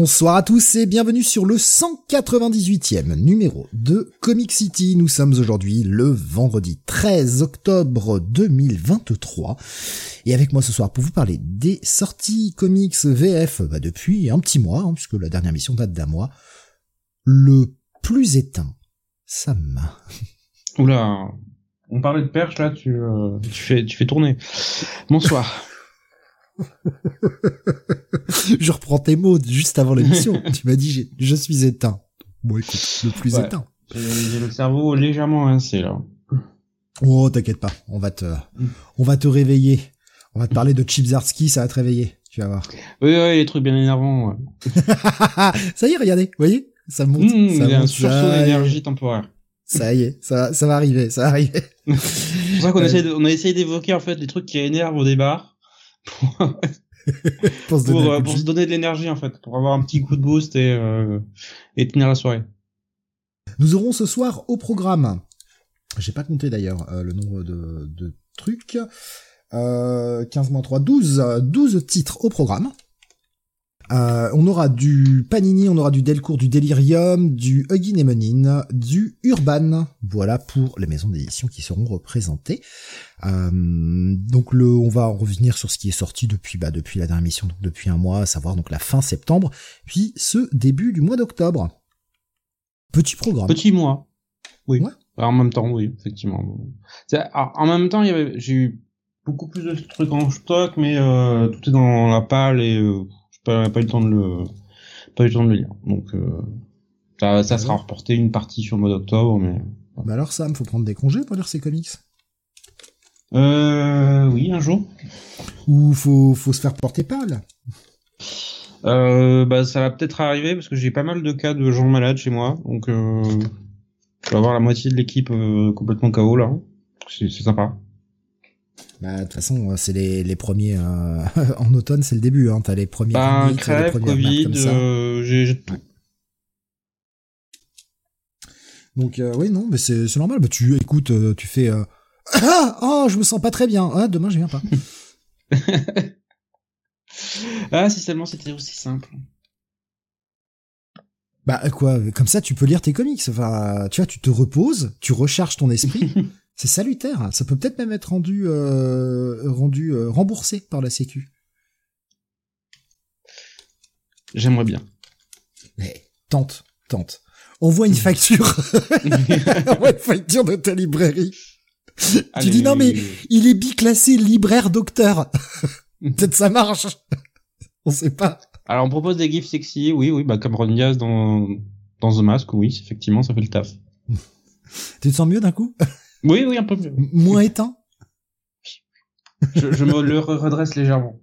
Bonsoir à tous et bienvenue sur le 198e numéro de Comic City. Nous sommes aujourd'hui le vendredi 13 octobre 2023 et avec moi ce soir pour vous parler des sorties comics VF bah, depuis un petit mois, hein, puisque la dernière mission date d'un mois, le plus éteint, Sam. Oula, on parlait de perche là, tu, euh, tu fais tu fais tourner. Bonsoir. je reprends tes mots juste avant l'émission. tu m'as dit je suis éteint. Bon écoute, le plus éteint. J'ai le cerveau légèrement rincé là. Oh t'inquiète pas, on va te, on va te réveiller. On va te parler de Chipsarski, ça va te réveiller. Tu vas voir. Oui, oui, les trucs bien énervants. ça y est, regardez, vous voyez, ça monte. Mmh, ça il y a un monte, sursaut y est. d'énergie temporaire. Ça y est, ça, ça va arriver, ça va arriver. C'est pour ça qu'on Euh. a essayé d'évoquer en fait les trucs qui énervent au départ pour, Pour se donner pour, un euh, pour se donner de l'énergie en fait, pour avoir un petit coup de boost et euh, et tenir la soirée. Nous aurons ce soir au programme, j'ai pas compté d'ailleurs euh, le nombre de, de trucs, euh, 15 moins 3, 12, euh, 12 titres au programme. Euh, on aura du Panini, on aura du Delcourt, du Delirium, du Huggin et Menin, du Urban. Voilà pour les maisons d'édition qui seront représentées. Euh, donc le, on va en revenir sur ce qui est sorti depuis bah, depuis la dernière émission, donc depuis un mois, à savoir donc la fin septembre, puis ce début du mois d'octobre. Petit programme. Petit mois. Oui. Ouais. En même temps, oui, effectivement. Alors, en même temps, j'ai eu beaucoup plus de trucs en stock, mais euh, tout est dans la palle et euh, pas, pas eu le temps de le, pas eu le temps de le lire. Donc, euh, ça, ça sera Alors reporté une partie sur le mois d'octobre, mais. Bah alors Sam, faut prendre des congés pour lire ces comics? Euh, oui, un jour. Ou faut faut se faire porter pâle? Euh, bah, ça va peut-être arriver parce que j'ai pas mal de cas de gens malades chez moi, donc euh, je vais avoir la moitié de l'équipe euh, complètement KO là. C'est c'est sympa. Bah de toute façon, euh, c'est les, les premiers euh, en automne, c'est le début hein, t'as les premiers Bah, les premières merdes Covid, comme ça. euh, j'ai. Donc euh, oui non, mais c'est normal, bah tu écoutes tu fais ah oh, je me sens pas très bien. Ah, demain je viens pas. Ah, si seulement c'était aussi simple. bah quoi, comme ça tu peux lire tes comics. Enfin, tu vois, tu te reposes, tu recharges ton esprit. c'est salutaire. Ça peut peut-être même être rendu euh, rendu euh, remboursé par la sécu. J'aimerais bien. Mais tente, tente. Envoie une facture. Envoie une facture de ta librairie. Tu dis non mais il est biclassé libraire docteur. Peut-être ça marche. On sait pas. Alors, on propose des gifs sexy, oui, oui, bah, comme Ron Diaz dans, dans The Mask, oui, effectivement, ça fait le taf. Tu te sens mieux d'un coup? Oui, oui, un peu mieux. Moins éteint? Je, je me le redresse légèrement.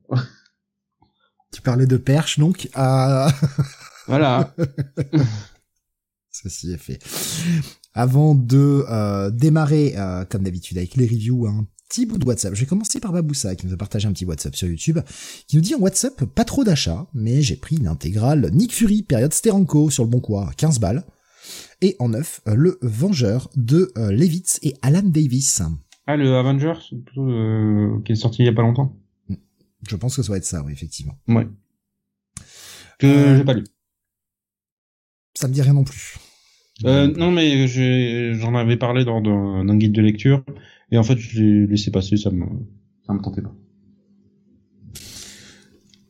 Tu parlais de perche donc. Voilà. ceci est fait. Avant de euh, démarrer, euh, comme d'habitude, avec les reviews, un petit bout de WhatsApp. Je vais commencer par Baboussa, qui nous a partagé un petit WhatsApp sur YouTube, qui nous dit en WhatsApp, pas trop d'achats, mais j'ai pris l'intégrale Nick Fury, période Steranko, sur le bon coin, 15 balles. Et en neuf, euh, le Vengeur de euh, Levitz et Alan Davis. Ah, le Avengers, euh, qui est sorti il y a pas longtemps. Je pense que ça va être ça, oui, effectivement. Ouais. Que Euh, j'ai pas lu. Ça me dit rien non plus. Euh, non, mais j'en avais parlé dans, dans, dans un guide de lecture, et en fait, je l'ai laissé passer, ça me, ça me tentait pas.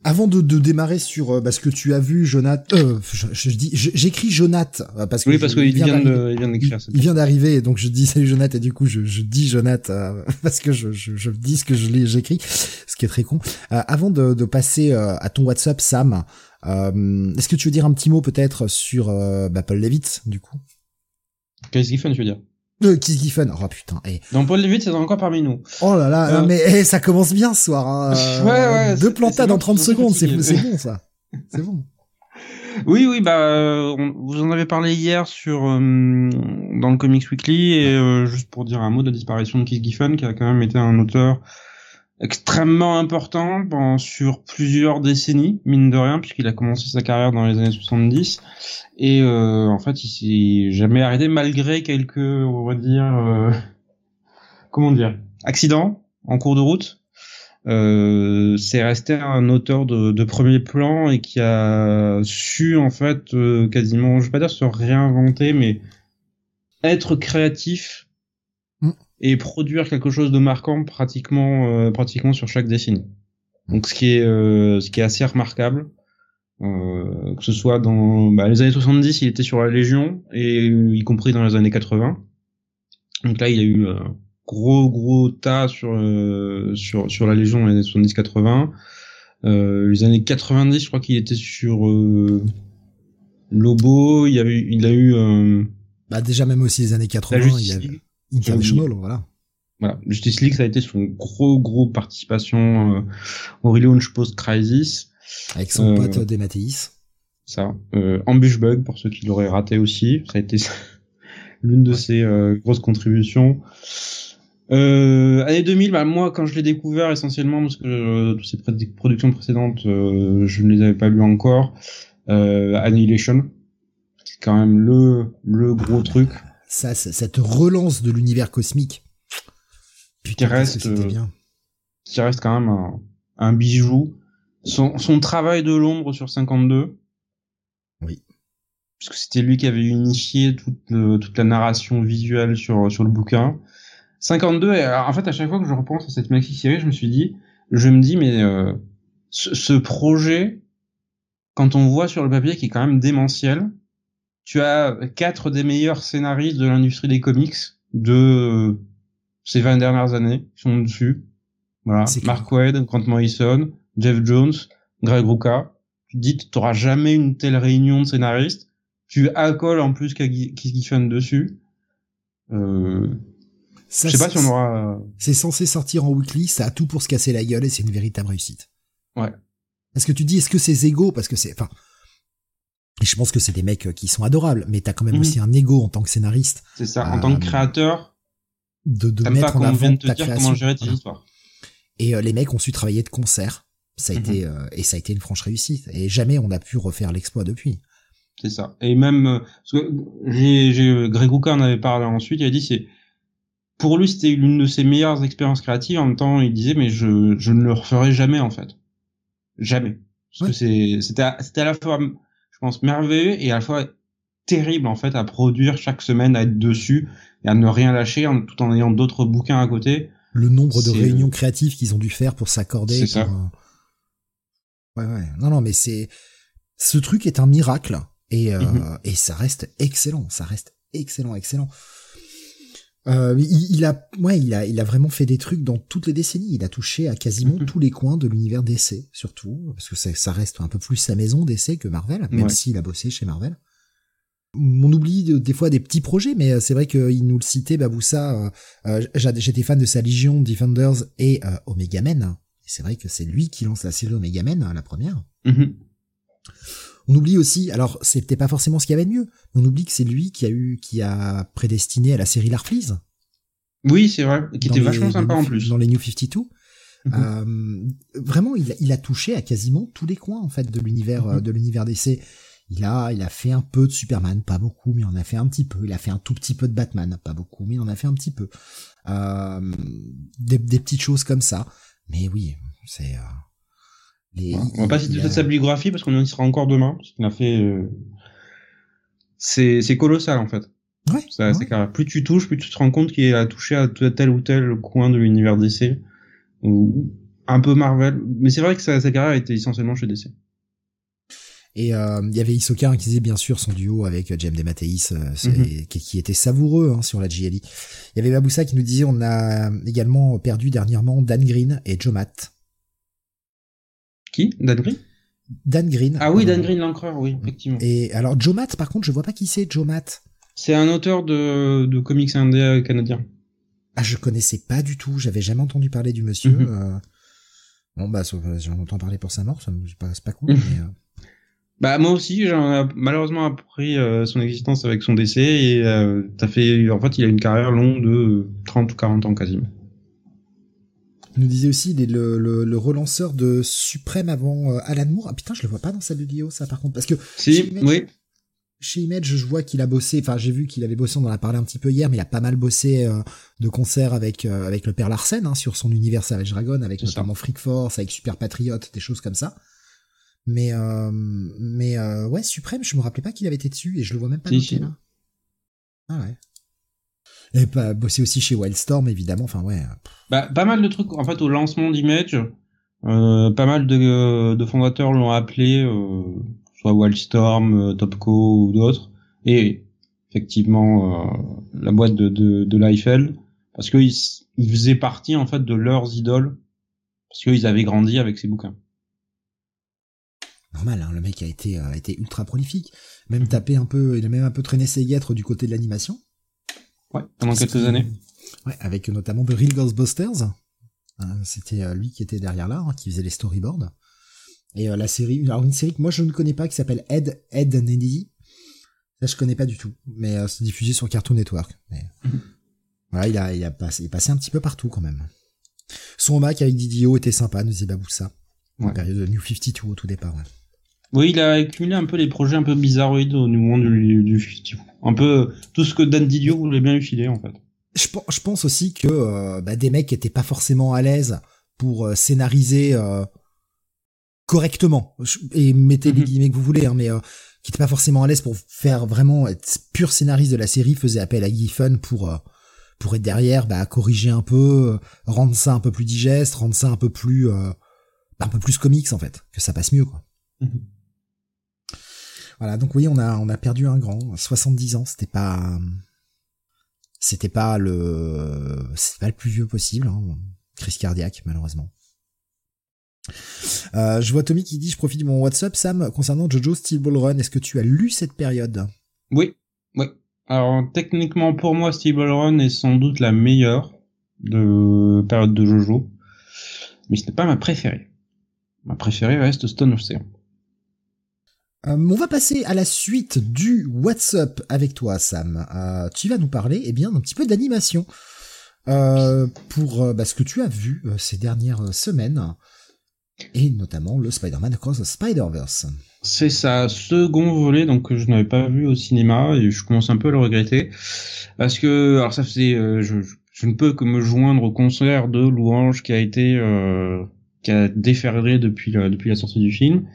Avant de, de démarrer sur euh, bah, ce que tu as vu, Jonathan, euh, je, je dis, j'écris Jonathan euh, parce que Oui, parce qu'il vient de, il vient d'écrire. Il vient d'arriver, donc je dis salut Jonathan, et du coup je, je dis Jonathan euh, parce que je, je, je dis ce que je j'écris, ce qui est très con. Euh, avant de, de passer euh, à ton WhatsApp, Sam, euh, est-ce que tu veux dire un petit mot peut-être sur euh, bah, Paul Levitt, du coup? Case Giffen, tu veux dire. Euh, Keith Giffen, oh putain, eh. Donc Paul Levitt, c'est encore parmi nous. oh là là, Euh. mais eh, ça commence bien ce soir. Hein. Euh, Ouais, ouais, Deux c'est- plantades en bon, 30 je suis secondes, c'est bon ça. C'est bon. Oui, oui, bah, euh, on- vous en avez parlé hier sur euh, dans le Comics Weekly et euh, juste pour dire un mot de la disparition de Keith Giffen, qui a quand même été un auteur extrêmement important pendant, sur plusieurs décennies, mine de rien, puisqu'il a commencé sa carrière dans les années 70 et euh, en fait, il s'est jamais arrêté malgré quelques, on va dire, euh, comment dire, accidents en cours de route. Euh, c'est resté un auteur de, de premier plan et qui a su en fait euh, quasiment, je vais pas dire se réinventer, mais être créatif. Et produire quelque chose de marquant pratiquement, euh, pratiquement sur chaque décennie. Donc ce qui est, euh, ce qui est assez remarquable. Euh, que ce soit dans bah, les années 70, il était sur la Légion et euh, y compris dans les années 80. Donc là, il y a eu euh, gros gros tas sur euh, sur sur la Légion dans les années 70-80. Euh, les années 90, je crois qu'il était sur euh, Lobo. Il y a eu, il a eu euh, Bah déjà même aussi les années la 80, il y avait. International, voilà. Voilà, Justice League, ça a été son gros gros participation euh, au relaunch post Crisis. Avec son Euh, pote des Mathéis. Ça, euh, Ambush Bug pour ceux qui l'auraient raté aussi, ça a été l'une de ses euh, grosses contributions. Euh, année 2000, bah, moi quand je l'ai découvert essentiellement parce que euh, toutes ces productions précédentes, euh, je ne les avais pas lues encore. Euh, Annihilation, c'est quand même le le gros truc. Ça, cette relance de l'univers cosmique. Putain, Qui reste, que euh, bien. qui reste quand même un, un bijou. Son, son travail de l'ombre sur 52. Oui. Puisque c'était lui qui avait unifié toute, le- toute la narration visuelle sur, sur le bouquin. 52, et alors, en fait, à chaque fois que je repense à cette maxi-série, je me suis dit, je me dis, mais euh, ce, ce projet, quand on voit sur le papier qui est quand même démentiel, tu as quatre des meilleurs scénaristes de l'industrie des comics de euh, ces 20 dernières années qui sont dessus. Voilà. Mark Waid, Grant Morrison, Jeff Jones, Greg Rucka. Tu te dis, tu n'auras jamais une telle réunion de scénaristes. Tu accoles en plus Keith Giffen dessus. Euh, Ça, je sais pas si on aura... C'est censé sortir en weekly, ça a tout pour se casser la gueule et c'est une véritable réussite. Ouais. Est-ce que tu dis, est-ce que c'est égaux Parce que c'est, enfin, et je pense que c'est des mecs euh, qui sont adorables, mais t'as quand même Mhm. aussi un ego en tant que scénariste C'est ça. Euh, En tant que créateur, de, de t'aimes pas mettre en avant ta dire création. comment gérer tes Voilà. histoires. Et euh, les mecs ont su travailler de concert. Ça a Mhm. été euh, et ça a été une franche réussite. Et jamais on a pu refaire l'exploit depuis. C'est ça. Et même, euh, parce que j'ai, Greg Rucka en avait parlé ensuite, il a dit c'est, pour lui c'était l'une de ses meilleures expériences créatives, en même temps il disait mais je, je ne le referai jamais en fait. Jamais. Parce Ouais. que c'est, c'était, c'était à la fois, je pense, merveilleux et à la fois terrible en fait à produire chaque semaine, à être dessus et à ne rien lâcher en, tout en ayant d'autres bouquins à côté. Le nombre de C'est- euh, réunions créatives qu'ils ont dû faire pour s'accorder. C'est pour, ça. Ouais, ouais. Non, non, mais c'est ce truc est un miracle et euh, Mhm. et ça reste excellent. Ça reste excellent, excellent. Euh, il, il a, ouais, il a, il a vraiment fait des trucs dans toutes les décennies. Il a touché à quasiment Mhm. tous les coins de l'univers DC, surtout parce que ça, ça reste un peu plus sa maison DC que Marvel, même Ouais. s'il a bossé chez Marvel. On oublie de- des fois des petits projets, mais euh, c'est vrai qu'il nous le citait, Baboussa. euh, J'étais fan de sa Légion, Defenders et euh, Omega Men. C'est vrai que c'est lui qui lance la série Omega Men, la première. Mhm. On oublie aussi, alors peut-être pas forcément ce qu'il y avait de mieux, on oublie que c'est lui qui a eu, qui a prédestiné à la série Larfleeze. Oui, c'est vrai, qui était les- vachement sympa en plus. Dans les New 52. Mhm. Euh, vraiment, il a, il a touché à quasiment tous les coins en fait de l'univers Mhm. euh, de l'univers DC. Il a, il a fait un peu de Superman, pas beaucoup, mais il en a fait un petit peu. Il a fait un tout petit peu de Batman, pas beaucoup, mais il en a fait un petit peu. Euh, des, des petites choses comme ça. Mais oui, c'est. euh, les- Voilà. On va pas citer toute sa biographie parce qu'on y sera encore demain. Parce qu'il a fait. euh, C'est colossal en fait. Ouais, ouais. Plus tu touches, plus tu te rends compte qu'il a touché à tel ou tel coin de l'univers DC. Ou un peu Marvel, mais c'est vrai que sa, sa carrière était essentiellement chez DC. Et euh, il y avait Hisoka qui disait bien sûr son duo avec James DeMatteis euh, Mhm. qui, qui était savoureux hein, sur la JLI. Il y avait Baboussa qui nous disait on a également perdu dernièrement Dan Green et Joe Matt. Qui? Dan Green? Dan Green. Ah oui, euh, Dan Green, l'encreur, oui, effectivement. Et alors Joe Matt par contre je vois pas qui c'est Joe Matt. C'est un auteur de, de comics indé canadien. Ah je connaissais pas du tout, j'avais jamais entendu parler du monsieur. Mhm. euh. Bon bah euh, j'en entends parler pour sa mort, ça me- c'est pas, pas cool. Mhm. mais, euh, Bah moi aussi, j'en ai malheureusement appris euh, son existence avec son décès et euh, t'as fait, en fait, il a une carrière longue de 30 ou 40 ans quasiment. Il nous disait aussi il est le, le, le relanceur de Suprême avant euh, Alan Moore. Ah putain, je le vois pas dans sa vidéo ça par contre parce que Si, J'imagine- oui, chez Image, je vois qu'il a bossé, enfin j'ai vu qu'il avait bossé, on en a parlé un petit peu hier, mais il a pas mal bossé euh, de concert avec euh, avec le père Larsen hein, sur son univers Savage Dragon, avec ça. notamment Freak Force, avec Super Patriot, des choses comme ça. Mais euh, mais ouais, Suprême, je me rappelais pas qu'il avait été dessus et je le vois même pas Si, noté si. là. Ah ouais. Et pas bossé aussi chez Wildstorm évidemment, enfin ouais. bah, pas mal de trucs. En fait, au lancement d'Image, euh, pas mal de, de fondateurs l'ont appelé, euh, soit Wildstorm, euh, Topco ou d'autres, et effectivement euh, la boîte de de, de parce qu'ils ils faisaient partie en fait de leurs idoles, parce qu'ils avaient grandi avec ces bouquins. Normal, hein, le mec a été euh, a été ultra prolifique, même tapé un peu, il a même un peu traîné ses guêtres du côté de l'animation. Ouais, pendant quelques années. Ouais, avec notamment The Real Ghostbusters. Euh, C'était euh, lui qui était derrière là, hein, qui faisait les storyboards. Et euh, la série, alors une série que moi je ne connais pas, qui s'appelle Ed, Ed and Eddie. Ça je connais pas du tout, mais c'est diffusé sur Cartoon Network. Mais voilà, il a, il a passé, il est passé un petit peu partout quand même. Son Mac avec Didio était sympa, nous disait Baboussa. En Ouais. période de New 52 au tout départ. ouais. Oui, il a accumulé un peu les projets un peu bizarroïdes au moment du, du. Un peu tout ce que Dan Didio voulait bien lui filer, en fait. Je, pen- je pense aussi que euh, bah, des mecs qui étaient pas forcément à l'aise pour euh, scénariser euh, correctement et mettez les Mhm. guillemets que vous voulez, hein, mais euh, qui étaient pas forcément à l'aise pour faire vraiment être pur scénariste de la série, faisaient appel à Giffen pour euh, pour être derrière, bah, corriger un peu, euh, rendre ça un peu plus digeste, rendre ça un peu plus euh, un peu plus comics en fait, que ça passe mieux quoi. Voilà, donc oui, on a on a perdu un grand, 70 ans, c'était pas c'était pas le c'est pas le plus vieux possible, hein. crise cardiaque malheureusement. Euh, je vois Tommy qui dit je profite de mon WhatsApp Sam concernant Jojo Steel Ball Run, est-ce que tu as lu cette période? Oui, oui. Alors, techniquement, pour moi, Steve Run est sans doute la meilleure de période de Jojo. Mais ce n'est pas ma préférée. Ma préférée reste Stone Ocean. Euh, on va passer à la suite du WhatsApp avec toi, Sam. Euh, tu vas nous parler, eh bien, d'un petit peu d'animation euh, pour bah, ce que tu as vu ces dernières semaines, et notamment le Spider-Man Across the Spider-Verse. C'est sa second volet, donc que je n'avais pas vu au cinéma, et je commence un peu à le regretter. Parce que, alors ça faisait, je, ne peux que me joindre au concert de Louange qui a été, qui a déferlé depuis la sortie du film.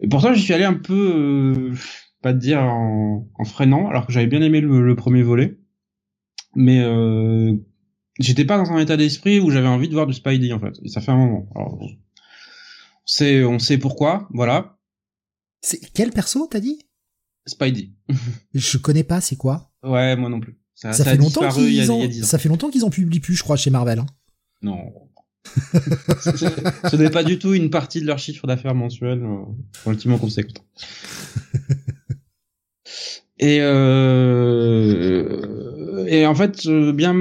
Et pourtant, j'y suis allé un peu, euh, pas te dire en, en freinant, alors que j'avais bien aimé le, le premier volet. Mais euh, j'étais pas dans un état d'esprit où j'avais envie de voir du Spidey en fait. Et ça fait un moment. Alors, on sait, on sait pourquoi, voilà. C'est quel perso t'as dit? Spidey. Je connais pas, c'est quoi? Ouais, moi non plus. Ça, Ça ça fait a longtemps qu'ils il y a en... 10 ans. ça fait longtemps qu'ils en publient plus, je crois, chez Marvel. hein. Non. Ce n'est pas du tout une partie de leur chiffre d'affaires mensuel euh, relativement conséquent. Et euh, et en fait, euh, bien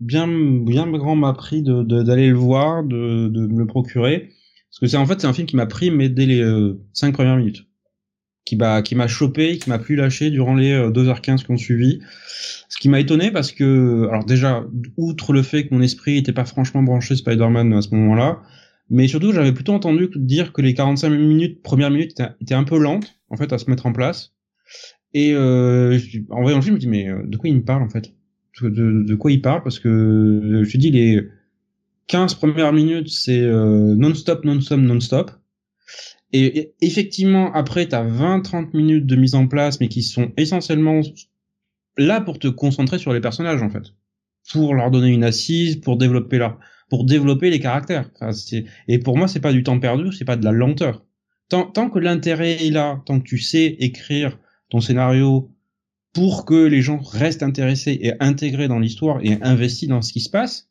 bien bien grand m'a pris de de- d'aller le voir, de de me le procurer, parce que c'est en fait c'est un film qui m'a pris mais dès les euh, cinq premières minutes, qui m'a qui m'a chopé, qui m'a plus lâché durant les euh, 2h15 qui ont suivi. Ce qui m'a étonné parce que, alors déjà, outre le fait que mon esprit était pas franchement branché Spider-Man à ce moment-là, mais surtout j'avais plutôt entendu dire que les 45 minutes, premières minutes étaient, un peu lentes, en fait, à se mettre en place. Et euh, en voyant le film, je me dis, mais euh, de quoi il me parle, en fait? De, quoi il parle? Parce que je suis dit, les 15 premières minutes, c'est euh, non-stop, non-stop, non-stop. Et effectivement, après, t'as 20-30 minutes de mise en place, mais qui sont essentiellement là pour te concentrer sur les personnages en fait, pour leur donner une assise, pour développer leur, pour développer les caractères. Et pour moi, c'est pas du temps perdu, c'est pas de la lenteur. Tant que l'intérêt est là, tant que tu sais écrire ton scénario pour que les gens restent intéressés et intégrés dans l'histoire et investis dans ce qui se passe,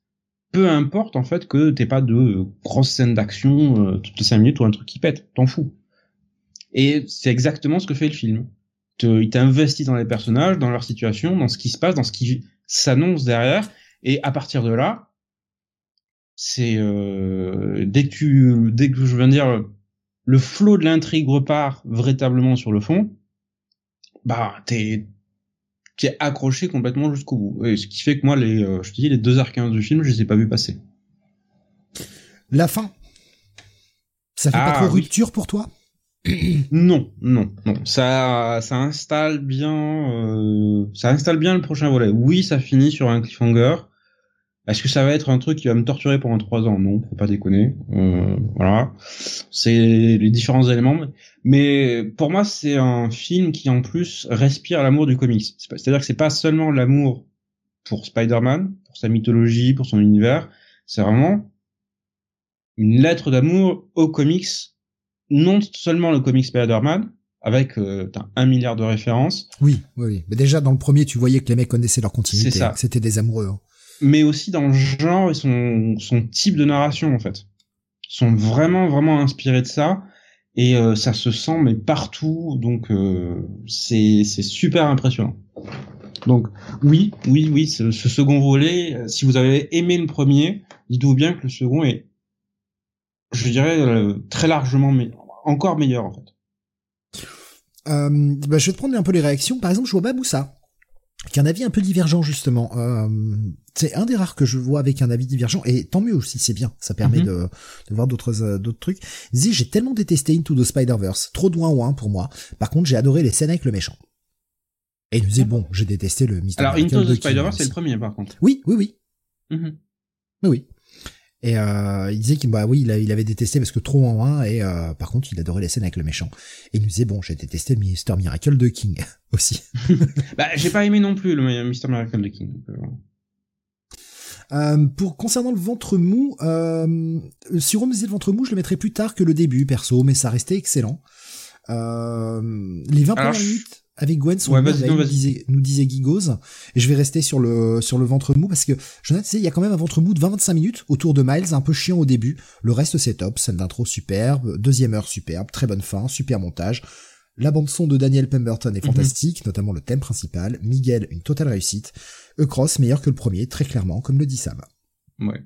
peu importe en fait que t'aies pas de grosses scènes d'action euh, toutes les cinq minutes ou un truc qui pète, t'en fous. Et c'est exactement ce que fait le film. il t'investit dans les personnages, dans leur situation, dans ce qui se passe, dans ce qui s'annonce derrière, et à partir de là, c'est euh, dès que tu, dès que je viens dire le flot de l'intrigue repart véritablement sur le fond, bah t'es t'es accroché complètement jusqu'au bout. Et ce qui fait que moi, les, euh, je te dis, les 2h15 du film, je les ai pas vus passer. La fin? Ça fait pas ah, trop rupture pour toi? Non, non, non. Ça, ça installe bien, euh, ça installe bien le prochain volet. Oui, ça finit sur un cliffhanger. Est-ce que ça va être un truc qui va me torturer pendant trois ans? Non, faut pas déconner. Euh, voilà, c'est les différents éléments. Mais pour moi, c'est un film qui en plus respire l'amour du comics. C'est-à-dire que c'est pas seulement l'amour pour Spider-Man, pour sa mythologie, pour son univers. C'est vraiment une lettre d'amour aux comics non seulement le comic Spider-Man, avec euh, un milliard de références. Oui, oui, oui. Mais déjà dans le premier, tu voyais que les mecs connaissaient leur continuité, que c'était des amoureux. Hein. Mais aussi dans le genre et son, son type de narration en fait. Ils sont vraiment vraiment inspirés de ça et euh, ça se sent mais partout donc euh, c'est super impressionnant. Donc oui, oui, oui, ce, second volet, euh, si vous avez aimé le premier, dites-vous bien que le second est je dirais très largement meilleur encore meilleur en fait. Bah, je vais te prendre un peu les réactions. Par exemple, je vois Baboussa, qui a un avis un peu divergent justement. Euh, c'est un des rares que je vois avec un avis divergent, et tant mieux aussi, c'est bien. Ça permet mhm. de, de, voir d'autres euh, d'autres trucs. Il j'ai tellement détesté Into the Spider-Verse, trop de ouin pour moi. Par contre, j'ai adoré les scènes avec le méchant. Et il nous disait bon, j'ai détesté le Mr. Alors Into the Spider-Verse, c'est le premier par contre. Oui, oui, oui. Mm Oui, oui. Et euh, il disait qu'il bah oui, il, avait détesté parce que trop en un et euh, par contre, il adorait les scènes avec le méchant. Et il nous disait bon, j'ai détesté Mister Miracle de King aussi. bah, j'ai pas aimé non plus le Mister Miracle de King. Euh. pour concernant le ventre mou, euh, si on me disait le ventre mou, je le mettrais plus tard que le début, perso, mais ça restait excellent. Les 20 premières minutes avec Gwen son nous, disait, nous disait Gigos. Et je vais rester sur le sur le ventre mou parce que je sais il y a quand même un ventre mou de 20-25 minutes autour de Miles un peu chiant au début. Le reste c'est top. Scène d'intro superbe deuxième heure superbe très bonne fin super montage. La bande son de Daniel Pemberton est mhm. fantastique notamment le thème principal. Miguel une totale réussite. E-Cross meilleur que le premier très clairement comme le dit Sam. Ouais.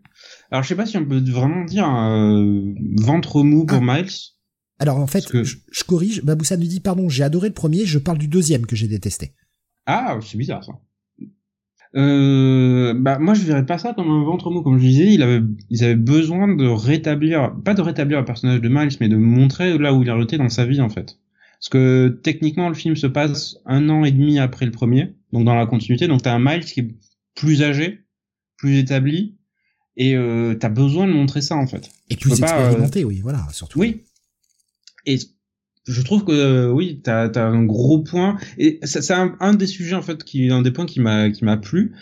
Alors je sais pas si on peut vraiment dire euh, ventre mou pour ah. Miles alors en fait, je, corrige, Baboussa nous dit pardon, j'ai adoré le premier, je parle du deuxième que j'ai détesté. Ah, c'est bizarre ça. Euh, bah moi je verrais pas ça comme un ventre mou. Comme je disais il avait ils avaient besoin de rétablir pas de rétablir le personnage de Miles mais de montrer là où il a été dans sa vie en fait. Parce que techniquement le film se passe un an et demi après le premier donc dans la continuité. Donc t'as un Miles qui est plus âgé plus établi et euh, t'as besoin de montrer ça en fait. Et plus expérimenté oui voilà surtout. Oui et je trouve que euh, oui, t'as as un gros point et c'est un, un, des sujets en fait qui un des points qui m'a qui m'a plu,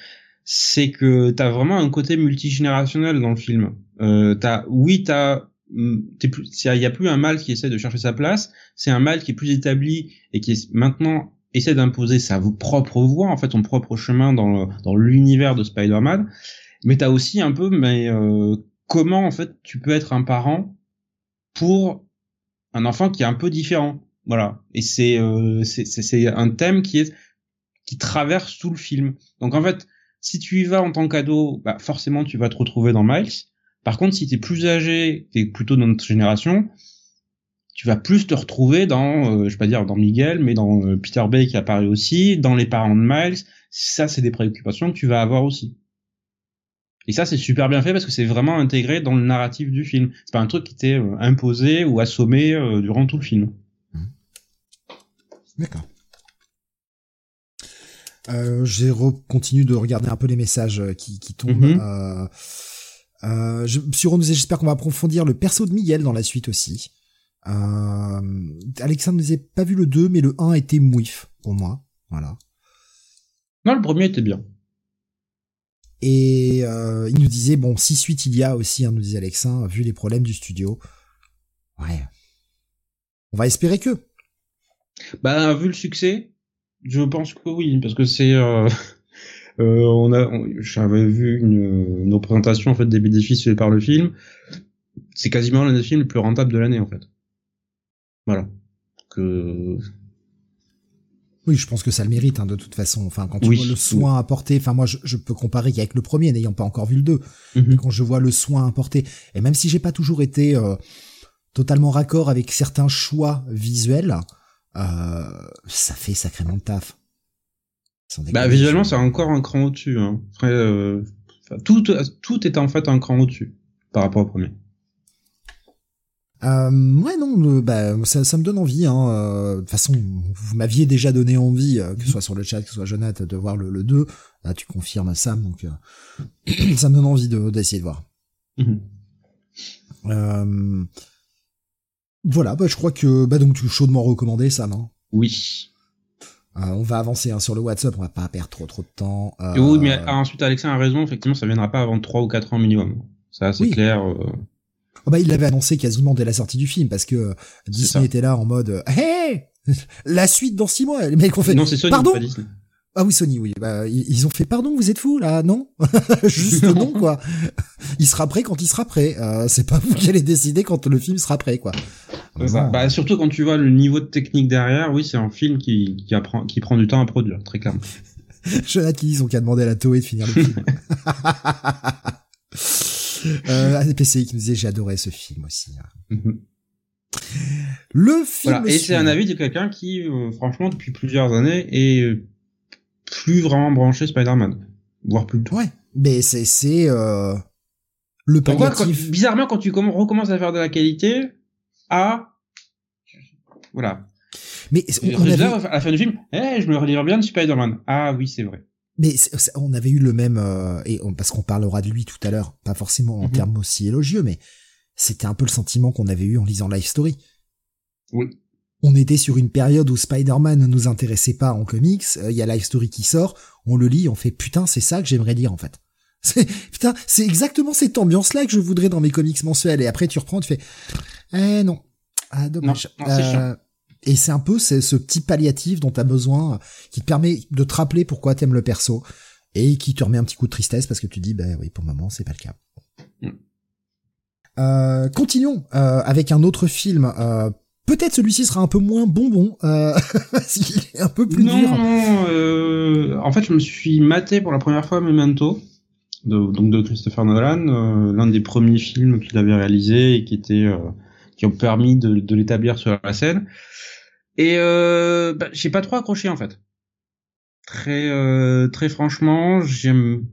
c'est que t'as vraiment un côté multigénérationnel dans le film. Euh, t'as oui t'as mm, il y a plus un mal qui essaie de chercher sa place, c'est un mal qui est plus établi et qui est maintenant essaie d'imposer sa propre voix, en fait, son propre chemin dans dans l'univers de Spider-Man. Mais t'as aussi un peu, mais euh, comment en fait tu peux être un parent pour un enfant qui est un peu différent. Voilà. Et c'est euh, c'est un thème qui est qui traverse tout le film. Donc en fait, si tu y vas en tant qu'ado, bah forcément tu vas te retrouver dans Miles. Par contre, si t'es plus âgé, t'es plutôt dans notre génération, tu vas plus te retrouver dans, euh, je vais pas dire dans Miguel, mais dans euh, Peter Bay qui apparaît aussi, dans les parents de Miles. Ça, c'est des préoccupations que tu vas avoir aussi. Et ça, c'est super bien fait parce que c'est vraiment intégré dans le narratif du film. C'est pas un truc qui était euh, imposé ou assommé euh, durant tout le film. Mmh. D'accord. Euh, j'ai continué de regarder un peu les messages euh, qui, qui tombent. Mmh. Euh, euh, je, sur j'espère qu'on va approfondir le perso de Miguel dans la suite aussi. Euh, Alexandre nous pas vu le 2, mais le 1 était mouif pour moi. Voilà. Non, le premier était bien. Et euh, il nous disait, bon, si suite il y a aussi, hein, nous disait Alexin, vu les problèmes du studio. Ouais. On va espérer que. Bah, vu le succès, je pense que oui, parce que c'est... Euh... Euh, on a, j'avais vu une, une, représentation en fait des bénéfices faits par le film. C'est quasiment l'un des films les plus rentables de l'année en fait. Voilà. Que oui, je pense que ça le mérite hein, de toute façon. Enfin, quand tu vois le soin apporté, enfin moi je, je peux comparer qu'avec le premier, n'ayant pas encore vu le 2. Mhm. Quand je vois le soin apporté, et même si j'ai pas toujours été euh, totalement raccord avec certains choix visuels, euh, ça fait sacrément de taf. Bah visuellement, c'est encore un cran au-dessus. Hein. Euh, tout, tout est en fait un cran au-dessus par rapport au premier. Euh, ouais non, bah ça, ça me donne envie. Hein. Euh, de toute façon, vous m'aviez déjà donné envie, euh, que ce soit sur le chat, que ce soit Jonathan, de voir le, le 2. Là, tu confirmes Sam, donc euh, ça me donne envie de d'essayer de voir. Mhm. voilà, bah je crois que bah donc tu chaudement recommandé Sam. Hein. Oui. on va avancer hein, sur le WhatsApp, on va pas perdre trop trop de temps. Oui, mais ensuite Alexandre a raison, effectivement, ça viendra pas avant 3 ou 4 ans minimum. Ça, c'est clair. Oh bah, il l'avait annoncé quasiment dès la sortie du film parce que euh, Disney était là en mode euh, Hey La suite dans six mois. Les mecs ont fait. Non, c'est Sony, Pardon pas Disney. Ah oui, Sony, oui. Bah, ils ont fait pardon, vous êtes fous là, non Juste non, quoi. Il sera prêt quand il sera prêt. Euh, c'est pas vous qui allez décider quand le film sera prêt, quoi. Bah, surtout quand tu vois le niveau de technique derrière, oui, c'est un film qui, qui, apprend, qui prend du temps à produire, très clairement. Jonathan qui ont qu'à demander à la Toei de finir le film. euh, ADPCI qui nous disait j'ai adoré ce film aussi. Mhm. Le film. Et c'est un avis de quelqu'un qui, euh, franchement, depuis plusieurs années, est euh, plus vraiment branché Spider-Man, voire plus. Ouais, mais c'est c'est euh, le palliatif. bizarrement, quand tu recommences à faire de la qualité, à voilà. Mais on, avait... à la fin du film, eh, je me relire bien de Spider-Man. Ah oui, c'est vrai. Mais on avait eu le même euh, et parce qu'on parlera de lui tout à l'heure, pas forcément en mhm. termes aussi élogieux, mais c'était un peu le sentiment qu'on avait eu en lisant Life Story. Oui. On était sur une période où Spider-Man ne nous intéressait pas en comics. Euh, il y a Life Story qui sort, on le lit, on fait putain, c'est ça que j'aimerais lire en fait. C'est putain, c'est exactement cette ambiance-là que je voudrais dans mes comics mensuels. Et après tu reprends, tu fais, eh non, ah dommage. Non, non, et c'est un peu ce petit palliatif dont tu as besoin, qui te permet de te rappeler pourquoi t'aimes le perso, et qui te remet un petit coup de tristesse parce que tu dis, ben oui, pour le moment, c'est pas le cas. Mm. Euh, continuons euh, avec un autre film. Euh, Peut-être celui-ci sera un peu moins bonbon, euh, est un peu plus non, dur. Non, euh, en fait, je me suis maté pour la première fois Memento, de, donc de Christopher Nolan, euh, l'un des premiers films qu'il avait réalisé et qui était qui ont permis de, de l'établir sur la scène. Et euh, bah, j'ai pas trop accroché en fait. Très euh, très franchement, j'aime.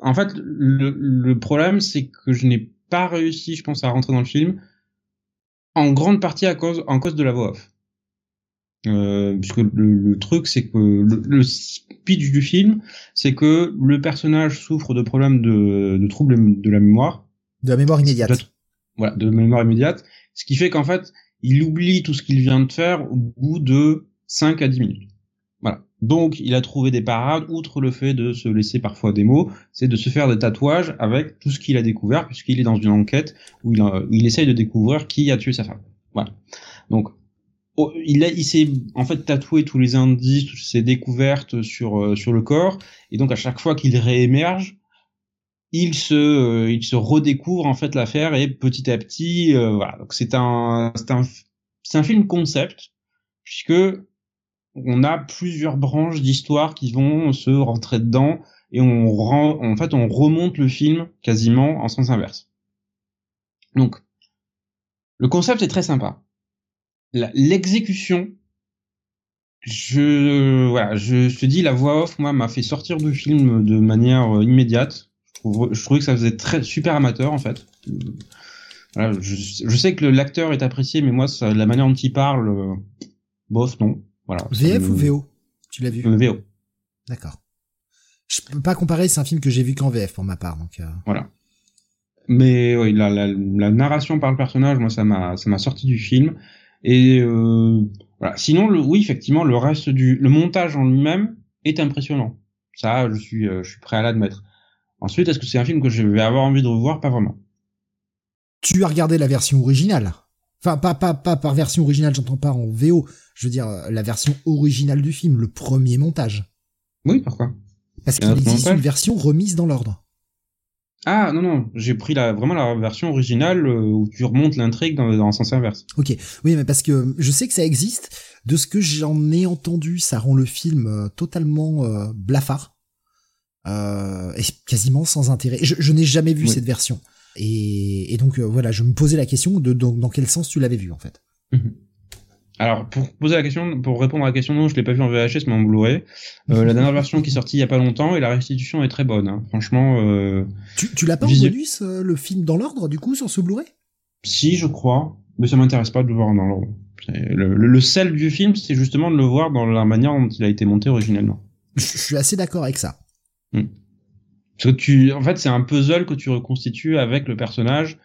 En fait, le, le problème c'est que je n'ai pas réussi, je pense, à rentrer dans le film, en grande partie à cause en cause de la voix off. Euh, puisque le, le truc c'est que le, le, speech du film c'est que le personnage souffre de problèmes de, de troubles de la mémoire de la mémoire immédiate voilà de mémoire immédiate ce qui fait qu'en fait il oublie tout ce qu'il vient de faire au bout de 5 à 10 minutes. Voilà. Donc, il a trouvé des parades, outre le fait de se laisser parfois des mots, c'est de se faire des tatouages avec tout ce qu'il a découvert, puisqu'il est dans une enquête où il, il essaye de découvrir qui a tué sa femme. Voilà. Donc, oh, il s'est en fait tatoué tous les indices, toutes ses découvertes sur, euh, sur le corps, et donc à chaque fois qu'il réémerge, il se euh, il se redécouvre en fait l'affaire et petit à petit euh, voilà. Donc c'est un c'est un c'est un film concept puisque on a plusieurs branches d'histoire qui vont se rentrer dedans et on rend en fait on remonte le film quasiment en sens inverse. Donc le concept est très sympa. L'exécution je voilà je, te dis la voix off moi m'a fait sortir du film de manière euh, je trouvais que ça faisait très super amateur en fait. Voilà, je, je, sais que l'acteur est apprécié, mais moi, ça, la manière dont il parle, euh, bof, non. Voilà. VF ou VO Tu l'as vu? euh, VO. D'accord. Je peux pas comparer, c'est un film que j'ai vu qu'en VF pour ma part, donc. Euh... Voilà. Mais oui, la, la, la, narration par le personnage, moi, ça m'a, ça m'a sorti du film. Et euh, voilà. Sinon, le, oui, effectivement, le reste du, le montage en lui-même est impressionnant. Ça, je suis, euh, je suis prêt à l'admettre. Ensuite, est-ce que c'est un film que je vais avoir envie de revoir? Pas vraiment. Tu as regardé la version originale Enfin, pas, pas, pas par version originale, j'entends pas en VO. Je veux dire, la version originale du film, le premier montage. Oui, pourquoi? Parce qu'il existe une version remise dans l'ordre. Ah non non, j'ai pris la vraiment la version originale euh, où tu remontes l'intrigue dans, dans le sens inverse. Ok, oui mais parce que je sais que ça existe. De ce que j'en ai entendu, ça rend le film euh, totalement euh, blafard et quasiment sans intérêt. Je, je n'ai jamais vu cette version et, et donc voilà, je me posais la question de, dans quel sens tu l'avais vu en fait. Mhm. Alors pour poser la question, pour répondre à la question, non, je l'ai pas vu en VHS mais en Blu-ray. Euh, la dernière version qui est sortie il y a pas longtemps et la restitution est très bonne. Hein. Franchement. Euh, tu, tu l'as pas en bonus euh, le film dans l'ordre du coup sur ce Blu-ray? Si, je crois, mais ça m'intéresse pas de le voir dans l'ordre. Le, le, sel du film, c'est justement de le voir dans la manière dont il a été monté originellement. Je suis assez d'accord avec ça. Hmm. Parce que tu, en fait, c'est un puzzle que tu reconstitues avec le personnage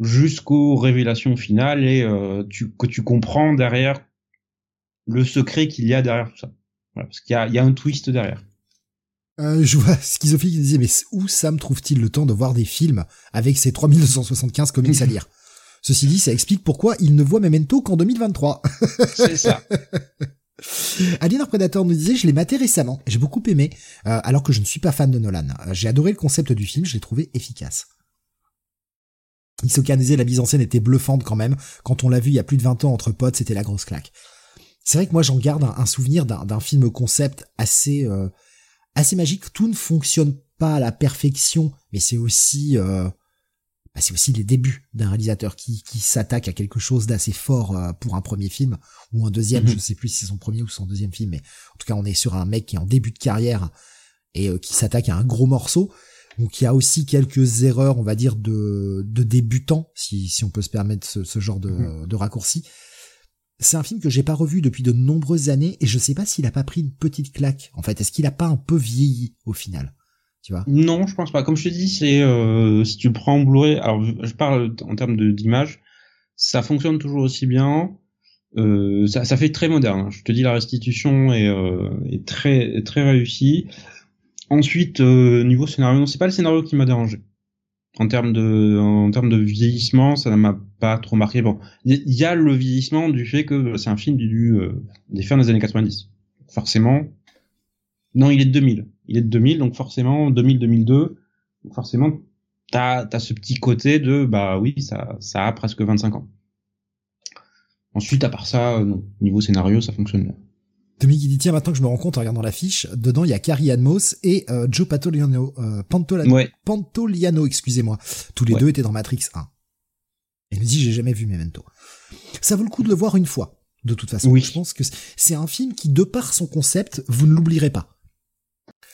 jusqu'aux révélations finales et euh, tu, que tu comprends derrière le secret qu'il y a derrière tout ça. Voilà, parce qu'il y a, il y a un twist derrière. Euh, je vois Schizophile qui disait mais où Sam trouve-t-il le temps de voir des films avec ses 3275 comics à lire? Ceci dit, ça explique pourquoi il ne voit Memento qu'en 2023. C'est ça. Alien Predator nous disait je l'ai maté récemment, j'ai beaucoup aimé, euh, alors que je ne suis pas fan de Nolan. J'ai adoré le concept du film, je l'ai trouvé efficace. Isoka disait la mise en scène était bluffante quand même. Quand on l'a vu il y a plus de 20 ans entre potes, c'était la grosse claque. C'est vrai que moi j'en garde un, souvenir d'un film concept assez euh, assez magique. Tout ne fonctionne pas à la perfection, mais c'est aussi euh, bah, c'est aussi les débuts d'un réalisateur qui, qui s'attaque à quelque chose d'assez fort euh, pour un premier film ou un deuxième. Mhm. Je sais plus si c'est son premier ou son deuxième film, mais en tout cas on est sur un mec qui est en début de carrière et qui s'attaque à un gros morceau. Donc il y a aussi quelques erreurs, on va dire, de, de débutants, si, si on peut se permettre ce, ce genre de, mhm. de raccourci. C'est un film que j'ai pas revu depuis de nombreuses années et je sais pas s'il a pas pris une petite claque. En fait, est-ce qu'il a pas un peu vieilli au final? Tu vois Non, je pense pas. Comme je te dis, c'est euh, si tu prends en Blu-ray, alors je parle en termes d'image, ça fonctionne toujours aussi bien. Euh, ça, ça, fait très moderne. Je te dis, la restitution est, euh, est très très réussie. Ensuite, euh, niveau scénario, non, c'est pas le scénario qui m'a dérangé. En termes de, en termes de vieillissement, ça ne m'a pas trop marqué. Bon, il y, a le vieillissement du fait que c'est un film du, euh, des fins des années 90. Forcément, non, il est de 2000. Il est de 2000, donc forcément 2000-2002. Donc forcément, t'as as ce petit côté de bah oui, ça ça a presque 25 ans. Ensuite, à part ça, non, niveau scénario, ça fonctionne bien. Tommy qui dit tiens maintenant que je me rends compte en regardant l'affiche, dedans il y a Carrie Ann Moss et euh, Joe Pantoliano, euh, Pantoliano, excusez-moi. Tous les deux étaient dans Matrix 1. Et il me dit j'ai jamais vu Memento. Ça vaut le coup de le voir une fois. De toute façon, oui. je pense que c'est un film qui, de par son concept, vous ne l'oublierez pas.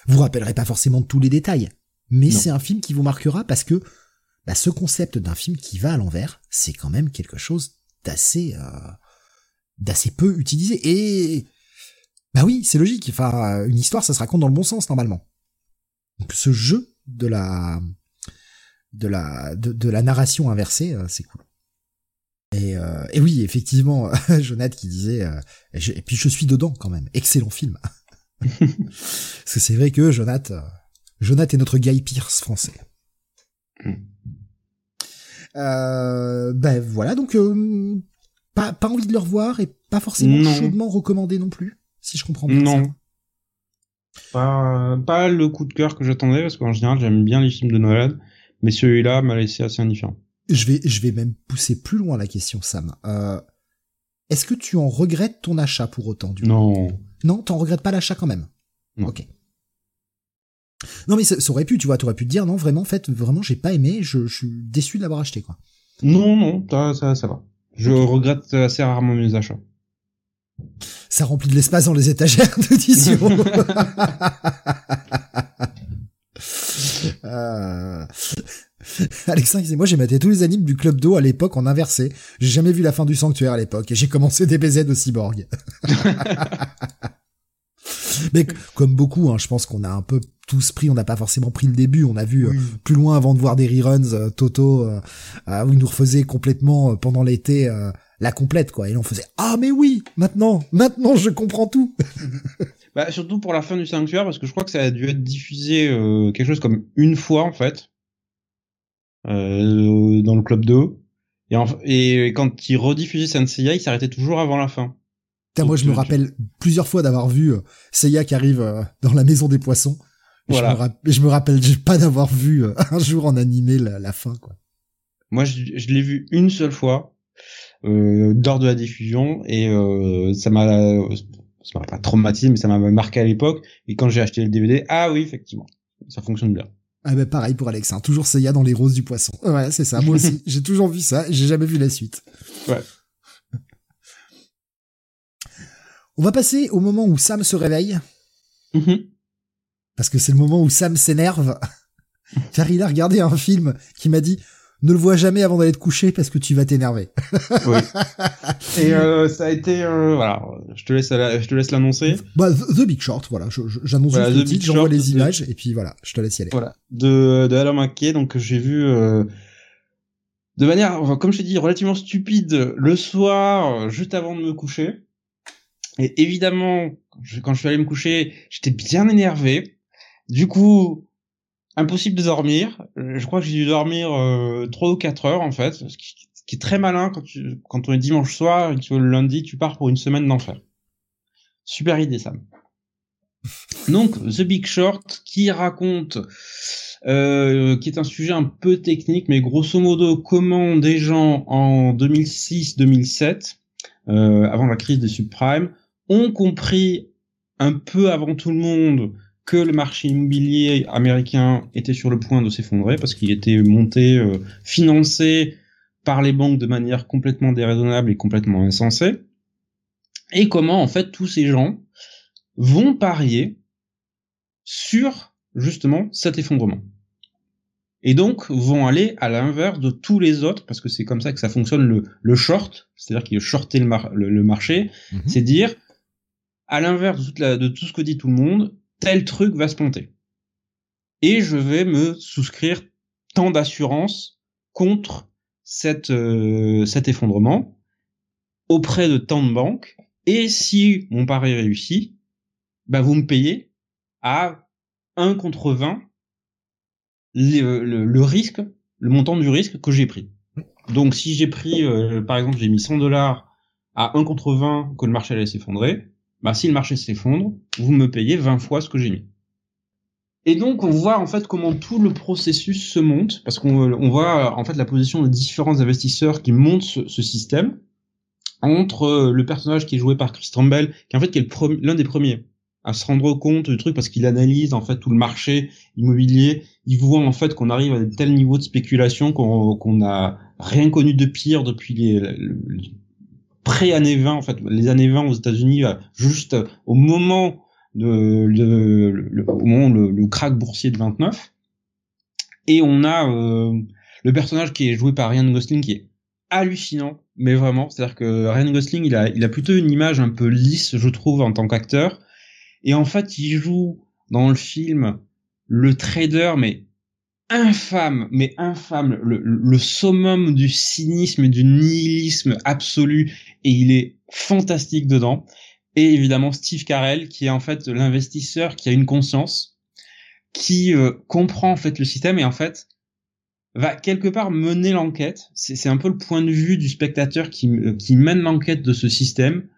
Vous rappellerez pas forcément tous les détails, mais c'est un film qui vous marquera parce que bah, ce concept d'un film qui va à l'envers, c'est quand même quelque chose d'assez euh, d'assez peu utilisé. Et bah oui, c'est logique. Enfin, une histoire, ça se raconte dans le bon sens normalement. Donc ce jeu de la de la de, la narration inversée, euh, c'est cool. Et, euh, et, oui, effectivement, Jonathan qui disait, euh, et, puis je suis dedans quand même. Excellent film. Parce que c'est vrai que Jonathan, Jonathan est notre Guy Pierce français. Mm. ben voilà, donc pas, pas envie de le revoir et pas forcément chaudement recommandé non plus si je comprends bien. Non. Pas, pas le coup de cœur que j'attendais, parce qu'en général, j'aime bien les films de Nolan, mais celui-là m'a laissé assez indifférent. Je vais, je vais même pousser plus loin la question, Sam. Euh, Est-ce que tu en regrettes ton achat pour autant du Non. Non, t'en regrettes pas l'achat quand même. Ok. Non mais ça, aurait pu, tu vois, t'aurais pu te dire non vraiment, en fait, vraiment j'ai pas aimé, je, je suis déçu de l'avoir acheté quoi. Non non, ça ça, ça va. Je regrette assez rarement mes achats ça remplit de l'espace dans les étagères d'édition. euh... Alexandre disait, moi j'ai maté tous les animes du Club d'eau à l'époque en inversé. J'ai jamais vu la fin du sanctuaire à l'époque et j'ai commencé des BZ de cyborg. Mais comme beaucoup, hein, je pense qu'on a un peu tous pris, on n'a pas forcément pris le début, on a vu euh, plus loin avant de voir des reruns, euh, Toto, euh, où il nous refaisait complètement pendant l'été la complète quoi. Et on faisait ah mais oui maintenant maintenant je comprends tout. Bah, surtout pour la fin du Sanctuaire, parce que je crois que ça a dû être diffusé euh, quelque chose comme une fois, en fait, euh, dans le club 2. Et, en, et quand il rediffusait Senseiya, il s'arrêtait toujours avant la fin. Putain, moi, je me rappelle plusieurs fois d'avoir vu euh, Seiya qui arrive euh, dans la maison des poissons. Voilà. Je, me je me rappelle pas d'avoir vu euh, un jour en animé la, la fin, quoi. Moi, je, je l'ai vu une seule fois euh, lors de la diffusion et euh, ça m'a ça m'a pas traumatisé, mais ça m'a marqué à l'époque. Et quand j'ai acheté le DVD, ah oui, effectivement, ça fonctionne bien. Ah ben pareil pour Alex, hein. toujours Seiya dans les roses du poisson. Ouais, c'est ça, moi aussi. j'ai toujours vu ça, j'ai jamais vu la suite. Ouais. On va passer au moment où Sam se réveille. Mm-hmm. Parce que c'est le moment où Sam s'énerve. Car il a regardé un film qui m'a dit ne le vois jamais avant d'aller te coucher parce que tu vas t'énerver. oui. Et euh, ça a été euh, voilà, je te laisse je te laisse l'annoncer. Bah The Big Short, voilà, j'annonce voilà, le titre, j'envoie les images et puis voilà, je te laisse y aller. Voilà, de de Alan McKay donc j'ai vu euh, de manière comme je t'ai dit relativement stupide le soir juste avant de me coucher. Et évidemment, quand je suis allé me coucher, j'étais bien énervé. Du coup, impossible de dormir. Je crois que j'ai dû dormir euh, 3 ou 4 heures en fait, ce qui, est très malin quand, tu, quand on est dimanche soir et que le lundi tu pars pour une semaine d'enfer. Super idée Sam. Donc The Big Short qui raconte, euh, qui est un sujet un peu technique, mais grosso modo comment des gens en 2006-2007, euh, avant la crise des subprimes, ont compris un peu avant tout le monde que le marché immobilier américain était sur le point de s'effondrer parce qu'il était monté, euh, financé par les banques de manière complètement déraisonnable et complètement insensée. Et comment en fait tous ces gens vont parier sur justement cet effondrement. Et donc vont aller à l'inverse de tous les autres, parce que c'est comme ça que ça fonctionne le, le short, c'est-à-dire qu'il shorter le, le, marché, mhm. c'est dire à l'inverse de, de, tout ce que dit tout le monde, tel truc va se planter. Et je vais me souscrire tant d'assurance contre cette, euh, cet effondrement auprès de tant de banques. Et si mon pari réussit, bah vous me payez à 1 contre 20 le, le, risque, le montant du risque que j'ai pris. Donc si j'ai pris, euh, par exemple, j'ai mis 100 dollars à 1 contre 20 que le marché allait s'effondrer, bah si le marché s'effondre, vous me payez 20 fois ce que j'ai mis. Et donc on voit en fait comment tout le processus se monte, parce qu'on on voit en fait la position des différents investisseurs qui montent ce, système entre euh, le personnage qui est joué par Chris Trumbull, qui en fait qui est l'un des premiers à se rendre compte du truc parce qu'il analyse en fait tout le marché immobilier, il voit en fait qu'on arrive à tel niveau de spéculation qu'on qu'on a rien connu de pire depuis les, pré-années 20, en fait, les années 20 aux États-Unis, euh, juste au moment de, le, au moment le, le, crack boursier de 29. Et on a euh, le personnage qui est joué par Ryan Gosling qui est hallucinant, mais vraiment, c'est-à-dire que Ryan Gosling, il a, il a plutôt une image un peu lisse, je trouve, en tant qu'acteur. Et en fait, il joue dans le film le trader, mais infâme, mais infâme, le, le, summum du cynisme et du nihilisme absolu, et il est fantastique dedans. Et évidemment Steve Carell, qui est en fait l'investisseur qui a une conscience, qui euh, comprend en fait le système et en fait va quelque part mener l'enquête. C'est un peu le point de vue du spectateur qui, euh, qui mène l'enquête de ce système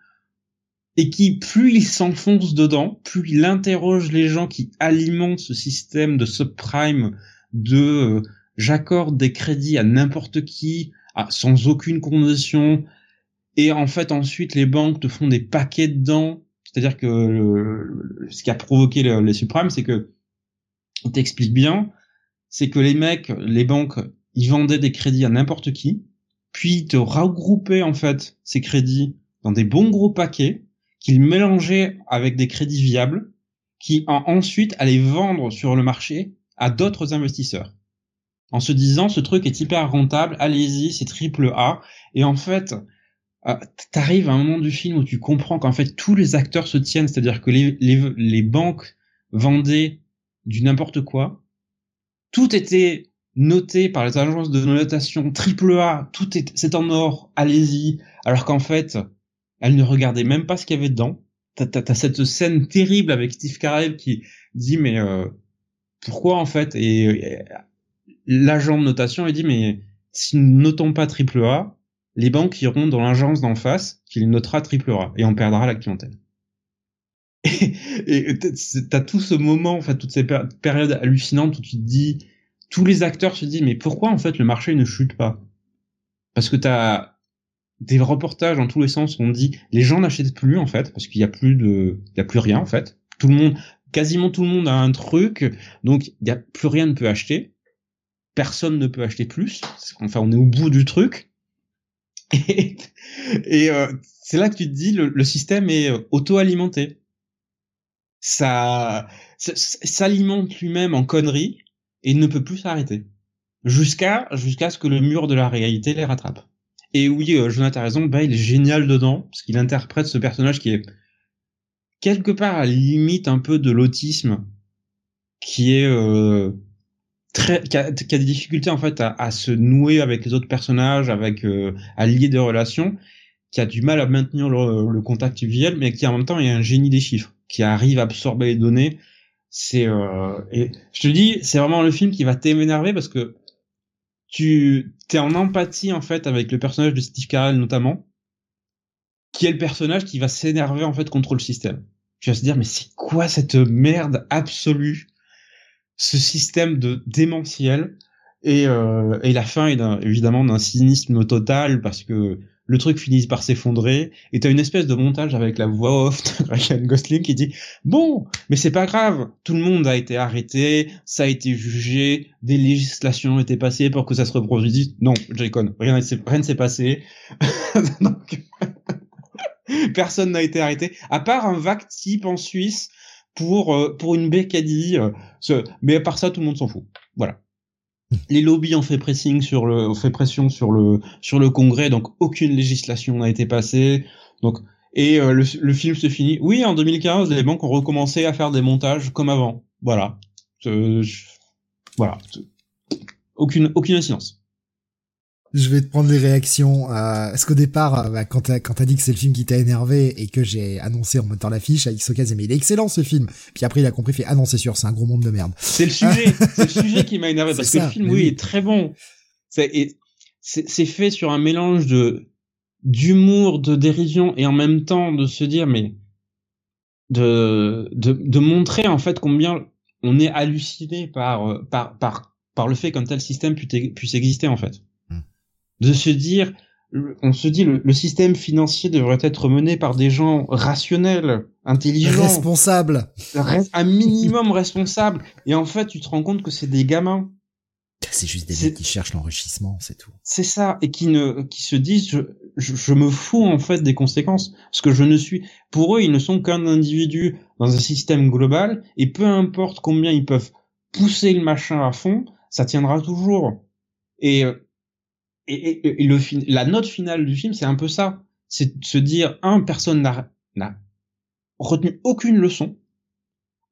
et qui, plus il s'enfonce dedans, plus il interroge les gens qui alimentent ce système de subprime de euh, j'accorde des crédits à n'importe qui sans aucune condition et en fait ensuite les banques te font des paquets dedans. C'est-à-dire que ce qui a provoqué les, les suprêmes c'est que il t'explique bien c'est que les mecs les banques ils vendaient des crédits à n'importe qui puis ils te regroupaient en fait ces crédits dans des bons gros paquets qu'ils mélangeaient avec des crédits viables qui ensuite allaient vendre sur le marché à d'autres investisseurs. En se disant, ce truc est hyper rentable, allez-y, c'est triple A. Et en fait, euh, t'arrives à un moment du film où tu comprends qu'en fait tous les acteurs se tiennent, c'est-à-dire que les, les, banques vendaient du n'importe quoi. Tout était noté par les agences de notation triple A, tout est, c'est en or, allez-y. Alors qu'en fait, elles ne regardaient même pas ce qu'il y avait dedans. t'as, t'as, cette scène terrible avec Steve Carell qui dit mais euh, pourquoi en fait et, l'agent de notation il dit mais si nous notons pas triple A, les banques iront dans l'agence d'en face qui notera triple A et on perdra la clientèle. Et t'as tout ce moment, en fait, toute ces périodes hallucinantes où tu te dis, tous les acteurs se disent mais pourquoi en fait le marché ne chute pas? Parce que t'as des reportages dans tous les sens où on dit les gens n'achètent plus en fait parce qu'il y a plus de, il y a plus rien en fait. Tout le monde, quasiment tout le monde a un truc, donc il y a plus rien ne peut acheter. Personne ne peut acheter plus. Enfin, on est au bout du truc. Et, euh, c'est là que tu te dis le, système est euh, auto-alimenté. Ça, ça s'alimente lui-même en conneries et ne peut plus s'arrêter jusqu'à jusqu'à ce que le mur de la réalité les rattrape. Et oui, euh, Jonathan a raison, bah, il est génial dedans, parce qu'il interprète ce personnage qui est quelque part à la limite un peu de l'autisme, qui est euh, très, qui a, des difficultés en fait à, se nouer avec les autres personnages, avec euh, à lier des relations, qui a du mal à maintenir le, contact visuel, mais qui en même temps est un génie des chiffres, qui arrive à absorber les données. C'est euh, et je te dis, c'est vraiment le film qui va t'énerver parce que tu t'es en empathie en fait avec le personnage de Steve Carell notamment, qui est le personnage qui va s'énerver en fait contre le système. Tu vas se dire mais c'est quoi cette merde absolue, ce système de démentiel. Et euh, et la fin est évidemment d'un cynisme total parce que le truc finit par s'effondrer. Et t'as une espèce de montage avec la voix off de Ryan Gosling qui dit bon mais c'est pas grave. Tout le monde a été arrêté. Ça a été jugé. Des législations ont été passées pour que ça se reproduise. Non je rien rien ne s'est passé personne n'a été arrêté à part un vague type en Suisse pour euh, pour une bécadille euh, mais à part ça tout le monde s'en fout voilà les lobbies ont fait pressing sur le, ont fait pression sur le, sur le Congrès, donc aucune législation n'a été passée. Donc, et euh, le, le, film se finit. Oui, en 2015, les banques ont recommencé à faire des montages comme avant. Voilà. Euh, voilà. Aucune, aucune incidence je vais te prendre les réactions. Euh, parce qu'au départ, euh, bah, quand t'as quand dit que c'est le film qui t'a énervé et que j'ai annoncé en mettant l'affiche, à Xokaz mais il est excellent ce film. Puis après il a compris, fait ah non c'est sûr, c'est un gros monde de merde. C'est le sujet, c'est le sujet qui m'a énervé parce que le film oui, est très bon. C'est c'est fait sur un mélange de d'humour, de dérision et en même temps de se dire mais de de, de montrer en fait combien on est halluciné par euh, par par par le fait qu'un tel système puisse exister en fait de se dire, on se dit, le, système financier devrait être mené par des gens rationnels, intelligents, responsables, un minimum responsable. Et en fait, tu te rends compte que c'est des gamins. C'est juste des mecs qui cherchent l'enrichissement, c'est tout. C'est ça, et qui ne, qui se disent, je, je, me fous en fait des conséquences, parce que je ne suis, pour eux, ils ne sont qu'un individu dans un système global, et peu importe combien ils peuvent pousser le machin à fond, ça tiendra toujours. Et euh, et, et, le la note finale du film, c'est un peu ça. C'est de se dire, un, personne n'a retenu aucune leçon,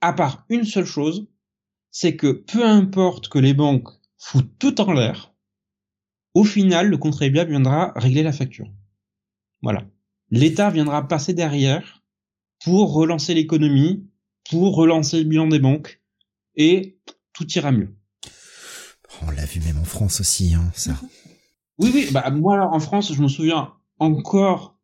à part une seule chose, c'est que peu importe que les banques foutent tout en l'air, au final, le contribuable viendra régler la facture. Voilà. L'État viendra passer derrière pour relancer l'économie, pour relancer le bilan des banques, et tout ira mieux. On l'a vu même en France aussi, hein, ça. Mhm. Oui, oui, bah, moi, en France, je me souviens encore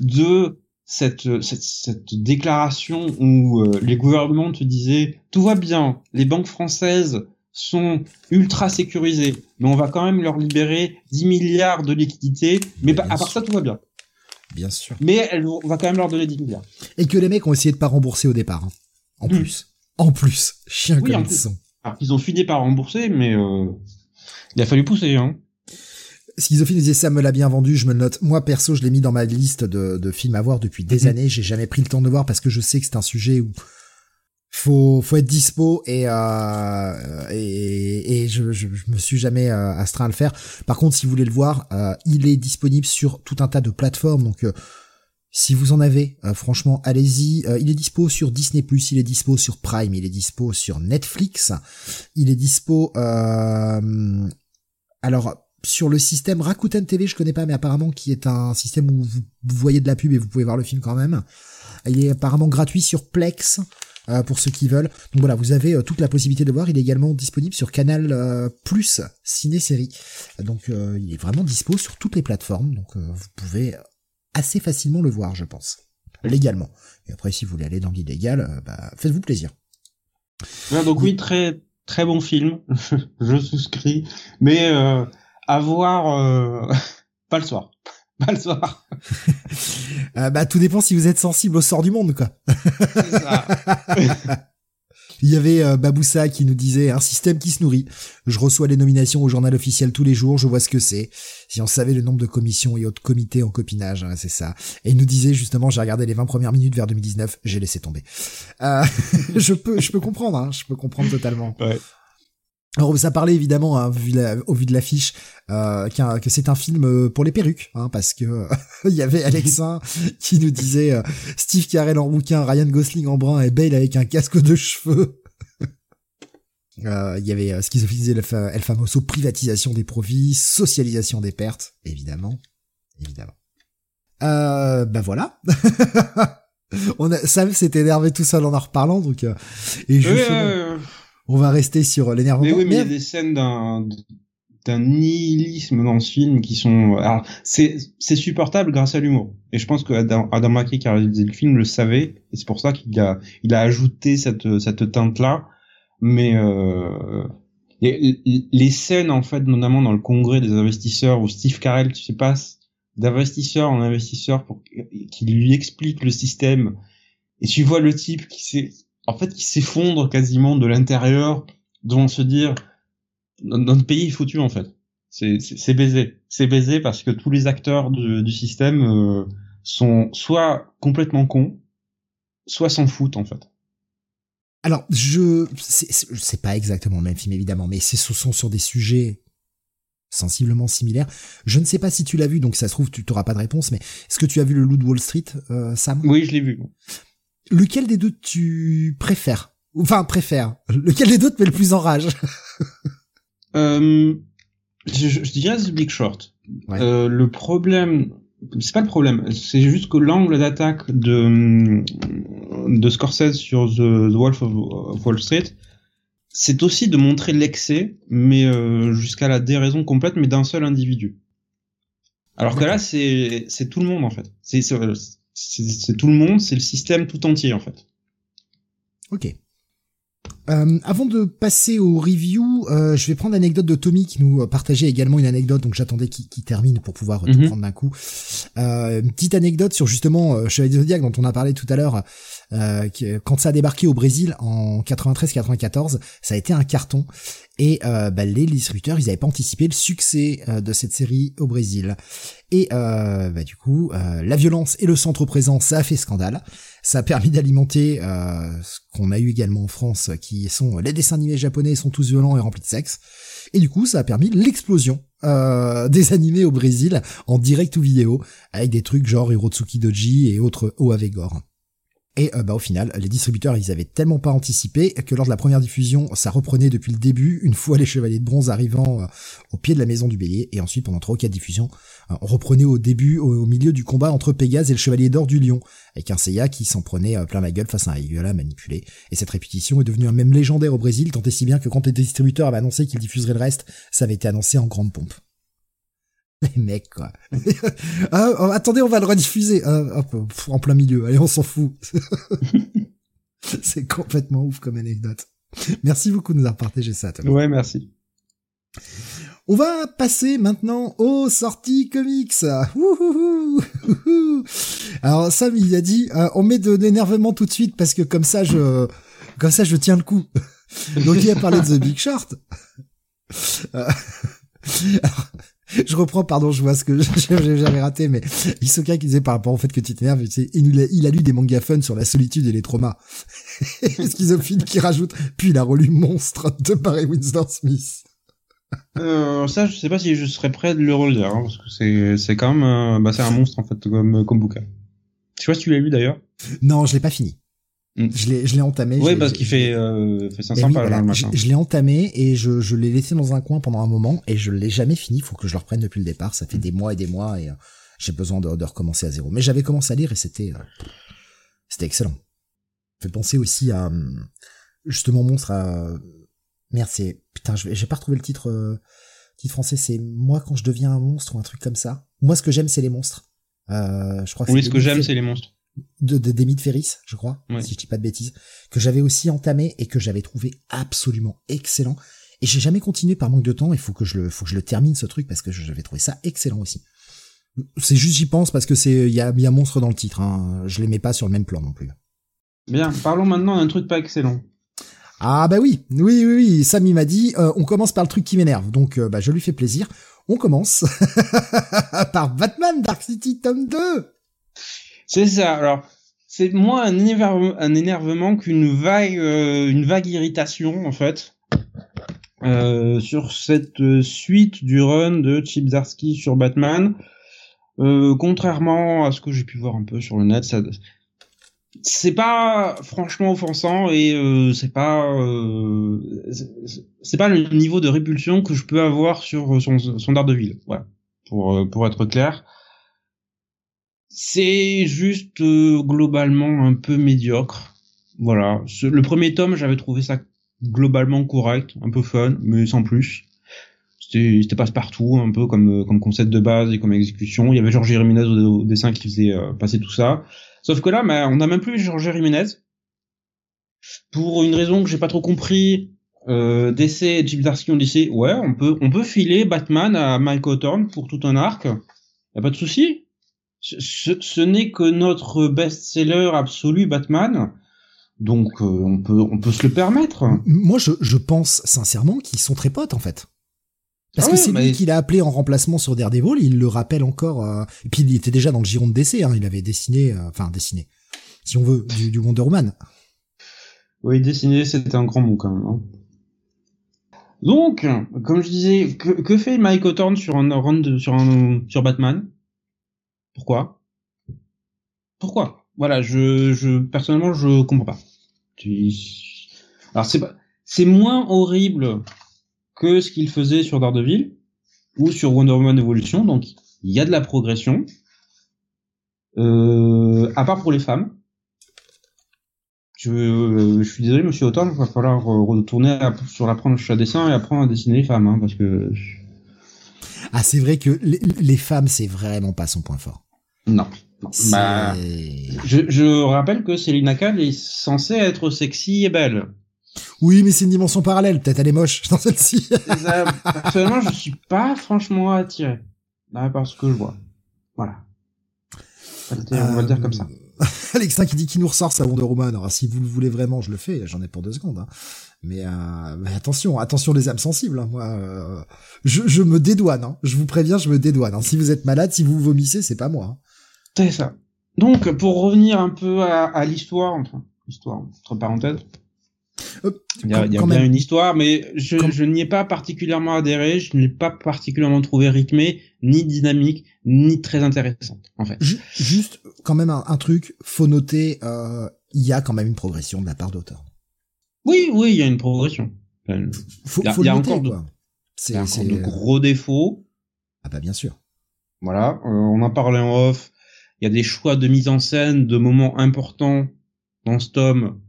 de cette, cette, cette déclaration où euh, les gouvernements te disaient tout va bien, les banques françaises sont ultra sécurisées, mais on va quand même leur libérer 10 milliards de liquidités, mais bah, à part ça, tout va bien. Bien sûr. Mais on va quand même leur donner 10 milliards. Et que les mecs ont essayé de pas rembourser au départ, hein. en hmm. plus. En plus, chien comme ils sont. Alors, ils ont fini par rembourser, mais euh, il a fallu pousser, hein. Schizophile disait ça me l'a bien vendu, je me le note. Moi perso, je l'ai mis dans ma liste de, de films à voir depuis des mhm. années. J'ai jamais pris le temps de voir parce que je sais que c'est un sujet où faut faut être dispo et euh, et, et je, je, me suis jamais euh, astreint à le faire. Par contre, si vous voulez le voir, euh, il est disponible sur tout un tas de plateformes. Donc euh, si vous en avez, euh, franchement, allez-y. il est dispo sur Disney+, il est dispo sur Prime, il est dispo sur Netflix, il est dispo. alors sur le système Rakuten TV, je connais pas, mais apparemment qui est un système où vous voyez de la pub et vous pouvez voir le film quand même. Il est apparemment gratuit sur Plex. Euh, pour ceux qui veulent. Donc voilà, vous avez euh, toute la possibilité de voir. Il est également disponible sur Canal euh, Plus ciné-série. Donc il est vraiment dispo sur toutes les plateformes. Donc vous pouvez assez facilement le voir, je pense, légalement. Et après, si vous voulez aller dans l'illégal, bah, faites-vous plaisir. donc oui, très très bon film. je souscris, mais à voir pas le soir. Pas le soir. euh, bah tout dépend si vous êtes sensible au sort du monde quoi. C'est ça. Il y avait euh, Baboussa qui nous disait un système qui se nourrit. Je reçois les nominations au journal officiel tous les jours, je vois ce que c'est. Si on savait le nombre de commissions et autres comités en copinage, hein, c'est ça. Et il nous disait justement, j'ai regardé les 20 premières minutes vers 2019, j'ai laissé tomber. Euh, je peux, je peux comprendre, hein, je peux comprendre totalement. Ouais. Alors ça parlait évidemment hein, vu au vu de l'affiche euh, que c'est un film euh, pour les perruques, hein, parce que il y avait Alexa qui nous disait euh, Steve Carell en rouquin, Ryan Gosling en brun et Bale avec un casque de cheveux. Euh, il y avait disait El Famoso, privatisation des profits, socialisation des pertes, évidemment, évidemment. Euh, ben voilà. On a, Sam s'est énervé tout seul en en reparlant, donc et je on va rester sur l'énervement. Mais oui, mais il y a des scènes d'un d'un nihilisme dans ce film qui sont c'est c'est supportable grâce à l'humour. Et je pense que Adam, Adam McKay qui a réalisé le film le savait. Et c'est pour ça qu'il a il a ajouté cette cette teinte là mais euh, les, les, scènes en fait notamment dans le congrès des investisseurs où Steve Carell tu sais passe d'investisseur en investisseur pour qu'il lui explique le système. Et tu vois le type qui s'est en fait, qui s'effondre quasiment de l'intérieur, devant se dire, notre pays est foutu, en fait. C'est baisé. C'est baisé parce que tous les acteurs du système euh, sont soit complètement cons, soit s'en foutent, en fait. Alors, je, c'est pas exactement le même film, évidemment, mais ce sont sur des sujets sensiblement similaires. Je ne sais pas si tu l'as vu, donc ça se trouve, tu n'auras pas de réponse, mais est-ce que tu as vu le Loup de Wall Street, euh, Sam? Oui, je l'ai vu. Lequel des deux tu préfères? Enfin, préfères. Lequel des deux te met le plus en rage? Euh, je, je, dirais The Big Short. Euh, le problème, c'est pas le problème, c'est juste que l'angle d'attaque de de Scorsese sur The, Wolf of, Wall Street, c'est aussi de montrer l'excès, mais euh, jusqu'à la déraison complète, mais d'un seul individu. Alors que là, c'est c'est tout le monde en fait. C'est c'est tout le monde, c'est le système tout entier en fait. Ok. Euh, avant de passer au review, euh, je vais prendre l'anecdote de Tommy qui nous partageait également une anecdote, donc j'attendais qu'il termine pour pouvoir tout mhm. prendre d'un coup. Euh, une petite anecdote sur justement euh, Chevalier Zodiac dont on a parlé tout à l'heure. Euh, quand ça a débarqué au Brésil en 93-94, ça a été un carton et euh, bah, les distributeurs ils avaient pas anticipé le succès de cette série au Brésil. Et bah, du coup, la violence et le centre présent, ça a fait scandale. Ça a permis d'alimenter euh, ce qu'on a eu également en France, qui sont les dessins animés japonais sont tous violents et remplis de sexe. Et du coup, ça a permis l'explosion euh, des animés au Brésil en direct ou vidéo, avec des trucs genre Hirotsuki Doji et autres Oavegor. Et euh, bah, au final, les distributeurs, ils avaient tellement pas anticipé que lors de la première diffusion, ça reprenait depuis le début, une fois les chevaliers de bronze arrivant euh, au pied de la maison du bélier, et ensuite pendant trois ou quatre diffusions, euh, on reprenait au début, au, milieu du combat entre Pégase et le chevalier d'or du lion, avec un Seiya qui s'en prenait plein la gueule face à un Aigula manipulé. Et cette répétition est devenue un même légendaire au Brésil, tant et si bien que quand les distributeurs avaient annoncé qu'ils diffuseraient le reste, ça avait été annoncé en grande pompe. Les mecs, quoi. Ah, oh, attendez, on va le rediffuser. Ah, en plein milieu. Allez, on s'en fout. c'est complètement ouf comme anecdote. Merci beaucoup de nous avoir partagé ça, Thomas. Ouais, merci. On va passer maintenant aux sorties comics. Alors Sam il a dit euh, on met de l'énervement tout de suite parce que comme ça je comme ça je tiens le coup. Donc il a parlé de The Big Short. Euh, je reprends, pardon, je vois ce que j'avais raté, mais Isoka qui disait par rapport au fait que tu t'énerves, il, a, il a lu des mangas fun sur la solitude et les traumas. Schizophile qui rajoute, puis il a relu Monstre de Barry Winston Smith. Euh, ça, je sais pas si je serais prêt de le relire, hein, parce que c'est, c'est quand même, euh, bah, c'est un monstre en fait comme, comme bouquin. Tu vois si tu l'as lu d'ailleurs Non, je l'ai pas fini. Mm. Je l'ai, je l'ai entamé. Oui, parce qu'il fait, euh, fait 500 pages Je, je l'ai entamé et je, je l'ai laissé dans un coin pendant un moment et je l'ai jamais fini. Il faut que je le reprenne depuis le départ. Ça fait des mois et des mois et euh, j'ai besoin de, de, recommencer à zéro. Mais j'avais commencé à lire et c'était, euh, c'était excellent. Ça fait penser aussi à justement monstre à merde c'est putain je j'ai pas retrouvé le titre euh, titre français c'est moi quand je deviens un monstre ou un truc comme ça moi ce que j'aime c'est les monstres euh, je crois que oui ce que j'aime c'est les monstres de, de de Ferris, je crois, si je dis pas de bêtises, que j'avais aussi entamé et que j'avais trouvé absolument excellent. Et j'ai jamais continué par manque de temps. Il faut que je le, faut que je le termine ce truc parce que j'avais trouvé ça excellent aussi. C'est juste j'y pense parce que c'est, il y a, y a monstre dans le titre. Hein. Je les mets pas sur le même plan non plus. Bien. Parlons maintenant d'un truc pas excellent. Ah bah oui, oui, oui, oui. Samy m'a dit, euh, on commence par le truc qui m'énerve. Donc euh, bah je lui fais plaisir. On commence par Batman Dark City tome 2. C'est ça. Alors, c'est moins un, énervement qu'une vague, euh, une vague irritation en fait euh, sur cette euh, suite du run de Chip Zarsky sur Batman. contrairement à ce que j'ai pu voir un peu sur le net, ça, c'est pas franchement offensant et c'est pas c'est pas le niveau de répulsion que je peux avoir sur son, son Daredevil. Voilà, pour pour être clair. C'est juste euh, globalement un peu médiocre. Voilà. le premier tome, j'avais trouvé ça globalement correct, un peu fun, mais sans plus. C'était passe-partout, un peu comme, euh, comme concept de base et comme exécution. Il y avait Georges Jiménez au, dessin qui faisait euh, passer tout ça. Sauf que là, bah, on n'a même plus Georges Jiménez. Pour une raison que j'ai pas trop compris, euh, DC et Jim Darsky ont dit ouais, on peut, on peut filer Batman à Mike Hawthorne pour tout un arc. Y a pas de souci ce, n'est que notre best-seller absolu Batman. Donc euh, on peut on peut se le permettre. Moi je, je pense sincèrement qu'ils sont très potes en fait. Parce ah que c'est lui qui l'a appelé en remplacement sur Daredevil, il le rappelle encore. Euh, et puis il était déjà dans le giron de DC, hein, il avait dessiné, euh, enfin dessiné, si on veut, du, du Wonder Woman. Oui, dessiner c'était un grand mot quand même. Hein. Donc, comme je disais, que, que fait Mike Hawthorne sur un run sur un sur Batman? Pourquoi? Pourquoi? Voilà, je, je personnellement je comprends pas. Alors c'est pas, c'est moins horrible que ce qu'il faisait sur Daredevil ou sur Wonder Woman Evolution, donc il y a de la progression. Euh, à part pour les femmes. Je, euh, je suis désolé, Monsieur Automne, il va falloir retourner sur la planche à dessin et apprendre à dessiner les femmes, hein, parce que. Ah, c'est vrai que les, les femmes, c'est vraiment pas son point fort. Non. Bah, je, je, rappelle que Selina Kyle est censée être sexy et belle. Oui, mais c'est une dimension parallèle. Peut-être elle est moche dans celle-ci. Personnellement, je suis pas franchement attiré là, par ce que je vois. Voilà. On va le dire comme ça. Euh, Alexin qui dit qu'il nous ressort sa Wonder Woman. Alors, si vous le voulez vraiment, je le fais. J'en ai pour deux secondes. Hein. Mais, euh, mais, attention, attention les âmes sensibles. Hein. Moi, euh, je, je, me dédouane. Hein. Je vous préviens, je me dédouane. Si vous êtes malade, si vous vomissez, c'est pas moi. C'est ça. Donc, pour revenir un peu à, l'histoire, entre, histoire, entre parenthèses, euh, il y a, bien une histoire, mais je, je n'y ai pas particulièrement adhéré, je ne l'ai pas particulièrement trouvé rythmé, ni dynamique, ni très intéressante, en fait. Juste, quand même, un, truc, faut noter, euh, il y a quand même une progression de la part d'auteur. Oui, oui, il y a une progression. il y a, encore, de, y a encore de gros défauts. Ah bah bien sûr. Voilà, euh, on en parlait en off il y a des choix de mise en scène, de moments importants dans ce tome.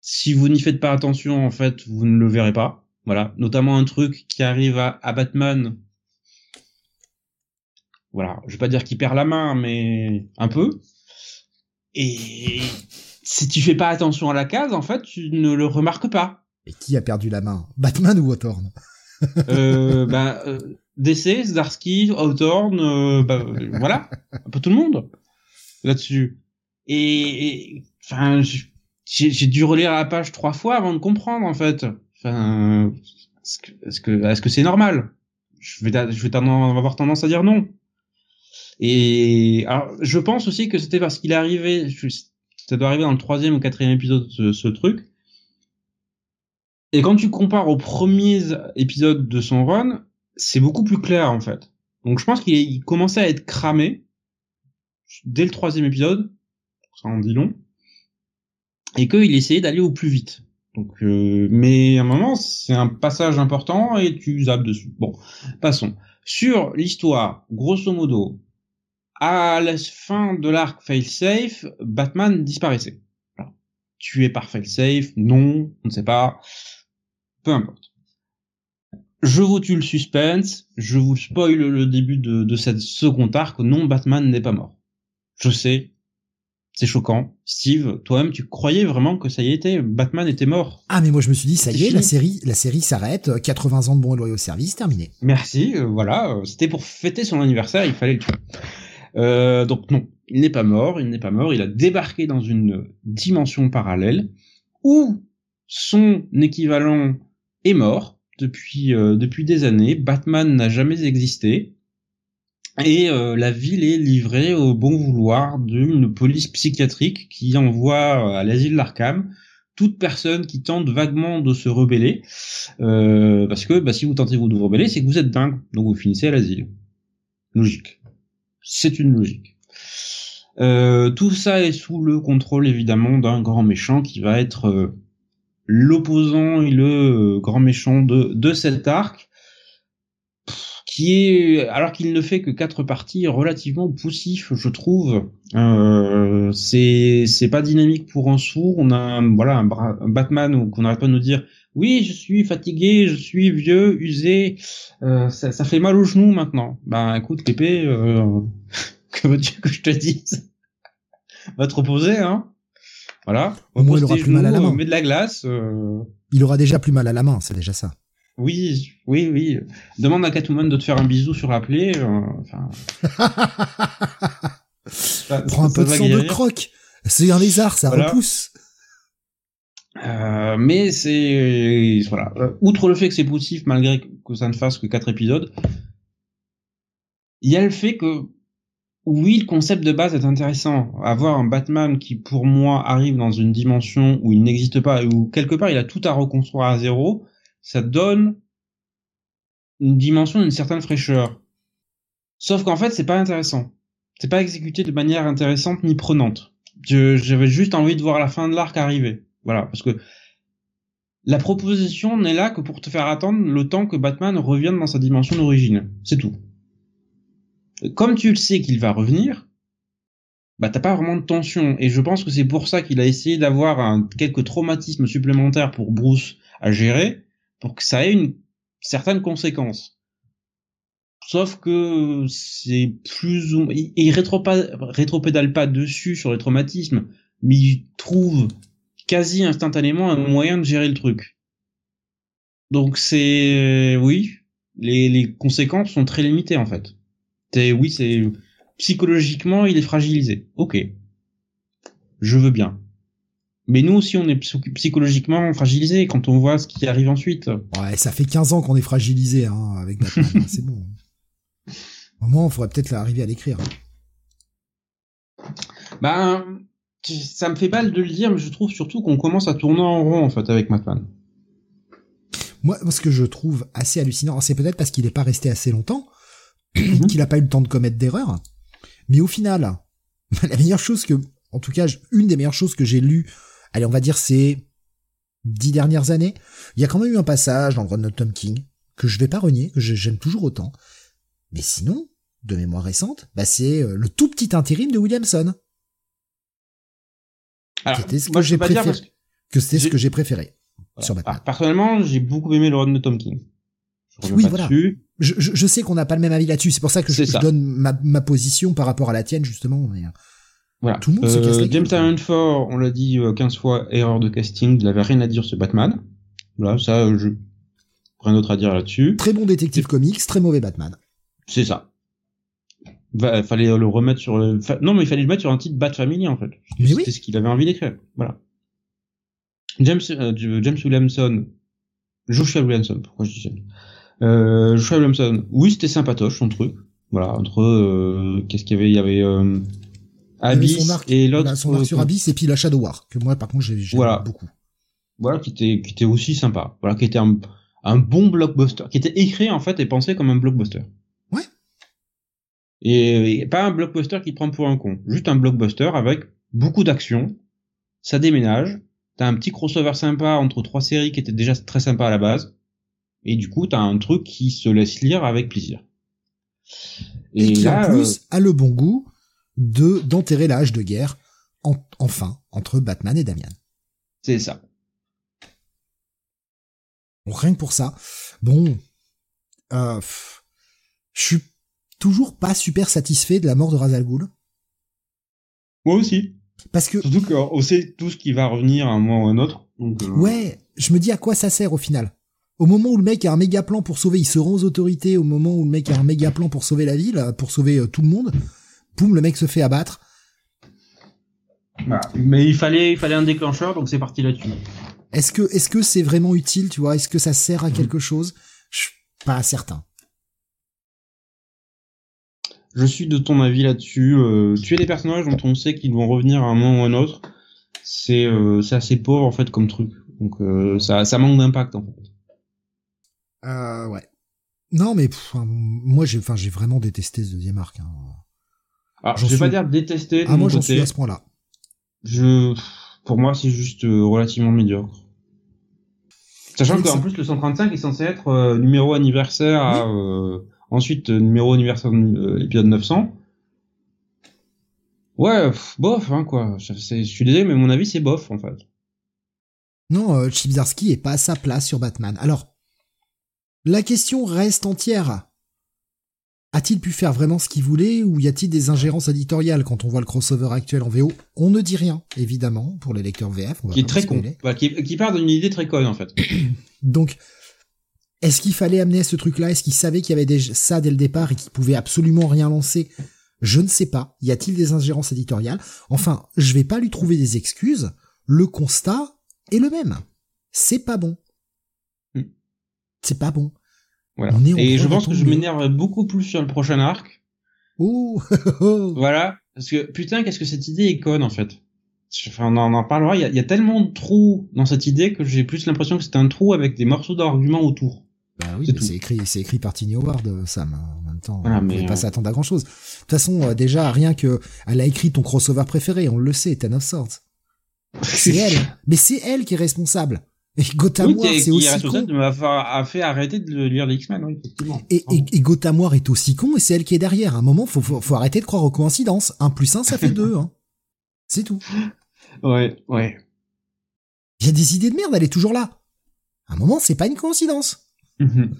Si vous n'y faites pas attention, en fait, vous ne le verrez pas. Voilà, notamment un truc qui arrive à, Batman. Voilà, je vais pas dire qu'il perd la main, mais un peu. Et si tu fais pas attention à la case, en fait, tu ne le remarques pas. Et qui a perdu la main? Batman ou Hawthorne? Euh, euh, DC, Zdarsky, Hawthorne, euh, bah, voilà, un peu tout le monde là-dessus. Et enfin, j'ai dû relire la page trois fois avant de comprendre en fait. Enfin, est-ce que est-ce que c'est normal? Je vais je vais avoir tendance à dire non. Et alors, je pense aussi que c'était parce qu'il est arrivé, ça doit arriver dans le troisième ou quatrième épisode ce, ce truc. Et quand tu compares au premier épisode de son run, c'est beaucoup plus clair en fait. Donc je pense qu'il commençait à être cramé dès le troisième épisode, ça en dit long. et qu'il essayait d'aller au plus vite. Donc, euh, mais à un moment, c'est un passage important et tu zappes dessus. Bon, passons. Sur l'histoire, grosso modo, à la fin de l'arc Failsafe, Batman disparaissait. Tué par Failsafe, non, on ne sait pas. Peu importe. Je vous tue le suspense, je vous spoil le début de, de cette second arc, non, Batman n'est pas mort. Je sais, c'est choquant. Steve, toi-même, tu croyais vraiment que ça y était, Batman était mort. Ah, mais moi je me suis dit, ça y est, la série, la série s'arrête, 80 ans de bon et loyaux service, terminé. Merci, euh, voilà, euh, c'était pour fêter son anniversaire, il fallait le tuer. Euh, donc non, il n'est pas mort, il n'est pas mort, il a débarqué dans une dimension parallèle où son équivalent est mort depuis depuis des années. Batman n'a jamais existé et euh, la ville est livrée au bon vouloir d'une police psychiatrique qui envoie à l'asile d'Arkham toute personne qui tente vaguement de se rebeller, euh, parce que bah, si vous tentez vous de vous rebeller, c'est que vous êtes dingue, donc vous finissez à l'asile. Logique. C'est une logique. Euh, tout ça est sous le contrôle évidemment d'un grand méchant qui va être l'opposant et le grand méchant de, de cet arc qui est alors qu'il ne fait que quatre parties relativement poussif je trouve. Euh, c'est c'est pas dynamique pour un sourd. On a un, voilà un, Batman qu'on n'arrête pas de nous dire oui je suis fatigué je suis vieux usé. Euh, ça, ça, fait mal aux genoux maintenant ben écoute Pépé euh, que veux-tu que je te dise? Va te reposer hein voilà au moins il aura plus mal à la main met de la glace euh. il aura déjà plus mal à la main c'est déjà ça oui, oui, oui. Demande à Catwoman de te faire un bisou sur la plaie. Euh, enfin... Prends un peu de sang de croque. C'est un lézard, ça repousse. Euh, mais c'est voilà. Outre le fait que c'est poussif, malgré que ça ne fasse que quatre épisodes, il y a le fait que oui, le concept de base est intéressant. Avoir un Batman qui, pour moi, arrive dans une dimension où il n'existe pas où quelque part il a tout à reconstruire à zéro, ça donne une dimension d'une certaine fraîcheur. Sauf qu'en fait, c'est pas intéressant. C'est pas exécuté de manière intéressante ni prenante. J'avais juste envie de voir la fin de l'arc arriver. Voilà, parce que la proposition n'est là que pour te faire attendre le temps que Batman revienne dans sa dimension d'origine. C'est tout. Comme tu le sais qu'il va revenir, bah t'as pas vraiment de tension. Et je pense que c'est pour ça qu'il a essayé d'avoir quelques traumatismes supplémentaires pour Bruce à gérer, pour que ça ait une certaine conséquence. Sauf que c'est plus ou il, il rétropédale pas dessus sur les traumatismes, mais il trouve quasi instantanément un moyen de gérer le truc. Donc c'est oui, les conséquences sont très limitées en fait. C'est oui, c'est psychologiquement il est fragilisé. Ok, je veux bien. Mais nous aussi, on est psychologiquement fragilisé quand on voit ce qui arrive ensuite. Ouais, ça fait 15 ans qu'on est fragilisé hein, avec Batman. c'est bon. Au moment, il faudrait peut-être arriver à l'écrire. Ben, ça me fait mal de le dire, mais je trouve surtout qu'on commence à tourner en rond en fait avec Batman. Moi, ce que je trouve assez hallucinant, c'est peut-être parce qu'il n'est pas resté assez longtemps, mhm. qu'il n'a pas eu le temps de commettre d'erreurs, mais au final, la meilleure chose que, en tout cas, une des meilleures choses que j'ai lues allez, on va dire ces dix dernières années, il y a quand même eu un passage dans le run de Tom King que je vais pas renier, que j'aime toujours autant. Mais sinon, de mémoire récente, bah c'est euh, le tout petit intérim de Williamson. C'était ce que j'ai préféré. Que c'était ce que j'ai préféré sur Batman. personnellement, j'ai beaucoup aimé le run de Tom King. oui, voilà. Je, je, je, sais qu'on n'a pas le même avis là-dessus. C'est pour ça que je, donne ma, ma, position par rapport à la tienne justement. Mais, euh, voilà. Tout le monde se casse euh, James Tynion Ford, on l'a dit 15 euh, fois, erreur de casting, il avait rien à dire sur Batman. Voilà, ça, je rien d'autre à dire là-dessus. Très bon détective comics, très mauvais Batman. C'est ça. Il fallait le remettre sur le... non, mais il fallait le mettre sur un titre Bat Family, en fait. C'était ce qu'il avait envie d'écrire. Voilà. James, euh, James Williamson, Joshua Williamson, pourquoi je dis ça euh, Joshua Williamson, oui, c'était sympatoche, son truc. Voilà, entre, euh, qu'est-ce qu'il y avait? Il y avait, euh, Abyss et l'autre son arc sur Abyss et puis la Shadow War que moi par contre j'ai voilà. beaucoup. Voilà qui était qui était aussi sympa. Voilà qui était un, un bon blockbuster qui était écrit en fait et pensé comme un blockbuster. Ouais. Et, pas un blockbuster qui prend pour un con, juste un blockbuster avec beaucoup d'action ça déménage, t'as un petit crossover sympa entre trois séries qui étaient déjà très sympa à la base, et du coup t'as un truc qui se laisse lire avec plaisir. Et, qui en plus euh, a le bon goût de d'enterrer la hache de guerre enfin entre Batman et Damian. C'est ça. Bon, rien que pour ça. Bon, euh, je suis toujours pas super satisfait de la mort de Razal Ghul. Moi aussi. Parce que surtout qu'on sait tout ce qui va revenir à un moment ou à un autre. Donc, euh, Ouais, je me dis à quoi ça sert au final. Au moment où le mec a un méga plan pour sauver, il se rend aux autorités. Au moment où le mec a un méga plan pour sauver la ville, pour sauver euh, tout le monde, boum, le mec se fait abattre. Mais il fallait, il fallait un déclencheur, donc c'est parti là-dessus. Est-ce que, est-ce que c'est vraiment utile, tu vois? Est-ce que ça sert à quelque chose? Je suis pas certain. Je suis de ton avis là-dessus. Euh, tuer des personnages dont on sait qu'ils vont revenir à un moment ou à un autre, c'est euh, c'est assez pauvre en fait comme truc. Donc euh, ça ça manque d'impact en fait. Euh, ouais. Non mais moi j'ai enfin j'ai vraiment détesté ce deuxième arc. Hein. Alors je vais pas dire détester. Ah moi j'en suis à ce point-là. Je pour moi c'est juste euh, relativement médiocre. Sachant qu'en plus le 135 est censé être euh, numéro anniversaire à Ensuite, euh, numéro anniversaire euh, épisode 900. Ouais, bof, hein, quoi. Je, suis désolé, mais mon avis, c'est bof, en fait. Non, euh, est pas à sa place sur Batman. Alors, la question reste entière. A-t-il pu faire vraiment ce qu'il voulait ou y a-t-il des ingérences éditoriales quand on voit le crossover actuel en VO On ne dit rien, évidemment, pour les lecteurs VF. qui est très con. Bah, qui, qui part d'une idée très conne, en fait. Donc, est-ce qu'il fallait amener à ce truc-là? Est-ce qu'il savait qu'il y avait déjà ça dès le départ et qu'il pouvait absolument rien lancer? Je ne sais pas. Y a-t-il des ingérences éditoriales? Enfin, je vais pas lui trouver des excuses. Le constat est le même. C'est pas bon. C'est pas bon. Voilà. et je pense que je m'énerve beaucoup plus sur le prochain arc. Oh Voilà. Parce que putain, qu'est-ce que cette idée est conne en fait. Enfin, on en, parlera. Il y, a, il y, a, tellement de trous dans cette idée que j'ai plus l'impression que c'est un trou avec des morceaux d'arguments autour. Bah oui, c'est écrit, c'est écrit par Tiny Howard, euh, Sam. Hein, en même temps, on ne pas s'attendre à grand chose. De toute façon, euh, déjà, rien que, elle a écrit ton crossover préféré, on le sait, Ten of Swords. C'est elle. Mais c'est elle qui est responsable. Et Gotham War, c'est aussi con. a fait arrêter de lire les X-Men, oui, effectivement. Et, et, et, Gotham War est aussi con et c'est elle qui est derrière. À un moment, faut, faut, faut arrêter de croire aux coïncidences. Un plus un, ça fait deux, hein. C'est tout. Ouais, ouais. Il y a des idées de merde, elle est toujours là. À un moment, c'est pas une coïncidence. Mhm.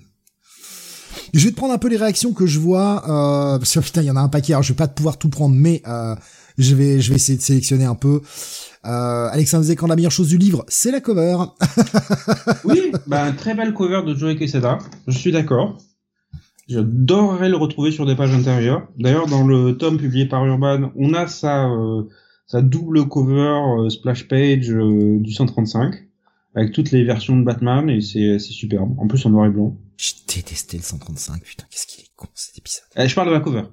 Je vais te prendre un peu les réactions que je vois. Euh, parce que putain, il y en a un paquet. Alors, je vais pas pouvoir tout prendre, mais euh, je vais, je vais essayer de sélectionner un peu. Euh, Alexandre disait quand la meilleure chose du livre, c'est la cover. oui, bah, très belle cover de Joey Quesada. Je suis d'accord. J'adorerais le retrouver sur des pages intérieures. D'ailleurs, dans le tome publié par Urban, on a sa, euh, sa double cover euh, splash page euh, du 135 avec toutes les versions de Batman et c'est superbe. En plus en noir et blanc. J'ai détesté le 135, putain, qu'est-ce qu'il est con cet épisode. Eh, je parle de la cover.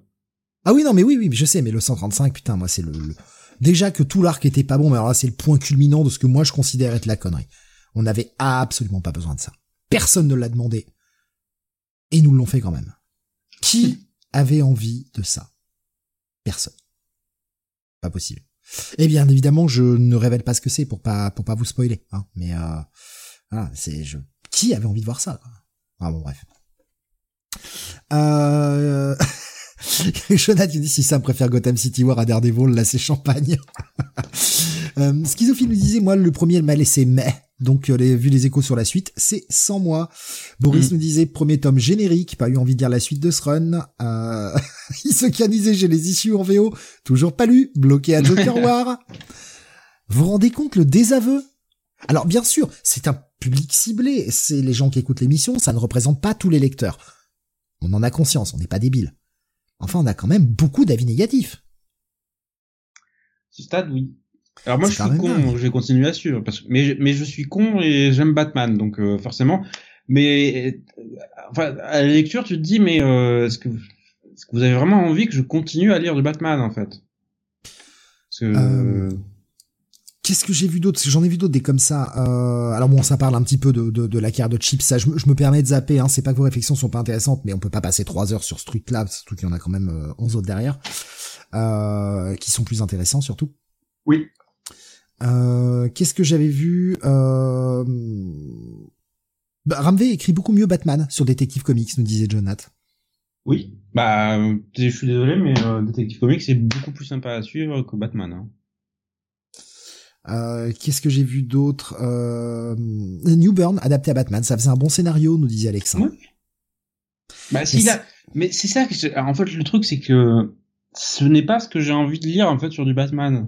Ah oui non mais oui oui, je sais mais le 135 putain moi c'est le, déjà que tout l'arc était pas bon mais alors là c'est le point culminant de ce que moi je considère être la connerie. On n'avait absolument pas besoin de ça. Personne ne l'a demandé. Et nous l'ont fait quand même. Qui avait envie de ça? Personne. Pas possible. Et bien évidemment, je ne révèle pas ce que c'est pour pas pour pas vous spoiler. Hein. Mais euh, c'est je... qui avait envie de voir ça. Ah bon bref. Euh... Jonathan dit si ça préfère Gotham City War à Daredevil, là c'est champagne. euh, Schizophile nous disait moi le premier elle m'a laissé mais donc, euh, les, vu les échos sur la suite, c'est sans moi. Boris mm. nous disait premier tome générique, pas eu envie de lire la suite de ce run. Euh... il se canisait, j'ai les issues en VO, toujours pas lu, bloqué à Joker War. Vous vous rendez compte le désaveu? Alors bien sûr, c'est un public ciblé, c'est les gens qui écoutent l'émission, ça ne représente pas tous les lecteurs. On en a conscience, on n'est pas débile. Enfin, on a quand même beaucoup d'avis négatifs. Ce stade, oui. Alors moi je suis con, je vais continuer à suivre parce que mais mais je suis con et j'aime Batman donc euh, forcément mais euh, enfin à la lecture tu te dis mais euh, est-ce que est-ce que vous avez vraiment envie que je continue à lire du Batman en fait? Qu'est-ce que j'ai vu d'autre? J'en ai vu d'autres des comme ça. alors bon, ça parle un petit peu de, de, de la carte de Chips. Ça, je, me permets de zapper. Hein. C'est pas que vos réflexions sont pas intéressantes, mais on peut pas passer trois heures sur ce truc-là, surtout qu'il y en a quand même 11 autres derrière, qui sont plus intéressants surtout. Oui. Euh, Qu'est-ce que j'avais vu euh... bah, Ramvé écrit beaucoup mieux Batman sur Detective Comics, nous disait Jonathan. Oui, bah, je suis désolé, mais euh, Detective Comics c'est beaucoup plus sympa à suivre que Batman. Hein. Euh, Qu'est-ce que j'ai vu d'autre euh, New Burn adapté à Batman, ça faisait un bon scénario, nous disait Alexandre. Ouais. Bah, si a... mais c'est ça que je... en fait le truc c'est que ce n'est pas ce que j'ai envie de lire en fait sur du Batman.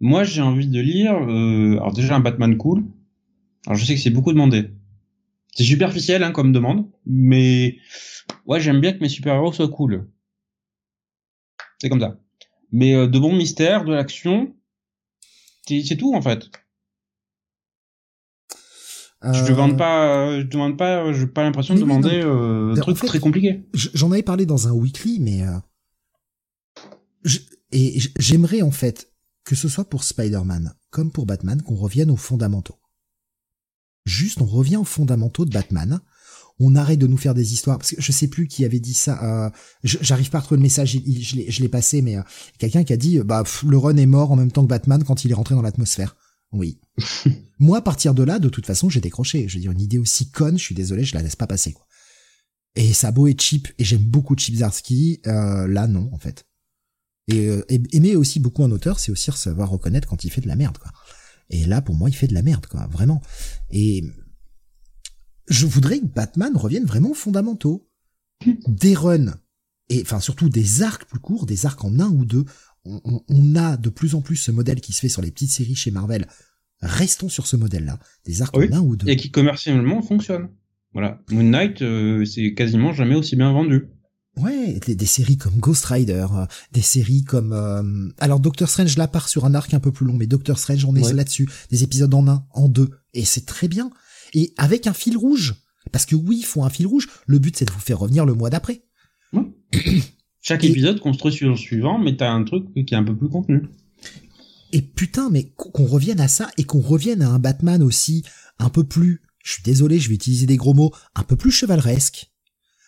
Moi j'ai envie de lire euh... alors déjà un Batman cool. Alors je sais que c'est beaucoup demandé. C'est superficiel hein, comme demande, mais ouais j'aime bien que mes super-héros soient cool. C'est comme ça. Mais euh, de bons mystères, de l'action, c'est tout en fait. Euh... Je demande pas, je demande pas, j'ai pas l'impression de demander euh, un truc en fait, très compliqué. J'en avais parlé dans un weekly, mais euh, je, et j'aimerais en fait que ce soit pour Spider-Man comme pour Batman qu'on revienne aux fondamentaux. Juste, on revient aux fondamentaux de Batman. On arrête de nous faire des histoires parce que je sais plus qui avait dit ça. Euh, J'arrive pas à trouver le message, je l'ai passé, mais euh, quelqu'un qui a dit bah le run est mort en même temps que Batman quand il est rentré dans l'atmosphère. Oui. Moi, à partir de là, de toute façon, j'ai décroché. Je veux dire, une idée aussi conne, je suis désolé, je la laisse pas passer, quoi. Et ça beau être cheap, et j'aime beaucoup Chip Zarsky, euh, là, non, en fait. Et euh, aimer aussi beaucoup un auteur, c'est aussi savoir reconnaître quand il fait de la merde, quoi. Et là, pour moi, il fait de la merde, quoi, vraiment. Et je voudrais que Batman revienne vraiment aux fondamentaux. Des runs, et enfin surtout des arcs plus courts, des arcs en un ou deux, on, on, a de plus en plus ce modèle qui se fait sur les petites séries chez Marvel. Restons sur ce modèle-là, des arcs oui, en un ou deux. Et qui commercialement fonctionne. Voilà, Moon Knight, euh, c'est quasiment jamais aussi bien vendu. Ouais, des, des, séries comme Ghost Rider, euh, des séries comme euh... alors Doctor Strange là part sur un arc un peu plus long, mais Doctor Strange on est ouais. là-dessus, des épisodes en un, en deux, et c'est très bien. Et avec un fil rouge, parce que oui, il faut un fil rouge. Le but c'est de vous faire revenir le mois d'après. Ouais. Chaque épisode construit sur le suivant, mais t'as un truc qui est un peu plus contenu. Et putain, mais qu'on revienne à ça et qu'on revienne à un Batman aussi un peu plus, je suis désolé, je vais utiliser des gros mots, un peu plus chevaleresque.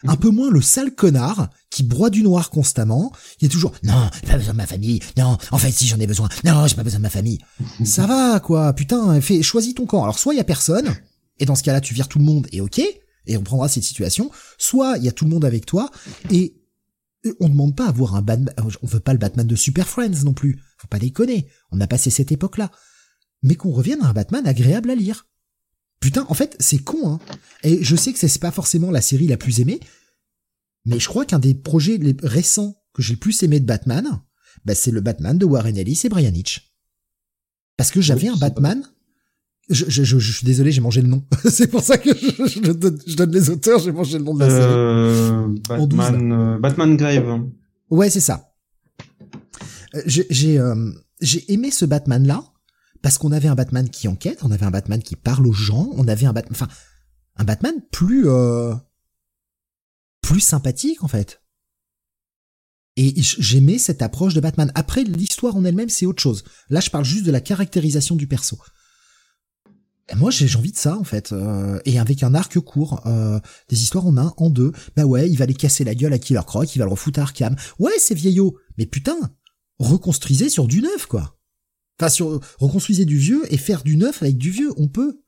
Un peu moins le sale connard qui broie du noir constamment, qui est toujours non, j'ai pas besoin de ma famille. Non, en fait si j'en ai besoin. Non, j'ai pas besoin de ma famille. ça va quoi, putain, fais choisis ton camp. Alors soit il y a personne et dans ce cas-là tu vires tout le monde et OK et on prendra cette situation, soit il y a tout le monde avec toi et on demande pas à voir un Batman, on veut pas le Batman de Super Friends non plus. Faut pas déconner. On a passé cette époque-là. Mais qu'on revienne à un Batman agréable à lire. Putain, en fait, c'est con, hein. Et je sais que c'est pas forcément la série la plus aimée, mais je crois qu'un des projets les récents que j'ai le plus aimé de Batman, bah, c'est le Batman de Warren Ellis et Brian Hitch. Parce que j'avais un Batman, je, je, je, je, suis désolé, j'ai mangé le nom. c'est pour ça que je, donne, les auteurs, j'ai mangé le nom de la série. Euh, Batman, euh, Batman Grave. Ouais, c'est ça. J'ai euh, j'ai aimé ce Batman là parce qu'on avait un Batman qui enquête, on avait un Batman qui parle aux gens, on avait un Batman, enfin un Batman plus euh, plus sympathique en fait. Et j'aimais cette approche de Batman. Après l'histoire en elle-même, c'est autre chose. Là, je parle juste de la caractérisation du perso. Moi, j'ai envie de ça, en fait. Euh, et avec un arc court, euh, des histoires en un, en deux. Bah ouais, il va aller casser la gueule à Killer Croc, il va le refoutre à Arkham. Ouais, c'est vieillot. Mais putain, reconstruisez sur du neuf, quoi. Enfin, sur, reconstruisez du vieux et faire du neuf avec du vieux, on peut.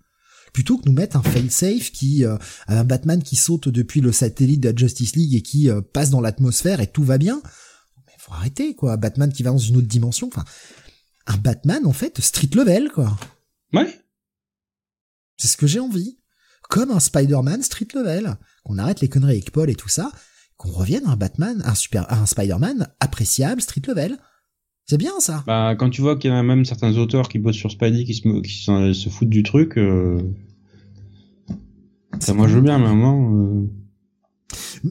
Plutôt que nous mettre un fail-safe qui, euh, un Batman qui saute depuis le satellite de la Justice League et qui euh, passe dans l'atmosphère et tout va bien. Mais faut arrêter, quoi. Batman qui va dans une autre dimension. Enfin, un Batman, en fait, street level, quoi. Ouais. C'est ce que j'ai envie. Comme un Spider-Man street level. Qu'on arrête les conneries avec Paul et tout ça. Qu'on revienne à un Batman, un super, un Spider-Man appréciable street level. C'est bien ça. Bah, quand tu vois qu'il y a même certains auteurs qui bossent sur Spidey qui se, qui se, foutent du truc, euh... ça moi je veux bien, mais à un moment. Euh...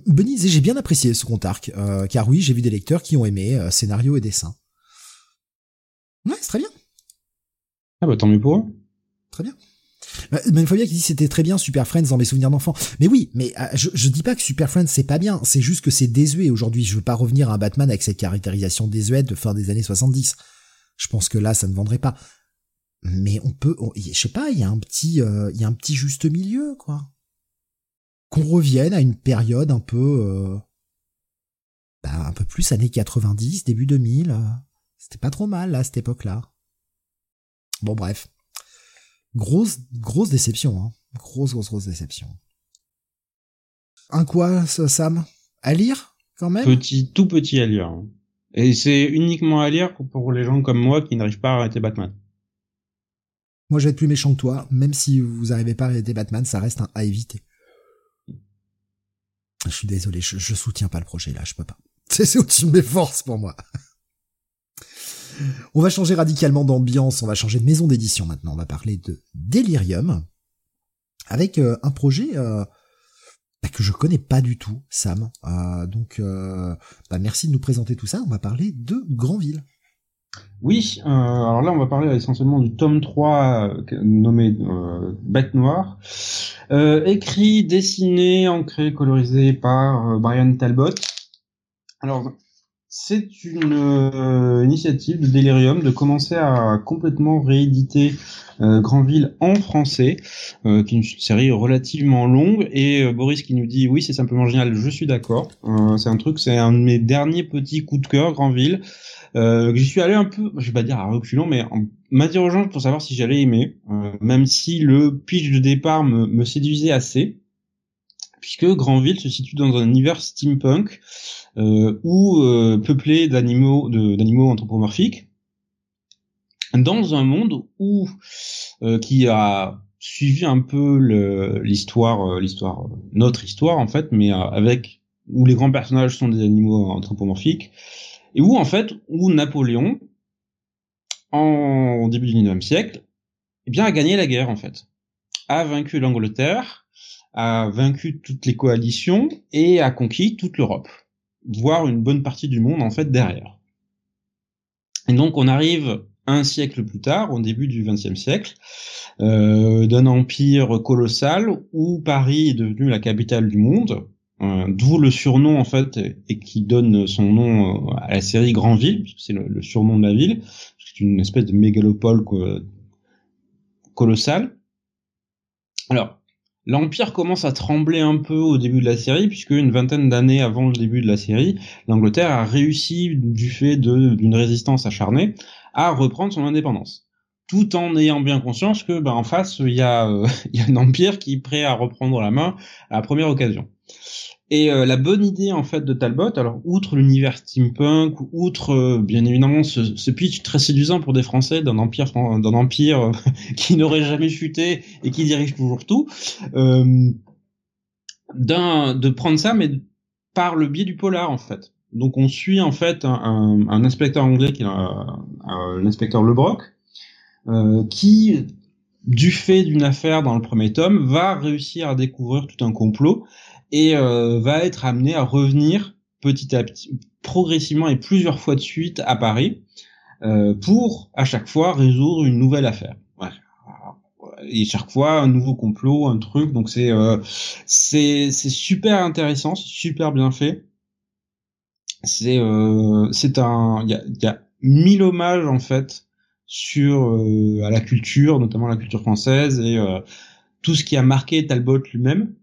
Benny j'ai bien apprécié ce compte arc, euh, car oui, j'ai vu des lecteurs qui ont aimé scénario et dessin. Ouais, c'est très bien. Ah bah tant mieux pour eux. Très bien. Même Fabien qui dit c'était très bien Super Friends dans mes souvenirs d'enfant. Mais oui, mais euh, je, je dis pas que Super Friends c'est pas bien, c'est juste que c'est désuet aujourd'hui. Je veux pas revenir à un Batman avec cette caractérisation désuète de fin des années 70. Je pense que là ça ne vendrait pas. Mais on peut, je sais pas, il y a un petit, euh, il y a un petit juste milieu quoi. Qu'on revienne à une période un peu, euh, bah, un peu plus années 90, début 2000. C'était pas trop mal là à cette époque-là. Bon, bref. Grosse, grosse déception, hein. Grosse, grosse, grosse déception. Un quoi, Sam? À lire, quand même? Petit, tout petit à lire. Hein. Et c'est uniquement à lire pour les gens comme moi qui n'arrivent pas à arrêter Batman. Moi, je vais être plus méchant que toi. Même si vous n'arrivez pas à arrêter Batman, ça reste un à éviter. Je suis désolé, je, je soutiens pas le projet là, je peux pas. C'est au-dessus de mes forces pour moi. On va changer radicalement d'ambiance, on va changer de maison d'édition maintenant. On va parler de Delirium avec euh, un projet euh, bah, que je connais pas du tout, Sam. Euh, donc, bah, merci de nous présenter tout ça. On va parler de Grandville. Oui, alors là on va parler essentiellement du tome 3 nommé Bête Noire, écrit, dessiné, ancré, colorisé par Brian Talbot. Alors c'est une euh, initiative de Delirium de commencer à complètement rééditer euh, Grandville en français, euh, qui est une série relativement longue. Et euh, Boris qui nous dit oui, c'est simplement génial, je suis d'accord. c'est un truc, c'est un de mes derniers petits coups de cœur, Grandville. J'y suis allé un peu, je vais pas dire à reculons, mais en m'interrogeant pour savoir si j'allais aimer, même si le pitch de départ me séduisait assez puisque Grandville se situe dans un univers steampunk euh, ou euh, peuplé d'animaux d'animaux anthropomorphiques dans un monde où euh, qui a suivi un peu l'histoire l'histoire notre histoire en fait mais avec où les grands personnages sont des animaux anthropomorphiques et où en fait où Napoléon en début du 19e siècle eh bien a gagné la guerre en fait. A vaincu l'Angleterre a vaincu toutes les coalitions et a conquis toute l'Europe voire une bonne partie du monde en fait derrière. Et donc on arrive un siècle plus tard, au début du XXe siècle, euh, d'un empire colossal où Paris est devenu la capitale du monde, euh, d'où le surnom en fait et qui donne son nom euh, à la série Grandville, puisque c'est le, surnom de la ville, c'est une espèce de mégalopole colossale. Alors L'Empire commence à trembler un peu au début de la série, puisque une vingtaine d'années avant le début de la série, l'Angleterre a réussi, du fait d'une résistance acharnée, à reprendre son indépendance. Tout en ayant bien conscience que, ben, en face, il y, euh, il y a un empire qui est prêt à reprendre la main à la première occasion. Et euh, la bonne idée en fait de Talbot, alors outre l'univers steampunk, outre euh, bien évidemment ce, ce, pitch très séduisant pour des Français d'un empire d'un empire euh, qui n'aurait jamais chuté et qui dirige toujours tout, de prendre ça mais par le biais du polar en fait. Donc on suit en fait un, un, inspecteur anglais qui est l'inspecteur Lebrock, qui du fait d'une affaire dans le premier tome va réussir à découvrir tout un complot et euh, va être amené à revenir petit à petit, progressivement et plusieurs fois de suite à Paris euh, pour à chaque fois résoudre une nouvelle affaire. Et chaque fois un nouveau complot, un truc. Donc c'est euh, c'est c'est super intéressant, super bien fait. C'est euh, c'est un il y a, y a mille hommages en fait sur à la culture, notamment la culture française et tout ce qui a marqué Talbot lui-même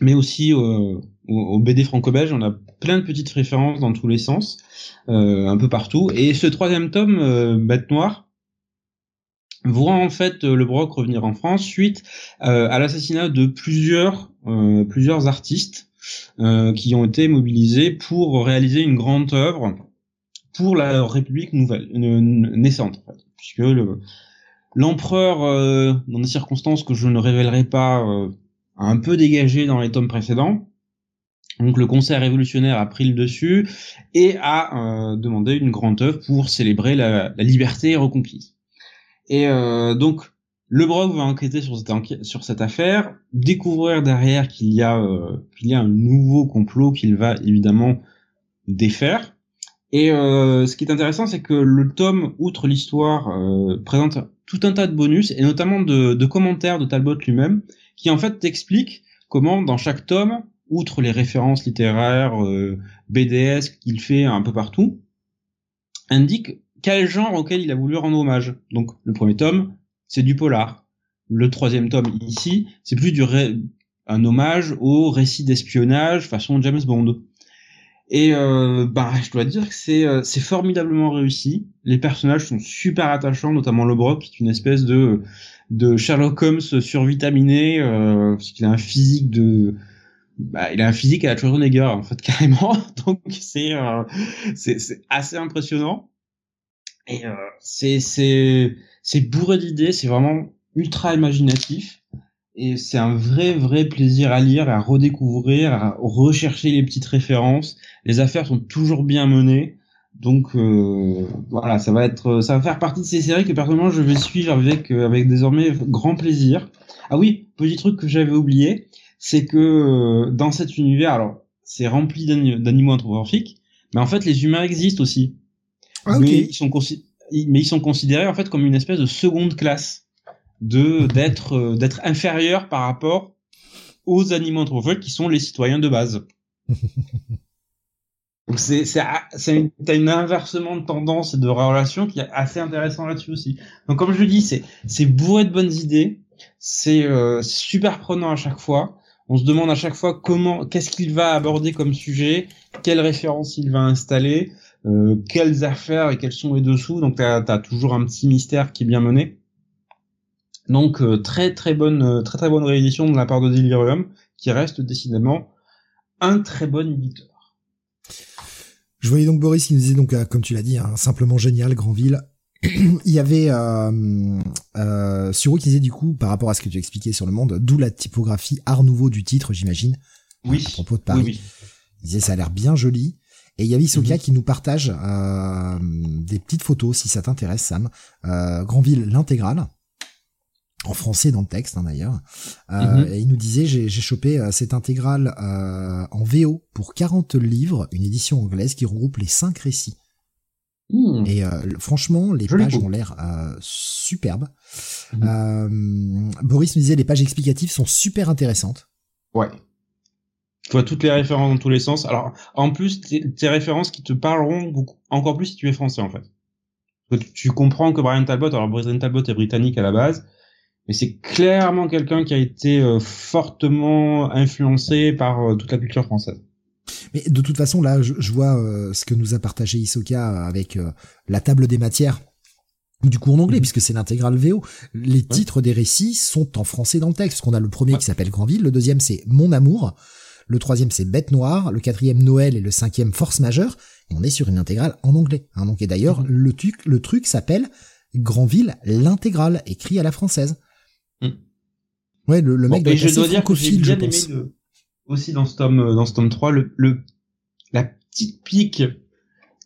mais aussi euh, au, BD franco-belge, on a plein de petites références dans tous les sens, euh, un peu partout. Et ce troisième tome, euh, Bête Noire, voit en fait le Broc revenir en France suite euh, à l'assassinat de plusieurs plusieurs artistes qui ont été mobilisés pour réaliser une grande œuvre pour la République nouvelle naissante, puisque le l'empereur, dans des circonstances que je ne révélerai pas un peu dégagé dans les tomes précédents. Donc le concert révolutionnaire a pris le dessus et a euh, demandé une grande œuvre pour célébrer la, liberté reconquise. Et euh, donc le Brock va enquêter sur cette, sur cette affaire, découvrir derrière qu'il y a euh, qu'il y a un nouveau complot qu'il va évidemment défaire. Et ce qui est intéressant, c'est que le tome, outre l'histoire, présente tout un tas de bonus et notamment de commentaires de Talbot lui-même qui en fait t'explique comment dans chaque tome, outre les références littéraires euh, BDS qu'il fait un peu partout, indique quel genre auquel il a voulu rendre hommage. Donc le premier tome, c'est du polar. Le troisième tome ici, c'est plus du un hommage au récit d'espionnage façon James Bond. Et euh, bah, je dois dire que c'est euh, c'est formidablement réussi. Les personnages sont super attachants, notamment le Brock, qui est une espèce de de Sherlock Holmes survitaminé, euh, parce qu'il a un physique de bah, il a un physique à la Schwarzenegger en fait carrément. Donc c'est euh, c'est assez impressionnant. Et euh, c'est c'est c'est bourré d'idées, c'est vraiment ultra imaginatif et c'est un vrai vrai plaisir à lire, à redécouvrir, à rechercher les petites références. Les affaires sont toujours bien menées, donc euh, voilà, ça va être, ça va faire partie de ces séries que personnellement je vais suivre avec euh, avec désormais grand plaisir. Ah oui, petit truc que j'avais oublié, c'est que euh, dans cet univers, alors c'est rempli d'animaux anthropomorphiques, mais en fait les humains existent aussi. Ah, mais ils sont mais ils sont considérés en fait comme une espèce de seconde classe de d'être euh, d'être inférieur par rapport aux animaux anthropomorphes qui sont les citoyens de base. Donc c'est c'est c'est une, une inversement de tendance et de relation qui est assez intéressant là-dessus aussi. Donc comme je le dis, c'est c'est bourré de bonnes idées, c'est euh, super prenant à chaque fois. On se demande à chaque fois comment, qu'est-ce qu'il va aborder comme sujet, quelles références il va installer, euh, quelles affaires et quels sont les dessous. Donc t'as as toujours un petit mystère qui est bien mené. Donc euh, très très bonne euh, très très bonne réédition de la part de Delirium qui reste décidément un très bon éditeur. Je voyais donc Boris qui nous disait donc euh, comme tu l'as dit hein, simplement génial Grandville. Il y avait euh, euh, Suro qui disait du coup par rapport à ce que tu expliquais sur le monde, d'où la typographie art nouveau du titre, j'imagine. Oui. À propos de Paris. Oui, Il disait ça a l'air bien joli. Et il y avait Isoka mhm. qui nous partage euh, des petites photos si ça t'intéresse Sam. Euh, Grandville l'intégrale en français dans le texte hein, d'ailleurs. Euh, mhm. Et il nous disait j'ai chopé euh, cette intégrale euh, en VO pour 40 livres, une édition anglaise qui regroupe les 5 récits. Hmm. Et franchement, les pages ont l'air superbes. Mhm. Boris nous disait les pages explicatives sont super intéressantes. Ouais. Tu vois toutes les références dans tous les sens. Alors, en plus, tes références qui te parleront beaucoup, encore plus si tu es français en fait. Tu comprends que Brian Talbot, alors Brian Talbot est britannique à la base, mais c'est clairement quelqu'un qui a été euh, fortement influencé par euh, toute la culture française. Mais de toute façon, là, je, vois euh, ce que nous a partagé Isoka avec la table des matières du coup en anglais, mhm. puisque c'est l'intégrale VO. Les titres des récits sont en français dans le texte. Qu'on a le premier qui s'appelle Grandville, le deuxième c'est Mon amour, le troisième c'est Bête noire, le quatrième Noël et le cinquième Force majeure. Et on est sur une intégrale en anglais. Hein. donc et d'ailleurs mhm. le truc, le truc s'appelle Grandville l'intégrale, écrit à la française. Ouais, le, le mec bon, je dois dire que j'ai bien aimé aussi dans ce tome, euh, dans ce tome 3, le, le la petite pique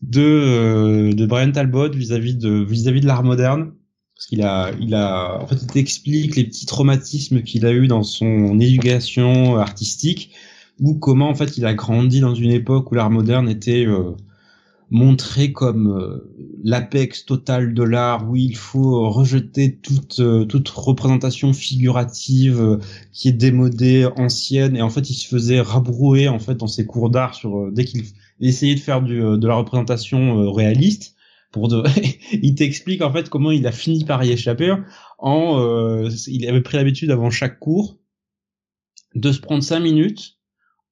de, euh, de Brian Talbot vis-à-vis de, vis-à-vis de l'art moderne. Parce qu'il a, il a, en fait, il explique les petits traumatismes qu'il a eu dans son éducation artistique, ou comment, en fait, il a grandi dans une époque où l'art moderne était, euh, montré comme euh, l'apex total de l'art où il faut rejeter toute euh, toute représentation figurative euh, qui est démodée, ancienne. Et en fait il se faisait rabrouer en fait dans ses cours d'art sur dès qu'il essayait de faire du, de la représentation réaliste. Pour de il t'explique en fait comment il a fini par y échapper en il avait pris l'habitude avant chaque cours de se prendre cinq minutes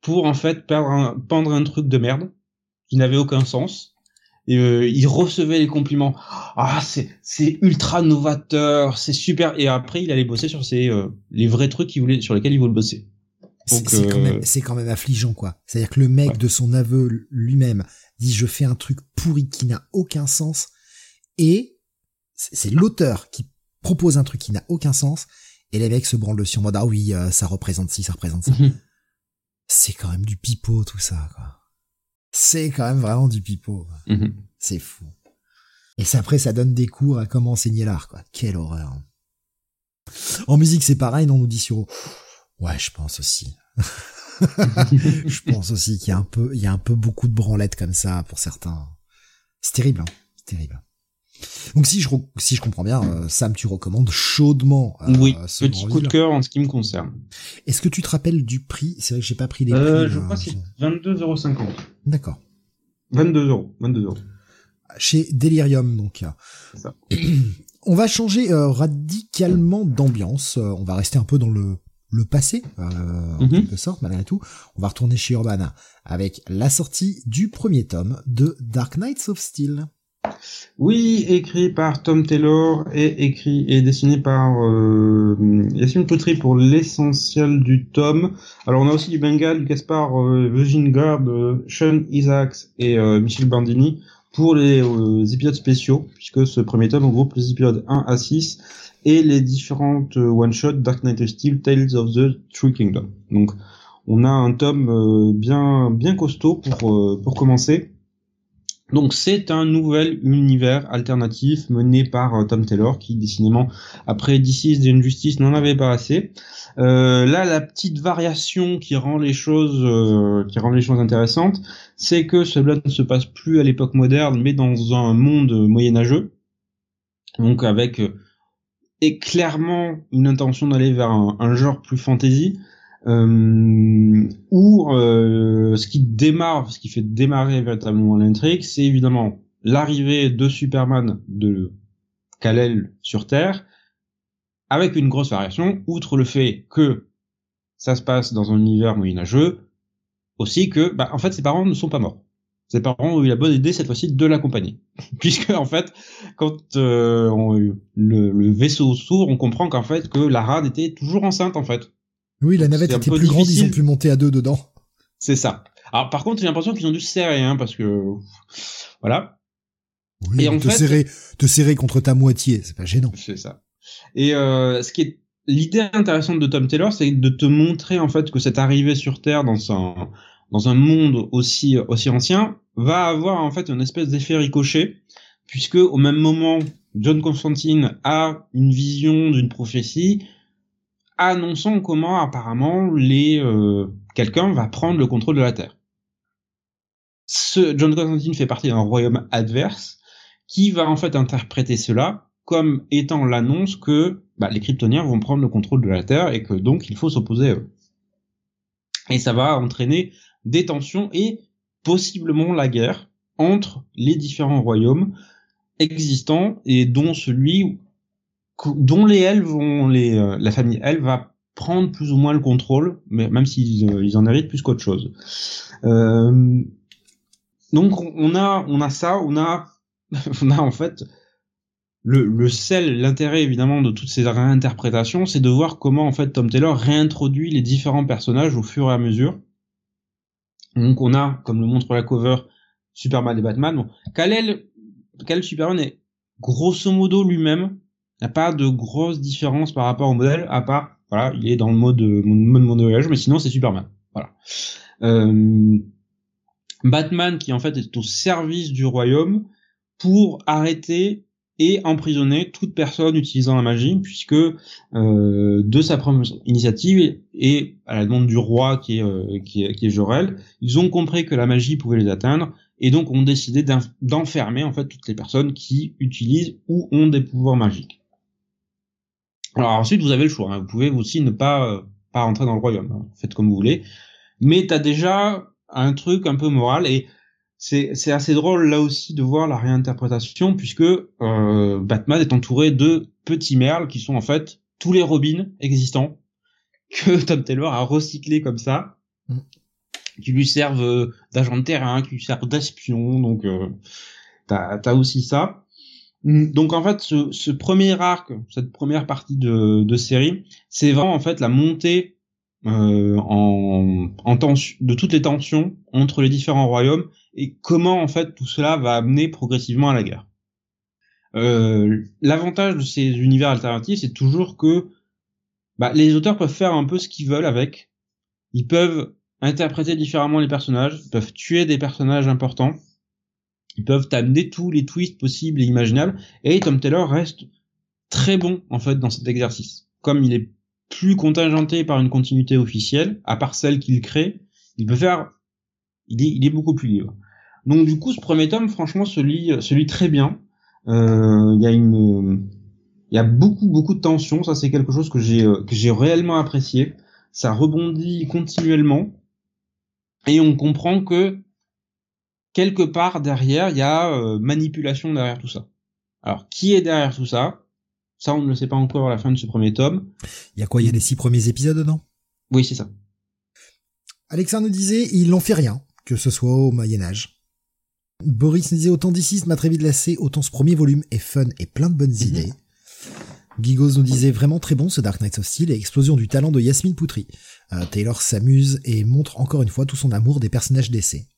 pour en fait perdre un, pendre un truc de merde qui n'avait aucun sens. Et euh, il recevait les compliments. Ah, c'est c'est ultra novateur, c'est super. Et après, il allait bosser sur ses euh, les vrais trucs qu'il voulait sur lesquels il voulait bosser. C'est quand euh, même c'est quand même affligeant quoi. C'est-à-dire que le mec de son aveu lui-même dit je fais un truc pourri qui n'a aucun sens et c'est l'auteur qui propose un truc qui n'a aucun sens et les mecs se branlent dessus en mode ah oui ça représente ci ça représente ça. Mhm. C'est quand même du pipeau tout ça quoi c'est quand même vraiment du pipeau. Mhm. C'est fou. Et après, ça donne des cours à comment enseigner l'art, quoi. Quelle horreur. En musique, c'est pareil, non, nous dit Suro. Ouais, je pense aussi. je pense aussi qu'il y a un peu, il y a un peu beaucoup de branlettes comme ça pour certains. C'est terrible, hein. C'est terrible. Donc si je si je comprends bien, euh, Sam, tu recommandes chaudement. Euh, oui, petit coup de cœur en ce qui me concerne. Est-ce que tu te rappelles du prix? C'est vrai que j'ai pas pris les euh, prix. Je crois que c'est 22,50€. D'accord. 22 euros, 22 euros. Chez Delirium, donc. Ça. On va changer radicalement d'ambiance. on va rester un peu dans le le passé, euh, en Mhm. quelque sorte, malgré tout. On va retourner chez Urban avec la sortie du premier tome de Dark Knights of Steel. Oui, écrit par Tom Taylor et écrit et dessiné par euh, Poutry pour l'essentiel du tome. Alors on a aussi du Bengal, du Gaspard euh, Virgin euh, Sean Isaacs et euh, Michel Bandini pour les euh, épisodes spéciaux, puisque ce premier tome regroupe les épisodes 1 à 6 et les différentes one-shots Dark Knight of Steel, Tales of the True Kingdom. Donc on a un tome bien bien costaud pour pour commencer. Donc c'est un nouvel univers alternatif mené par euh, Tom Taylor qui décidément après DC The Injustice n'en avait pas assez. Euh, là la petite variation qui rend les choses euh, qui rend les choses intéressantes, c'est que cela ne se passe plus à l'époque moderne mais dans un monde moyenâgeux. Donc avec et clairement une intention d'aller vers un, un genre plus fantasy euh, où euh, ce qui démarre, ce qui fait démarrer véritablement l'intrigue, c'est évidemment l'arrivée de Superman de Kal-El sur Terre, avec une grosse variation, outre le fait que ça se passe dans un univers moyenâgeux, aussi que, bah, en fait, ses parents ne sont pas morts. Ses parents ont eu la bonne idée cette fois-ci de l'accompagner, puisque en fait, quand euh, le vaisseau s'ouvre, on comprend qu'en fait que la rade était toujours enceinte en fait. Oui, la navette était plus grande, ils difficile. ont pu monter à deux dedans. C'est ça. Alors par contre, j'ai l'impression qu'ils ont dû se serrer, hein, parce que voilà, Oui, Et en te fait- serrer, te serrer contre ta moitié, c'est pas gênant. c'est ça. Et euh, ce qui est l'idée intéressante de Tom Taylor, c'est de te montrer en fait que cette arrivée sur Terre dans un dans un monde aussi aussi ancien va avoir en fait une espèce d'effet ricochet, puisque au même moment, John Constantine a une vision d'une prophétie annonçant comment apparemment les euh, quelqu'un va prendre le contrôle de la Terre. Ce John Constantine fait partie d'un royaume adverse qui va en fait interpréter cela comme étant l'annonce que bah, les Kryptoniens vont prendre le contrôle de la Terre et que donc il faut s'opposer à eux. Et ça va entraîner des tensions et possiblement la guerre entre les différents royaumes existants et dont celui dont les elfes vont les euh, la famille elfe va prendre plus ou moins le contrôle mais même s'ils euh, ils en héritent plus qu'autre chose. Euh, donc on a on a ça, on a on a en fait le, le sel, l'intérêt évidemment de toutes ces réinterprétations, c'est de voir comment en fait Tom Taylor réintroduit les différents personnages au fur et à mesure. Donc on a, comme le montre la cover, Superman et Batman. Bon, Kal-El, Kal Superman est grosso modo lui-même. Il n'y a pas de grosse différence par rapport au modèle, à part, voilà, il est dans le mode, mode monoage, mais sinon c'est Superman. Voilà. Euh, Batman qui en fait est au service du royaume pour arrêter et emprisonner toute personne utilisant la magie, puisque euh, de sa propre initiative et à la demande du roi qui est, euh, qui est, qui est Jorel, ils ont compris que la magie pouvait les atteindre et donc ont décidé d'enfermer en fait toutes les personnes qui utilisent ou ont des pouvoirs magiques. Alors ensuite vous avez le choix, hein. vous pouvez aussi ne pas euh, pas rentrer dans le royaume, hein. faites comme vous voulez, mais t'as déjà un truc un peu moral et c'est c'est assez drôle là aussi de voir la réinterprétation puisque euh, Batman est entouré de petits merles qui sont en fait tous les Robins existants que Tom Taylor a recyclé comme ça Mm. qui lui servent euh, d'agent de terrain qui lui servent d'espion donc euh, t'as t'as aussi ça donc en fait ce, premier arc cette première partie de, série c'est vraiment en fait la montée euh, en, en tension, de toutes les tensions entre les différents royaumes et comment en fait tout cela va amener progressivement à la guerre. Euh, L'avantage de ces univers alternatifs, c'est toujours que bah, les auteurs peuvent faire un peu ce qu'ils veulent avec. Ils peuvent interpréter différemment les personnages, peuvent tuer des personnages importants, ils peuvent amener tous les twists possibles et imaginables. Et Tom Taylor reste très bon en fait dans cet exercice. Comme il est plus contingenté par une continuité officielle, à part celle qu'il crée, il peut faire, il est, beaucoup plus libre. Donc du coup, ce premier tome, franchement, se lit, très bien. Euh, Il y a une, il y a beaucoup, beaucoup de tension. Ça, c'est quelque chose que j'ai, que j'ai réellement apprécié. Ça rebondit continuellement, et on comprend que quelque part derrière, il y a euh, manipulation derrière tout ça. Alors, qui est derrière tout ça? Ça, on ne le sait pas encore à la fin de ce premier tome. Il y a quoi? Il y a les six premiers épisodes dedans? Oui, c'est ça. Alexandre nous disait, ils n'en fait rien, que ce soit au Moyen-Âge. Boris nous disait, autant d'ici m'a très vite lassé, autant ce premier volume est fun et plein de bonnes mhm. idées. Gigos nous disait vraiment très bon ce Dark Knights of Steel et explosion du talent de Yasmine Poutry. Euh, Taylor s'amuse et montre encore une fois tout son amour des personnages d'essai.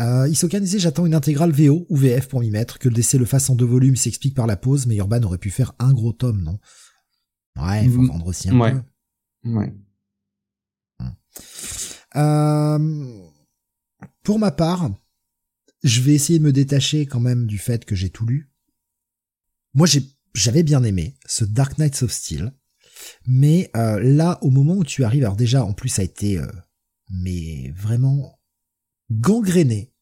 Euh, Isoka disait j'attends une intégrale VO ou VF pour m'y mettre, que le DC le fasse en deux volumes s'explique par la pause, mais Urban aurait pu faire un gros tome, non? Ouais, il faut mm. vendre aussi un ouais. peu. Ouais. Euh, pour ma part, je vais essayer de me détacher quand même du fait que j'ai tout lu. Moi, j'avais bien aimé ce Dark Knights of Steel, mais euh, là, au moment où tu arrives, alors déjà, en plus, ça a été, euh, mais vraiment gangréné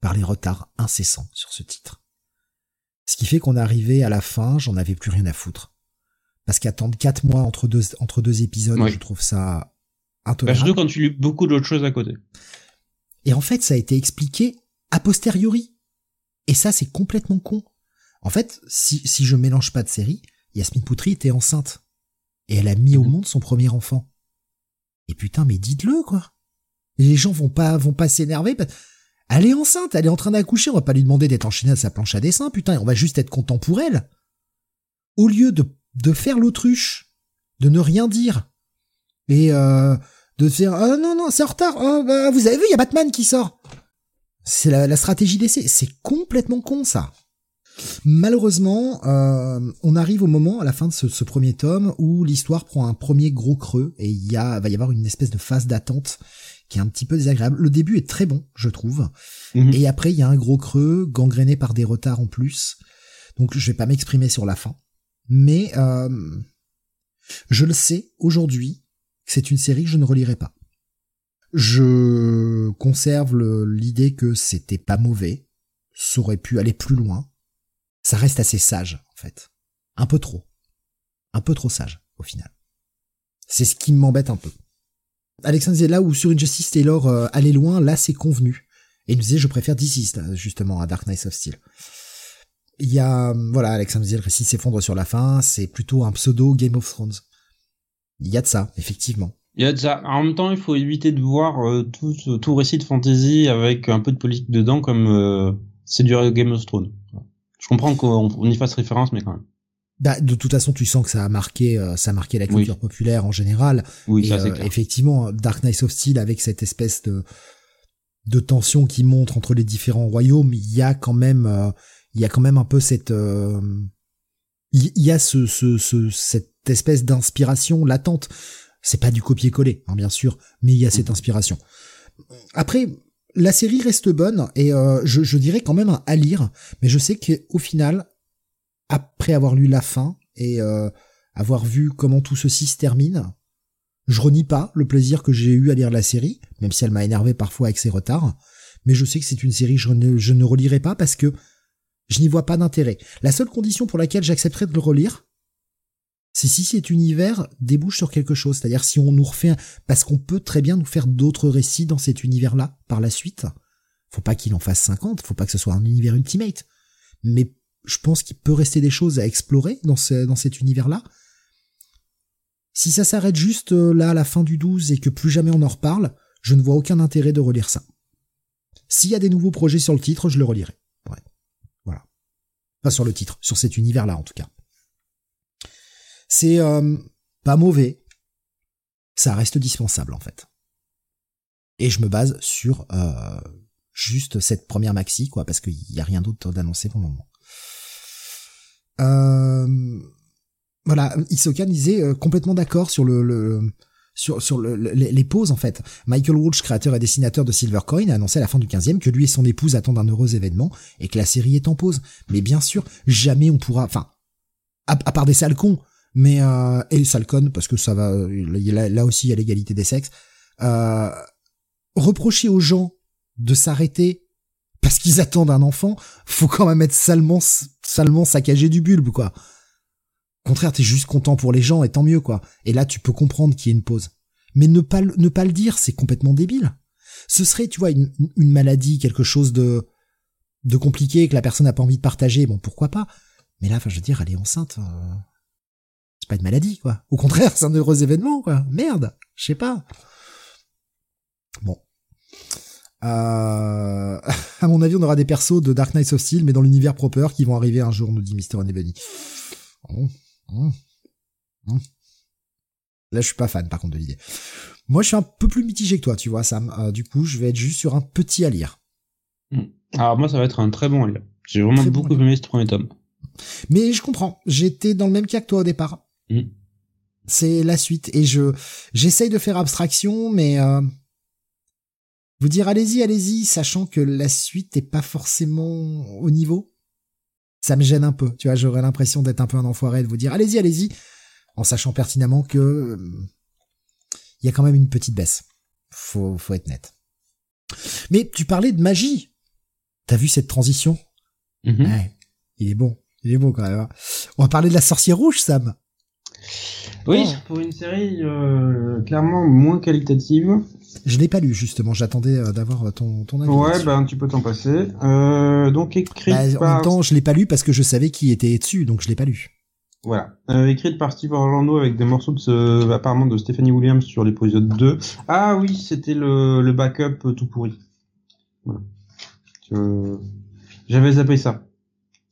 par les retards incessants sur ce titre. Ce qui fait qu'on arrivé à la fin, j'en avais plus rien à foutre. Parce qu'attendre quatre mois entre deux, entre deux épisodes, je trouve ça intolérable. Bah, surtout quand tu lis beaucoup d'autres choses à côté. Et en fait, ça a été expliqué a posteriori. Et ça, c'est complètement con. En fait, si, si je mélange pas de série, Yasmine Poutry était enceinte. Et elle a mis au mhm. monde son premier enfant. Et putain, mais dites-le, quoi. Les gens vont pas, vont pas s'énerver. Elle est enceinte, elle est en train d'accoucher, on va pas lui demander d'être enchaînée à sa planche à dessin, putain, on va juste être content pour elle. Au lieu de, faire l'autruche, de ne rien dire, et euh, de faire ah non non c'est en retard oh, bah, vous avez vu il y a Batman qui sort c'est la, stratégie d'essai c'est complètement con ça malheureusement euh, on arrive au moment à la fin de ce, premier tome où l'histoire prend un premier gros creux et il va y avoir une espèce de phase d'attente qui est un petit peu désagréable le début est très bon je trouve mhm. et après il y a un gros creux gangréné par des retards en plus donc je vais pas m'exprimer sur la fin mais euh, je le sais aujourd'hui c'est une série que je ne relirai pas. Je conserve l'idée que c'était pas mauvais, ça aurait pu aller plus loin. Ça reste assez sage, en fait. Un peu trop. Un peu trop sage, au final. C'est ce qui m'embête un peu. Alexandre disait là où sur Injustice Taylor euh, allait loin, là c'est convenu. Et il nous disait je préfère DC justement à Dark Knight of Steel. Il y a voilà Alexandre disait le récit s'effondre sur la fin, c'est plutôt un pseudo Game of Thrones. Il y a de ça, effectivement. Il y a de ça. En même temps, il faut éviter de voir euh, tout, tout récit de fantasy avec un peu de politique dedans comme euh, c'est du Game of Thrones. Je comprends qu'on y fasse référence, mais quand même. Bah, de toute façon, tu sens que ça a marqué, euh, ça a marqué la culture populaire en général. Oui, ça c'est clair. Effectivement, Dark Knight of Steel avec cette espèce de de tension qui montre entre les différents royaumes, il y a quand même, il y a quand même un peu cette, il y, a ce, ce, ce cette espèce d'inspiration latente. C'est pas du copier-coller, hein, bien sûr, mais il y a cette inspiration. Après, la série reste bonne et euh, je, je, dirais quand même à lire, mais je sais qu'au final, après avoir lu la fin et euh, avoir vu comment tout ceci se termine, je renie pas le plaisir que j'ai eu à lire la série, même si elle m'a énervé parfois avec ses retards, mais je sais que c'est une série que je ne, relirai pas parce que je n'y vois pas d'intérêt. La seule condition pour laquelle j'accepterais de le relire, c'est si cet univers débouche sur quelque chose, c'est-à-dire si on nous refait, parce qu'on peut très bien nous faire d'autres récits dans cet univers-là par la suite. Faut pas qu'il en fasse 50, faut pas que ce soit un univers ultimate. Mais je pense qu'il peut rester des choses à explorer dans, ce, dans cet univers-là. Si ça s'arrête juste euh, là à la fin du 12 et que plus jamais on en reparle, je ne vois aucun intérêt de relire ça. S'il y a des nouveaux projets sur le titre, je le relirai. Voilà. Pas sur le titre, sur cet univers-là en tout cas. C'est euh, pas mauvais. Ça reste dispensable en fait. Et je me base sur euh, juste cette première maxi, quoi, parce qu'il n'y a rien d'autre d'annoncé pour le moment. Euh, voilà, Isoka disait complètement d'accord sur le, sur, sur les, pauses en fait. Michael Walsh, créateur et dessinateur de Silver Coin, a annoncé à la fin du 15e que lui et son épouse attendent un heureux événement et que la série est en pause. Mais bien sûr, jamais on pourra, enfin, à, part des sales cons, mais euh, et Salcon parce que ça va là, aussi il y a l'égalité des sexes euh, reprocher aux gens de s'arrêter parce qu'ils attendent un enfant faut quand même être salement salement saccagé du bulbe quoi au contraire t'es juste content pour les gens et tant mieux quoi et là tu peux comprendre qu'il y ait une pause mais ne pas le dire c'est complètement débile ce serait tu vois une, maladie quelque chose de de compliqué que la personne n'a pas envie de partager bon pourquoi pas? Mais là, je veux dire, elle est enceinte. Euh, c'est pas une maladie, quoi. Au contraire, c'est un heureux événement, quoi. Merde, je sais pas. Bon. Euh... à mon avis, on aura des persos de Dark Knights of Steel, mais dans l'univers proper, qui vont arriver un jour, nous dit Mister et Bunny. Oh, oh, oh. Là, je suis pas fan, par contre, de l'idée. Moi, je suis un peu plus mitigé que toi, tu vois, Sam. Euh, du coup, je vais être juste sur un petit à lire. Hmm. Alors moi, ça va être un très bon à lire. J'ai vraiment beaucoup aimé ce premier tome. Mais je comprends. J'étais dans le même cas que toi au départ. Hmm. C'est la suite et je j'essaye de faire abstraction, mais euh, vous dire allez-y, allez-y, sachant que la suite est pas forcément au niveau. Ça me gêne un peu. Tu vois, j'aurais l'impression d'être un peu un enfoiré de vous dire allez-y, allez-y, en sachant pertinemment que euh, il y a quand même une petite baisse. Faut faut être net. Mais tu parlais de magie. T'as vu cette transition? Mm-hmm. ouais, Il est bon. Il est bon quand même. Hein. On va parler de la sorcière rouge, Sam. Oui, oh. pour une série euh, clairement moins qualitative. Je l'ai pas lu justement. J'attendais euh, d'avoir euh, ton ton avis. Ouais, ben tu peux t'en passer. Euh, donc écrit bah, par... En même temps, je l'ai pas lu parce que je savais qui était dessus, donc je l'ai pas lu. Voilà. Euh, écrite par Steve Orlando avec des morceaux de ce, apparemment de Stephanie Williams sur l'épisode 2. Ah oui, c'était le, le backup tout pourri. Voilà. J'avais zappé ça.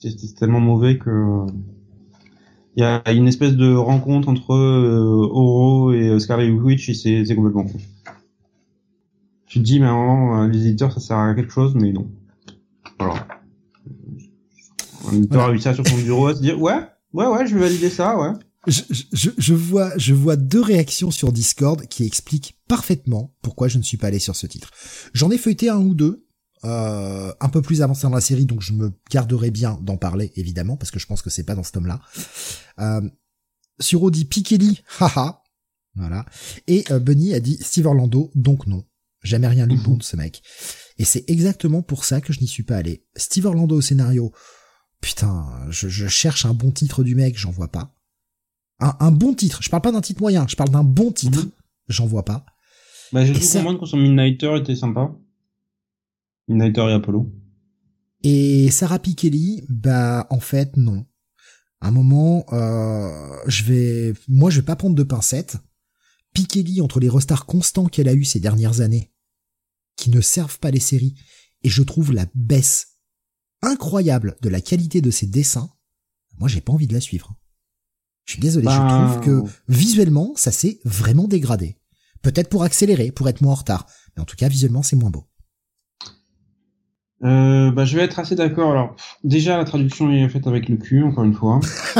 C'était tellement mauvais que il y a une espèce de rencontre entre euh, Oro et Scarlet Witch et c'est complètement con. Tu te dis mais vraiment les éditeurs ça sert à quelque chose mais non. Voilà. Un éditeur a réussi ça sur son bureau à se dire ouais ouais ouais je vais valider ça ouais. Je, je, je, vois, je vois deux réactions sur Discord qui expliquent parfaitement pourquoi je ne suis pas allé sur ce titre. J'en ai feuilleté un ou deux, euh, un peu plus avancé dans la série, donc je me garderai bien d'en parler, évidemment, parce que je pense que c'est pas dans ce tome-là. Euh, Suro dit Pikeli, haha, voilà. Et euh, Bunny a dit Steve Orlando, donc non. Jamais rien lu bon de ce mec. Et c'est exactement pour ça que je n'y suis pas allé. Steve Orlando au scénario, putain, je, je cherche un bon titre du mec, j'en vois pas. Un, un, bon titre, je parle pas d'un titre moyen, je parle d'un bon titre, mhm. j'en vois pas. Bah j'ai trouvé comprendre que son Midnighter était sympa. Nighter et Apollo. Et Sarah Pikeli, bah en fait non. À un moment, euh, je vais, moi je vais pas prendre de pincettes. Pikeli entre les restars constants qu'elle a eu ces dernières années, qui ne servent pas les séries, et je trouve la baisse incroyable de la qualité de ses dessins. Moi j'ai pas envie de la suivre. Je suis désolé, je bah, trouve que visuellement ça s'est vraiment dégradé. Peut-être pour accélérer, pour être moins en retard, mais en tout cas visuellement c'est moins beau. Euh, bah, je vais être assez d'accord. Alors, déjà, la traduction est faite avec le cul, encore une fois.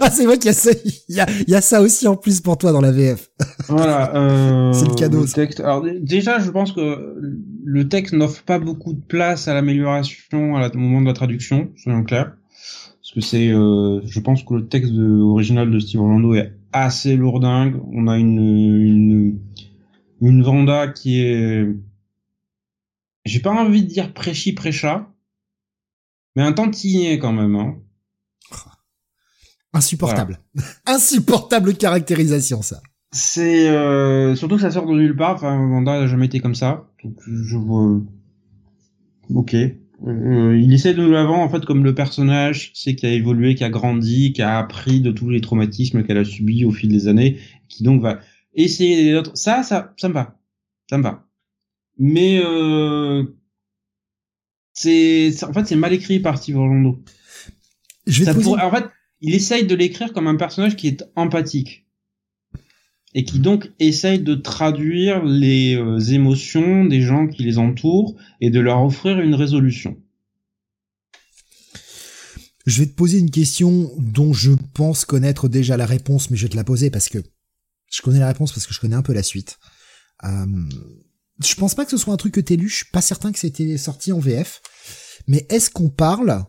ah, c'est vrai qu'il y a ça, il y a, il y a ça aussi en plus pour toi dans la VF. voilà. Euh, c'est le cadeau. Le texte. Alors, déjà, je pense que le texte n'offre pas beaucoup de place à l'amélioration au moment de la traduction, soyons clairs. Parce que c'est, euh, je pense que le texte de, original de Steve Orlando est assez lourdingue. On a une, une, une Vanda qui est j'ai pas envie de dire prêchi prêcha, mais un tantinet quand même. Hein. Insupportable. Insupportable caractérisation, ça. C'est euh, surtout que ça sort de nulle part. Enfin, Vanda n'a jamais été comme ça. Donc je vois. Ok. Euh, il essaie de nous l'avant en fait comme le personnage sait qui a évolué, qui a grandi, qui a appris de tous les traumatismes qu'elle a subis au fil des années, qui donc va essayer les autres. Ça, ça, ça me va. Ça me va mais euh, c'est en fait c'est mal écrit par Steve Orlando. Je vais En fait, il essaye de l'écrire comme un personnage qui est empathique et qui donc essaye de traduire les euh, émotions des gens qui les entourent et de leur offrir une résolution. Je vais te poser une question dont je pense connaître déjà la réponse, mais je vais te la poser parce que je connais la réponse parce que je connais un peu la suite. Euh, je pense pas que ce soit un truc que t'es lu, je suis pas certain que c'était sorti en VF. Mais est-ce qu'on parle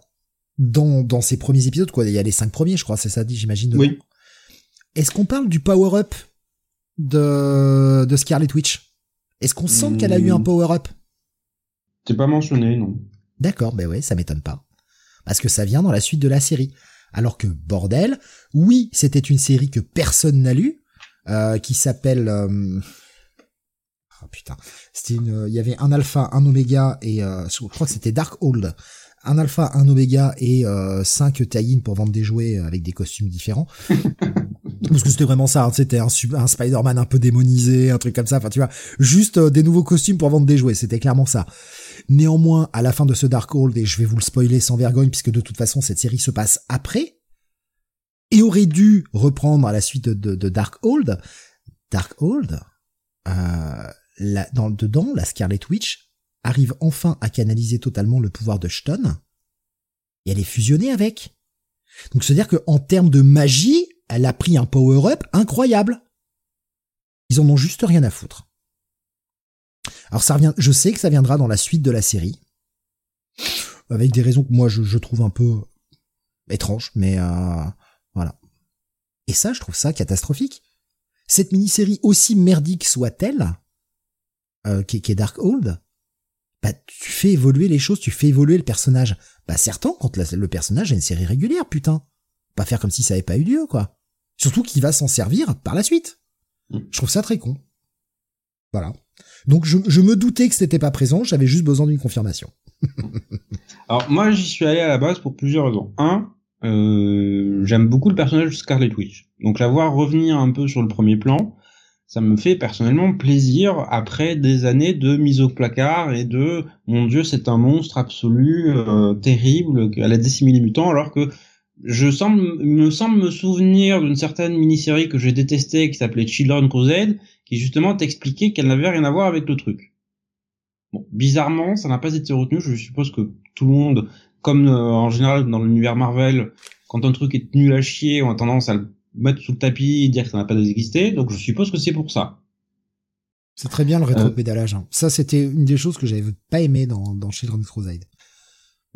dans, dans ces premiers épisodes, quoi, il y a les cinq premiers, je crois, c'est ça dit, j'imagine. Oui. Est-ce qu'on parle du power-up de, de Scarlet Witch? Est-ce qu'on sent qu'elle a eu un hmm. power-up C'est pas mentionné, non. D'accord, ben ouais, ça m'étonne pas. Parce que ça vient dans la suite de la série. Alors que, bordel, oui, c'était une série que personne n'a lu, euh, qui s'appelle... Euh, Oh putain, c'était une, il y avait un alpha, un oméga et euh, je crois que c'était Dark Hold, un alpha, un oméga et euh, 5 tie pour vendre des jouets avec des costumes différents. Parce que c'était vraiment ça, hein, c'était un, un Spider-Man un peu démonisé, un truc comme ça, enfin tu vois, juste euh, des nouveaux costumes pour vendre des jouets, c'était clairement ça. Néanmoins, à la fin de ce Darkhold, et je vais vous le spoiler sans vergogne, puisque de toute façon cette série se passe après, et aurait dû reprendre à la suite de, de Darkhold, Darkhold, euh, la, dans, dedans, la Scarlet Witch arrive enfin à canaliser totalement le pouvoir de Stone, et elle est fusionnée avec. Donc c'est-à-dire que en termes de magie, elle a pris un power-up incroyable. Ils en ont juste rien à foutre. Alors ça revient, je sais que ça viendra dans la suite de la série, avec des raisons que moi je, trouve un peu étranges, mais euh, voilà. Et ça, je trouve ça catastrophique. Cette mini-série, aussi merdique soit-elle, euh, qui, qui, est Dark Old, bah tu fais évoluer les choses, tu fais évoluer le personnage. Bah certain, quand le personnage a une série régulière, putain. Pas faire comme si ça avait pas eu lieu, quoi. Surtout qu'il va s'en servir par la suite. Mm. Je trouve ça très con. Voilà. Donc je, me doutais que c'était pas présent, j'avais juste besoin d'une confirmation. Alors moi j'y suis allé à la base pour plusieurs raisons. Un, euh, j'aime beaucoup le personnage de Scarlet Witch. Donc la voir revenir un peu sur le premier plan, ça me fait personnellement plaisir après des années de mise au placard et de mon dieu c'est un monstre absolu euh, terrible elle a décimé les mutants alors que je semble, me semble me souvenir d'une certaine mini-série que j'ai détestée qui s'appelait Children Crusade, qui justement t'expliquait qu'elle n'avait rien à voir avec le truc. Bon, bizarrement, ça n'a pas été retenu. Je suppose que tout le monde, comme euh, en général dans l'univers Marvel, quand un truc est nul à chier, on a tendance à le mettre sous le tapis et dire que ça n'a pas existé. Donc je suppose que c'est pour ça. C'est très bien le rétro-pédalage. Hein. Ça, c'était une des choses que j'avais pas aimé dans, dans Children's Crusade.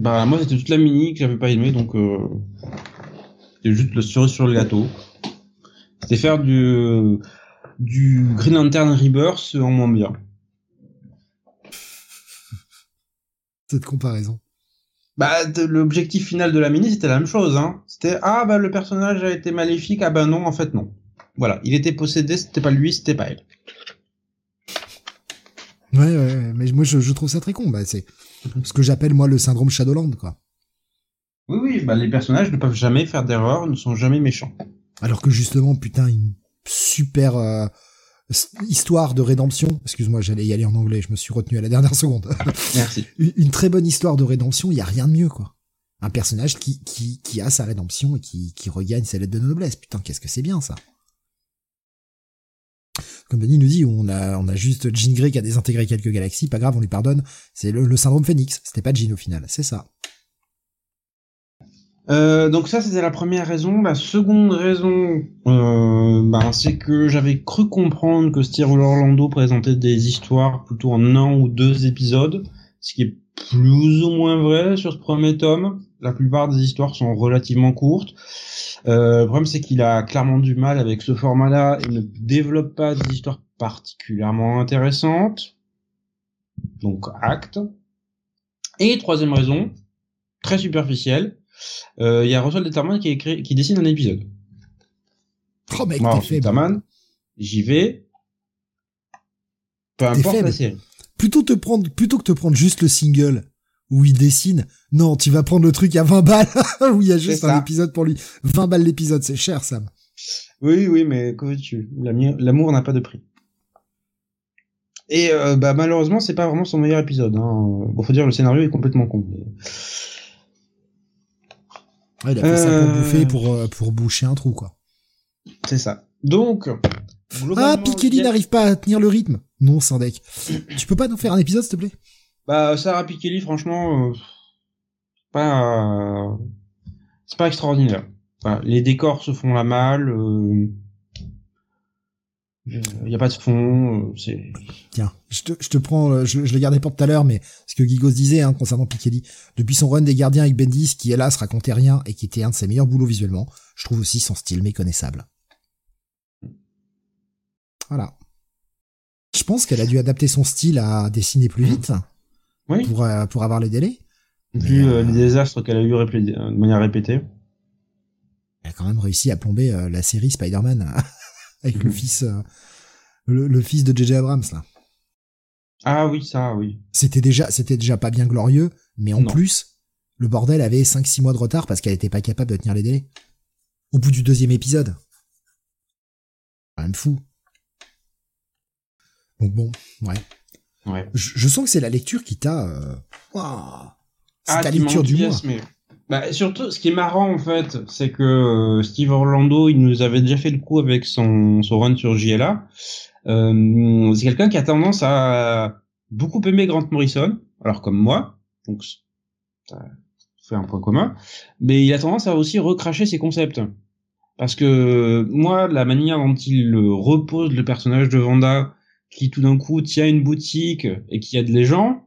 Bah moi c'était toute la mini que j'avais pas aimé donc euh, c'était juste le cerise sur le gâteau. C'était faire du du Green Lantern Rebirth en moins bien. Cette comparaison. Bah l'objectif final de la mini c'était la même chose hein. C'était ah bah le personnage a été maléfique ah bah non en fait non. Voilà il était possédé c'était pas lui c'était pas elle. Ouais, ouais, mais moi je, je trouve ça très con. Bah, c'est ce que j'appelle moi le syndrome Shadowland, quoi. Oui, oui, bah les personnages ne peuvent jamais faire d'erreur, ne sont jamais méchants. Alors que justement, putain, une super euh, histoire de rédemption. Excuse-moi, j'allais y aller en anglais, je me suis retenu à la dernière seconde. Merci. une, très bonne histoire de rédemption, il y a rien de mieux, quoi. Un personnage qui, qui, qui a sa rédemption et qui, qui regagne sa lettre de noblesse. Putain, qu'est-ce que c'est bien, ça. Comme Benny nous dit, on a, on a juste Jean Grey qui a désintégré quelques galaxies, pas grave, on lui pardonne. C'est le, syndrome Phoenix, c'était pas Jean au final, c'est ça. Euh, donc ça c'était la première raison. La seconde raison, euh, ben, c'est que j'avais cru comprendre que Steve Orlando présentait des histoires plutôt en un ou deux épisodes, ce qui est plus ou moins vrai sur ce premier tome. La plupart des histoires sont relativement courtes. Euh, le problème, c'est qu'il a clairement du mal avec ce format-là et ne développe pas des histoires particulièrement intéressantes. Donc, acte. Et troisième raison, très superficielle, euh, il y a Russell Determan qui, écrit, qui dessine un épisode. Oh mec, t'es faible. j'y vais. Peu importe la série. Plutôt, te prendre, plutôt que te prendre juste le single où il dessine. Non, tu vas prendre le truc à 20 balles où il y a juste un épisode pour lui. 20 balles l'épisode, c'est cher, Sam. Oui, oui, mais que veux-tu? L'amour n'a pas de prix. Et euh, bah malheureusement, c'est pas vraiment son meilleur épisode. Hein. Bon, faut dire le scénario est complètement con. Ouais, il a fait ça pour euh. bouffer, pour, euh, pour boucher un trou, quoi. C'est ça. Donc. Ah, Pikeli n'arrive pas à tenir le rythme. Non, Sandek. tu peux pas nous faire un épisode, s'il te plaît? Bah, Sarah Pikeli, franchement, euh, pas, c'est pas extraordinaire. les décors se font la malle. Euh, il n'y a pas de fond, euh, c'est. Tiens, je te, je te prends, je, je le gardais pour tout à l'heure, mais ce que Gigos disait hein, concernant Pikeli, depuis son run des gardiens avec Bendis, qui hélas racontait rien et qui était un de ses meilleurs boulots visuellement, je trouve aussi son style méconnaissable. Voilà. Je pense qu'elle a dû adapter son style à dessiner plus vite pour, euh, pour avoir les délais. Vu euh, les désastres qu'elle a eu de manière répétée. Elle a quand même réussi à plomber euh, la série Spider-Man avec le mhm. fils le, fils de JJ Abrams là. Ah oui, ça oui. C'était déjà c'était déjà pas bien glorieux, mais en plus le bordel avait 5-6 mois de retard parce qu'elle était pas capable de tenir les délais. Au bout du deuxième épisode. Quand même fou. Donc bon, ouais. Ouais. Je, je sens que c'est la lecture qui t'a... Euh... c'est Ah, ta lecture du mois. mais- Bah, surtout, ce qui est marrant, en fait, c'est que euh, Steve Orlando, il nous avait déjà fait le coup avec son, run sur JLA. Euh, c'est quelqu'un qui a tendance à beaucoup aimer Grant Morrison, alors comme moi, donc ça fait un point commun, mais il a tendance à aussi recracher ses concepts. Parce que moi, la manière dont il repose le personnage de Vanda, qui tout d'un coup tient une boutique et qui aide les gens,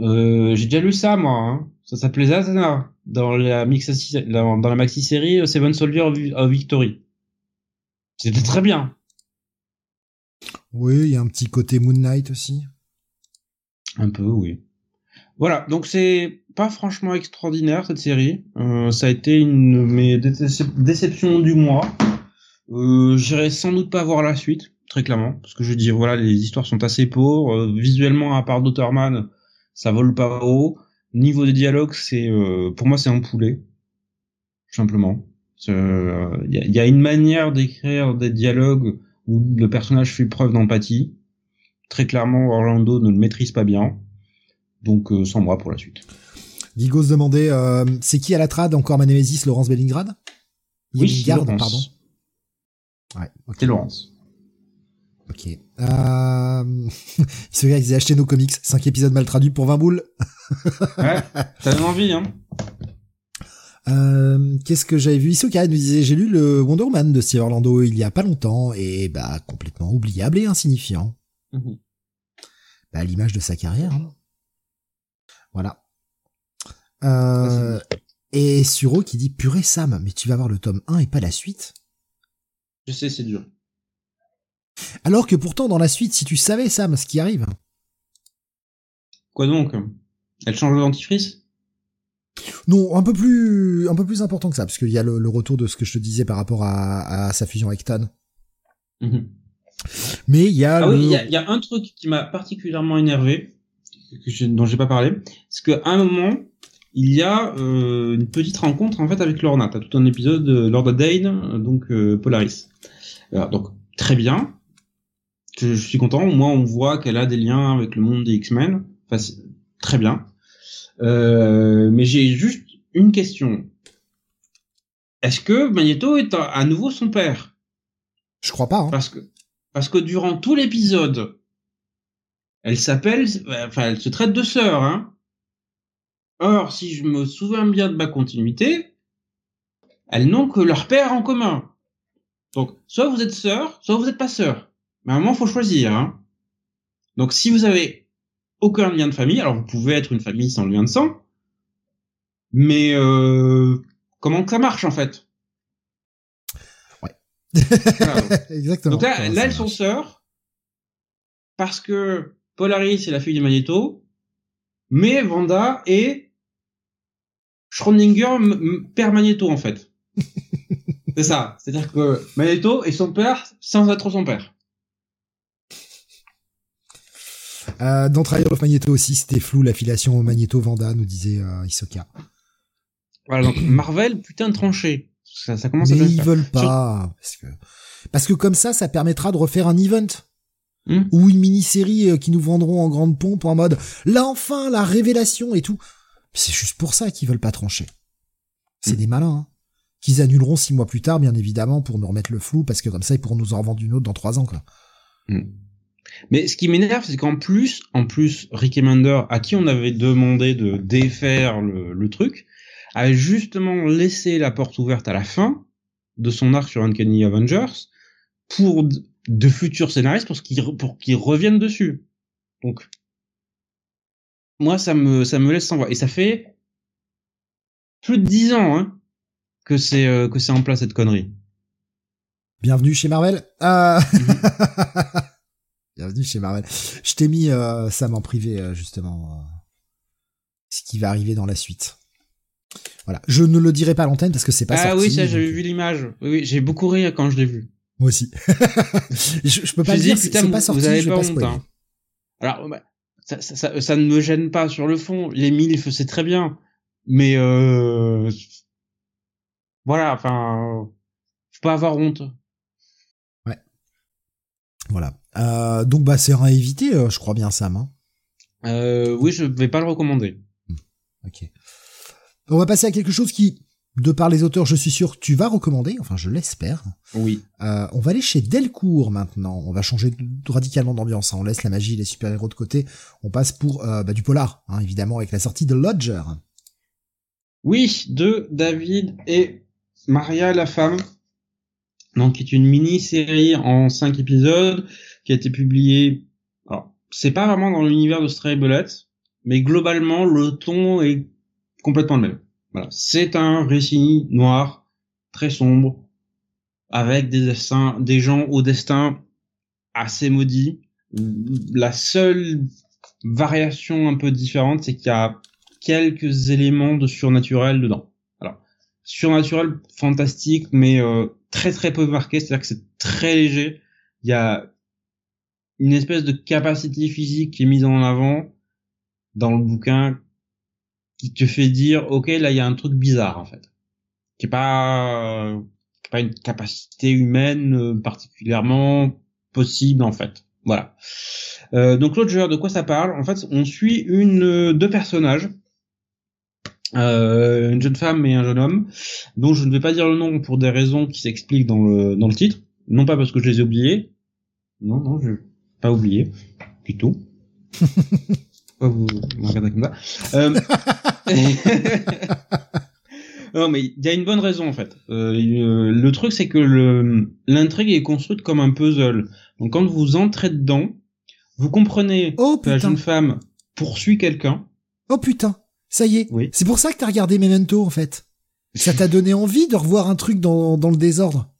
euh, j'ai déjà lu ça, moi. Hein. Ça s'appelait Zatanna dans la mixi, dans, dans la maxi série Seven Soldiers of, Victory. C'était très bien. Oui, il y a un petit côté Moon Knight aussi. Un peu, oui. Voilà, donc c'est pas franchement extraordinaire cette série. Euh, ça a été une de mes décep- déceptions du mois. Euh, J'irai sans doute pas voir la suite, très clairement, parce que je dis voilà, les histoires sont assez pauvres. Euh, visuellement, à part Dotterman, ça vole pas haut. Niveau des dialogues, c'est euh, pour moi c'est un poulet, tout simplement. Il y, a, y a une manière d'écrire des dialogues où le personnage fait preuve d'empathie. Très clairement, Orlando ne le maîtrise pas bien. Donc, euh, sans moi pour la suite. Guigo se demandait, euh, c'est qui à la trad encore ma némésis, Laurence Bellingrad? Oui, Laurence. pardon. Ouais, ok. C'est Laurence. Ok. Euh... Ce gars, il disait acheter nos comics, 5 épisodes mal traduits pour 20 boules. Ouais, t'as même envie, hein Euh, Qu'est-ce que j'avais vu? Isoka nous disait, j'ai lu le Wonder Woman de Steve Orlando il y a pas longtemps, et bah complètement oubliable et insignifiant. Mhm. Bah, à l'image de sa carrière. hein. Voilà. Euh, et Suro qui dit, purée Sam, mais tu vas voir le tome 1 et pas la suite Je sais, c'est dur. Alors que pourtant, dans la suite, si tu savais, Sam, ce qui arrive. Quoi donc? Elle change de dentifrice? Non, un peu plus, un peu plus important que ça, parce qu'il y a le, le retour de ce que je te disais par rapport à, à sa fusion avec Tan. Mhm. Mais il y a Ah le... oui, il y a, il y a un truc qui m'a particulièrement énervé, que je- dont j'ai pas parlé, c'est qu'à un moment, il y a euh, une petite rencontre en fait avec Lorna. T'as tout un épisode de Lorna Dane, euh, donc euh, Polaris. Alors, donc très bien. Je, je suis content. Moi, on voit qu'elle a des liens avec le monde des X-Men. Enfin, très bien. Euh, mais j'ai juste une question. Est-ce que Magneto est à, à nouveau son père? Je crois pas, hein. parce que parce que durant tout l'épisode, elle s'appelle, enfin, elle se traite de sœur, hein. Or, si je me souviens bien de ma continuité, elles n'ont que leur père en commun. Donc, soit vous êtes sœur, soit vous n'êtes pas sœur. Mais à un moment, faut choisir, hein. Donc, si vous avez aucun lien de famille, alors vous pouvez être une famille sans lien de sang, mais euh, comment que ça marche en fait? Voilà, donc- Exactement. donc là, là elles sont sœurs parce que Polaris est la fille de Magneto, mais Vanda est Schrödinger père Magneto en fait. C'est ça, c'est-à-dire que Magneto est son père sans être son père. Euh, dans Trial of Magneto aussi, c'était flou l'affiliation au Magneto Vanda, nous disait euh, Isoka. Voilà, donc Marvel, putain de tranché. Ça, ça commence à Mais bien ils veulent pas, parce que parce que comme ça, ça permettra de refaire un event Hmm. ou une mini-série euh, qui nous vendront en grande pompe en mode là enfin la révélation et tout. C'est juste pour ça qu'ils veulent pas trancher. C'est Hmm. des malins. Hein. Qu'ils annuleront six mois plus tard, bien évidemment, pour nous remettre le flou, parce que comme ça, ils pourront nous en revendre une autre dans trois ans, quoi. Mais ce qui m'énerve, c'est qu'en plus, en plus, Rick Emander, à qui on avait demandé de défaire le, le truc, a justement laissé la porte ouverte à la fin de son arc sur Uncanny Avengers pour de futurs scénaristes pour qu'ils re- pour qu'ils reviennent dessus. Donc, moi, ça me ça me laisse sans voix. Et ça fait plus de dix ans hein, que c'est euh, que c'est en place cette connerie. Bienvenue chez Marvel. Euh... Bienvenue chez Marvel. Je t'ai mis euh, Sam en privé euh, justement. euh, ce qui va arriver dans la suite. Voilà. Je ne le dirai pas à l'antenne parce que c'est pas ah sorti. oui, ça j'avais vu l'image. Oui, oui, j'ai beaucoup ri quand je l'ai vu. Moi aussi. je, je peux pas je dire, c'est pas sorti, vous avez je pas honte. Hein. Alors, bah, ça, ça, ça, ça ne me gêne pas sur le fond. Les mille, c'est très bien. Mais euh, voilà, enfin, faut pas avoir honte. Ouais. Voilà. Euh, donc bah c'est à éviter, euh, je crois bien Sam. Hein. Euh, oui, je vais pas le recommander. Hmm. Ok. On va passer à quelque chose qui, de par les auteurs, je suis sûr, tu vas recommander. Enfin, je l'espère. Oui. Euh, on va aller chez Delcourt maintenant. On va changer radicalement d'ambiance. Hein. On laisse la magie, les super-héros de côté. On passe pour bah, du polar, hein, évidemment, avec la sortie de Lodger. Oui, de David et Maria la femme. Donc, qui est une mini-série en cinq épisodes qui a été publiée. Alors, c'est pas vraiment dans l'univers de Stray Bullet, mais globalement, le ton est complètement le même. Voilà, c'est un récit noir, très sombre, avec des destins, des gens au destin assez maudit. La seule variation un peu différente, c'est qu'il y a quelques éléments de surnaturel dedans. Alors, surnaturel fantastique, mais euh, très très peu marqué, c'est-à-dire que c'est très léger. Il y a une espèce de capacité physique qui est mise en avant dans le bouquin qui te fait dire ok là il y a un truc bizarre en fait. Qui est pas qui est pas une capacité humaine euh, particulièrement possible en fait. Voilà. Euh, donc l'autre joueur de quoi ça parle? En fait on suit une euh, deux personnages. Euh, une jeune femme et un jeune homme dont je ne vais pas dire le nom pour des raisons qui s'expliquent dans le dans le titre. Non pas parce que je les ai oubliés. Non non je pas oublié du tout vous regardez comme ça. Euh... non, mais il y a une bonne raison en fait. Euh, le truc, c'est que l'intrigue est construite comme un puzzle. Donc quand vous entrez dedans, vous comprenez oh, que la jeune femme poursuit quelqu'un. Oh putain, ça y est. Oui. C'est pour ça que t'as regardé Memento en fait. Ça t'a donné envie de revoir un truc dans, dans le désordre.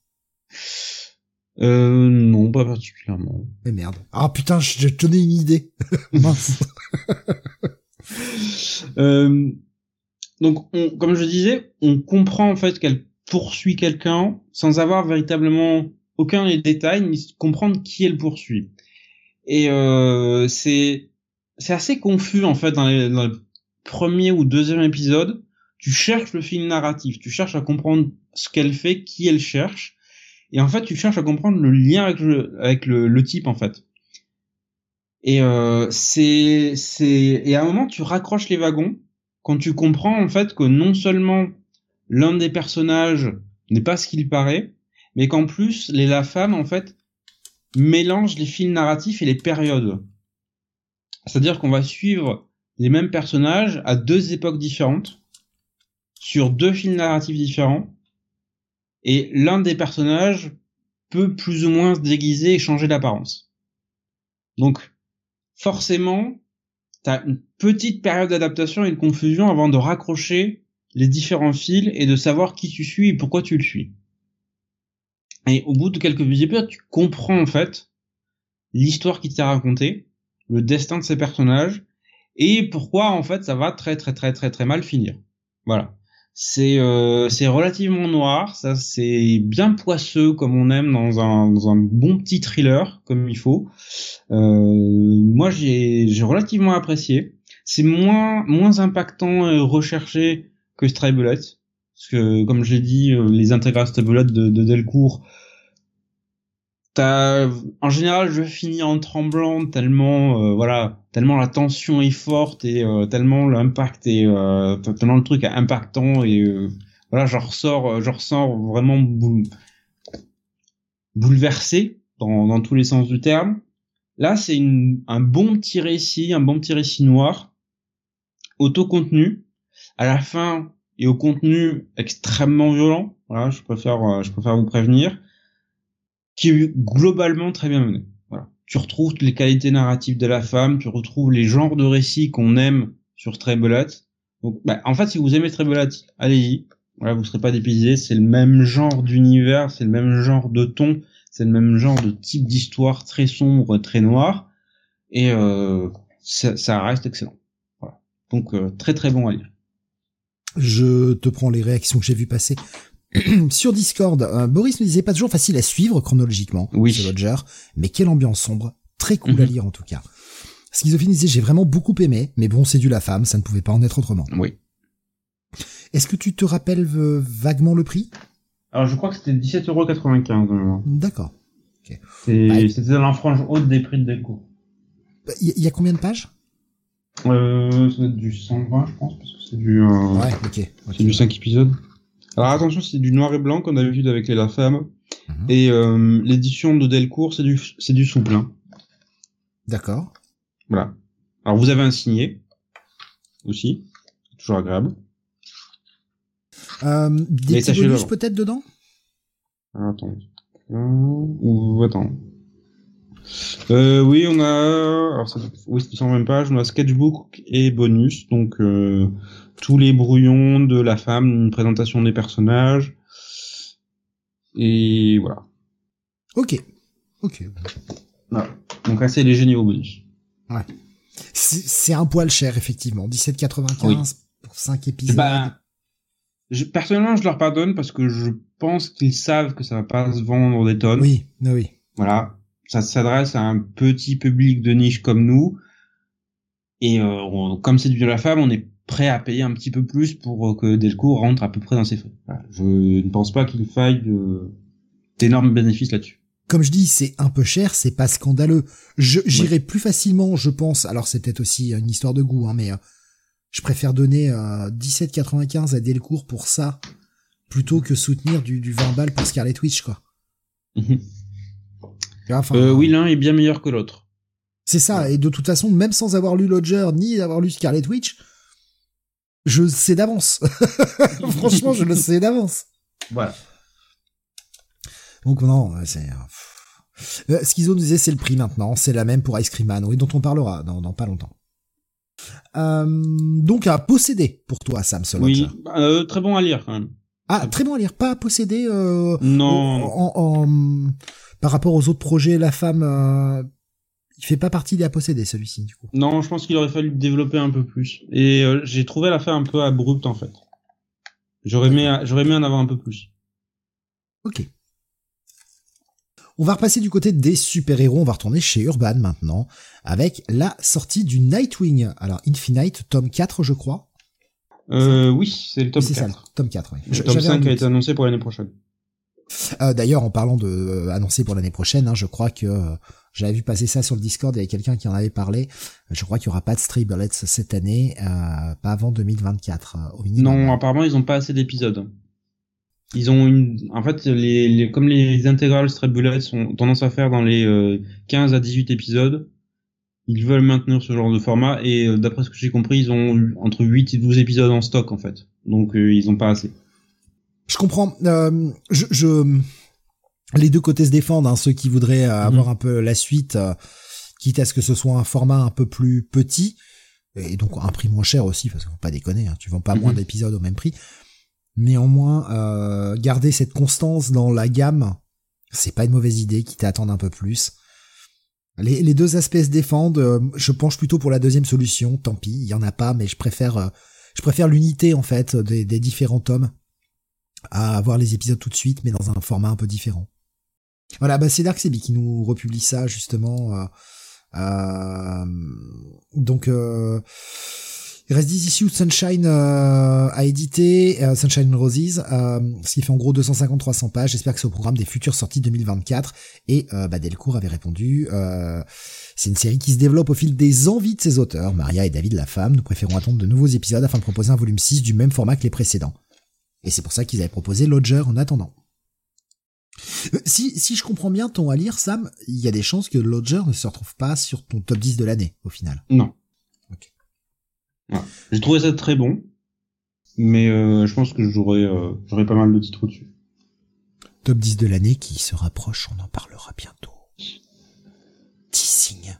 Euh, non, pas particulièrement. Mais merde. Ah putain, je te donnais une idée. Mince. euh, donc, on, comme je disais, on comprend en fait qu'elle poursuit quelqu'un sans avoir véritablement aucun des détails, ni comprendre qui elle poursuit. Et euh, c'est c'est assez confus en fait dans, les, dans le premier ou deuxième épisode. Tu cherches le film narratif, tu cherches à comprendre ce qu'elle fait, qui elle cherche et en fait tu cherches à comprendre le lien avec le type en fait. Et euh, c'est et à un moment tu raccroches les wagons quand tu comprends en fait que non seulement l'un des personnages n'est pas ce qu'il paraît mais qu'en plus les la femme en fait mélange les films narratifs et les périodes. C'est-à-dire qu'on va suivre les mêmes personnages à deux époques différentes sur deux films narratifs différents et l'un des personnages peut plus ou moins se déguiser et changer d'apparence. Donc, forcément, t'as une petite période d'adaptation et de confusion avant de raccrocher les différents fils et de savoir qui tu suis et pourquoi tu le suis. Et au bout de quelques épisodes, tu comprends en fait l'histoire qui t'est racontée, le destin de ces personnages, et pourquoi en fait ça va très très très très très mal finir. Voilà. C'est euh, c'est relativement noir, ça c'est bien poisseux comme on aime dans un, dans un bon petit thriller comme il faut. Euh, moi j'ai j'ai relativement apprécié. C'est moins moins impactant et recherché que Stray parce que comme j'ai dit euh, les intégrales Stray de, de Delcourt T'as, en général, je finis en tremblant tellement, euh, voilà, tellement la tension est forte et euh, tellement l'impact est, euh, tellement le truc est impactant et voilà, je ressors, je ressors vraiment bouleversé dans, dans tous les sens du terme. Là, c'est un bon petit récit, un bon petit récit noir, auto-contenu. À la fin, et au contenu extrêmement violent. Voilà, je préfère, je préfère vous prévenir qui est globalement très bien mené. Tu retrouves les qualités narratives de la femme, tu retrouves les genres de récits qu'on aime sur Strebelat. Donc, bah, en fait, si vous aimez Strebelat, allez-y. Voilà, vous serez pas dépaysé. C'est le même genre d'univers, c'est le même genre de ton, c'est le même genre de type d'histoire très sombre, très noir, et euh, ça, ça, reste excellent. Voilà. Donc euh, très très bon à lire. Je te prends les réactions que j'ai vues passer. sur Discord, euh, Boris me disait pas toujours facile à suivre chronologiquement, oui. ce Roger, mais quelle ambiance sombre, très cool à mhm. lire en tout cas. Schizophrénie disait j'ai vraiment beaucoup aimé, mais bon c'est du la femme, ça ne pouvait pas en être autrement. Oui. Est-ce que tu te rappelles euh, vaguement le prix? Alors je crois que c'était 17,95€. D'accord. Okay. Bah, c'était dans la frange haute des prix de Delcourt. Il y, a combien de pages? Euh, Ça du 120, je pense, parce que c'est du. Euh, ouais, ok. c'est du 5 épisodes. Alors attention, c'est du noir et blanc comme d'habitude avec les La Femme. Mhm. Et euh, l'édition de Delcourt, c'est du, c'est du souple. Hein. D'accord. Voilà. Alors vous avez un signé aussi, toujours agréable. Euh, des petits bonus peut-être dedans? Ah, Attends. Ou attends. Euh, oui, on a alors ça, oui, 120 pages, on a sketchbook et bonus, donc euh, tous les brouillons de la femme, une présentation des personnages et voilà. Ok, ok. Voilà. Donc assez léger niveau bonus. Ouais. C'est un poil cher effectivement, 17,95 pour 5 épisodes. Bah, je, personnellement, je leur pardonne parce que je pense qu'ils savent que ça va pas se vendre des tonnes. Oui, oui. Voilà ça s'adresse à un petit public de niche comme nous. Et euh, comme c'est du de la femme, on est prêt à payer un petit peu plus pour euh, que Delcourt rentre à peu près dans ses frais. Je ne pense pas qu'il faille euh, d'énormes bénéfices là-dessus. Comme je dis, c'est un peu cher, c'est pas scandaleux. J'irai plus facilement, je pense. Alors c'est peut-être aussi une histoire de goût, hein, mais je préfère donner 17,95 à Delcourt pour ça plutôt que soutenir du, du 20 balles pour Scarlet Witch, quoi. Mhm. Euh, oui, l'un est bien meilleur que l'autre. C'est ça, et de toute façon, même sans avoir lu Lodger ni avoir lu Scarlet Witch, je sais d'avance. Franchement, je le sais d'avance. Voilà. Donc non, c'est... Euh, Schizo nous disait c'est le prix maintenant, c'est la même pour Ice Cream Man, oui, dont on parlera dans, pas longtemps. Euh, donc à posséder pour toi, Sam, Oui, euh, très bon à lire quand même. Ah, très bon à lire, pas à posséder. Euh, non. en, par rapport aux autres projets, la femme, euh, il fait pas partie des à posséder celui-ci du coup. Non, je pense qu'il aurait fallu développer un peu plus. Et euh, j'ai trouvé la fin un peu abrupte en fait. J'aurais aimé, j'aurais aimé en avoir un peu plus. Ok. On va repasser du côté des super-héros, on va retourner chez Urban maintenant, avec la sortie du Nightwing. Alors, Infinite, tome 4, je crois. Euh, oui, c'est le tome 4. C'est ça, tome 4, oui. Le tome 5 a été annoncé pour l'année prochaine. Euh, d'ailleurs, en parlant de euh, annoncer pour l'année prochaine, hein, je crois que j'avais vu passer ça sur le Discord, il y avait quelqu'un qui en avait parlé. Je crois qu'il y aura pas de Stray Bullets cette année, pas avant 2024 au Non, apparemment ils ont pas assez d'épisodes. Ils ont une, en fait, les, comme les intégrales Stray Bullets ont tendance à faire dans les 15 à 18 épisodes, ils veulent maintenir ce genre de format et d'après ce que j'ai compris, ils ont entre 8 et 12 épisodes en stock en fait. Donc ils ont pas assez. Je comprends. Euh, je, je, les deux côtés se défendent. Hein, ceux qui voudraient euh, avoir mhm. un peu la suite, euh, quitte à ce que ce soit un format un peu plus petit et donc un prix moins cher aussi, parce qu'on pas déconner. Hein, tu vends pas moins mhm. d'épisodes au même prix. Néanmoins, euh, garder cette constance dans la gamme, c'est pas une mauvaise idée. Quitte à attendre un peu plus. Les, les deux aspects se défendent. je penche plutôt pour la deuxième solution. Tant pis, il y en a pas, mais je préfère, je préfère l'unité en fait des, des différents tomes à avoir les épisodes tout de suite, mais dans un format un peu différent. Voilà, bah c'est Dark Sebi qui nous republie ça justement. Euh, euh, donc euh, il reste 10 issues Sunshine euh, à éditer, euh, Sunshine Roses, ce qui fait en gros 250-300 pages. J'espère que c'est au programme des futures sorties 2024. Et bah, Delcourt avait répondu. c'est une série qui se développe au fil des envies de ses auteurs, Maria et David la femme. Nous préférons attendre de nouveaux épisodes afin de proposer un volume 6 du même format que les précédents. Et c'est pour ça qu'ils avaient proposé Lodger en attendant. Euh, si, si je comprends bien ton à lire, Sam, il y a des chances que Lodger ne se retrouve pas sur ton top 10 de l'année, au final. Non. Ok. J'ai trouvé ça très bon, mais euh, je pense que j'aurais euh, j'aurais pas mal de titres au-dessus. Top 10 de l'année qui se rapproche, on en parlera bientôt. Teasing.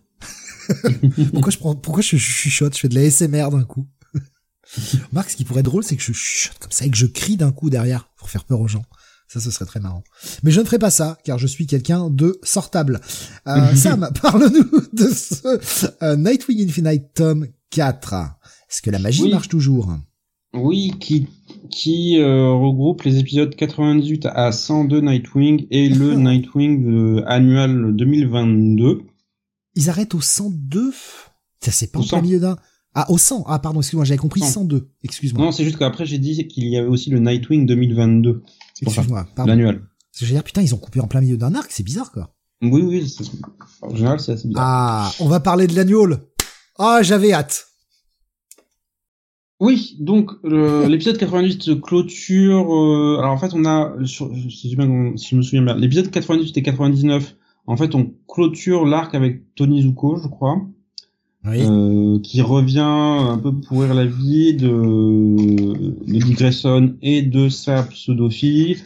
pourquoi je prends, pourquoi je chuchote, je fais de la SMR d'un coup. Marc, ce qui pourrait être drôle, c'est que je chuchote comme ça et que je crie d'un coup derrière pour faire peur aux gens. Ça, ce serait très marrant. Mais je ne ferai pas ça, car je suis quelqu'un de sortable. Euh, Sam, parle-nous de ce euh, Nightwing Infinite tome 4. Est-ce que la magie marche toujours? Oui, qui, qui euh, regroupe les épisodes 98 à 102 Nightwing et le Nightwing annuel 2022. Ils arrêtent au 102 Ça, c'est pas plein milieu d'un... Ah, au 100. Ah, pardon, excuse-moi, j'avais compris 100. 102. Excuse-moi. Non, c'est juste qu'après j'ai dit qu'il y avait aussi le Nightwing 2022. Excuse-moi, pardon. L'annuel. Parce que je veux dire, putain, ils ont coupé en plein milieu d'un arc, c'est bizarre, quoi. Oui, oui, c'est- en général c'est assez bizarre. Ah, on va parler de l'annual. Ah, j'avais hâte. Oui, donc l'épisode 98 se clôture. euh, alors en fait, on a, sur, si je me souviens bien, l'épisode 98 et 99. En fait, on clôture l'arc avec Tony Zuko, je crois, Oui. euh, qui revient un peu pourrir la vie de, de Dick Grayson et de sa pseudo-fille.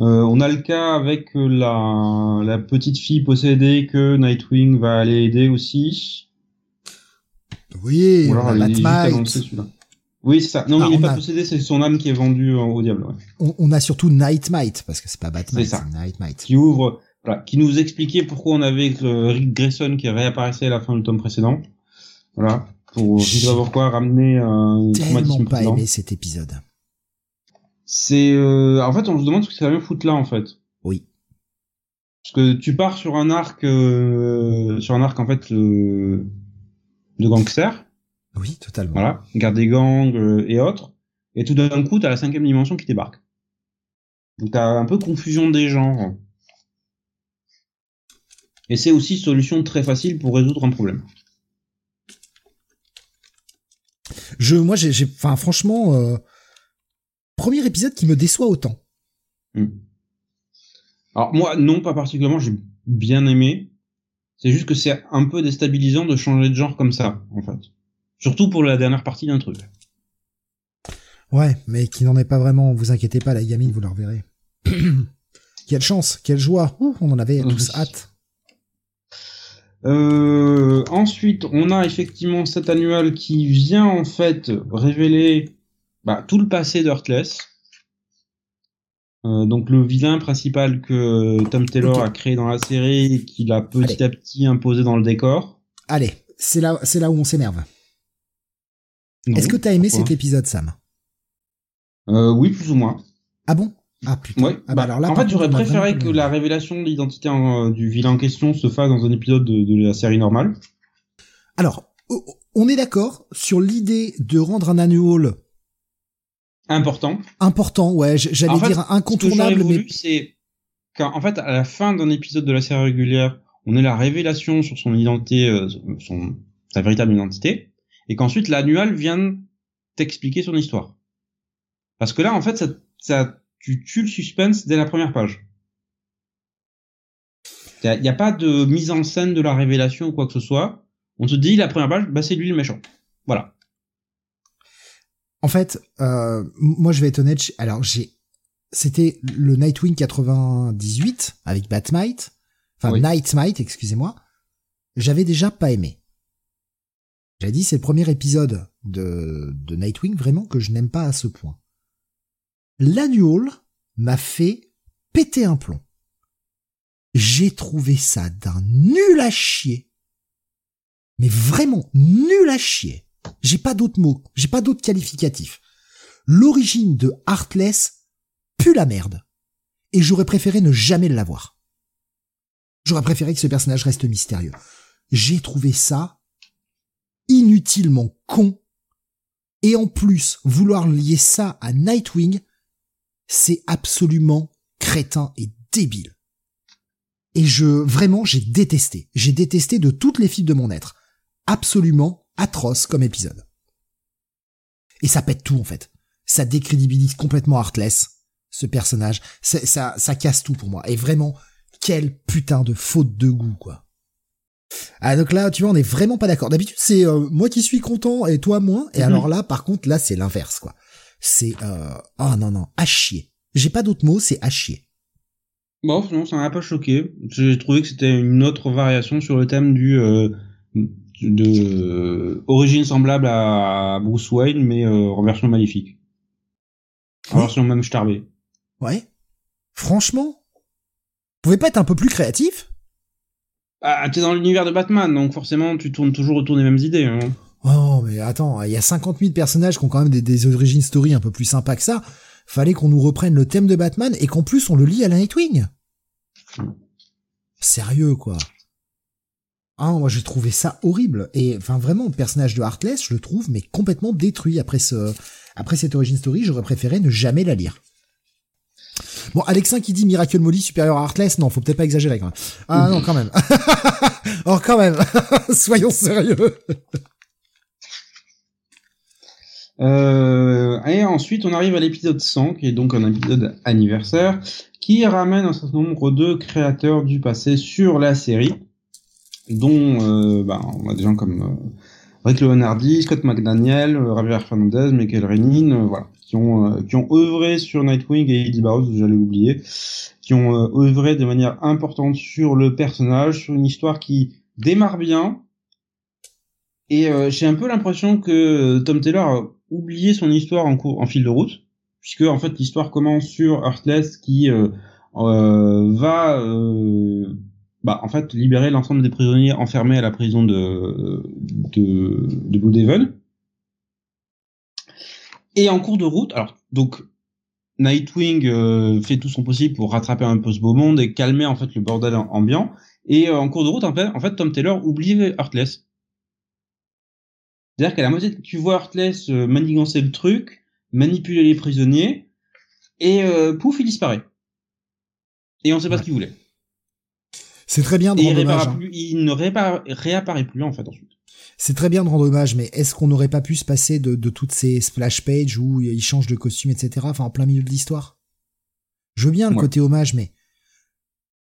Euh, on a le cas avec la, la petite fille possédée que Nightwing va aller aider aussi. oui, Ou alors celui-là. Oui, c'est ça. Non, Ah, il est on pas a- possédé, c'est son âme qui est vendue euh, au diable. ouais. On, on a surtout Nightmite, parce que c'est pas Batman, C'est ça. c'est Nightmite. Qui ouvre, voilà, qui nous expliquait pourquoi on avait euh, Rick Grayson qui réapparaissait à la fin du tome précédent. Voilà. Pour, je sais pas pourquoi, ramener un Tellement traumatisme pas aimé cet épisode. C'est, euh, en fait, on se demande ce que ça vient foutre là, en fait. Oui. Parce que tu pars sur un arc, euh, sur un arc, en fait, euh, de gangster. Oui, totalement. Voilà. Garde des gangs euh, et autres. Et tout d'un coup, t'as la cinquième dimension qui débarque. Donc t'as un peu confusion des genres. Et c'est aussi une solution très facile pour résoudre un problème. Je, moi, j'ai, enfin, franchement, euh, premier épisode qui me déçoit autant. Hmm. Alors moi, non, pas particulièrement, j'ai bien aimé. C'est juste que c'est un peu déstabilisant de changer de genre comme ça, en fait. Surtout pour la dernière partie d'un truc. Ouais, mais qui n'en est pas vraiment. Vous inquiétez pas, la gamine, vous la reverrez. quelle chance, quelle joie. Ouh, on en avait tous Oui. hâte. Euh, ensuite, on a effectivement cet annual qui vient en fait révéler bah, tout le passé d'Heartless. Euh, donc le vilain principal que Tom Taylor a créé dans la série et qu'il a petit à petit imposé dans le décor. Allez, c'est là, c'est là où on s'énerve. Est-ce que t'as aimé pourquoi cet épisode, Sam? Euh, Oui, plus ou moins. Ah bon? Ah putain. Ouais. Ah bah bah, alors là, en fait, j'aurais préféré que la révélation de l'identité en- du vilain en question se fasse dans un épisode de, de la série normale. Alors, on est d'accord sur l'idée de rendre un annual Important. important, ouais, j'allais En fait, dire Ce que incontournable, j'aurais mais voulu, c'est qu'en en fait, à la fin d'un épisode de la série régulière, on ait la révélation sur son identité, euh, son, sa véritable identité, et qu'ensuite l'annual vienne t'expliquer son histoire. Parce que là, en fait, ça, ça, tu tues le suspense dès la première page. Il n'y a, pas de mise en scène de la révélation ou quoi que ce soit. On te dit la première page, bah c'est lui le méchant. Voilà. En fait, euh, moi je vais être honnête. Alors j'ai, c'était le Nightwing 98 avec Batmite, enfin Oui. Nightmite, excusez-moi. J'avais déjà pas aimé. J'avais dit c'est le premier épisode de, de Nightwing vraiment que je n'aime pas à ce point. L'annual m'a fait péter un plomb. J'ai trouvé ça d'un nul à chier. Mais vraiment nul à chier. J'ai pas d'autres mots, j'ai pas d'autres qualificatifs. L'origine de Heartless pue la merde. Et j'aurais préféré ne jamais l'avoir. J'aurais préféré que ce personnage reste mystérieux. J'ai trouvé ça inutilement con. Et en plus, vouloir lier ça à Nightwing, c'est absolument crétin et débile. Et je, vraiment, j'ai détesté. J'ai détesté de toutes les fibres de mon être. Absolument atroce comme épisode. Et ça pète tout, en fait. Ça décrédibilise complètement Heartless, ce personnage. Ça, ça, ça casse tout pour moi. Et vraiment, quelle putain de faute de goût, quoi. Ah, donc là, tu vois, on est vraiment pas d'accord. D'habitude, c'est euh, moi qui suis content et toi moins. Et Mhm. alors là, par contre, là, c'est l'inverse, quoi. C'est, euh, oh non, non, à chier. J'ai pas d'autres mots, c'est à chier. Bon, non, ça m'a pas choqué. J'ai trouvé que c'était une autre variation sur le thème du euh, de euh, origine semblable à Bruce Wayne, mais euh, en version maléfique. En Oui. version même starbée. Ouais. Franchement, vous pouvez pas être un peu plus créatif? Ah, t'es dans l'univers de Batman, donc forcément tu tournes toujours autour des mêmes idées. Hein. Oh, mais attends, il y a 50 000 personnages qui ont quand même des, des origin story un peu plus sympas que ça. Fallait qu'on nous reprenne le thème de Batman et qu'en plus on le lie à la Nightwing. Sérieux, quoi. Ah, moi j'ai trouvé ça horrible. Et enfin vraiment, le personnage de Heartless, je le trouve mais complètement détruit après ce, après cette origin story. J'aurais préféré ne jamais la lire. Bon, Alexin qui dit Miracle Molly supérieur à Heartless, non, faut peut-être pas exagérer quand même. Ah non, quand même. oh, quand même. Soyons sérieux. Euh, et ensuite, on arrive à l'épisode 100, qui est donc un épisode anniversaire, qui ramène un certain nombre de créateurs du passé sur la série, dont euh, bah, on a des gens comme euh, Rick Leonardi, Scott McDaniel, euh, Javier Fernandez, Michael Renin, euh, voilà, qui ont euh, qui ont œuvré sur Nightwing et Eddie Barrows, j'allais oublier, qui ont œuvré de manière importante sur le personnage, sur une histoire qui démarre bien. Et j'ai un peu l'impression que Tom Taylor a oublié son histoire en cours, en fil de route, puisque en fait l'histoire commence sur Heartless qui va bah, en fait, libérer l'ensemble des prisonniers enfermés à la prison de, de, de Bloodhaven. Et en cours de route, alors, donc, Nightwing euh, fait tout son possible pour rattraper un peu ce beau monde et calmer, en fait, le bordel ambiant. Et euh, en cours de route, en fait, en fait, Tom Taylor oublie Heartless. C'est-à-dire qu'à la moitié, tu vois Heartless euh, manigancer le truc, manipuler les prisonniers, et pouf, il disparaît. Et on sait pas ce qu'il voulait. C'est très bien de rendre hommage. Hein. il ne réapparaît plus en fait ensuite. C'est très bien de rendre hommage, mais est-ce qu'on n'aurait pas pu se passer de, toutes ces splash pages où il change de costume, etc. Enfin, en plein milieu de l'histoire? Je veux bien le côté hommage, mais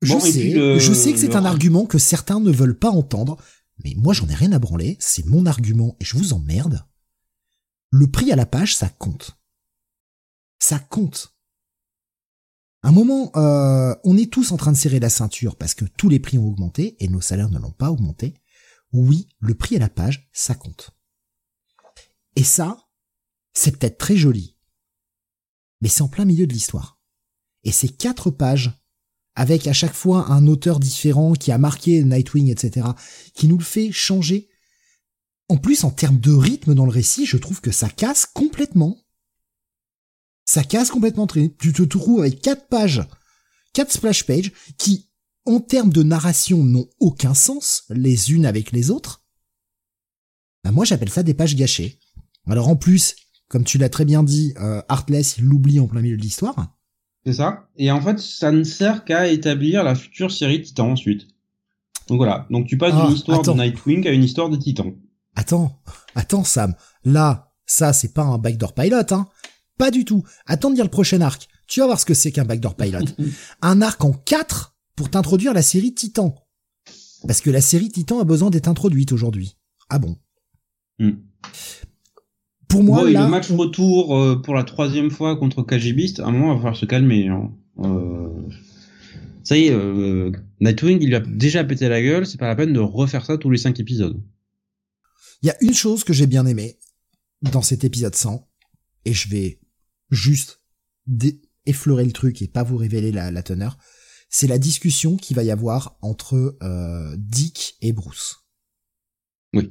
je sais, je sais que c'est un argument que certains ne veulent pas entendre, mais moi j'en ai rien à branler. C'est mon argument et je vous emmerde. Le prix à la page, ça compte. Ça compte un moment, euh, on est tous en train de serrer la ceinture parce que tous les prix ont augmenté et nos salaires ne l'ont pas augmenté. Oui, le prix à la page, ça compte. Et ça, c'est peut-être très joli, mais c'est en plein milieu de l'histoire. Et ces quatre pages, avec à chaque fois un auteur différent qui a marqué Nightwing, etc., qui nous le fait changer. En plus, en termes de rythme dans le récit, je trouve que ça casse complètement ça casse complètement. Tu te trouves avec quatre pages, quatre splash pages qui, en termes de narration, n'ont aucun sens les unes avec les autres. Bah, moi, j'appelle ça des pages gâchées. Alors en plus, comme tu l'as très bien dit, euh, Heartless, l'oublie en plein milieu de l'histoire. C'est ça. Et en fait, ça ne sert qu'à établir la future série Titan ensuite. Donc voilà. Donc tu passes d'une ah, histoire de Nightwing à une histoire de Titan. Attends, attends Sam. Là, ça c'est pas un backdoor pilot, hein. Pas du tout. Attends de dire le prochain arc. Tu vas voir ce que c'est qu'un backdoor pilot. un arc en 4 pour t'introduire la série Titan. Parce que la série Titan a besoin d'être introduite aujourd'hui. Ah bon. Hmm. Pour moi, le match retour euh, pour la troisième fois contre KGBist, à un moment, il va falloir se calmer. Hein. Euh, ça y est, euh, Nightwing, il lui a déjà pété la gueule, c'est pas la peine de refaire ça tous les cinq épisodes. Il y a une chose que j'ai bien aimé dans cet épisode 100, et je vais juste effleurer le truc et pas vous révéler la, teneur, c'est la discussion qu'il va y avoir entre Dick et Bruce. Oui.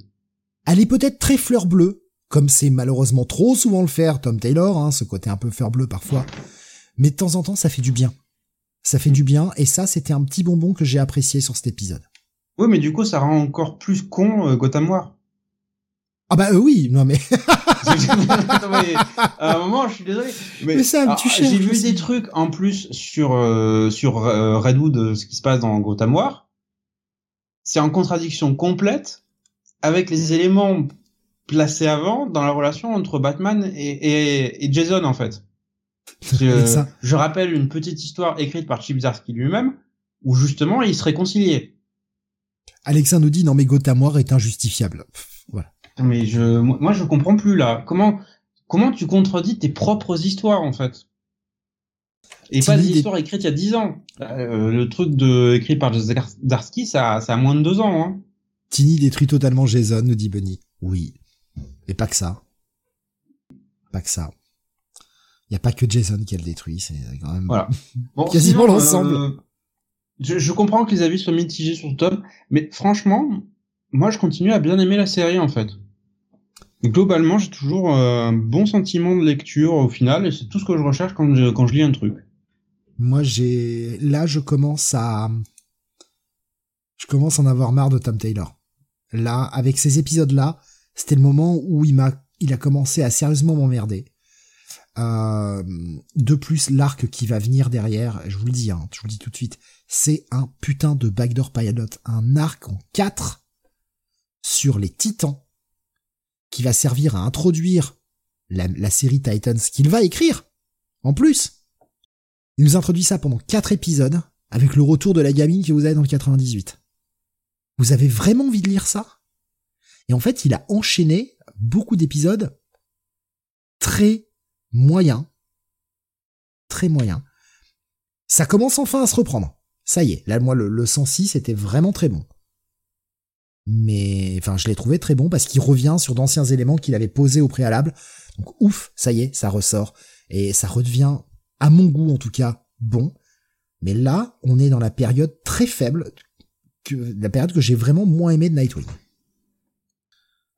Elle est peut-être très fleur bleue, comme c'est malheureusement trop souvent le faire Tom Taylor, hein, ce côté un peu fleur bleue parfois, mais de temps en temps ça fait du bien. Ça fait du bien, et ça c'était un petit bonbon que j'ai apprécié sur cet épisode. Oui, mais du coup ça rend encore plus con euh, Gotham War. Ah bah euh, oui, non mais. à un moment, je suis désolé. Mais, ça, tu J'ai vu des trucs en plus sur euh, sur Redwood, ce qui se passe dans Gotham War. C'est en contradiction complète avec les éléments placés avant dans la relation entre Batman et, et, et Jason en fait. Je, je, rappelle une petite histoire écrite par Chip Zdarsky lui-même où justement ils se réconciliaient. Alexa nous dit non mais Gotham War est injustifiable. Voilà. Mais je, moi, je comprends plus là. Comment, comment tu contredis tes propres histoires en fait? Et pas des histoires écrites il y a dix ans. Euh, le truc de écrit par Darsky, ça, ça a moins de deux ans. Hein. Tini détruit totalement Jason, nous dit Bunny. Oui, et pas que ça. Pas que ça. Il y a pas que Jason qui a le détruit, c'est quand même voilà. quasiment l'ensemble. Euh, je, je, comprends que les avis soient mitigés sur le tome, mais franchement, moi je continue à bien aimer la série en fait globalement, j'ai toujours euh, un bon sentiment de lecture au final, et c'est tout ce que je recherche quand je, quand je lis un truc. Moi, j'ai là, je commence à, Je commence à en avoir marre de Tom Taylor. Là, avec ces épisodes-là, c'était le moment où il a commencé à sérieusement m'emmerder. Euh, de plus, l'arc qui va venir derrière, je vous le dis, hein, je vous le dis tout de suite, c'est un putain de backdoor pilot, un arc en 4 sur les titans qui va servir à introduire la, série Titans qu'il va écrire. En plus, il nous introduit ça pendant 4 épisodes avec le retour de la gamine que vous avez dans le 98. Vous avez vraiment envie de lire ça? Et en fait, il a enchaîné beaucoup d'épisodes très moyens. Très moyens. Ça commence enfin à se reprendre. Ça y est, là, moi, le, le 106 était vraiment très bon. Mais, enfin, je l'ai trouvé très bon parce qu'il revient sur d'anciens éléments qu'il avait posés au préalable. Donc, ouf, ça y est, ça ressort. Et ça redevient, à mon goût en tout cas, bon. Mais là, on est dans la période très faible, que, la période que j'ai vraiment moins aimé de Nightwing.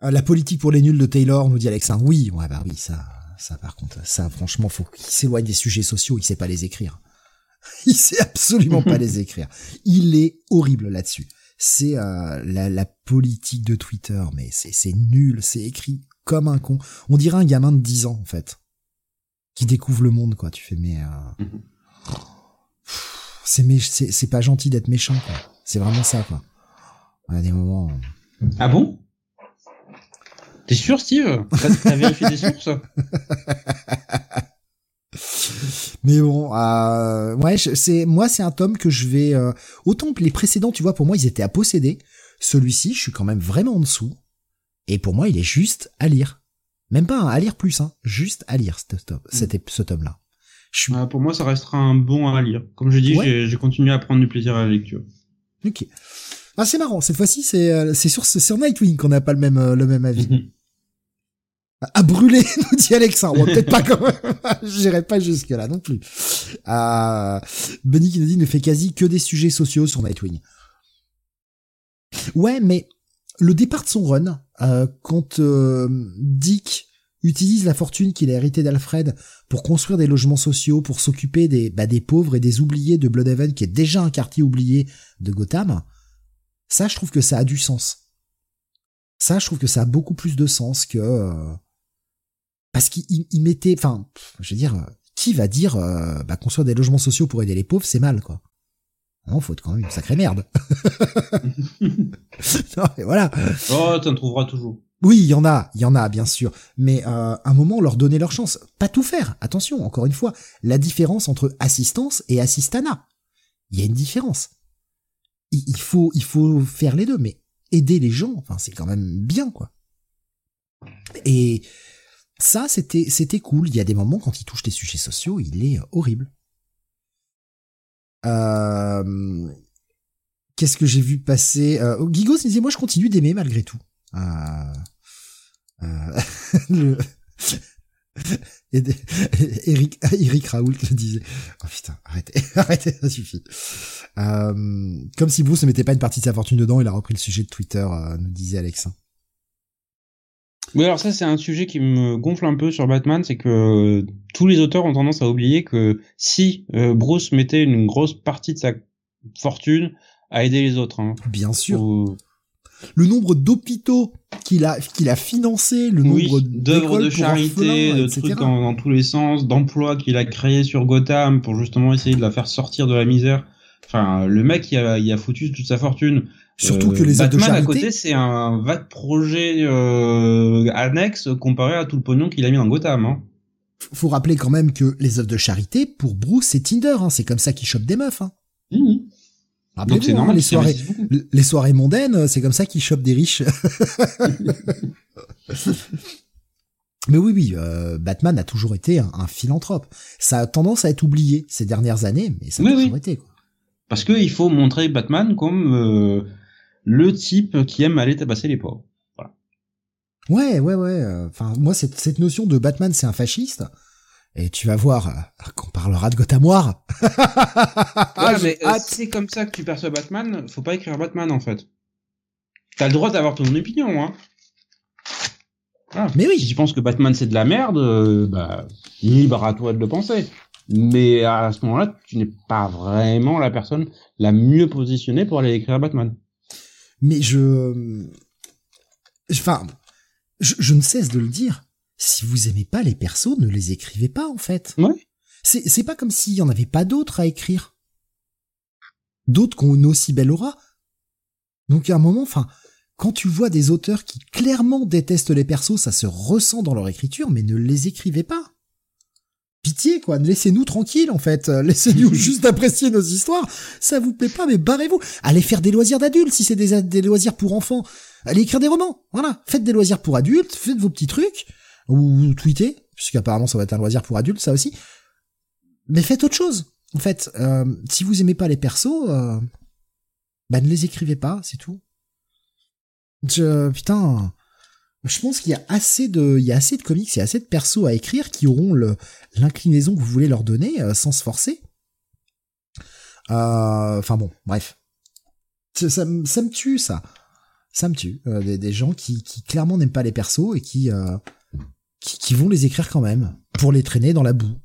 Euh, la politique pour les nuls de Taylor, nous dit Alexandre. Oui, ouais, bah oui, ça, ça par contre, ça franchement, faut qu'il s'éloigne des sujets sociaux, il sait pas les écrire. Il sait absolument pas les écrire. Il est horrible là-dessus. C'est euh, la, politique de Twitter, mais c'est nul, c'est écrit comme un con. On dirait un gamin de 10 ans en fait, qui découvre le monde quoi. Tu fais mais euh... C'est c'est pas gentil d'être méchant quoi. C'est vraiment ça quoi. des moments. Euh, ah bon? T'es sûr, Steve? T'as vérifié des sources? Mais bon, euh, ouais, c'est moi, c'est un tome que je vais euh, autant que les précédents, tu vois, pour moi, ils étaient à posséder. Celui-ci, je suis quand même vraiment en dessous. Et pour moi, il est juste à lire. Même pas à lire plus, hein, juste à lire ce tome, mm. ce tome-là. Suis... pour moi, ça restera un bon à lire. Comme je dis, j'ai continué à prendre du plaisir à la lecture. Ok. Ah, c'est marrant. Cette fois-ci, c'est euh, c'est sur sur Nightwing qu'on n'a pas le même euh, le même avis. À brûler, nous dit Alexandre. peut-être pas quand même. J'irai pas jusque là non plus. Euh, Benny qui nous dit ne fait quasi que des sujets sociaux sur Nightwing. Ouais, mais le départ de son run, euh, quand euh, Dick utilise la fortune qu'il a héritée d'Alfred pour construire des logements sociaux, pour s'occuper des, bah, des pauvres et des oubliés de Bloodhaven, qui est déjà un quartier oublié de Gotham, ça, je trouve que ça a du sens. Ça, je trouve que ça a beaucoup plus de sens que euh, parce qu'il mettait, enfin, je veux dire, qui va dire euh, bah, construire des logements sociaux pour aider les pauvres, c'est mal, quoi. Non, faut être quand même une sacrée merde. non, mais voilà. Oh, t'en trouveras toujours. Oui, il y en a, il y en a, bien sûr. Mais euh, un moment, leur donner leur chance. Pas tout faire. Attention, encore une fois, la différence entre assistance et assistana. Il y a une différence. Il, faut, il faut faire les deux, mais aider les gens, enfin, c'est quand même bien, quoi. Et ça, c'était, c'était cool. Il y a des moments quand il touche des sujets sociaux, il est horrible. Euh... Qu'est-ce que j'ai vu passer euh... Oh, Guigos disait moi je continue d'aimer malgré tout. Euh... Euh... le... Eric, Eric Raoult le disait. Oh putain, arrêtez, arrêtez, ça suffit. Euh, comme si Bruce ne mettait pas une partie de sa fortune dedans, il a repris le sujet de Twitter, euh, nous disait Alex. Oui, alors ça c'est un sujet qui me gonfle un peu sur Batman, c'est que euh, tous les auteurs ont tendance à oublier que si euh, Bruce mettait une grosse partie de sa fortune à aider les autres. Hein, Bien sûr. Le nombre d'hôpitaux qu'il a qu'il a financé, le nombre d'œuvres de charité, de trucs dans, dans, tous les sens, d'emplois qu'il a créés sur Gotham pour justement essayer de la faire sortir de la misère. Enfin, le mec il a, il a foutu toute sa fortune Surtout que les œuvres de charité. à côté, c'est un vague projet euh, annexe comparé à tout le pognon qu'il a mis dans Gotham. Hein. Faut rappeler quand même que les œuvres de charité, pour Bruce, c'est Tinder. Hein. C'est comme ça qu'il chope des meufs. Hein. Mmh. Donc c'est hein, normal. les soirées, les soirées mondaines, c'est comme ça qu'il chope des riches. Mais oui, oui, euh, Batman a toujours été un, philanthrope. Ça a tendance à être oublié ces dernières années, mais ça a toujours été. Quoi. Parce qu'il faut montrer Batman comme euh, le type qui aime aller tabasser les pauvres. Voilà. Ouais, ouais, ouais. Euh, enfin, moi, cette, cette notion de Batman, c'est un fasciste. Et tu vas voir euh, qu'on parlera de Gotham War. ouais, mais euh, c'est comme ça que tu perçois Batman. Faut pas écrire Batman en fait. T'as le droit d'avoir ton opinion, hein. Mais oui. Si tu penses que Batman c'est de la merde, bah libre à toi de le penser. Mais à ce moment-là, tu n'es pas vraiment la personne la mieux positionnée pour aller écrire Batman. Mais je, enfin, je, je, ne cesse de le dire. Si vous aimez pas les persos, ne les écrivez pas en fait. Ouais. C'est c'est pas comme s'il y en avait pas d'autres à écrire. D'autres qui ont une aussi belle aura. Donc à un moment, enfin, quand tu vois des auteurs qui clairement détestent les persos, ça se ressent dans leur écriture, mais ne les écrivez pas. Pitié, quoi, laissez-nous tranquilles, en fait. Laissez-nous juste apprécier nos histoires. Ça vous plaît pas, mais barrez-vous. Allez faire des loisirs d'adultes, si c'est des, des loisirs pour enfants. Allez écrire des romans. Voilà. Faites des loisirs pour adultes, faites vos petits trucs. Ou tweetez, puisqu'apparemment ça va être un loisir pour adultes, ça aussi. Mais faites autre chose. En fait, euh, si vous aimez pas les persos, euh, bah ne les écrivez pas, c'est tout. Je, putain, je pense qu'il y a assez de, il y a assez de comics, il y a assez de persos à écrire qui auront l'inclinaison que vous voulez leur donner euh, sans se forcer. Euh, enfin bon, bref. Ça, ça, me tue, ça. Ça me tue. Euh, des, gens qui, clairement n'aiment pas les persos et qui, qui, vont les écrire quand même pour les traîner dans la boue.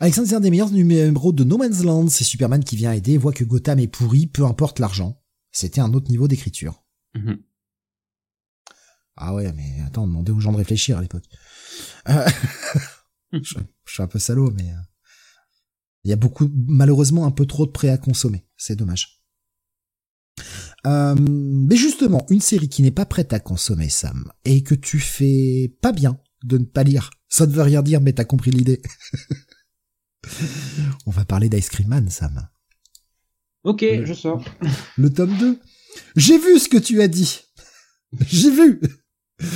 Alexandre, c'est un des meilleurs numéros de No Man's Land. C'est Superman qui vient aider, voit que Gotham est pourri, peu importe l'argent. C'était un autre niveau d'écriture. Mmh. Ah ouais, mais attends, demandez aux gens de réfléchir à l'époque. Euh, je, suis un peu salaud, mais euh, il y a beaucoup, malheureusement, un peu trop de prêts à consommer. C'est dommage. Euh, mais justement, une série qui n'est pas prête à consommer, Sam, et que tu fais pas bien de ne pas lire. Ça ne veut rien dire, mais t'as compris l'idée. On va parler d'Ice Cream Man, Sam. Ok, je sors. Le tome 2. J'ai vu ce que tu as dit. J'ai vu.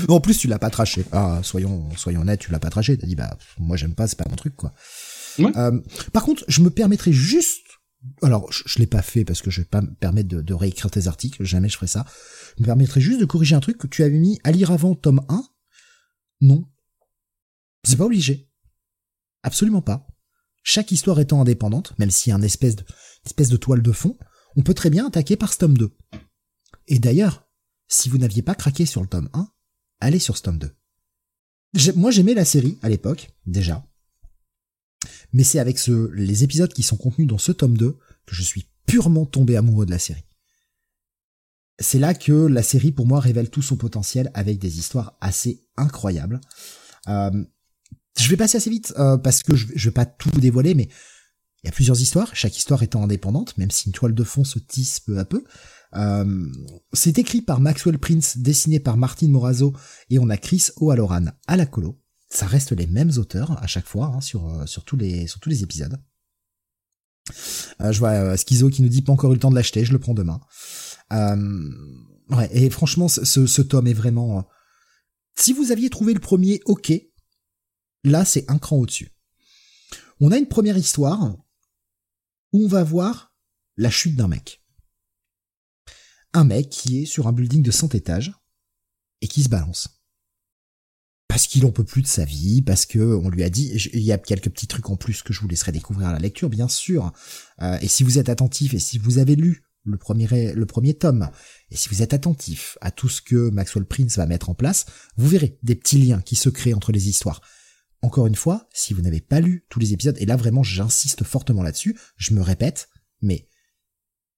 En plus, tu l'as pas traché. Ah, soyons, soyons honnêtes, tu l'as pas traché. T'as dit, bah, moi j'aime pas, c'est pas mon truc, quoi. Ouais. Euh, par contre, je me permettrai juste, alors, je, je l'ai pas fait parce que je vais pas me permettre de, de, réécrire tes articles, jamais je ferai ça. Je me permettrai juste de corriger un truc que tu avais mis à lire avant tome 1. Non. C'est pas obligé. Absolument pas. Chaque histoire étant indépendante, même s'il y a une espèce de, une espèce de toile de fond, on peut très bien attaquer par ce tome 2. Et d'ailleurs, si vous n'aviez pas craqué sur le tome 1, allez sur ce tome 2. Moi j'aimais la série à l'époque, déjà. Mais c'est avec les épisodes qui sont contenus dans ce tome 2 que je suis purement tombé amoureux de la série. C'est là que la série pour moi révèle tout son potentiel avec des histoires assez incroyables. Euh, je vais passer assez vite euh, parce que je, je vais pas tout dévoiler, mais il y a plusieurs histoires, chaque histoire étant indépendante, même si une toile de fond se tisse peu à peu. Euh, c'est écrit par Maxwell Prince, dessiné par Martin Morazo, et on a Chris O'Halloran à la colo. Ça reste les mêmes auteurs à chaque fois hein, sur, euh, sur, tous les, sur tous les épisodes. Euh, je vois euh, Schizo qui nous dit pas encore eu le temps de l'acheter, je le prends demain. Euh, ouais, et franchement, ce, ce tome est vraiment... Si vous aviez trouvé le premier, ok. Là, c'est un cran au-dessus. On a une première histoire où on va voir la chute d'un mec un mec qui est sur un building de 100 étages et qui se balance. Parce qu'il en peut plus de sa vie, parce que on lui a dit, il y a quelques petits trucs en plus que je vous laisserai découvrir à la lecture, bien sûr. Euh, et si vous êtes attentif et si vous avez lu le premier, le premier tome, et si vous êtes attentif à tout ce que Maxwell Prince va mettre en place, vous verrez des petits liens qui se créent entre les histoires. Encore une fois, si vous n'avez pas lu tous les épisodes, et là vraiment j'insiste fortement là-dessus, je me répète, mais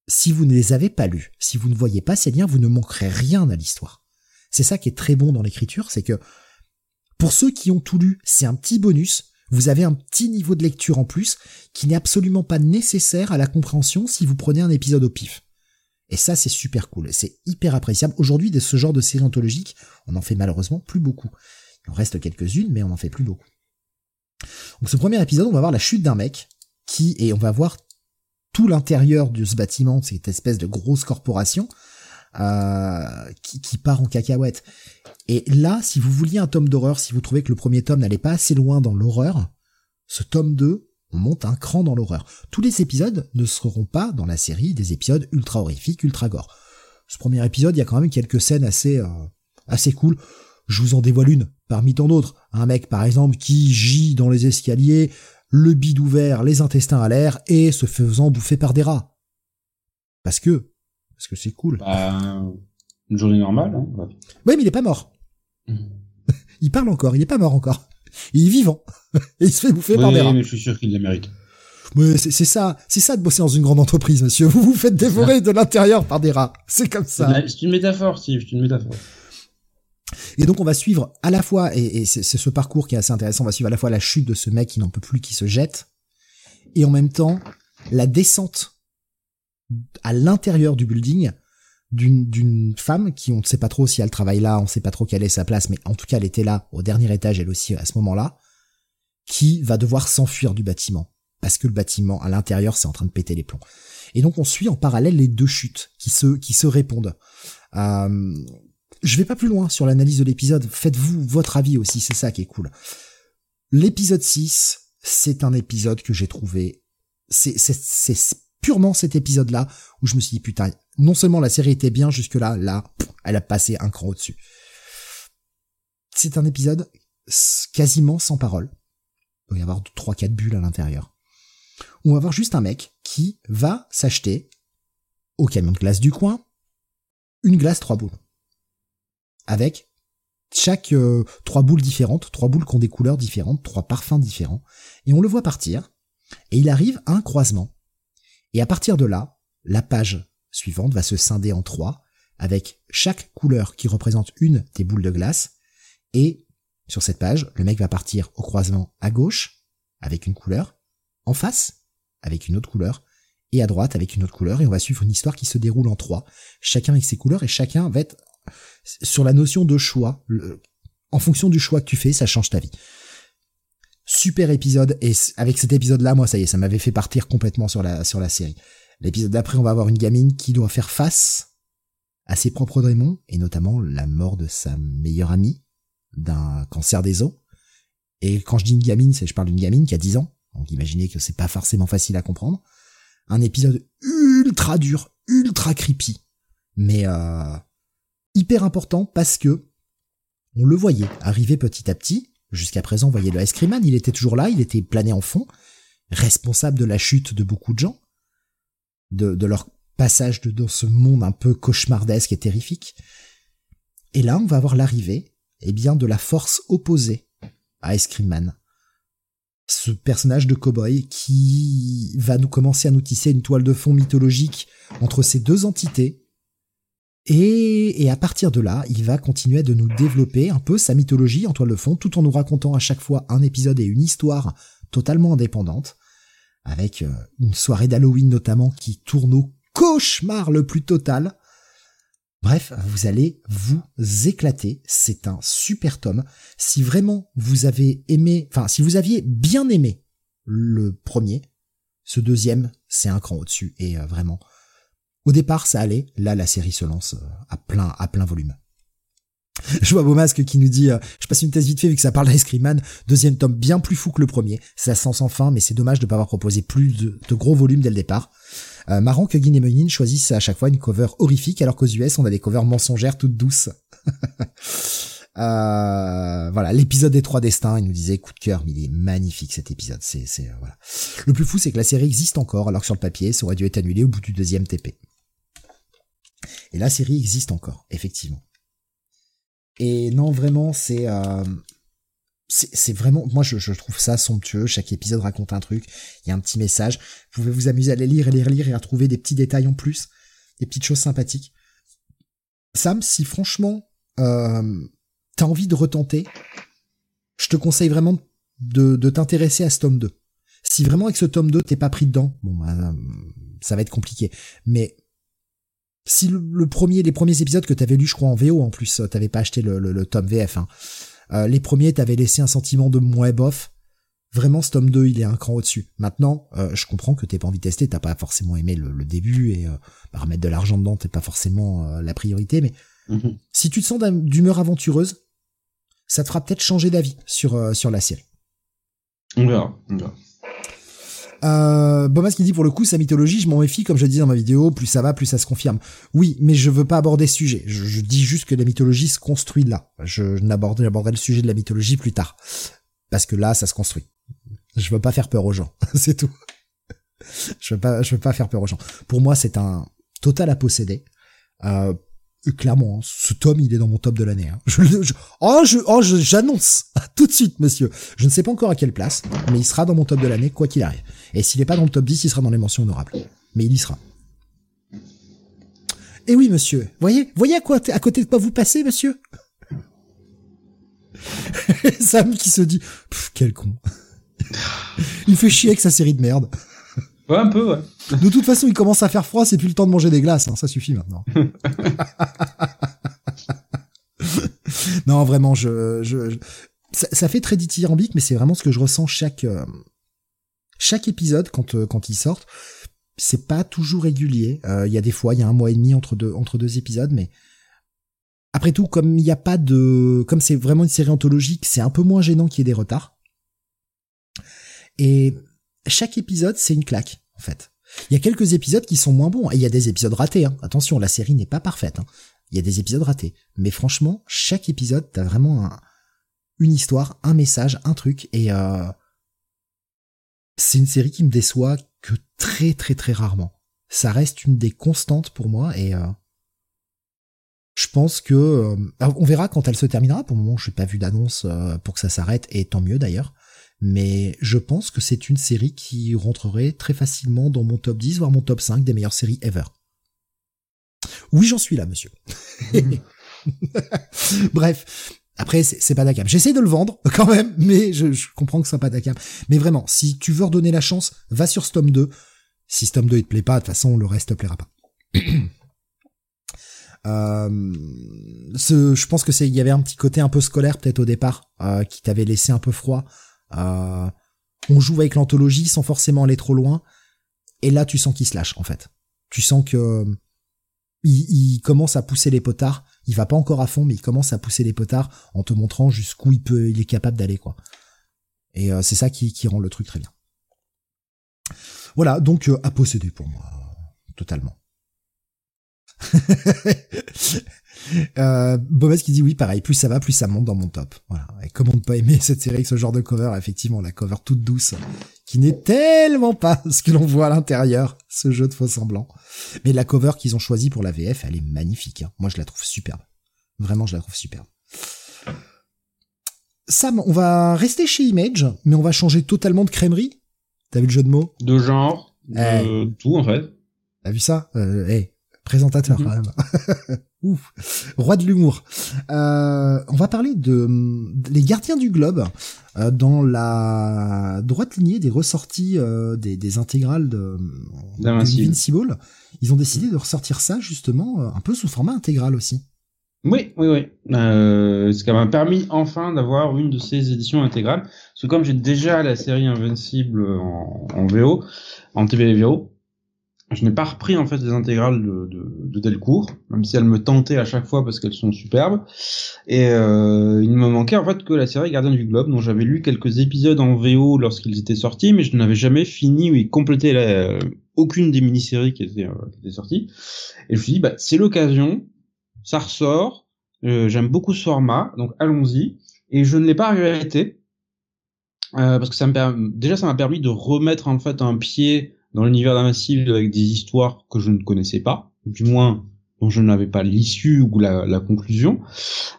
si vous ne les avez pas lus, si vous ne voyez pas ces liens, vous ne manquerez rien à l'histoire. C'est ça qui est très bon dans l'écriture, c'est que pour ceux qui ont tout lu, c'est un petit bonus, vous avez un petit niveau de lecture en plus qui n'est absolument pas nécessaire à la compréhension si vous prenez un épisode au pif. Et ça, c'est super cool, c'est hyper appréciable. Aujourd'hui, de ce genre de série anthologique, on en fait malheureusement plus beaucoup. Il en reste quelques-unes, mais on en fait plus beaucoup. Donc ce premier épisode, on va voir la chute d'un mec qui, et on va voir tout l'intérieur de ce bâtiment, cette espèce de grosse corporation, euh, qui, qui, part en cacahuète. Et là, si vous vouliez un tome d'horreur, si vous trouvez que le premier tome n'allait pas assez loin dans l'horreur, ce tome 2, on monte un cran dans l'horreur. Tous les épisodes ne seront pas dans la série des épisodes ultra horrifiques, ultra gore. Ce premier épisode, il y a quand même quelques scènes assez euh, assez cool. Je vous en dévoile une parmi tant d'autres. Un mec, par exemple, qui gît dans les escaliers, le bide ouvert, les intestins à l'air et se faisant bouffer par des rats. Parce que, parce que c'est cool. Bah, une journée normale. Hein, ouais. mais il est pas mort. Mmh. il parle encore, il est pas mort encore. Il est vivant. et il se fait bouffer oui, par des rats. mais je suis sûr qu'il le mérite. Mais c'est ça, c'est ça de bosser dans une grande entreprise, monsieur. Vous vous faites dévorer de l'intérieur par des rats. C'est comme ça. C'est une métaphore, Steve, c'est une métaphore. Et donc on va suivre à la fois, et, c'est ce parcours qui est assez intéressant, on va suivre à la fois la chute de ce mec qui n'en peut plus, qui se jette, et en même temps la descente à l'intérieur du building d'une femme qui on ne sait pas trop si elle travaille là, on ne sait pas trop quelle est sa place, mais en tout cas elle était là au dernier étage elle aussi à ce moment-là, qui va devoir s'enfuir du bâtiment parce que le bâtiment à l'intérieur c'est en train de péter les plombs. Et donc on suit en parallèle les deux chutes qui se qui se répondent. Euh, je vais pas plus loin sur l'analyse de l'épisode. Faites-vous votre avis aussi, c'est ça qui est cool. L'épisode 6, c'est un épisode que j'ai trouvé, c'est, purement cet épisode-là où je me suis dit putain, non seulement la série était bien jusque là, elle a passé un cran au-dessus. C'est un épisode quasiment sans parole. Il doit y avoir trois, quatre bulles à l'intérieur. On va voir juste un mec qui va s'acheter au camion de glace du coin une glace trois boules avec chaque euh, trois boules différentes, trois boules qui ont des couleurs différentes, trois parfums différents, et on le voit partir, et il arrive à un croisement. Et à partir de là, la page suivante va se scinder en trois, avec chaque couleur qui représente une des boules de glace, et sur cette page, le mec va partir au croisement à gauche, avec une couleur, en face, avec une autre couleur, et à droite avec une autre couleur, et on va suivre une histoire qui se déroule en trois, chacun avec ses couleurs, et chacun va être sur la notion de choix. en fonction du choix que tu fais, ça change ta vie. Super épisode et avec cet épisode-là, moi ça y est, ça m'avait fait partir complètement sur la sur la série. L'épisode d'après, on va avoir une gamine qui doit faire face à ses propres démons et notamment la mort de sa meilleure amie d'un cancer des os. Et quand je dis une gamine, c'est je parle d'une gamine qui a 10 ans. Donc imaginez que c'est pas forcément facile à comprendre. Un épisode ultra dur, ultra creepy, mais euh, hyper important parce que on le voyait arriver petit à petit. Jusqu'à présent, on voyait le Ice Cream Man, il était toujours là, il était plané en fond, responsable de la chute de beaucoup de gens, de, leur passage dans ce monde un peu cauchemardesque et terrifique. Et là, on va avoir l'arrivée, eh bien, de la force opposée à Ice Cream Man. Ce personnage de cowboy qui va nous commencer à nous tisser une toile de fond mythologique entre ces deux entités, et, à partir de là, il va continuer de nous développer un peu sa mythologie en toile de fond, tout en nous racontant à chaque fois un épisode et une histoire totalement indépendante, avec euh, une soirée d'Halloween notamment qui tourne au cauchemar le plus total. Bref, vous allez vous éclater. C'est un super tome. Si vraiment vous avez aimé, enfin, si vous aviez bien aimé le premier, ce deuxième, c'est un cran au-dessus. Et euh, vraiment, au départ, ça allait. Là, la série se lance euh, à plein, à plein volume. Je vois Beaumasque qui nous dit, euh, je passe une thèse vite fait vu que ça parle d'Ice Cream deuxième tome bien plus fou que le premier, ça sent sans fin, mais c'est dommage de ne pas avoir proposé plus de, gros volumes dès le départ. Euh, marrant que et Menin choisissent à chaque fois une cover horrifique, alors qu'aux US on a des covers mensongères toutes douces. Euh, voilà, l'épisode des trois destins, il nous disait coup de cœur, mais il est magnifique cet épisode. C'est, c'est voilà. Le plus fou, c'est que la série existe encore, alors que sur le papier, ça aurait dû être annulé au bout du deuxième TP. Et la série existe encore, effectivement. Et non, vraiment, c'est euh, c'est vraiment, moi je, trouve ça somptueux. Chaque épisode raconte un truc, il y a un petit message. Vous pouvez vous amuser à les lire et les relire et à trouver des petits détails en plus, des petites choses sympathiques. Sam, si franchement euh, t'as envie de retenter, je te conseille vraiment de, de t'intéresser à ce tome 2. Si vraiment avec ce tome 2 t'es pas pris dedans, bon, bah, ça va être compliqué. Mais si le, premier, les premiers épisodes que t'avais lu, je crois en VO en plus, t'avais pas acheté le, le, tome VF. Hein. Euh, les premiers t'avaient laissé un sentiment de moins bof. Vraiment, ce tome 2, il est un cran au-dessus. Maintenant, euh, je comprends que t'aies pas envie de tester, t'as pas forcément aimé le, début et euh, bah, remettre de l'argent dedans, t'es pas forcément euh, la priorité, mais mhm. si tu te sens d'humeur aventureuse, ça te fera peut-être changer d'avis sur, sur la série. On verra, on verra. Euh, Bomas qui dit pour le coup sa mythologie, je m'en méfie comme je dis dans ma vidéo, plus ça va, plus ça se confirme. Oui, mais je veux pas aborder ce sujet. Je, dis juste que la mythologie se construit là. Je n'aborderai le sujet de la mythologie plus tard, parce que là ça se construit. Je veux pas faire peur aux gens, c'est tout. je veux pas, je veux pas faire peur aux gens. Pour moi, c'est un total à posséder. Euh, clairement, hein, ce tome, il est dans mon top de l'année. Hein. Je, je, oh, je, oh, j'annonce tout de suite, monsieur. Je ne sais pas encore à quelle place, mais il sera dans mon top de l'année, quoi qu'il arrive. Et s'il n'est pas dans le top 10, il sera dans les mentions honorables. Mais il y sera. Et oui, monsieur. Voyez, voyez à quoi, à côté de quoi vous passez, monsieur? Sam qui se dit, quel con. il fait chier avec sa série de merde. Ouais, un peu, ouais. De toute façon, il commence à faire froid, c'est plus le temps de manger des glaces, hein, ça suffit maintenant. non, vraiment, je, je, ça, fait très dithyrambique, mais c'est vraiment ce que je ressens chaque euh, chaque épisode quand euh, quand ils sortent. C'est pas toujours régulier. Euh, il y a des fois, il y a un mois et demi entre deux entre deux épisodes, mais après tout, comme il n'y a pas de, comme c'est vraiment une série anthologique, c'est un peu moins gênant qu'il y ait des retards. Et chaque épisode, c'est une claque, en fait. Il y a quelques épisodes qui sont moins bons. Et il y a des épisodes ratés. Hein. Attention, la série n'est pas parfaite. Hein. Il y a des épisodes ratés. Mais franchement, chaque épisode, t'as vraiment une histoire, un message, un truc. Et euh, c'est une série qui me déçoit que très très très rarement. Ça reste une des constantes pour moi. Et euh, je pense que euh, on verra quand elle se terminera. Pour le moment, je n'ai pas vu d'annonce euh, pour que ça s'arrête, et tant mieux d'ailleurs. Mais je pense que c'est une série qui rentrerait très facilement dans mon top 10, voire mon top 5 des meilleures séries ever. Oui, j'en suis là, monsieur. Bref. Après, c'est pas Dakam. J'essaie de le vendre, quand même, mais je, comprends que ce soit pas Dakam. Mais vraiment, si tu veux redonner la chance, va sur Stom 2. Si Stom 2 il te plaît pas, de toute façon, le reste te plaira pas. Euh, ce, je pense que c'est, il y avait un petit côté un peu scolaire peut-être au départ euh, qui t'avait laissé un peu froid. Euh, on joue avec l'anthologie sans forcément aller trop loin, et là tu sens qu'il se lâche en fait. Tu sens que il, commence à pousser les potards. Il va pas encore à fond, mais il commence à pousser les potards en te montrant jusqu'où il peut, il est capable d'aller quoi. Et c'est ça qui rend le truc très bien. Voilà, donc à posséder pour moi, totalement. euh, Bobas qui dit oui, pareil, plus ça va, plus ça monte dans mon top. Voilà. Et comment ne pas aimer cette série avec ce genre de cover, effectivement, la cover toute douce, qui n'est tellement pas ce que l'on voit à l'intérieur, ce jeu de faux semblant. Mais la cover qu'ils ont choisi pour la VF, elle est magnifique. Hein. Moi, je la trouve superbe. Vraiment, je la trouve superbe. Sam, on va rester chez Image, mais on va changer totalement de crèmerie. T'as vu le jeu de mots? De genre, de eh. tout en fait. T'as vu ça? Euh, hey, présentateur quand même. Ouf, roi de l'humour. Euh, on va parler de, les gardiens du globe euh, dans la droite lignée des ressorties euh, des, des, intégrales de, Invincible. Ils ont décidé de ressortir ça justement un peu sous format intégral aussi. Oui, oui, oui. Euh, ce qui m'a permis enfin d'avoir une de ces éditions intégrales. Parce que comme j'ai déjà la série Invincible en, en VO, en TV VO, je n'ai pas repris en fait les intégrales de, de, de, Delcourt, même si elles me tentaient à chaque fois parce qu'elles sont superbes. Et euh, il me manquait en fait que la série Gardien du Globe, dont j'avais lu quelques épisodes en VO lorsqu'ils étaient sortis, mais je n'avais jamais fini ou complété la, euh, aucune des mini-séries qui étaient, euh, qui étaient sorties. Et je me suis dit, bah, c'est l'occasion, ça ressort, euh, j'aime beaucoup ce format, donc allons-y. Et je ne l'ai pas regretté. parce que ça me déjà ça m'a permis de remettre en fait un pied dans l'univers d'Invincible avec des histoires que je ne connaissais pas, du moins dont je n'avais pas l'issue ou la, conclusion.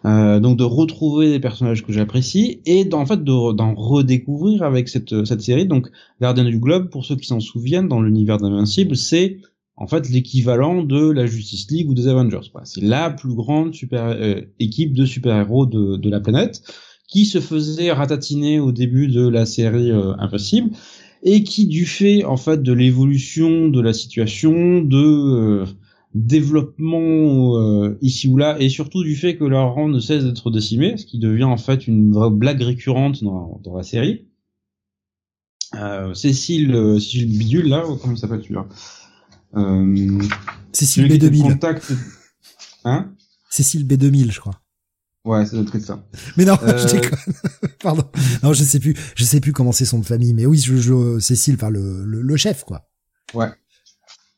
Euh, donc de retrouver des personnages que j'apprécie et en fait d'en redécouvrir avec cette, cette série. Donc Gardien du Globe, pour ceux qui s'en souviennent, dans l'univers d'Invincible, c'est en fait l'équivalent de la Justice League ou des Avengers. C'est la plus grande super euh, équipe de super-héros de, de la planète qui se faisait ratatiner au début de la série euh, Invincible et qui du fait en fait de l'évolution de la situation, de euh, développement euh, ici ou là, et surtout du fait que leur rang ne cesse d'être décimé, ce qui devient en fait une vraie blague récurrente dans, dans la série. Euh, Cécile, euh, Cécile Bidule là, comment s'appelle celui-là? Euh, Cécile B2000. Contact... Hein? Cécile B2000, je crois. Ouais, c'est notre ça. Mais non, je euh, déconne. Pardon. Non, je sais plus, je sais plus comment c'est son famille, mais oui, je joue Cécile, par le, le, chef, quoi. Ouais.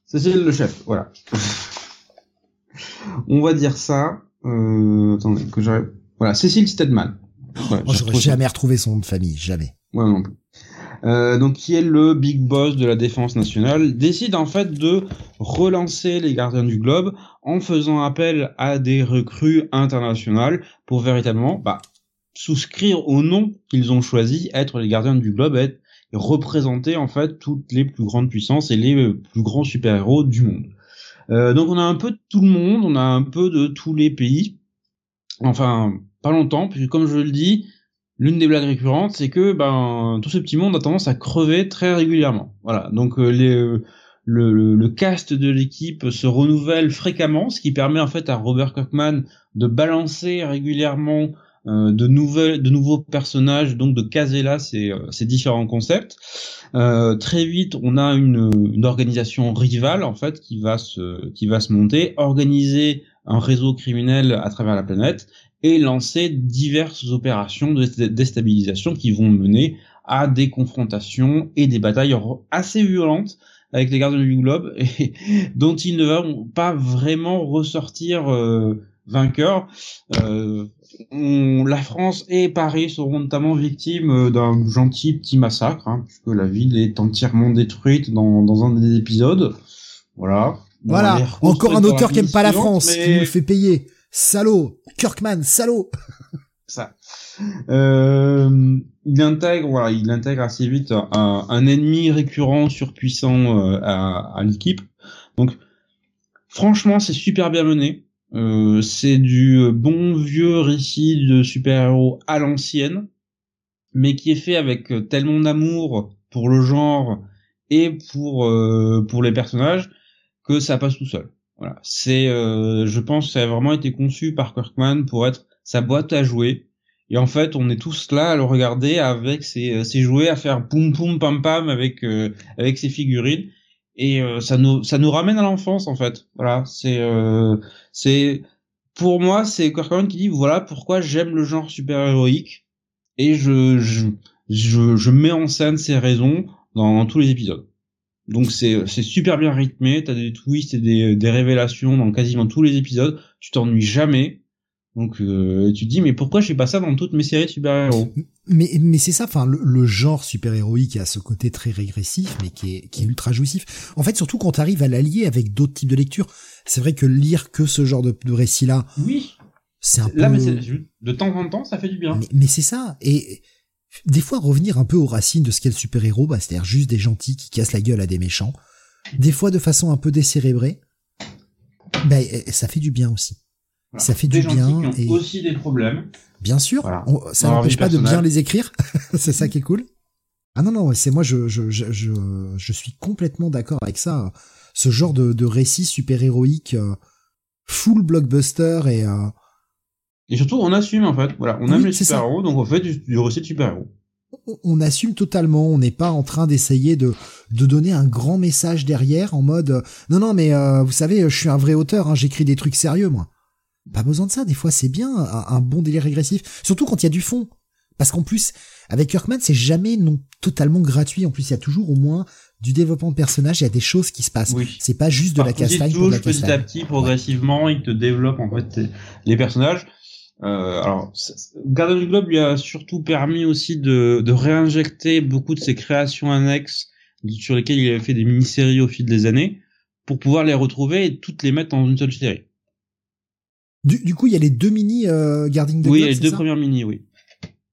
Cécile, le chef, voilà. On va dire ça. Euh, attendez, que j'arrive. Voilà, Cécile Stedman. Ouais, oh, j'aurais jamais retrouvé son nom de famille, jamais. Ouais, non plus. Euh, donc qui est le big boss de la défense nationale, décide en fait de relancer les gardiens du globe en faisant appel à des recrues internationales pour véritablement bah, souscrire au nom qu'ils ont choisi, être les gardiens du globe, être représenter en fait toutes les plus grandes puissances et les euh, plus grands super-héros du monde. Euh, donc on a un peu de tout le monde, on a un peu de tous les pays. Enfin, pas longtemps, puisque comme je le dis, l'une des blagues récurrentes, c'est que ben tout ce petit monde a tendance à crever très régulièrement. Voilà, donc euh, euh, le, le, cast de l'équipe se renouvelle fréquemment, ce qui permet en fait à Robert Kirkman de balancer régulièrement euh, de nouvelles, de nouveaux personnages, donc de caser là ces, ces différents concepts. très vite, on a une, une, organisation rivale en fait qui va se qui va se monter, organiser un réseau criminel à travers la planète et lancer diverses opérations de déstabilisation qui vont mener à des confrontations et des batailles assez violentes avec les gardiens du globe et dont ils ne vont pas vraiment ressortir euh, vainqueurs. Euh, la France et Paris seront notamment victimes euh, d'un gentil petit massacre, hein, puisque la ville est entièrement détruite dans, dans un des épisodes. Voilà. voilà, encore un auteur qui aime pas la France, qui nous fait payer. Salaud Kirkman, salaud Ça. Euh, il intègre, voilà, il intègre assez vite un, ennemi récurrent, surpuissant euh, à, l'équipe. Donc, franchement, c'est super bien mené. Euh, c'est du bon vieux récit de super-héros à l'ancienne, mais qui est fait avec tellement d'amour pour le genre et pour les personnages que ça passe tout seul. Voilà, c'est, euh, je pense, ça a vraiment été conçu par Kirkman pour être sa boîte à jouer. Et en fait, on est tous là à le regarder avec ses, euh, ses jouets, à faire poum poum pam pam avec euh, avec ses figurines. Et ça nous ça nous ramène à l'enfance en fait. Voilà, c'est c'est pour moi c'est Kirkman qui dit voilà pourquoi j'aime le genre super héroïque et je je, je je mets en scène ses raisons dans tous les épisodes. Donc c'est c'est super bien rythmé, t'as des twists et des, des révélations dans quasiment tous les épisodes, tu t'ennuies jamais. Donc euh, tu te dis mais pourquoi je fais pas ça dans toutes mes séries de super-héros? Mais mais c'est ça enfin le, genre super-héroïque a ce côté très régressif mais qui est qui est ultra jouissif. En fait surtout quand tu arrives à l'allier avec d'autres types de lectures. C'est vrai que lire que ce genre de, de récit là. Oui. C'est un là, peu mais de temps en temps ça fait du bien. Mais, mais c'est ça et des fois revenir un peu aux racines de ce qu'est le super-héros, bah, c'est-à-dire juste des gentils qui cassent la gueule à des méchants, des fois de façon un peu décérébrée, bah, ça fait du bien aussi. Ça fait du bien. et aussi des problèmes. Bien sûr, ça n'empêche pas de bien les écrire, c'est ça qui est cool. Ah non non, c'est moi je je, je je suis complètement d'accord avec ça. Ce genre de, de récit super héroïque, euh, full blockbuster et euh, et surtout, on assume en fait. Voilà, on aime les super-héros, donc on fait du, du récit de super-héros. On assume totalement. On n'est pas en train d'essayer de de donner un grand message derrière en mode euh, non non mais euh, vous savez, je suis un vrai auteur. Hein, J'écris des trucs sérieux moi. Pas besoin de ça. Des fois, c'est bien un, bon délire régressif, surtout quand il y a du fond. Parce qu'en plus, avec Kirkman, c'est jamais non totalement gratuit. En plus, il y a toujours au moins du développement de personnages, il y a des choses qui se passent. Oui. C'est pas juste de la castagne la castagne. Petit à petit, progressivement, il te développe en fait les personnages. Euh, alors, Garden du Globe lui a surtout permis aussi de, de réinjecter beaucoup de ses créations annexes sur lesquelles il avait fait des mini-séries au fil des années pour pouvoir les retrouver et toutes les mettre dans une seule série. Du, du coup, il y a les deux mini euh, Guardian Oui, il y a les deux premières mini, oui.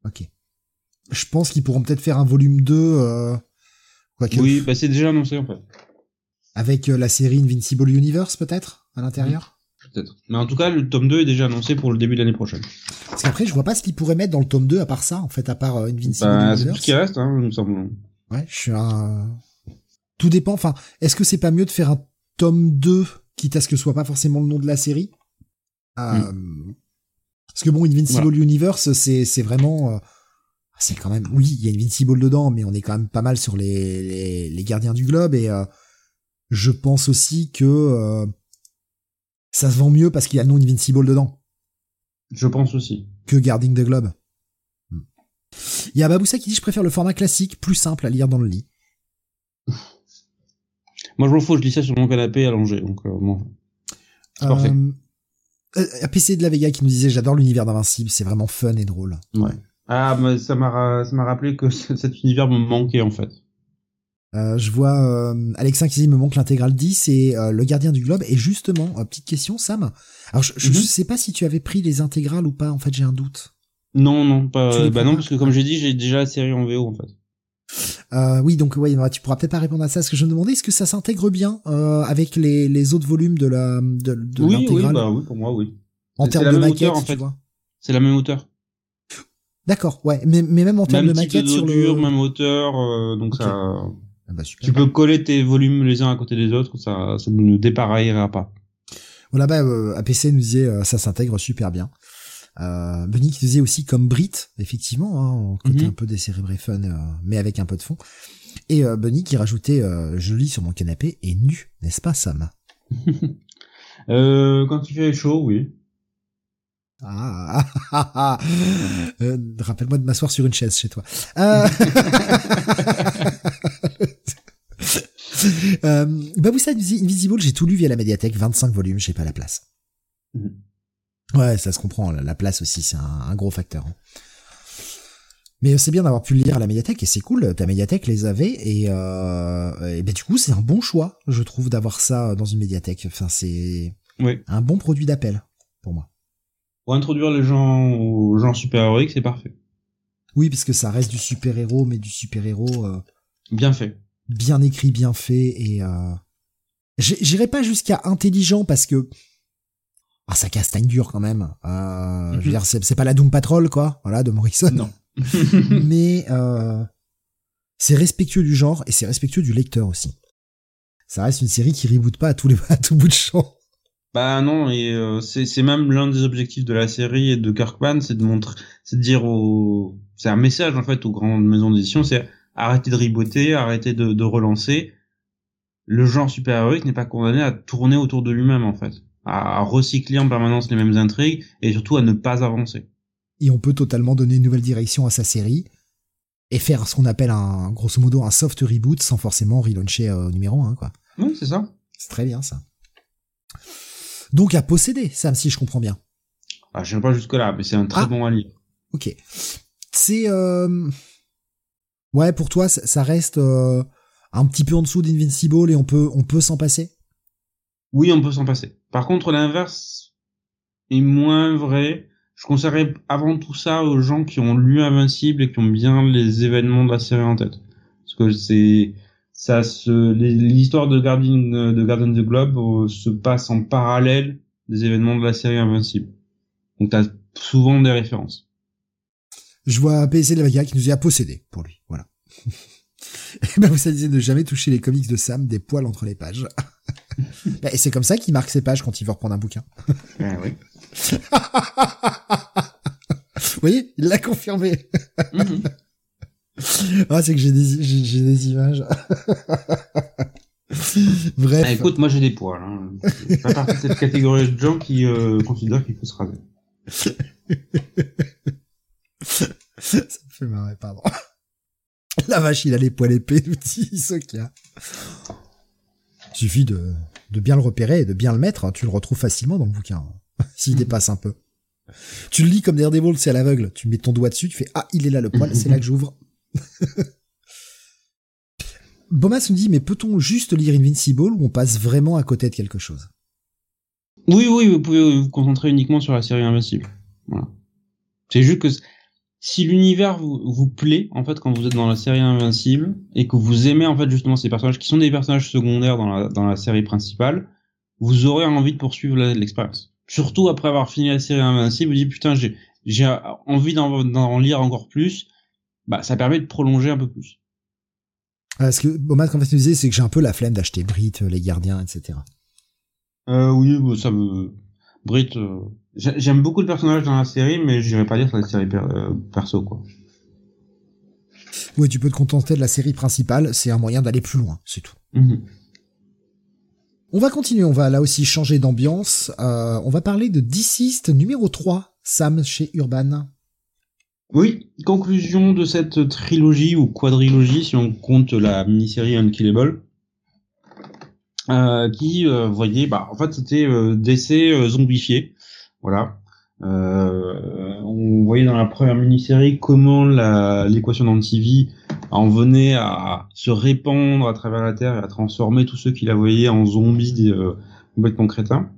Ok. Je pense qu'ils pourront peut-être faire un volume 2. Euh, Oui, bah c'est déjà annoncé en fait. Avec euh, la série Invincible Universe peut-être à l'intérieur peut-être. Mais en tout cas, le tome 2 est déjà annoncé pour le début de l'année prochaine. Parce qu'après, je vois pas ce qu'ils pourraient mettre dans le tome 2 à part ça, en fait, à part euh, Invincible bah, C'est tout ce qui reste, hein, il me semble. Ouais, je suis un... Tout dépend, enfin, est-ce que c'est pas mieux de faire un tome 2, quitte à ce que ce soit pas forcément le nom de la série? Euh, hmm. Parce que bon, Invincible Universe, c'est, c'est vraiment... Euh, c'est quand même... Oui, il y a Invincible dedans, mais on est quand même pas mal sur les, les, les gardiens du globe, et euh, je pense aussi que ça se vend mieux parce qu'il y a non Invincible dedans. Je pense aussi. Que Guarding the Globe. Hmm. Il y a Baboussa qui dit je préfère le format classique, plus simple à lire dans le lit. Moi je m'en fous, je lis ça sur mon canapé allongé, donc euh, bon. C'est parfait. Euh, PC de la Vega qui nous disait j'adore l'univers d'Invincible, c'est vraiment fun et drôle. Ouais. Ah, mais ça m'a ça m'a rappelé que cet univers me manquait en fait. Euh, je vois euh, Alexin qui dit me manque l'intégrale 10 et euh, le gardien du globe. Et justement, euh, petite question, Sam. Alors je, je, Mhm. sais pas si tu avais pris les intégrales ou pas. En fait, j'ai un doute. Non, non, pas. Bah non, parce que comme j'ai dit, j'ai déjà la série en VO en fait. Euh, oui, donc ouais, tu pourras peut-être pas répondre à ça. Ce que je me demandais, est-ce que ça s'intègre bien euh, avec les, les autres volumes de la de, de oui, oui, bah oui, pour moi, oui. en termes de maquette, hauteur, en tu fait. vois C'est la même hauteur. D'accord, ouais, mais, mais même en termes de maquette sur le. même hauteur, euh, donc ça. Ah bah, super. Tu peux coller tes volumes les uns à côté des autres, ça, ça ne dépareillera pas. Voilà, bah, euh, APC nous disait euh, ça s'intègre super bien. Euh, Benny qui disait aussi comme Brit, effectivement, hein, en côté Mhm. un peu décérébré fun, euh, mais avec un peu de fond. Et euh, Benny qui rajoutait euh, je lis sur mon canapé et nu, n'est-ce pas Sam? Euh, quand il fait chaud, oui. Ah, ah, ah, ah. Euh, rappelle-moi de m'asseoir sur une chaise chez toi. Euh... euh, Baboussa Invisible, j'ai tout lu via la médiathèque, 25 volumes, j'ai pas la place. Mhm. Ouais, ça se comprend, la la place aussi, c'est un, un gros facteur. hein. Mais c'est bien d'avoir pu le lire à la médiathèque et c'est cool, ta médiathèque les avait et, euh, et ben du coup c'est un bon choix, je trouve, d'avoir ça dans une médiathèque. Enfin c'est Oui. un bon produit d'appel pour moi. Pour introduire les gens aux gens super-héroïques, c'est parfait. Oui, parce que ça reste du super-héros, mais du super-héros euh, Bien fait. Bien écrit, bien fait, et euh... j'irai pas jusqu'à intelligent parce que ah ça castagne dur quand même. Euh, Je veux Mhm. dire, c'est pas la Doom Patrol quoi, voilà, de Morrison. Non. mais euh, c'est respectueux du genre et c'est respectueux du lecteur aussi. Ça reste une série qui reboot pas à tous les à tout bout de champ. Bah non, et euh, c'est c'est même l'un des objectifs de la série et de Kirkman, c'est de montrer, c'est de dire aux, c'est un message en fait aux grandes maisons d'édition, c'est arrêter de riboter, arrêter de, de relancer. Le genre super-héroïque n'est pas condamné à tourner autour de lui-même en fait, à, à recycler en permanence les mêmes intrigues et surtout à ne pas avancer. Et on peut totalement donner une nouvelle direction à sa série et faire ce qu'on appelle un grosso modo un soft reboot sans forcément relauncher euh, au numéro 1 quoi. Oui, c'est ça. C'est très bien ça. Donc à posséder, Sam, si je comprends bien. Ah, je viens pas jusque là, mais c'est un très Ah. bon à lire. Ok. C'est euh... ouais pour toi ça, reste euh, un petit peu en dessous d'Invincible et on peut on peut s'en passer? Oui, on peut s'en passer. Par contre, l'inverse est moins vrai. Je conseillerais avant tout ça aux gens qui ont lu Invincible et qui ont bien les événements de la série en tête. Parce que c'est, ça se, l'histoire de Guardian, de Guardian the Globe euh, se passe en parallèle des événements de la série Invincible. Donc t'as souvent des références. Je vois de la Vaga qui nous dit à posséder pour lui. Voilà. Et ben vous disait ne jamais toucher les comics de Sam, des poils entre les pages. Bah, et c'est comme ça qu'il marque ses pages quand il veut reprendre un bouquin. Ah oui. Vous voyez, il l'a confirmé. Mhm. Ah, c'est que j'ai des, j'ai, des images. Bref. Ah, écoute, moi j'ai des poils. Hein. Je fais pas partie de cette catégorie de gens qui euh, considèrent qu'il faut se raser. Ça me fait marrer, pardon. La vache, il a les poils épais, dit Sokia. Suffit de, de bien le repérer et de bien le mettre, hein, tu le retrouves facilement dans le bouquin, hein, s'il dépasse un peu. Tu le lis comme Daredevil, c'est à l'aveugle. Tu mets ton doigt dessus, tu fais Ah, il est là le poil, c'est là que j'ouvre. Bomas nous dit Mais peut-on juste lire Invincible ou on passe vraiment à côté de quelque chose? Oui, oui, vous pouvez vous concentrer uniquement sur la série Invincible. Voilà. C'est juste que si l'univers vous, vous plaît, en fait, quand vous êtes dans la série Invincible, et que vous aimez, en fait, justement ces personnages qui sont des personnages secondaires dans la, dans la série principale, vous aurez envie de poursuivre l'expérience. Surtout après avoir fini la série Invincible, vous dites, putain, j'ai, j'ai envie d'en, d'en lire encore plus, bah, ça permet de prolonger un peu plus. Ah, Ce que Bomas, en fait, nous disait, c'est que j'ai un peu la flemme d'acheter Brit, euh, les gardiens, etc. Euh, oui, bah, ça me, Brit, euh, j'aime beaucoup de personnages dans la série, mais j'irai pas dire sur la série per- euh, perso, quoi. Oui, tu peux te contenter de la série principale, c'est un moyen d'aller plus loin, c'est tout. Mhm. On va continuer, on va là aussi changer d'ambiance. Euh, on va parler de Deceased numéro 3, Sam chez Urban. Oui, conclusion de cette trilogie ou quadrilogie si on compte la mini-série Unkillable. Euh, qui euh, voyait, bah en fait c'était DC euh, zombifié, voilà. Euh, on voyait dans la première mini-série comment l'équation d'Antivie en venait à se répandre à travers la Terre et à transformer tous ceux qui la voyaient en zombies euh, complètement crétins,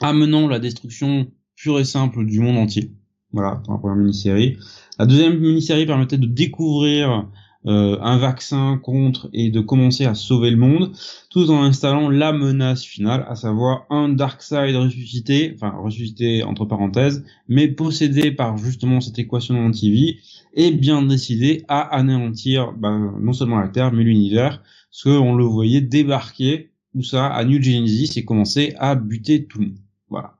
amenant la destruction pure et simple du monde entier. Voilà, dans la première mini-série. La deuxième mini-série permettait de découvrir euh, un vaccin contre et de commencer à sauver le monde, tout en installant la menace finale, à savoir un Darkseid ressuscité, enfin ressuscité entre parenthèses, mais possédé par justement cette équation d'antivie et bien décidé à anéantir ben, non seulement la Terre mais l'univers, parce qu'on le voyait débarquer où ça à New Genesis et commencer à buter tout le monde. Voilà.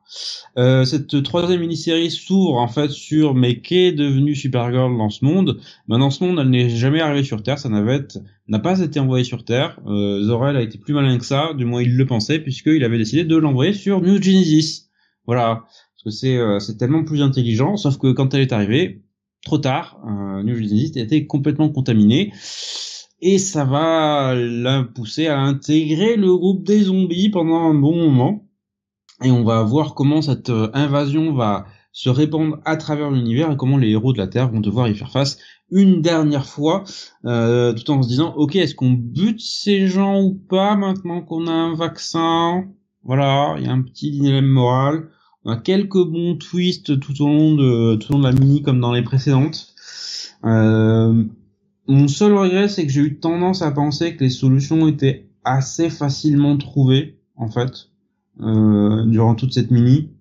Euh, cette troisième mini-série s'ouvre en fait sur mais qu'est devenu Supergirl dans ce monde? Ben, dans ce monde, elle n'est jamais arrivée sur Terre. Sa navette n'a pas été envoyée sur Terre. Euh, Zor-El a été plus malin que ça, du moins il le pensait, puisqu'il avait décidé de l'envoyer sur New Genesis. Voilà, parce que c'est euh, tellement plus intelligent. Sauf que quand elle est arrivée, trop tard, euh, New Genesis a été complètement contaminé. Et ça va la à intégrer le groupe des zombies pendant un bon moment et on va voir comment cette euh, invasion va se répandre à travers l'univers et comment les héros de la Terre vont devoir y faire face une dernière fois, euh, tout en se disant, ok, est-ce qu'on bute ces gens ou pas maintenant qu'on a un vaccin? Voilà, il y a un petit dilemme moral. On a quelques bons twists tout au long de tout au long de la mini comme dans les précédentes. Euh, mon seul regret, c'est que j'ai eu tendance à penser que les solutions étaient assez facilement trouvées, en fait. Euh, durant toute cette mini.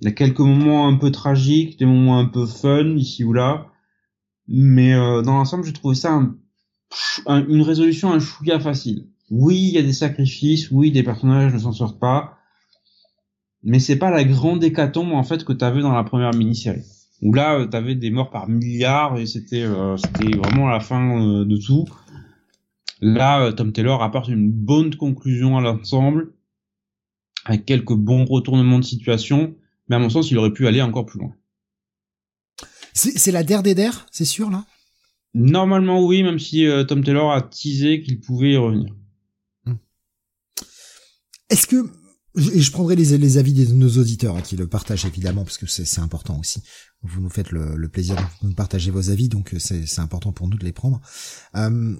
Il y a quelques moments un peu tragiques, des moments un peu fun ici ou là, mais euh, dans l'ensemble, j'ai trouvé ça une résolution un chouïa facile. Oui, il y a des sacrifices, oui, des personnages ne s'en sortent pas, mais c'est pas la grande hécatombe en fait que t'avais dans la première mini-série. Où là, euh, t'avais des morts par milliards et c'était c'était vraiment la fin de tout. Là, Tom Taylor apporte une bonne conclusion à l'ensemble avec quelques bons retournements de situation, mais à mon sens, il aurait pu aller encore plus loin. C'est la der des der, c'est sûr là? Normalement oui, même si euh, Tom Taylor a teasé qu'il pouvait y revenir. Hmm. Est-ce que et je prendrai les, les avis de nos auditeurs hein, qui le partagent évidemment parce que c'est important aussi. Vous nous faites le, le, plaisir de nous partager vos avis, donc c'est important pour nous de les prendre. Euh,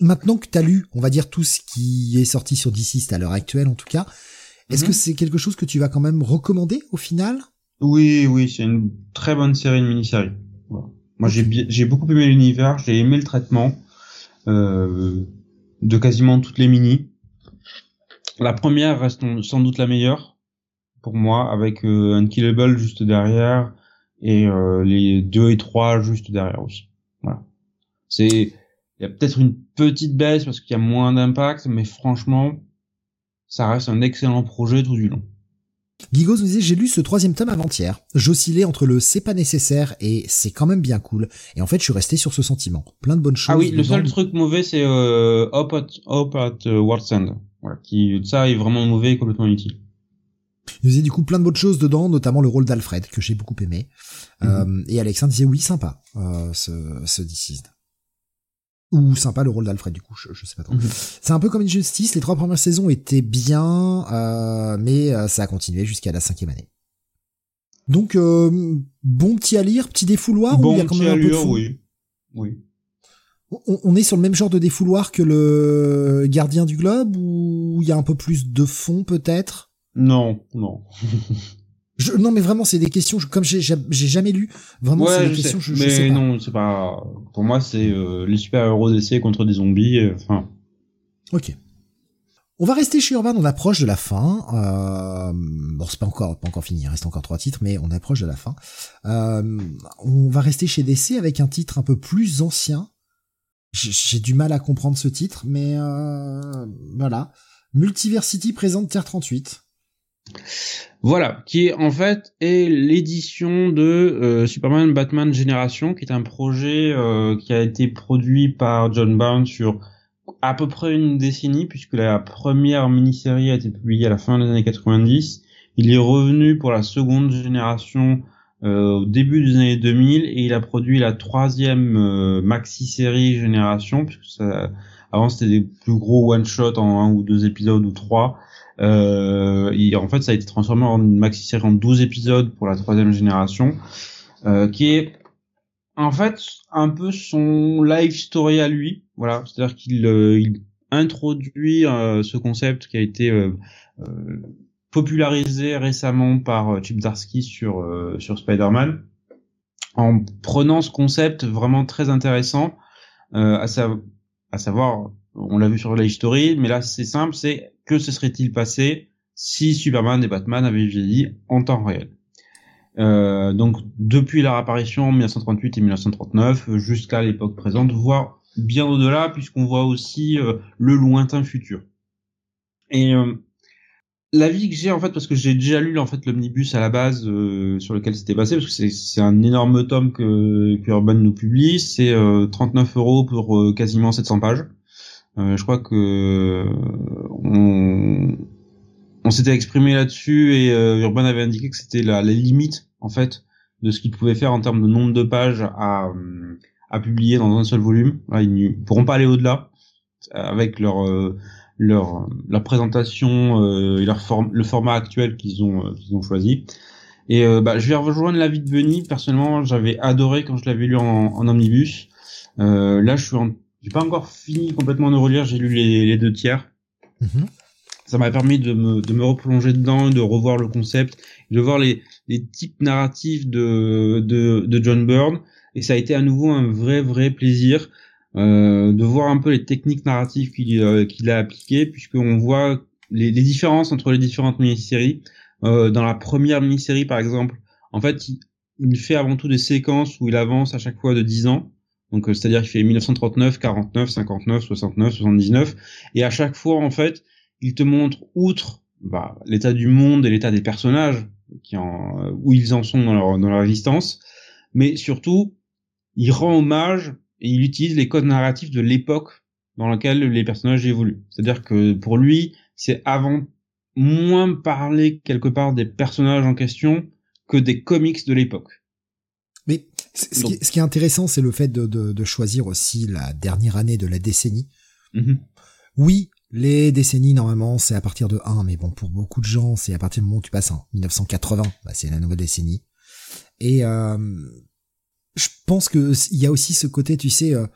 maintenant que tu as lu, on va dire tout ce qui est sorti sur DC à l'heure actuelle en tout cas, est-ce que mhm. c'est quelque chose que tu vas quand même recommander au final? Oui, oui, c'est une très bonne série, une mini-série. Moi, j'ai j'ai beaucoup aimé l'univers, j'ai aimé le traitement euh, de quasiment toutes les minis. La première reste sans doute la meilleure pour moi, avec euh, Unkillable juste derrière et euh, les deux et trois juste derrière aussi. Voilà. C'est il y a peut-être une petite baisse parce qu'il y a moins d'impact, mais franchement, ça reste un excellent projet tout du long. Guigos nous disait j'ai lu ce troisième tome avant-hier. J'oscillais entre le c'est pas nécessaire et c'est quand même bien cool. Et en fait je suis resté sur ce sentiment. Plein de bonnes choses. Ah oui, le seul truc mauvais c'est euh, Hope at, Hope at uh, World's End. Voilà, qui ça est vraiment mauvais et complètement inutile. Il disait du coup plein de bonnes choses dedans, notamment le rôle d'Alfred que j'ai beaucoup aimé. Mhm. euh, et Alexandre disait oui sympa euh, ce, ce Deceased ou sympa le rôle d'Alfred du coup je, je sais pas trop. Mhm. c'est un peu comme Injustice les trois premières saisons étaient bien euh, mais euh, ça a continué jusqu'à la cinquième année. Donc euh, bon petit à lire petit défouloir bon il y a quand même un peu de fond oui. Oui. On, on, est sur le même genre de défouloir que le Gardien du Globe ou il y a un peu plus de fond peut-être? Non non Je, non, mais vraiment, c'est des questions. comme j'ai jamais lu, vraiment, c'est des questions. Je, mais sais pas. non, c'est pas. Pour moi, c'est euh, les super héros d'essai contre des zombies. Euh, enfin. ok. On va rester chez Urban, on approche de la fin. Euh, bon, c'est pas encore pas encore fini, il reste encore trois titres, mais on approche de la fin. On va rester chez DC avec un titre un peu plus ancien. J'ai du mal à comprendre ce titre, mais voilà. Multiversity présente Terre 38. Voilà, qui est en fait est l'édition de euh, Superman Batman Génération, qui est un projet euh, qui a été produit par John Byrne sur à peu près une décennie, puisque la première mini-série a été publiée à la fin des années 90. Il est revenu pour la seconde génération euh, au début des années 2000 et il a produit la troisième maxi-série génération, puisque ça, avant c'était des plus gros one-shot en un ou deux épisodes ou trois Euh, en fait, ça a été transformé en une maxi-série en 12 épisodes pour la troisième génération, euh, qui est en fait un peu son life story à lui. Voilà, c'est-à-dire qu'il euh, il introduit euh, ce concept qui a été euh, popularisé récemment par Chip Darsky sur sur Spider-Man, en prenant ce concept vraiment très intéressant, à, à savoir, on l'a vu sur Life Story, mais là c'est simple, c'est que se serait-il passé si Superman et Batman avaient vieilli en temps réel? Euh, donc depuis leur apparition en 1938 et 1939 jusqu'à l'époque présente, voire bien au-delà puisqu'on voit aussi euh, le lointain futur. Et euh, l'avis que j'ai en fait parce que j'ai déjà lu en fait l'omnibus à la base euh, sur lequel c'était basé parce que c'est un énorme tome que, que Urban nous publie, c'est 39 euros pour quasiment 700 pages. Je crois que on on s'était exprimé là-dessus et euh, Urban avait indiqué que c'était la, limite en fait de ce qu'ils pouvaient faire en termes de nombre de pages à, euh, publier dans un seul volume. Là, ils ne pourront pas aller au-delà avec leur euh, leur leur présentation et leur forme le format actuel qu'ils ont qu'ils ont choisi. Et bah, je vais rejoindre l'avis de Benny. Personnellement, j'avais adoré quand je l'avais lu en, en omnibus. là, je suis en... j'ai pas encore fini complètement de relire. J'ai lu les, les deux tiers. Mm-hmm ça m'a permis de me, de me replonger dedans, de revoir le concept, de voir les, les types narratifs de, de, de John Byrne. Et ça a été à nouveau un vrai, vrai plaisir euh, de voir un peu les techniques narratives qu'il euh, qu'il a appliquées, puisqu'on voit les, les, différences entre les différentes mini-séries. Euh, dans la première mini-série, par exemple, en fait, il, il, fait avant tout des séquences où il avance à chaque fois de 10 ans. Donc, euh, c'est-à-dire qu'il fait 1939, 49, 59, 69, 79. Et à chaque fois, en fait, il te montre outre bah, l'état du monde et l'état des personnages qui en, où ils en sont dans leur, dans leur existence, mais surtout il rend hommage et il utilise les codes narratifs de l'époque dans laquelle les personnages évoluent. C'est-à-dire que pour lui, c'est avant moins parler quelque part des personnages en question que des comics de l'époque. Ce, qui, ce, qui, est intéressant, c'est le fait de, de, de, choisir aussi la dernière année de la décennie. Mm-hmm. Oui, les décennies, normalement, c'est à partir de 1, mais bon, pour beaucoup de gens, c'est à partir du moment où tu passes en 1980, bah, c'est la nouvelle décennie. Et euh, je pense que il y a aussi ce côté, tu sais, euh,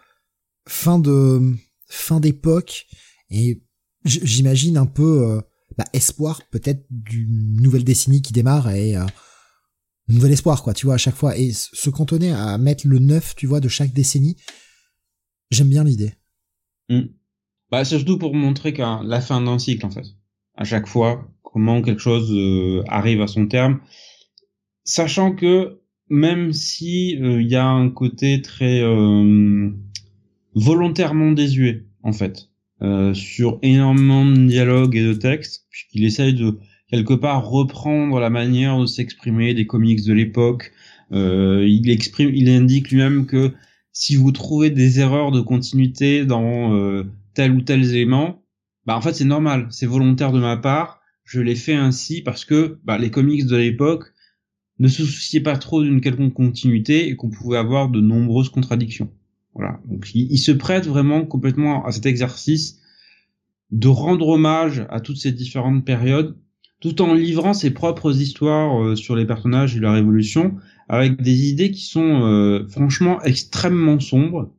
fin de fin d'époque, et j'imagine un peu euh, bah, espoir peut-être d'une nouvelle décennie qui démarre et euh, nouvel espoir, quoi, tu vois, à chaque fois. Et se cantonner à mettre le neuf, tu vois, de chaque décennie, j'aime bien l'idée. Mm. Bah, c'est surtout pour montrer qu'à la fin d'un cycle, en fait. À chaque fois, comment quelque chose euh, arrive à son terme. Sachant que, même si euh, il y a un côté très euh, volontairement désuet, en fait, sur énormément de dialogues et de textes, puisqu'il essaye de quelque part reprendre la manière de s'exprimer des comics de l'époque. il exprime, il indique lui-même que si vous trouvez des erreurs de continuité dans tel ou tel élément, bah en fait c'est normal, c'est volontaire de ma part, je l'ai fait ainsi parce que bah, les comics de l'époque ne se souciaient pas trop d'une quelconque continuité et qu'on pouvait avoir de nombreuses contradictions. Voilà, donc il, se prête vraiment complètement à cet exercice de rendre hommage à toutes ces différentes périodes, tout en livrant ses propres histoires euh, sur les personnages et leur évolution, avec des idées qui sont euh, franchement extrêmement sombres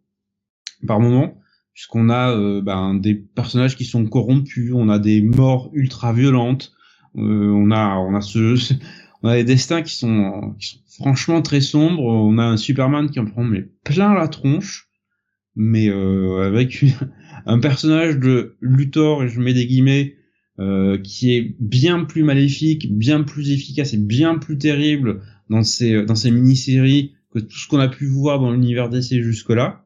par moments, puisqu'on a euh, ben, des personnages qui sont corrompus, on a des morts ultra violentes, on a on a ce on a des destins qui sont, qui sont franchement très sombres, on a un Superman qui en prend mais plein la tronche, mais euh, avec un personnage de Luthor et je mets des guillemets euh, qui est bien plus maléfique, bien plus efficace et bien plus terrible dans ces dans ces mini-séries que tout ce qu'on a pu voir dans l'univers DC jusque-là.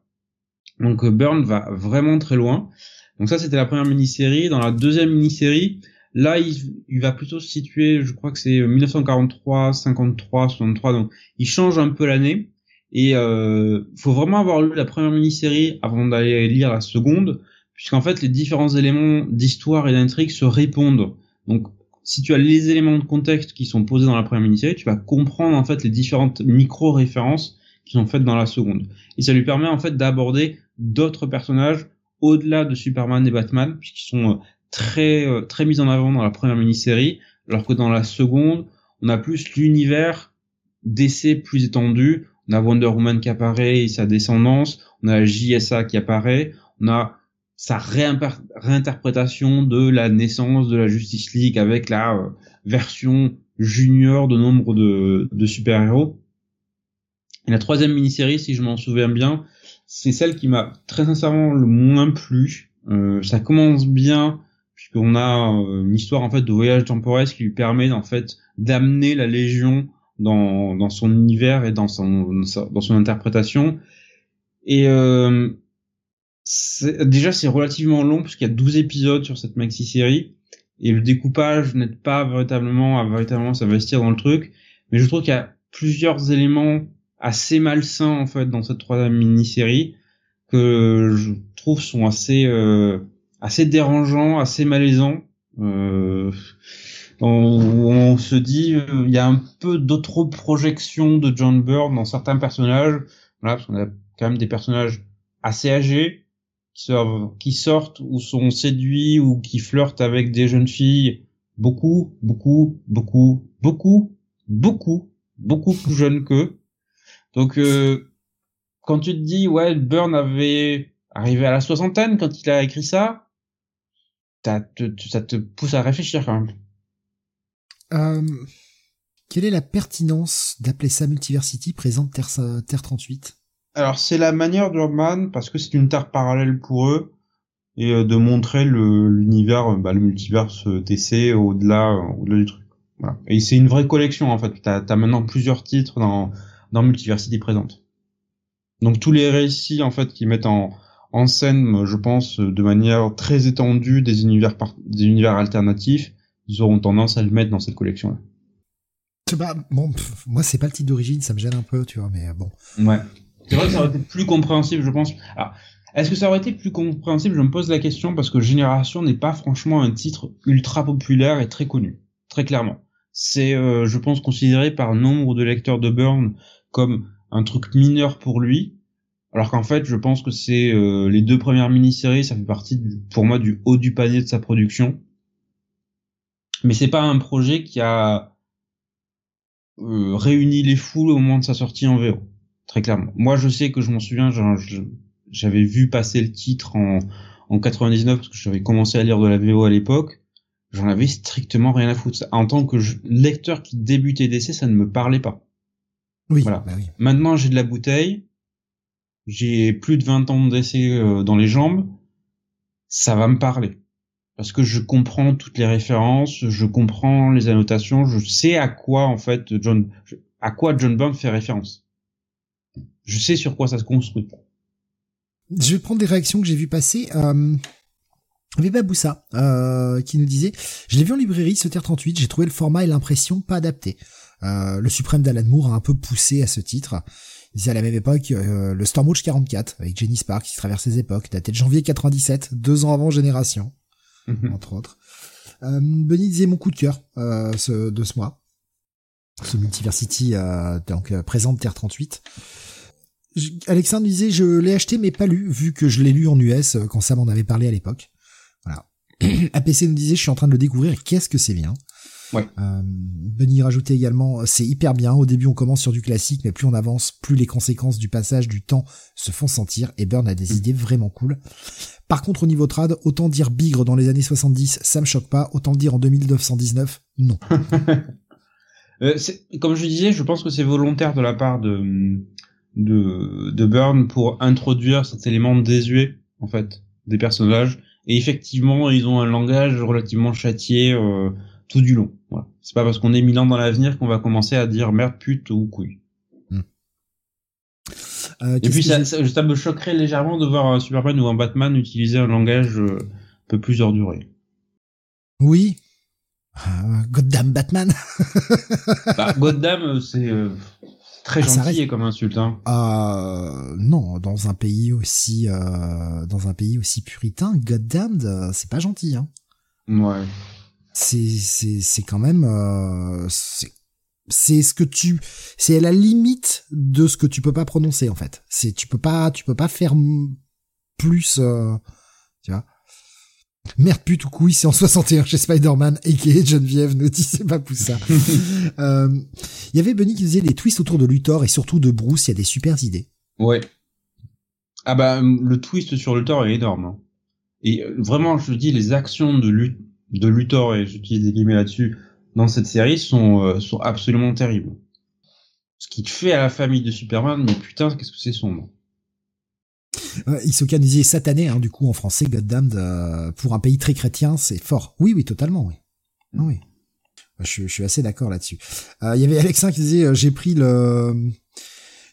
Donc euh, Burn va vraiment très loin. Donc ça c'était la première mini-série. Dans la deuxième mini-série, là il, va plutôt se situer, je crois que c'est 1943, 53, 63. Donc il change un peu l'année. Et euh, faut vraiment avoir lu la première mini-série avant d'aller lire la seconde, puisqu'en fait les différents éléments d'histoire et d'intrigue se répondent. Donc si tu as les éléments de contexte qui sont posés dans la première mini-série, tu vas comprendre en fait les différentes micro-références qui sont faites dans la seconde. Et ça lui permet en fait d'aborder d'autres personnages au-delà de Superman et Batman, puisqu'ils sont euh, très euh, très mise en avant dans la première mini-série, alors que dans la seconde, on a plus l'univers d'essai plus étendu. On a Wonder Woman qui apparaît et sa descendance, on a JSA qui apparaît, on a sa réinterprétation de la naissance de la Justice League avec la euh, version junior de nombre de, de super-héros. Et la troisième mini-série, si je m'en souviens bien, c'est celle qui m'a très sincèrement le moins plu. Euh, ça commence bien puisqu'on a euh, une histoire en fait de voyage temporel qui lui permet en fait d'amener la Légion dans, dans son univers et dans son dans son interprétation. Et euh, déjà c'est relativement long puisqu'il y a 12 épisodes sur cette maxi série et le découpage n'aide pas véritablement à véritablement s'investir dans le truc. Mais je trouve qu'il y a plusieurs éléments assez malsains en fait dans cette troisième mini-série que je trouve sont assez euh, assez dérangeants, assez malaisants. Euh, on, on, se dit euh, il y a un peu d'autres projections de John Byrne dans certains personnages. Voilà, parce qu'on a quand même des personnages assez âgés qui, sortent ou sont séduits ou qui flirtent avec des jeunes filles beaucoup, beaucoup, beaucoup, beaucoup, beaucoup, beaucoup plus jeunes qu'eux. Donc, euh, quand tu te dis, ouais, Burn avait arrivé à la soixantaine quand il a écrit ça, ça te pousse à réfléchir quand même. Euh, quelle est la pertinence d'appeler ça Multiversity présente Terre, Terre 38 Alors, c'est la manière d'Urban, parce que c'est une Terre parallèle pour eux, et euh, de montrer l'univers, bah, le multiverse TC au-delà au du truc. Voilà. Et c'est une vraie collection, en fait. T'as as maintenant plusieurs titres dans dans Multiversity présente. Donc tous les récits en fait qui mettent en, en scène, je pense, de manière très étendue des univers des univers alternatifs, ils auront tendance à le mettre dans cette collection là. Bah, bon, moi c'est pas le titre d'origine, ça me gêne un peu, tu vois, mais euh, bon. Ouais. C'est vrai que ça aurait été plus compréhensible, je pense. Est-ce que ça aurait été plus compréhensible Je me pose la question parce que Génération n'est pas franchement un titre ultra populaire et très connu, très clairement. C'est, euh, je pense, considéré par nombre de lecteurs de Burn comme un truc mineur pour lui, alors qu'en fait, je pense que c'est euh, les deux premières mini-séries, ça fait partie pour moi du haut du panier de sa production. Mais c'est pas un projet qui a euh, réuni les foules au moment de sa sortie en VO, très clairement. Moi, je sais que je m'en souviens, j'avais vu passer le titre en, en 99 parce que j'avais commencé à lire de la VO à l'époque. J'en avais strictement rien à foutre. En tant que lecteur qui débutait d'essai, ça ne me parlait pas. Oui, voilà. Bah Maintenant, j'ai de la bouteille. J'ai plus de 20 ans d'essai euh, dans les jambes. Ça va me parler. Parce que je comprends toutes les références, je comprends les annotations, je sais à quoi, en fait, John, à quoi John Byrne fait référence. Je sais sur quoi ça se construit. Je vais prendre des réactions que j'ai vues passer. Euh... Veba Boussa, euh, qui nous disait Je l'ai vu en librairie, ce TR38, j'ai trouvé le format et l'impression pas adapté. Euh, le suprême d'Alan Moore a un peu poussé à ce titre. Il disait à la même époque euh, le Stormwatch 44 avec Jenny Spark qui traverse ses époques, daté de janvier 97, deux ans avant Génération, mhm. entre autres. Euh, Benny disait mon coup de cœur euh, ce, de ce mois. Ce Multiversity donc présente Terre 38. Alexandre disait je l'ai acheté mais pas lu vu que je l'ai lu en US quand Sam en avait parlé à l'époque. Voilà. APC nous disait je suis en train de le découvrir qu'est-ce que c'est bien? Ouais. Euh, Benny rajoutait également, c'est hyper bien. Au début, on commence sur du classique, mais plus on avance, plus les conséquences du passage du temps se font sentir. Et Burn a des mm. idées vraiment cool. Par contre, au niveau trad, autant dire Bigre dans les années 70, ça me choque pas. Autant le dire en 2919, non. euh, comme je disais, je pense que c'est volontaire de la part de, de, de Burn pour introduire cet élément désuet, en fait, des personnages. Et effectivement, ils ont un langage relativement châtié. Euh, tout du long. Voilà. C'est pas parce qu'on est mille ans dans l'avenir qu'on va commencer à dire merde, pute ou couille. Hmm. Euh, et puis ça, ça, me choquerait légèrement de voir un Superman ou un Batman utiliser un langage euh, un peu plus orduré. Oui. Euh, Goddamn Batman. bah, Goddamn, euh, c'est euh, très ah, gentil comme insulte. Hein. Euh, non, dans un pays aussi, dans un pays aussi puritain, Goddamn, c'est pas gentil. Hein. Ouais c'est c'est c'est quand même euh, c'est c'est ce que tu c'est la limite de ce que tu peux pas prononcer en fait c'est tu peux pas tu peux pas faire plus euh, Merde pute ou couille, c'est en 61 chez Spider-Man, a.k.a. Geneviève, dit c'est pas pour ça. Euh, il y avait Bunny qui faisait des twists autour de Luthor et surtout de Bruce, il y a des super idées. Ouais. Ah bah, le twist sur Luthor est énorme. Hein. Et euh, vraiment, je dis, les actions de, Lut de Luthor, et j'utilise des guillemets là-dessus, dans cette série sont, euh, sont absolument terribles. Ce qui fait à la famille de Superman, mais putain, qu'est-ce que c'est sombre. Euh, Isoka disait satané, hein, du coup, en français, Goddamned, euh, pour un pays très chrétien, c'est fort. Oui, oui, totalement, oui. Ah oui. Je, je suis assez d'accord là-dessus. Euh, Il y avait Alexin qui disait, euh, j'ai pris le,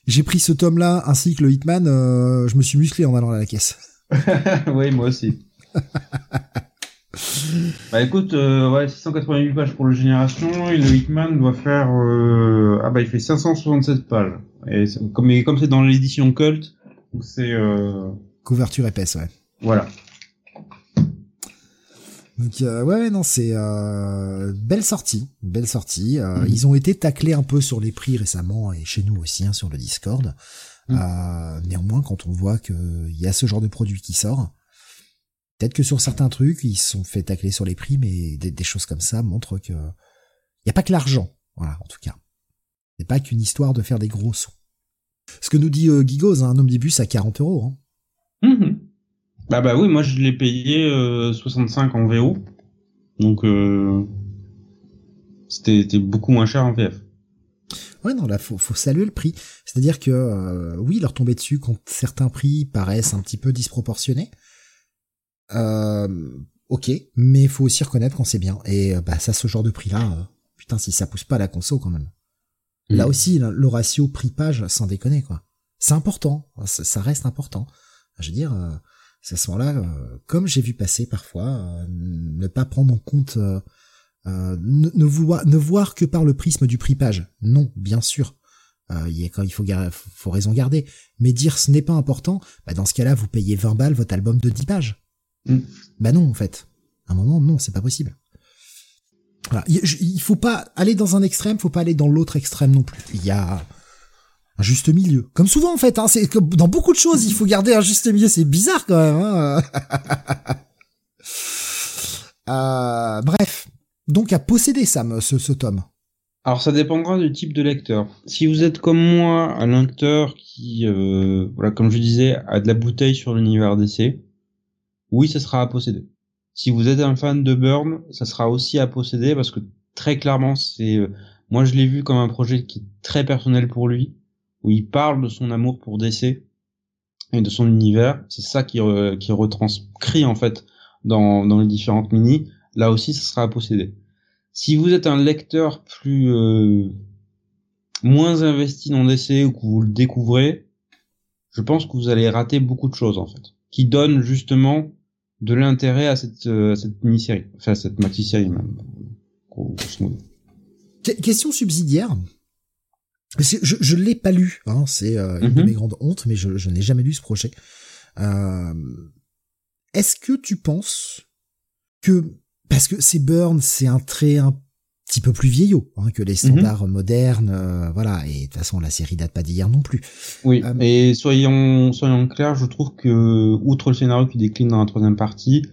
j'ai pris ce tome-là ainsi que le Hitman, je me suis musclé en allant à la caisse. oui, moi aussi. bah écoute, euh, ouais, 688 pages pour le Génération, et le Hitman doit faire... Euh... Ah bah il fait 567 pages. Et comme comme c'est dans l'édition Cult, donc c'est... Euh... Couverture épaisse, ouais. Voilà. Donc euh, ouais, non, c'est euh, belle sortie, belle sortie. Euh, mm. Ils ont été taclés un peu sur les prix récemment et chez nous aussi hein, sur le Discord. Euh, néanmoins, quand on voit qu'il y a ce genre de produit qui sort, peut-être que sur certains trucs, ils se sont fait tacler sur les prix, mais des, des choses comme ça montrent que il y a pas que l'argent, voilà, en tout cas. C'est pas qu'une histoire de faire des gros sous. Ce que nous dit euh, Gigos, hein, un omnibus à 40 euros. Hein. Mm bah bah oui, moi je l'ai payé euh, 65 en VO, donc euh, c'était beaucoup moins cher en VF. Ouais, non, là, faut, faut saluer le prix. C'est-à-dire que, euh, oui, leur tomber dessus quand certains prix paraissent un petit peu disproportionnés. Euh, ok, mais il faut aussi reconnaître quand c'est bien. Et euh, bah ça, ce genre de prix-là, euh, putain, si ça pousse pas la conso quand même. Mmh. Là aussi, le ratio prix-page, sans déconner, quoi. C'est important, ça, reste important. Je veux dire, euh, à ce moment-là, euh, comme j'ai vu passer parfois, euh, ne pas prendre en compte, euh, ne, ne, vouloir, ne voir que par le prisme du prix-page. Non, bien sûr. il, y a, il faut, faut raison garder. Mais dire ce n'est pas important, bah dans ce cas-là, vous payez 20 balles votre album de 10 pages. Mm. Bah non, en fait. À un moment, non, c'est pas possible. Il, il faut pas aller dans un extrême, faut pas aller dans l'autre extrême non plus. Il y a un juste milieu. Comme souvent en fait, hein, dans beaucoup de choses, il faut garder un juste milieu. C'est bizarre quand même. Hein euh, bref, donc à posséder Sam, ce, tome. Alors ça dépendra du type de lecteur. Si vous êtes comme moi, un lecteur qui, euh, voilà, comme je disais, a de la bouteille sur l'univers d'essai, oui, ça sera à posséder. Si vous êtes un fan de Burn, ça sera aussi à posséder parce que très clairement, c'est, euh, moi je l'ai vu comme un projet qui est très personnel pour lui où il parle de son amour pour DC et de son univers. C'est ça qui, qui retranscrit en fait dans, dans les différentes mini. Là aussi, ça sera à posséder. Si vous êtes un lecteur plus euh, moins investi dans DC ou que vous le découvrez, je pense que vous allez rater beaucoup de choses en fait, qui donnent justement de l'intérêt à cette, euh, à cette mini-série, enfin à cette maxi-série même. Question subsidiaire, je, je l'ai pas lu, hein, c'est euh, une de mhm. mes grandes hontes, mais je, je n'ai jamais lu ce projet. Euh, Est-ce que tu penses que parce que c'est Burn, c'est un trait un petit peu plus vieillot hein, que les mhm. standards modernes, euh, voilà. Et de toute façon, la série date pas d'hier non plus. Oui. Euh, et soyons soyons clairs, je trouve que outre le scénario qui décline dans la troisième partie,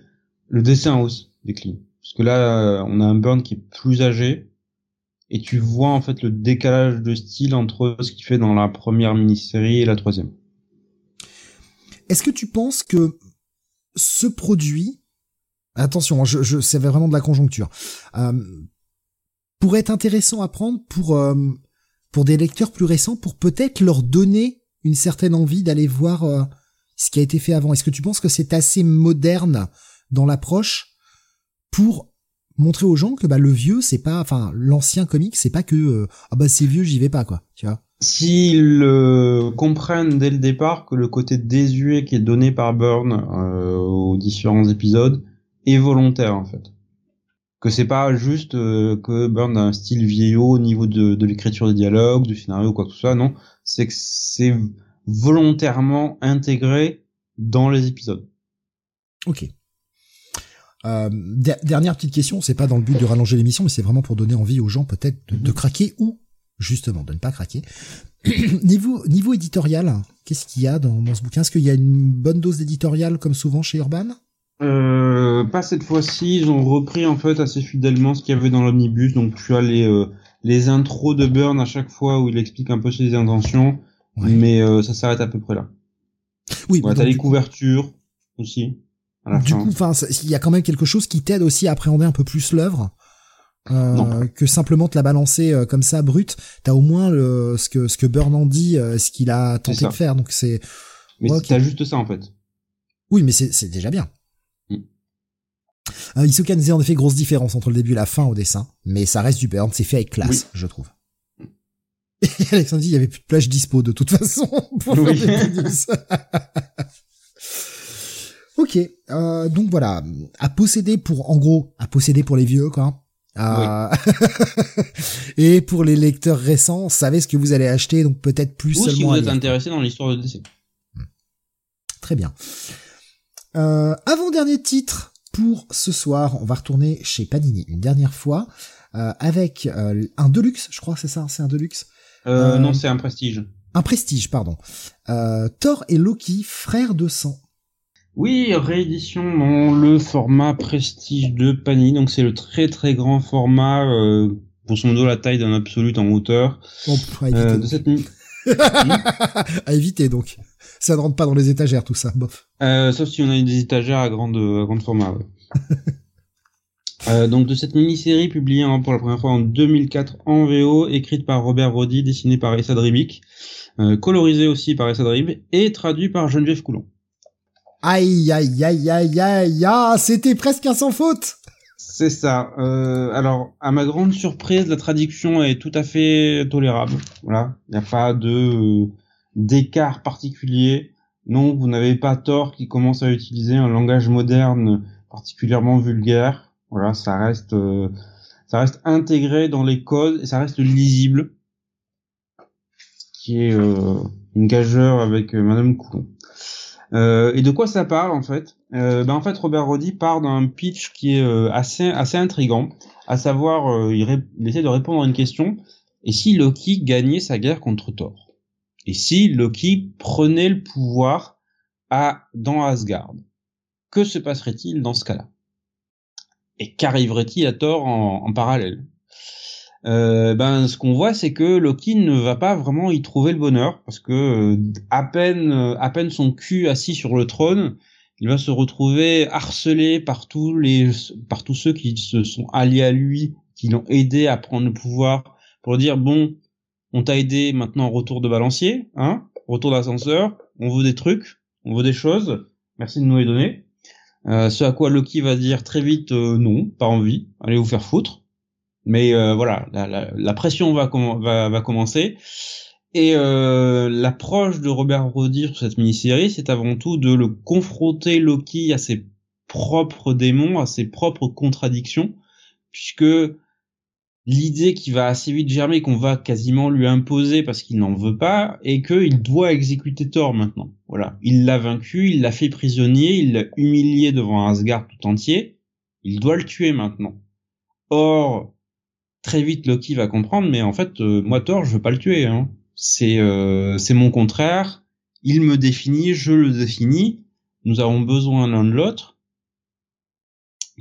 le dessin aussi décline. Parce que là, on a un Burn qui est plus âgé, et tu vois en fait le décalage de style entre ce qu'il fait dans la première mini-série et la troisième. Est-ce que tu penses que ce produit, attention, hein, je, je c'est vraiment de la conjoncture, euh, pourrait être intéressant à prendre pour euh, pour des lecteurs plus récents, pour peut-être leur donner une certaine envie d'aller voir euh, ce qui a été fait avant. Est-ce que tu penses que c'est assez moderne dans l'approche pour montrer aux gens que bah le vieux c'est pas enfin l'ancien comique c'est pas que euh, ah bah c'est vieux j'y vais pas quoi tu vois? S'ils comprennent dès le départ que le côté désuet qui est donné par Burn aux différents épisodes est volontaire en fait que c'est pas juste euh, que Burn a un style vieillot au niveau de, de l'écriture des dialogues du scénario ou quoi que ce soit non. C'est que c'est volontairement intégré dans les épisodes. Ok. Euh, dernière petite question, c'est pas dans le but de rallonger l'émission, mais c'est vraiment pour donner envie aux gens peut-être de, de, craquer ou justement de ne pas craquer. niveau niveau éditorial, qu'est-ce qu'il y a dans, dans ce bouquin? Est-ce qu'il y a une bonne dose d'éditorial comme souvent chez Urban? Euh, pas cette fois-ci, ils ont repris en fait assez fidèlement ce qu'il y avait dans l'omnibus. Donc tu as les euh, les intros de Burn à chaque fois où il explique un peu ses intentions, mais euh, ça s'arrête à peu près là. Oui, ouais, t'as les couvertures aussi. du coup, enfin, il y a quand même quelque chose qui t'aide aussi à appréhender un peu plus l'œuvre. Euh, que simplement te la balancer euh, comme ça brut t'as au moins le, ce que ce que Burn en dit ce qu'il a tenté de faire. Donc c'est mais t'as juste ça en fait. Oui mais c'est déjà bien euh, Isoka nous en effet grosse différence entre le début et la fin au dessin, mais ça reste du Burn, c'est fait avec classe, je trouve. Et Alexandre dit il y avait plus de plage dispo de toute façon pour oui. ok, euh, donc voilà, à posséder pour, en gros, à posséder pour les vieux, quoi. Euh... et pour les lecteurs récents, savez ce que vous allez acheter, donc peut-être plus Ou seulement. si vous êtes intéressé dans l'histoire de DC. Très bien. Euh, avant-dernier titre pour ce soir, on va retourner chez Panini une dernière fois euh, avec euh, un Deluxe, je crois que c'est ça, c'est un Deluxe. Euh, non, c'est un Prestige. Un Prestige, pardon. Thor et Loki, frères de sang. Oui, réédition dans le format Prestige de Panini, donc c'est le très très grand format, pour son dos la taille d'un Absolute en hauteur. Bon, à éviter, de cette à éviter donc ça ne rentre pas dans les étagères tout ça, bof. Euh, sauf si on a des étagères à grande, à grande format. Ouais. euh, donc de cette mini-série publiée hein, pour la première fois en 2004 en VO, écrite par Robert Roddy, dessinée par Essa Ribic, euh, colorisée aussi par Essa Rib et traduit par Geneviève Coulon. Aïe aïe aïe aïe aïe aïe, c'était presque un sans faute. C'est ça. Euh, alors, à ma grande surprise, la traduction est tout à fait tolérable. Voilà, il n'y a pas de d'écart particulier. Non, vous n'avez pas tort qui commence à utiliser un langage moderne particulièrement vulgaire. Voilà, ça reste, euh, ça reste intégré dans les codes et ça reste lisible, qui est euh, une gageure avec euh, Madame Coulon. et de quoi ça parle en fait? Ben en fait Robert Roddy part d'un pitch qui est assez assez intrigant, à savoir il, il, essaie de répondre à une question et si Loki gagnait sa guerre contre Thor? Et si Loki prenait le pouvoir à dans Asgard, que se passerait-il dans ce cas-là? Et qu'arriverait-il à Thor en, parallèle? Euh, ben ce qu'on voit c'est que Loki ne va pas vraiment y trouver le bonheur parce que euh, à peine à peine son cul assis sur le trône il va se retrouver harcelé par tous les par tous ceux qui se sont alliés à lui qui l'ont aidé à prendre le pouvoir pour dire bon on t'a aidé, maintenant retour de balancier, hein, retour d'ascenseur, on veut des trucs, on veut des choses, merci de nous les donner. Euh, ce à quoi Loki va dire très vite euh, non, pas envie, allez vous faire foutre. Mais euh, voilà, la, pression va, va, va commencer. Et l'approche de Robert Roddy sur cette mini-série, c'est avant tout de le confronter Loki à ses propres démons, à ses propres contradictions, puisque l'idée qui va assez vite germer, qu'on va quasiment lui imposer parce qu'il n'en veut pas, et qu'il doit exécuter Thor maintenant. Voilà. Il l'a vaincu, il l'a fait prisonnier, il l'a humilié devant Asgard tout entier. Il doit le tuer maintenant. Or, très vite Loki va comprendre, mais en fait, euh, moi Thor, je veux pas le tuer. Hein. C'est euh, c'est mon contraire. Il me définit, je le définis. Nous avons besoin l'un de l'autre.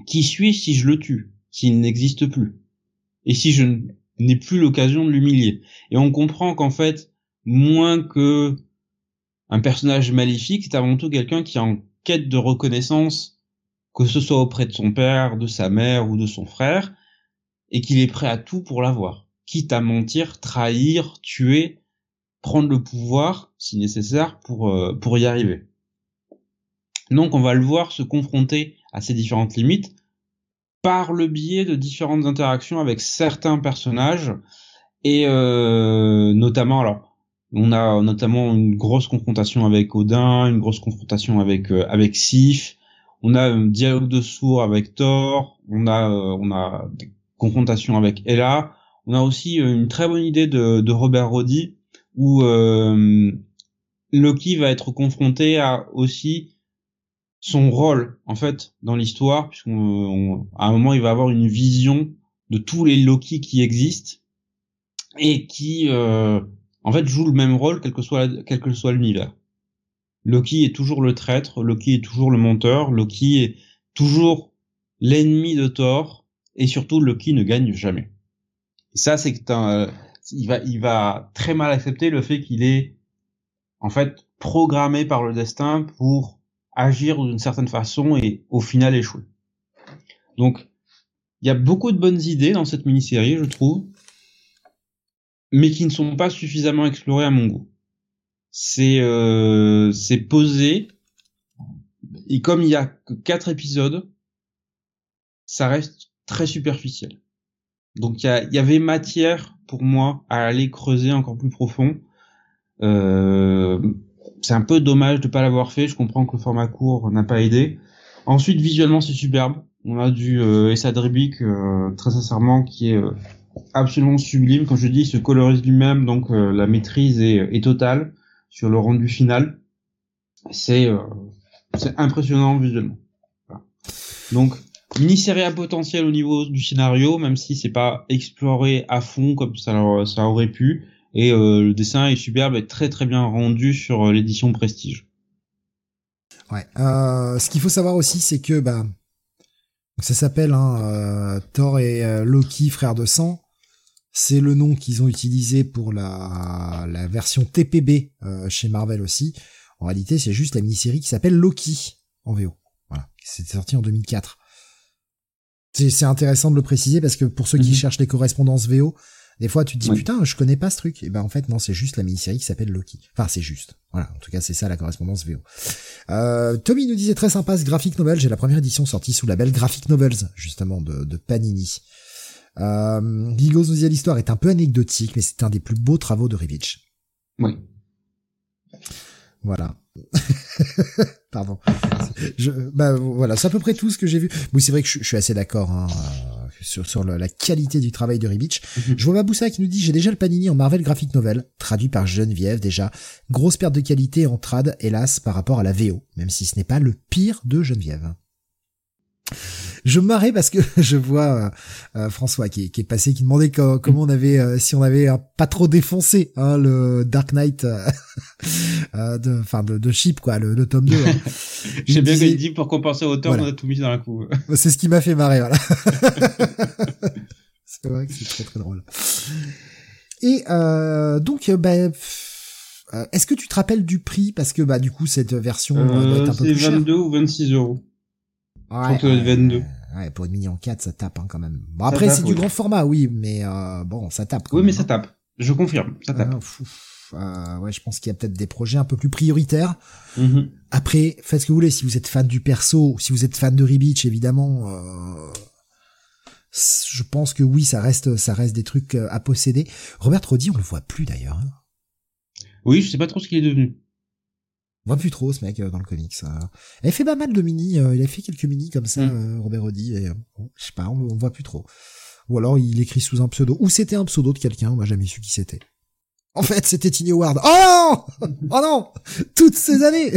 Qui suis si je le tue S'il n'existe plus? Et si je n'ai plus l'occasion de l'humilier. Et on comprend qu'en fait, moins que un personnage maléfique, c'est avant tout quelqu'un qui est en quête de reconnaissance, que ce soit auprès de son père, de sa mère ou de son frère, et qu'il est prêt à tout pour l'avoir, quitte à mentir, trahir, tuer, prendre le pouvoir, si nécessaire, pour, euh, pour y arriver. Donc on va le voir se confronter à ces différentes limites, par le biais de différentes interactions avec certains personnages et euh, notamment alors on a notamment une grosse confrontation avec Odin, une grosse confrontation avec euh, avec Sif, on a un dialogue de sourds avec Thor, on a euh, on a des confrontations avec Ella, on a aussi une très bonne idée de, de Robert Roddy où Loki va être confronté à aussi son rôle en fait dans l'histoire puisqu'à un moment il va avoir une vision de tous les Loki qui existent et qui euh, en fait joue le même rôle quel que soit quel que soit l'univers. Loki est toujours le traître, Loki est toujours le menteur, Loki est toujours l'ennemi de Thor et surtout Loki ne gagne jamais. ça, c'est euh, il va, il va très mal accepter le fait qu'il est en fait programmé par le destin pour agir d'une certaine façon et au final échouer. Donc, il y a beaucoup de bonnes idées dans cette mini-série, je trouve, mais qui ne sont pas suffisamment explorées à mon goût. C'est euh, posé et comme il y a que quatre épisodes, ça reste très superficiel. Donc il y, y, avait matière pour moi à aller creuser encore plus profond. Euh, c'est un peu dommage de pas l'avoir fait. Je comprends que le format court n'a pas aidé. Ensuite, visuellement, c'est superbe. On a du euh, Essad euh, très sincèrement, qui est euh, absolument sublime. Quand je dis, il se colorise lui-même, donc euh, la maîtrise est, totale sur le rendu final. C'est impressionnant visuellement. Donc, mini-série à potentiel au niveau du scénario, même si c'est pas exploré à fond comme ça aurait pu. Et euh, le dessin est superbe et très très bien rendu sur euh, l'édition Prestige. Ouais. Euh, ce qu'il faut savoir aussi, c'est que bah ça s'appelle hein, Thor et Loki, frères de sang. C'est le nom qu'ils ont utilisé pour la, la version TPB chez Marvel aussi. En réalité, c'est juste la mini-série qui s'appelle Loki en VO. Voilà, c'était sorti en 2004. C'est intéressant de le préciser parce que pour ceux qui -hmm. cherchent les correspondances VO, des fois, tu te dis, putain, je connais pas ce truc. Et ben, en fait, non, c'est juste la mini-série qui s'appelle Loki. Enfin, c'est juste. Voilà. En tout cas, c'est ça la correspondance VO. Euh, Tommy nous disait très sympa ce graphic novel. J'ai la première édition sortie sous la belle Graphic Novels, justement, de, de Panini. Euh, Gigos nous disait l'histoire est un peu anecdotique, mais c'est un des plus beaux travaux de Rivich. Oui. Voilà. Pardon. Je, bah, voilà, c'est à peu près tout ce que j'ai vu. Oui, c'est vrai que je, je suis assez d'accord. Hein sur, sur le, la qualité du travail de Ribich. Mm -hmm. Je vois Maboussa qui nous dit j'ai déjà le Panini en Marvel Graphic Novel, traduit par Geneviève déjà. Grosse perte de qualité en trad, hélas, par rapport à la VO, même si ce n'est pas le pire de Geneviève je me marrais parce que je vois euh, François qui, qui, est passé, qui demandait comment, on avait, euh, si on avait euh, pas trop défoncé hein, le Dark Knight, euh, de, enfin de, de Chip quoi, le, le tome 2. Hein. J'ai bien disait... dit pour compenser auteur, voilà. on a tout mis dans la couve. C'est ce qui m'a fait marrer, voilà. c'est vrai que c'est très très drôle. Et donc, bah, est-ce que tu te rappelles du prix? Parce que bah du coup cette version euh, c'est 22 ou 26 euros. Ouais, ouais, 22. Ouais, pour une mini en 4, ça tape hein, quand même. Bon après c'est du grand format, oui, mais euh, bon, ça tape. oui, même, mais ça tape. Je confirme, ça tape. Euh, ouais, je pense qu'il y a peut-être des projets un peu plus prioritaires. Mm -hmm. Après, faites ce que vous voulez. Si vous êtes fan du perso, si vous êtes fan de Ribich, évidemment, euh, je pense que oui, ça reste, ça reste des trucs à posséder. Robert Roddy, on le voit plus d'ailleurs. Hein. Oui, je sais pas trop ce qu'il est devenu. On voit plus trop ce mec euh, dans le comics. Ça. Il a fait pas mal de mini, euh, il a fait quelques mini comme ça, mm. Robert Roddy, et bon, je sais pas, on, on voit plus trop. Ou alors il écrit sous un pseudo. Ou c'était un pseudo de quelqu'un, on m'a jamais su qui c'était. En fait, c'était Tiny Ward. Oh non Oh non Toutes ces années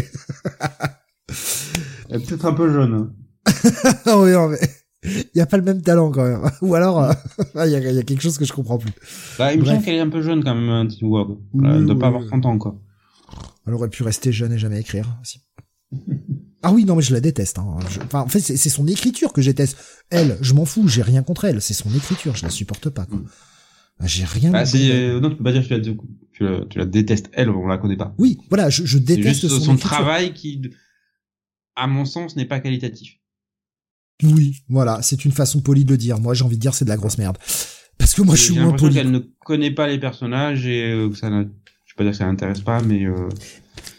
Elle est peut-être un peu jeune. Hein. non, oui, non, mais il y a pas le même talent quand même. Ou alors, euh, il y, a, y, a, quelque chose que je comprends plus. Bah, il me semble qu'elle est un peu jeune quand même, Tiny Ward. Oui, doit oui, pas avoir 30 ans, quoi. Elle aurait pu rester jeune et jamais écrire. Si. Ah oui, non, mais je la déteste. Hein. Je... Enfin, en fait, c'est son écriture que je déteste. Elle, je m'en fous, j'ai rien contre elle. C'est son écriture, je la supporte pas. Quoi. J'ai rien. Ah, euh, non, tu peux pas dire que tu la, tu, la, tu la, détestes. Elle, on la connaît pas. Oui, voilà, je, je déteste juste son, son travail qui, à mon sens, n'est pas qualitatif. Oui, voilà, c'est une façon polie de le dire. Moi, j'ai envie de dire c'est de la grosse merde. Parce que moi, je suis moins poli. qu'elle ne connaît pas les personnages et euh, ça n'a pas dire que ça l'intéresse pas, mais euh,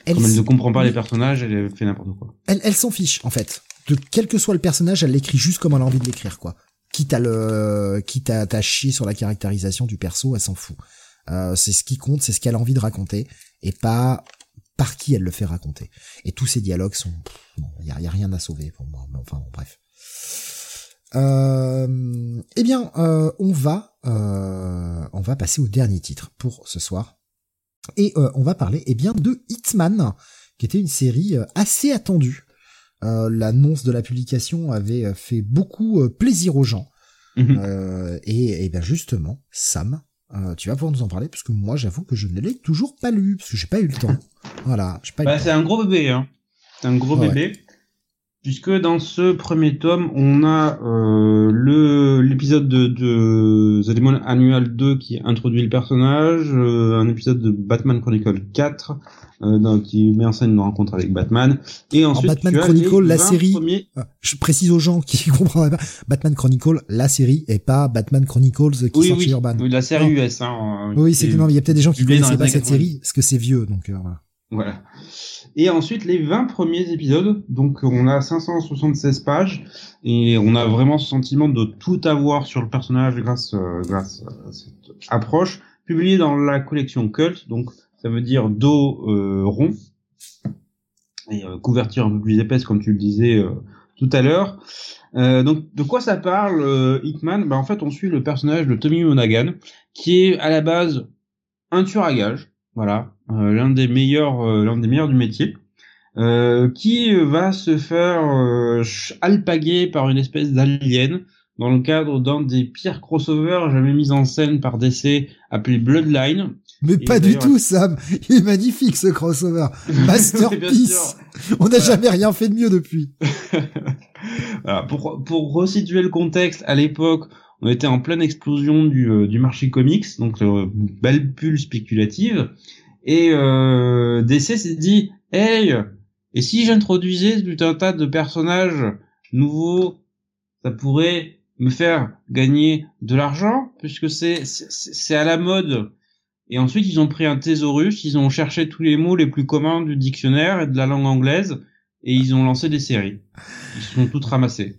elle comme elle ne comprend pas les personnages, elle fait n'importe quoi. Elle, elle s'en fiche, en fait. De quel que soit le personnage, elle l'écrit juste comme elle a envie de l'écrire, quoi. Quitte à le, quitte à, à chier sur la caractérisation du perso, elle s'en fout. Euh, c'est ce qui compte, c'est ce qu'elle a envie de raconter, et pas par qui elle le fait raconter. Et tous ces dialogues sont, bon, y a, y a rien à sauver pour moi. Mais enfin, bon, bref. Euh, eh bien, euh, on va, euh, on va passer au dernier titre pour ce soir. Et euh, on va parler eh bien de Hitman, qui était une série euh, assez attendue. Euh, L'annonce de la publication avait fait beaucoup plaisir aux gens. Mmh. et, et bien justement, Sam, tu vas pouvoir nous en parler parce que moi j'avoue que je ne l'ai toujours pas lu parce que j'ai pas eu le temps. Voilà, bah, C'est un gros bébé, hein. C'est un gros ouais. bébé. Puisque dans ce premier tome, on a euh, le l'épisode de, de The Demon Annual 2 qui introduit le personnage, euh, un épisode de Batman Chronicle 4 euh, dans, qui met en scène une rencontre avec Batman, et ensuite Batman tu as Chronicle, la 20 série. premiers- Ah, Je précise aux gens qui comprendraient pas. Batman Chronicle, la série, et pas Batman Chronicles qui Oui, sort oui, chez Urban. oui, la série Non. US. Hein, Oui, c'est est- que non, il y a peut-être des gens qui les pas cette série, parce que c'est vieux, donc euh, voilà. Voilà. Et ensuite les 20 premiers épisodes, donc on a 576 pages. Et on a vraiment ce sentiment de tout avoir sur le personnage grâce euh, grâce à cette approche. Publiée dans la collection Cult, donc ça veut dire dos euh, rond. Et euh, couverture un peu plus épaisse comme tu le disais euh, tout à l'heure. Euh, donc de quoi ça parle euh, Hitman bah, en fait on suit le personnage de Tommy Monaghan qui est à la base un tueur à gages voilà, euh, l'un des meilleurs, euh, l'un des meilleurs du métier, euh, qui va se faire euh, alpaguer par une espèce d'alien dans le cadre d'un des pires crossovers jamais mis en scène par DC appelé Bloodline. Mais Et pas du tout, Sam. Il est magnifique, ce crossover. Masterpiece. On n'a Voilà. jamais rien fait de mieux depuis. Voilà, pour, pour resituer le contexte, à l'époque, on était en pleine explosion du, euh, du marché comics, donc euh, belle bulle spéculative, et euh, DC s'est dit, hey, et si j'introduisais tout un tas de personnages nouveaux, ça pourrait me faire gagner de l'argent, puisque c'est c'est à la mode. Et ensuite, ils ont pris un thésaurus, ils ont cherché tous les mots les plus communs du dictionnaire et de la langue anglaise, et ils ont lancé des séries. Ils se sont toutes ramassées.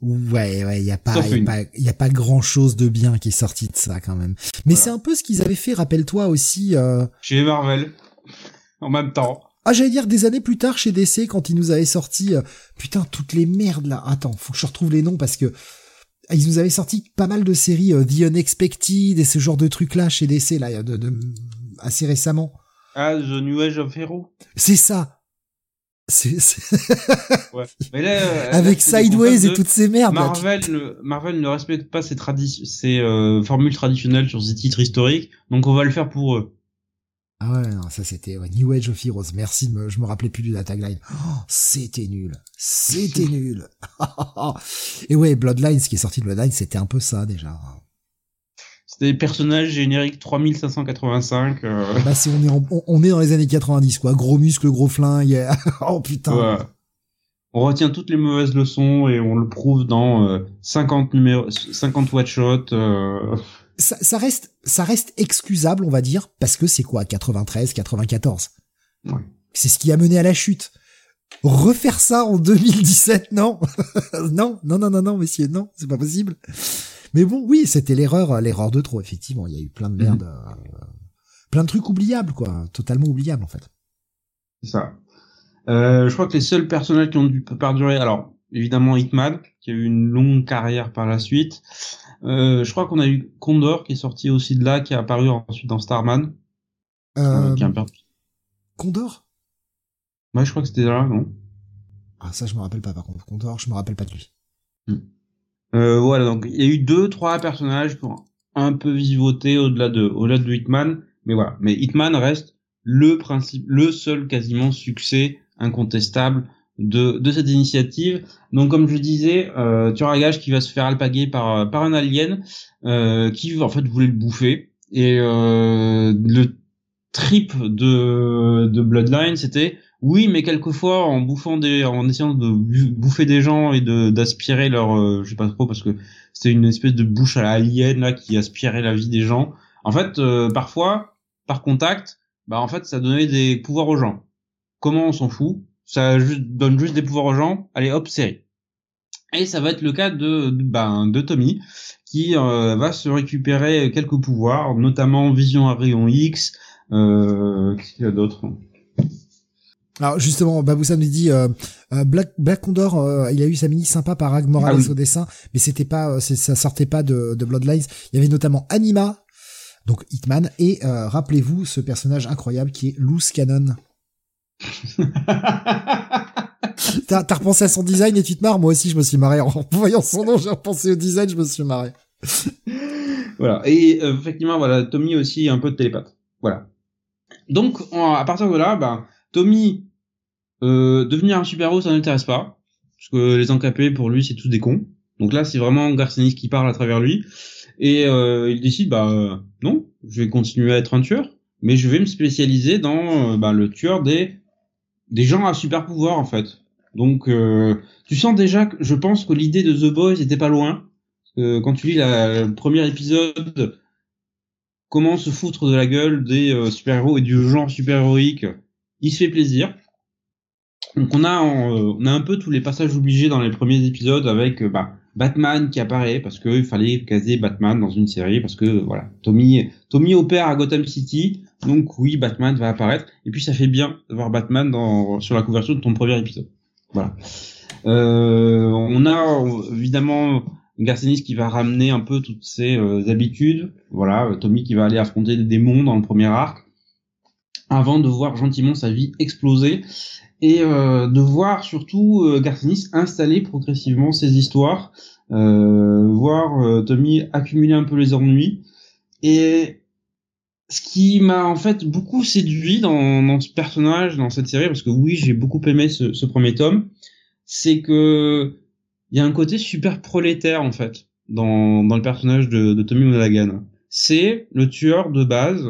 Ouais, ouais, il y a pas, y a pas, y a pas grand chose de bien qui est sorti de ça quand même. Mais Voilà. c'est un peu ce qu'ils avaient fait, rappelle-toi aussi. Euh... Chez Marvel, en même temps. Ah, j'allais dire des années plus tard chez DC quand ils nous avaient sorti, euh, putain, toutes les merdes là. Attends, faut que je retrouve les noms parce que ah, ils nous avaient sorti pas mal de séries, euh, The Unexpected et ce genre de trucs là chez DC là, de, de assez récemment. Ah, The New Age of Hero. C'est ça. C'est, c'est- Ouais. Mais là, euh, avec Sideways et toutes ces merdes. là. Marvel ne, Marvel ne respecte pas ses, tradi- ses euh, formules traditionnelles sur ses titres historiques, donc on va le faire pour eux. Ah ouais, non, ça c'était ouais, New Age of Heroes. Merci, de me, je me rappelais plus de la tagline. Oh, c'était nul. C'était nul. et ouais, Bloodlines, ce qui est sorti de Bloodlines, c'était un peu ça déjà. Des personnages génériques 3585. Euh, Bah c'est on est en- on, est dans les années 90 quoi, gros muscles, gros flingue. oh putain. ouais. On retient toutes les mauvaises leçons et on le prouve dans euh, 50 numéros, 50 one shot. Euh... Ça, ça reste ça reste excusable, on va dire, parce que c'est quoi 93, 94. Ouais. C'est ce qui a mené à la chute. Refaire ça en 2017, non? Non, non, non, non, non, messieurs, non, c'est pas possible. Mais bon, oui, c'était l'erreur, l'erreur de trop, effectivement. Il y a eu plein de merde, euh, plein de trucs oubliables, quoi, totalement oubliables en fait. C'est ça. Euh, je crois que les seuls personnages qui ont dû perdurer, alors évidemment Hitman, qui a eu une longue carrière par la suite. Euh, je crois qu'on a eu Condor qui est sorti aussi de là, qui est apparu ensuite dans Starman. Euh, euh, qui est un per- Condor? Ouais, je crois que c'était là, non? Ah ça, je me rappelle pas. Par contre, Condor, je me rappelle pas de lui. Euh, Voilà, donc il y a eu deux, trois personnages ont un peu vivoté au-delà de, au-delà de Hitman, mais voilà. Mais Hitman reste le principe, le seul quasiment succès incontestable de, de cette initiative. Donc comme je disais, euh, tu gage qui va se faire alpaguer par, par un alien euh, qui en fait voulait le bouffer. Et euh, le trip de, de Bloodline, c'était oui, mais quelquefois en bouffant des, en essayant de bouffer des gens et de d'aspirer leur, euh, je sais pas trop parce que c'était une espèce de bouche à la alien là qui aspirait la vie des gens. En fait, euh, parfois par contact, bah en fait ça donnait des pouvoirs aux gens. Comment on s'en fout? Ça juste, donne juste des pouvoirs aux gens. Allez hop, série. Et ça va être le cas de de- ben, de Tommy qui euh, va se récupérer quelques pouvoirs, notamment vision à rayon X. Euh, Qu'est-ce qu'il y a d'autre? Alors justement, Baboussa nous dit euh, euh, Black, Black Condor, euh, il a eu sa mini sympa par Ag Morales Ah oui. au dessin, mais c'était pas, euh, ça sortait pas de, de Bloodlines. Il y avait notamment Anima, donc Hitman, et euh, rappelez-vous ce personnage incroyable qui est Loose Cannon. T'as repensé à son design et tu te marres Moi aussi, je me suis marré en voyant son nom. J'ai repensé au design, je me suis marré. Voilà. Et euh, effectivement, voilà, Tommy aussi un peu de télépathe. Voilà. Donc, à partir de là, ben, Tommy, euh, devenir un super-héros, ça ne l'intéresse pas. parce que les encapés pour lui c'est tous des cons. Donc là c'est vraiment Garcenis qui parle à travers lui et euh, il décide bah euh, non, je vais continuer à être un tueur, mais je vais me spécialiser dans euh, bah, le tueur des des gens à super pouvoir en fait. Donc tu sens déjà que je pense que l'idée de The Boys était pas loin. quand tu lis la, le premier épisode, comment se foutre de la gueule des super-héros et du genre super-héroïque, il se fait plaisir. Donc on a on a un peu tous les passages obligés dans les premiers épisodes avec bah Batman qui apparaît parce qu'il fallait caser Batman dans une série parce que voilà Tommy Tommy opère à Gotham City. Donc oui Batman va apparaître. Et puis ça fait bien de voir Batman dans sur la couverture de ton premier épisode. Voilà. Euh, on a évidemment Garcenis qui va ramener un peu toutes ses euh, habitudes. Voilà Tommy qui va aller affronter des démons dans le premier arc avant de voir gentiment sa vie exploser et euh, de voir surtout euh, Garcinis installer progressivement ses histoires, euh, voir Tommy accumuler un peu les ennuis. Et ce qui m'a en fait beaucoup séduit dans, dans, ce personnage, dans cette série, parce que oui, j'ai beaucoup aimé ce, ce premier tome, c'est que il y a un côté super prolétaire en fait dans, dans le personnage de, de Tommy Monaghan. C'est le tueur de base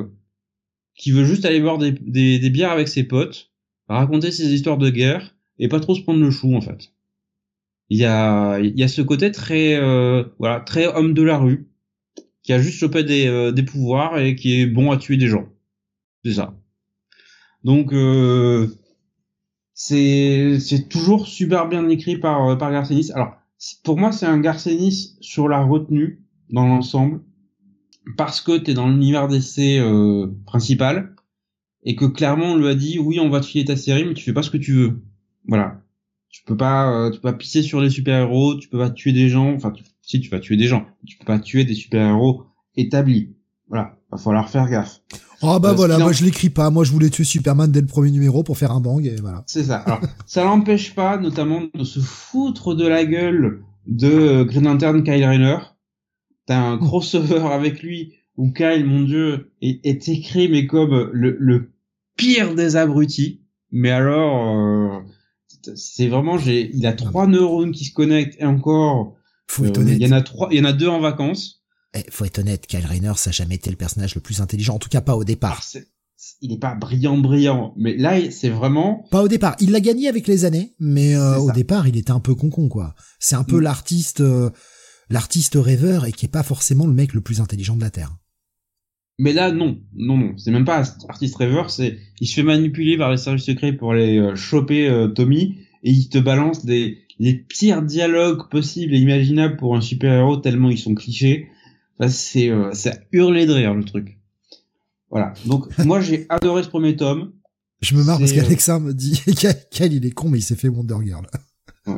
qui veut juste aller boire des, des bières avec ses potes raconter ses histoires de guerre et pas trop se prendre le chou en fait. Il y a il y a ce côté très euh, voilà très homme de la rue qui a juste chopé des euh, des pouvoirs et qui est bon à tuer des gens. C'est ça. Donc euh, c'est toujours super bien écrit par par Garcenis. Alors pour moi c'est un Garcenis sur la retenue dans l'ensemble parce que t'es dans l'univers d'essai euh, principal et que clairement on lui a dit oui on va te filer ta série mais tu fais pas ce que tu veux. Voilà. Tu peux pas euh, tu peux pas pisser sur les super héros tu peux pas tuer des gens enfin si tu vas tuer des gens tu peux pas tuer des super héros établis. Voilà. Va falloir faire gaffe. Oh bah euh, voilà. moi je l'écris pas. Moi je voulais tuer Superman dès le premier numéro pour faire un bang et voilà. C'est ça. Alors ça l'empêche pas notamment de se foutre de la gueule de Green Lantern Kyle Rayner. T'as un crossover avec lui où Kyle, mon dieu, est, est écrit mais comme le, le, pire des abrutis. Mais alors, euh, c'est vraiment, j'ai, il a trois neurones qui se connectent et encore. Faut être honnête. Il y en a trois, il y en a deux en vacances. Eh, faut être honnête, Kyle Rayner, ça n'a jamais été le personnage le plus intelligent, en tout cas pas au départ. Ah, il n'est pas brillant, brillant, mais là, c'est vraiment. Pas au départ. Il l'a gagné avec les années, mais euh, au départ, il était un peu concon, quoi. C'est un peu mm. l'artiste, euh, l'artiste rêveur et qui est pas forcément le mec le plus intelligent de la terre. Mais là, non, non, non, c'est même pas artiste rêveur, c'est il se fait manipuler par les services secrets pour aller euh, choper euh, Tommy et il te balance des les pires dialogues possibles et imaginables pour un super héros tellement ils sont clichés. c'est euh, c'est hurler de rire le truc. Voilà. Donc moi j'ai adoré ce premier tome. Je me marre parce qu'Alexa me dit qu'elle il est con mais il s'est fait Wonder Girl. Ouais.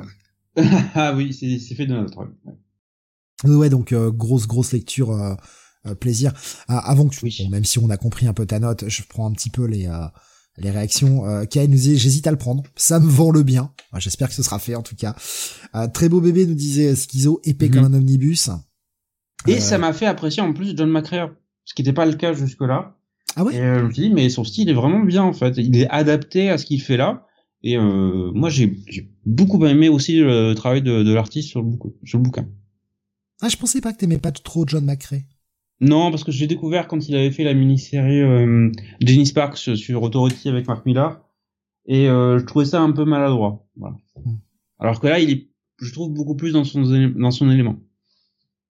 ah oui, c'est fait de notre. Ouais, ouais donc grosse grosse lecture euh, plaisir. Ah, avant que tu, même si on a compris un peu ta note, je prends un petit peu les euh, les réactions. Euh, Kai nous disait j'hésite à le prendre, ça me vend le bien. J'espère que ce sera fait en tout cas. Euh, très beau bébé nous disait schizo épais comme mhm. un omnibus. Et ça m'a fait apprécier en plus John McCrea, ce qui n'était pas le cas jusque là. Ah ouais? Et je me suis dit mais son style est vraiment bien en fait. Il est adapté à ce qu'il fait là. Et moi j'ai beaucoup aimé aussi le travail de, de l'artiste sur le, sur le bouquin. Ah je pensais pas que t'aimais pas trop John McCrea. Non, parce que j'ai découvert quand il avait fait la mini-série euh, Jenny Sparks sur Authority avec Mark Millar, et euh, je trouvais ça un peu maladroit. Voilà. Hmm. Alors que là, il est, je trouve, beaucoup plus dans son, dans son élément.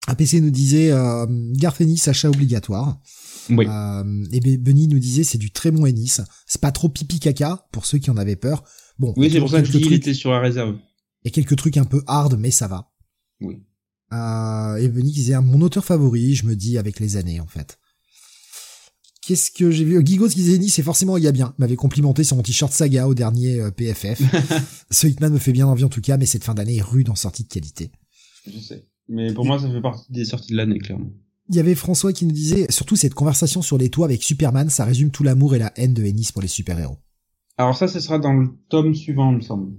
APC nous disait euh, Garth Ennis, achat obligatoire. Oui. Euh, et Benny nous disait c'est du très bon Ennis. C'est pas trop pipi caca pour ceux qui en avaient peur. Bon. Oui, c'est pour ça que je dis était sur la réserve. Il y a quelques trucs un peu hard, mais ça va. Oui. Et Benny qui disait mon auteur favori, je me dis avec les années en fait. Qu'est-ce que j'ai vu? Gigos qui disait c'est forcément il y a bien. M'avait complimenté sur mon t-shirt Saga au dernier euh, PFF. Ce Hitman me fait bien envie en tout cas, mais cette fin d'année est rude en sortie de qualité. Je sais. Mais pour moi, ça fait partie des sorties de l'année, clairement. Il y avait François qui nous disait, surtout cette conversation sur les toits avec Superman, ça résume tout l'amour et la haine de Ennis pour les super-héros. Alors ça, ce sera dans le tome suivant, il me semble.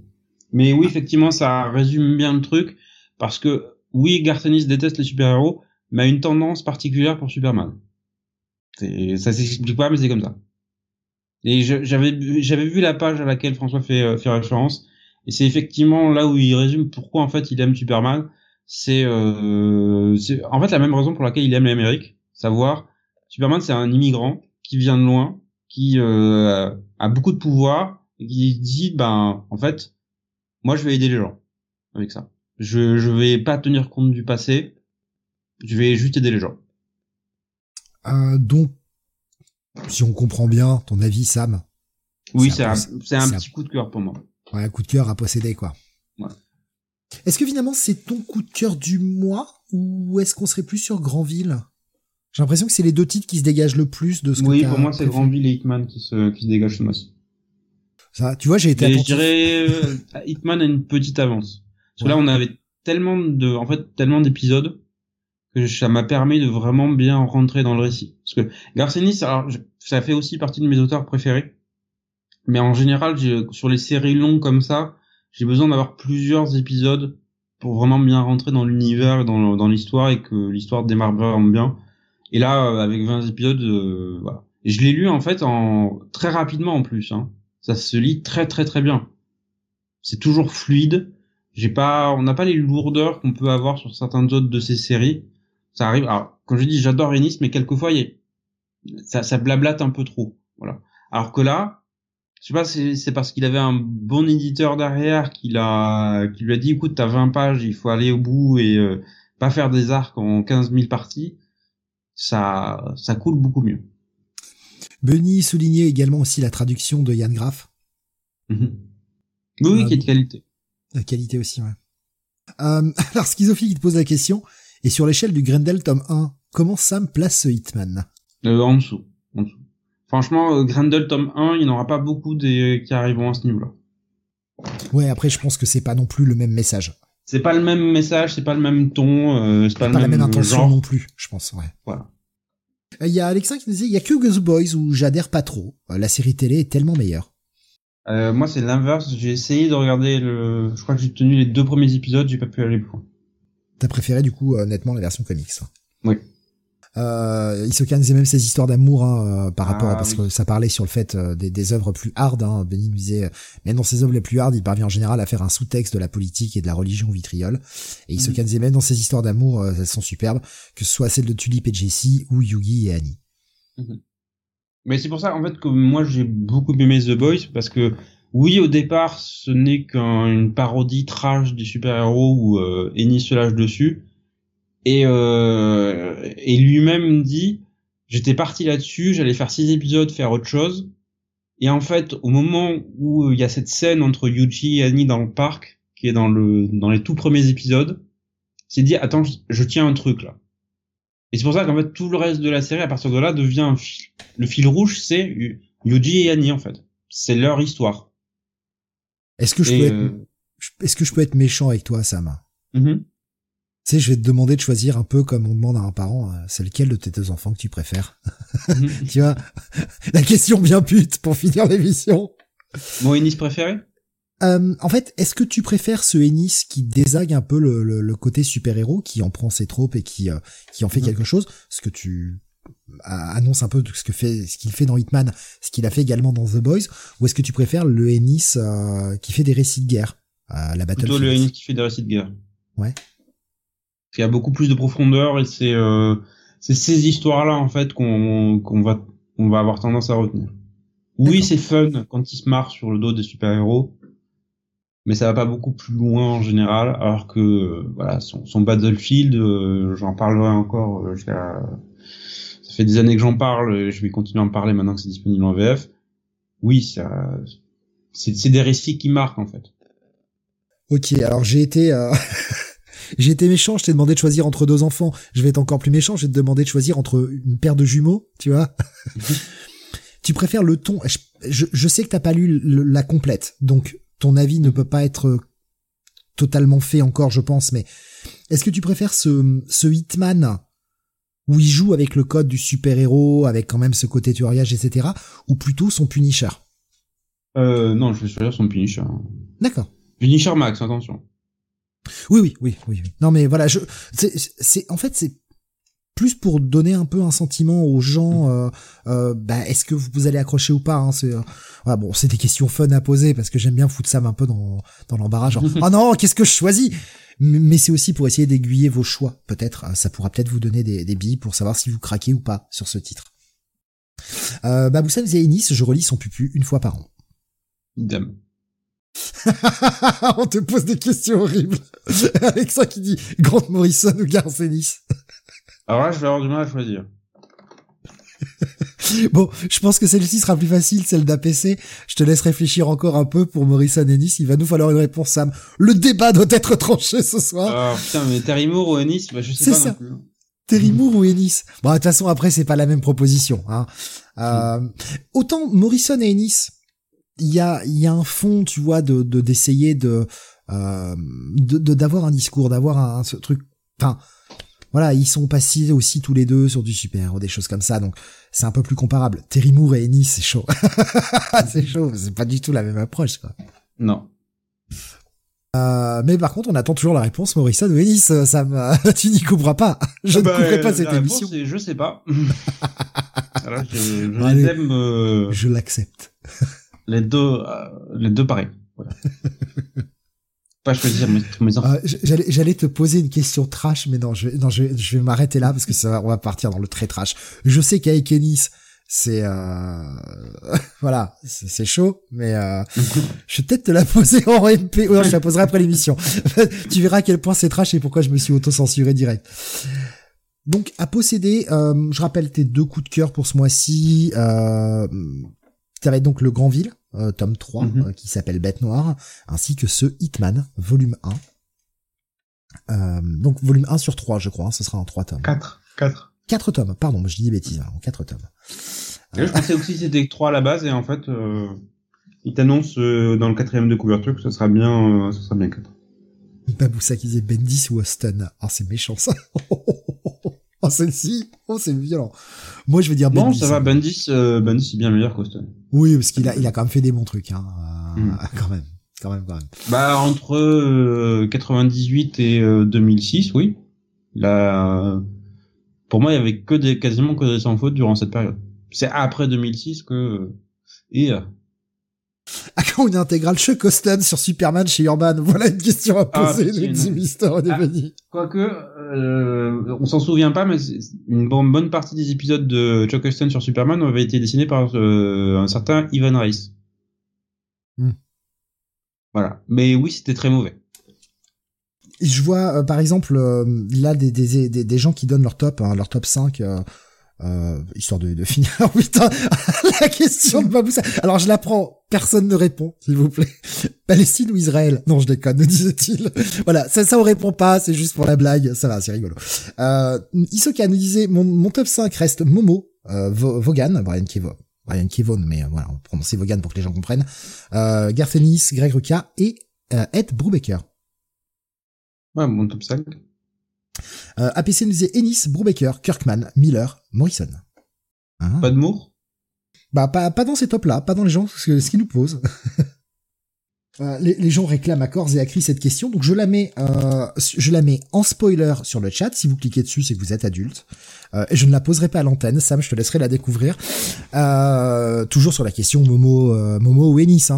Mais oui, effectivement, ça résume bien le truc, parce que oui, Garcenis déteste les super-héros, mais a une tendance particulière pour Superman. Ça s'explique pas, mais c'est comme ça. Et j'avais j'avais vu la page à laquelle François fait, euh, fait référence, Et c'est effectivement là où il résume pourquoi en fait il aime Superman. C'est euh, en fait la même raison pour laquelle il aime l'Amérique, savoir Superman c'est un immigrant qui vient de loin, qui euh, a beaucoup de pouvoir et qui dit ben en fait moi je vais aider les gens avec ça. Je je vais pas tenir compte du passé, je vais juste aider les gens. Euh, donc si on comprend bien ton avis Sam. Oui, c'est un, c'est un, petit coup de cœur pour moi. Ouais, un coup de cœur à posséder quoi. Ouais. Est-ce que finalement c'est ton coup de cœur du mois ou est-ce qu'on serait plus sur Granville? J'ai l'impression que c'est les deux titres qui se dégagent le plus de ce oui, que Oui, pour moi c'est Granville et Hitman qui se, qui se dégagent ce mois-ci. Ça, tu vois, j'ai été. je dirais euh, Hitman a une petite avance. Parce que là on avait tellement de, en fait, tellement d'épisodes que ça m'a permis de vraiment bien rentrer dans le récit. Parce que Garcenis, ça fait aussi partie de mes auteurs préférés. Mais en général, sur les séries longues comme ça, j'ai besoin d'avoir plusieurs épisodes pour vraiment bien rentrer dans l'univers, dans, dans l'histoire et que l'histoire démarre vraiment bien. Et là, euh, avec 20 épisodes, euh, voilà. Et je l'ai lu en fait en très rapidement en plus. Hein. Ça se lit très très très bien. C'est toujours fluide. J'ai pas, on n'a pas les lourdeurs qu'on peut avoir sur certaines autres de ces séries. Ça arrive. Alors, quand je dis j'adore Ennis, mais quelquefois, il ça, ça blablate un peu trop. Voilà. Alors que là, je sais pas si c'est parce qu'il avait un bon éditeur derrière qu'il a qui lui a dit écoute t'as 20 pages il faut aller au bout et euh, pas faire des arcs en 15 000 parties ça ça coule beaucoup mieux Benny soulignait également aussi la traduction de Yann Graff mhm. oui, euh, qui est de qualité de qualité aussi ouais euh, alors Schizophile il te pose la question et sur l'échelle du Grendel tome 1 comment Sam place ce Hitman? Euh, en dessous en dessous Franchement, euh, Grendel tome 1, il n'y en aura pas beaucoup des qui arriveront à ce niveau-là. Ouais, après, je pense que c'est pas non plus le même message. C'est pas le même message, c'est pas le même ton, euh, c'est pas, le pas même, la même intention non plus, je pense, ouais. Voilà. Il y a Alexa qui disait, il y a que The Boys où j'adhère pas trop. La série télé est tellement meilleure. Euh, moi, c'est l'inverse. J'ai essayé de regarder le, je crois que j'ai tenu les deux premiers épisodes, j'ai pas pu aller plus loin. T'as préféré, du coup, honnêtement, la version comics. Oui. Euh, disait même ses histoires d'amour hein, euh, par rapport à, ah parce que ça parlait sur le fait euh, des, des œuvres plus hard. Hein. Benny nous disait, même dans ses œuvres les plus hard, il parvient en général à faire un sous-texte de la politique et de la religion vitriole. Et Isokan mm disait même dans ses histoires d'amour, euh, elles sont superbes, que ce soit celles de Tulip et Jessie ou Yugi et Annie. Mhm. Mais c'est pour ça en fait que moi j'ai beaucoup aimé The Boys parce que oui au départ ce n'est qu'une parodie trash des super-héros où euh, Ennis se lâche dessus et, euh, et lui-même dit, j'étais parti là-dessus, j'allais faire six épisodes, faire autre chose. Et en fait, au moment où il y a cette scène entre Yuji et Annie dans le parc, qui est dans le dans les tout premiers épisodes, s'est dit attends, je, tiens un truc là. Et c'est pour ça qu'en fait tout le reste de la série à partir de là devient un fil. Le fil rouge, c'est Yuji et Annie en fait. C'est leur histoire. Est-ce que je peux être euh, est-ce que je peux être méchant avec toi, Sam? Mm-hmm. Tu sais, je vais te demander de choisir un peu comme on demande à un parent, euh, c'est lequel de tes deux enfants que tu préfères. Mhm. tu vois, la question bien pute pour finir l'émission. Mon Ennis préféré? Euh, En fait, est-ce que tu préfères ce Ennis qui désague un peu le, le, côté super-héros, qui en prend ses tropes et qui, euh, qui en fait mhm. quelque chose Ce que tu annonces un peu ce que fait ce qu'il fait dans Hitman, ce qu'il a fait également dans The Boys, ou est-ce que tu préfères le Ennis qui fait des récits de guerre, la Battlefield? Plutôt le Ennis qui fait des récits de guerre. Ouais. Il y a beaucoup plus de profondeur et c'est euh, c'est ces histoires-là en fait qu'on qu'on va on va avoir tendance à retenir. Oui, c'est fun quand il se marre sur le dos des super-héros, mais ça va pas beaucoup plus loin en général. Alors que euh, voilà, son, son Battlefield, euh, j'en parlerai encore. Euh, ça fait des années que j'en parle, et je vais continuer à en parler maintenant que c'est disponible en VF. Oui, ça, c'est des récits qui marquent en fait. Ok, alors j'ai été J'ai été méchant, je t'ai demandé de choisir entre deux enfants. Je vais être encore plus méchant, je vais te demander de choisir entre une paire de jumeaux, tu vois. tu préfères le ton. Je, je, sais que t'as pas lu la complète, donc ton avis ne peut pas être totalement fait encore, je pense. Mais est-ce que tu préfères ce, ce Hitman où il joue avec le code du super héros, avec quand même ce côté tueriage, etc., ou plutôt son Punisher? Euh, Non, je vais choisir son Punisher. D'accord. Punisher Max, attention. Oui, oui, oui, oui. Non, mais voilà, je, c'est, en fait, c'est, plus pour donner un peu un sentiment aux gens. Euh, euh, bah, est-ce que vous allez accrocher ou pas hein, C'est euh, bon, c'est des questions fun à poser parce que j'aime bien foutre Sam un peu dans dans l'embarras. Genre, oh non, qu'est-ce que je choisis? Mais c'est aussi pour essayer d'aiguiller vos choix. Peut-être, ça pourra peut-être vous donner des, des billes pour savoir si vous craquez ou pas sur ce titre. Euh, Baboussam et Ennis, je relis son pupu une fois par an. Idem. On te pose des questions horribles. Avec ça qui dit Grant Morrison ou Garth Ennis? Alors là, je vais avoir du mal à choisir. bon, je pense que celle-ci sera plus facile, celle d'APC. Je te laisse réfléchir encore un peu pour Morrison Ennis. Il va nous falloir une réponse, Sam. Le débat doit être tranché ce soir. Ah putain, mais Terry Moore ou Ennis, bah, je sais pas non plus. Terry Moore ou Ennis Bon, de toute façon, après, c'est pas la même proposition. Hein. Euh, autant Morrison et Ennis, il y a, y a un fond, tu vois, de d'essayer de euh, de d'avoir un discours, d'avoir un, ce truc. Enfin, voilà, ils sont passés aussi tous les deux sur du super, des choses comme ça, donc c'est un peu plus comparable. Terry Moore et Ennis, c'est chaud. c'est chaud, c'est pas du tout la même approche, quoi. Non. Euh, mais par contre, on attend toujours la réponse, Morrison ou Ennis, euh, Sam. tu n'y couperas pas. Je ne bah, couperai pas cette émission. je sais pas. je, je les aime. Euh, je l'accepte. les deux, les deux pareils. Voilà. Pas choisir mes, mes enfants. j'allais, j'allais te poser une question trash, mais non, je, non, je, je vais m'arrêter là parce que ça, on va partir dans le très trash. Je sais qu'avec Ennis, c'est euh... voilà, c'est chaud, mais euh... je vais peut-être te la poser en MP. ou je la poserai après l'émission. tu verras à quel point c'est trash et pourquoi je me suis auto-censuré direct. Donc à posséder, euh, je rappelle tes deux coups de cœur pour ce mois-ci. Euh, ça va être donc le Grandville, euh, tome 3, mhm. euh, qui s'appelle Bête Noire, ainsi que ce Hitman, volume 1. donc volume 1 sur 3, je crois, hein, ce sera en 3 tomes. 4. 4. Quatre tomes, pardon, je dis des bêtises, en quatre tomes. je pensais aussi que c'était trois à la base, et en fait, euh, il t'annonce euh, dans le quatrième de couverture que ce sera bien, euh, ce sera bien quatre. Baboussa qui disait Bendis ou Austin. Oh, c'est méchant ça. oh, celle-ci, oh, c'est violent. Moi, je vais dire Bendis. Non, ça va, Bendis, euh, Bendis est bien meilleur qu'Austin. Oui, parce qu'il a, il a quand même fait des bons trucs, hein. Mm. Quand même. Quand même, quand même. Bah, entre 98 et 2006, oui. Il a, pour moi, il y avait que des, quasiment que des sans faute durant cette période. C'est après 2006 que, et, euh... À quand une intégrale Chuck Austin sur Superman chez Urban Voilà une question à ah, poser, ah, Mister Quoique, euh, on s'en souvient pas, mais une bonne, partie des épisodes de Chuck Austin sur Superman avaient été dessinés par euh, un certain Ivan Rice. Hmm. Voilà. Mais oui, c'était très mauvais je vois euh, par exemple là des, des, des, des, gens qui donnent leur top, hein, leur top 5 euh, euh, histoire de, de finir. putain, la question de Baboussa. Alors je la prends, personne ne répond, s'il vous plaît. Palestine ou Israël? Non, je déconne, disait-il. voilà, ça, ça on répond pas, c'est juste pour la blague. Ça va, c'est rigolo. Euh, Isoka nous disait mon, mon top 5 reste Momo, euh, Vaughan, Brian Kevon. Brian Kevon, mais voilà, on prononce Vaughan pour que les gens comprennent. Euh, Garth Ennis, Greg Ruka et Ed Brubaker. Ouais, mon top 5. Euh, APC nous disait Ennis, Brubaker, Kirkman, Miller, Morrison. Hein pas de Moore Bah, pas, pas dans ces tops-là, pas dans les gens, ce, ce qu'ils nous posent. Euh, les, les, gens réclament à corps et à cri cette question, donc je la mets, euh, je la mets en spoiler sur le chat. Si vous cliquez dessus, c'est que vous êtes adulte. Et je ne la poserai pas à l'antenne, Sam, je te laisserai la découvrir. Toujours sur la question Momo, Momo ou Ennis.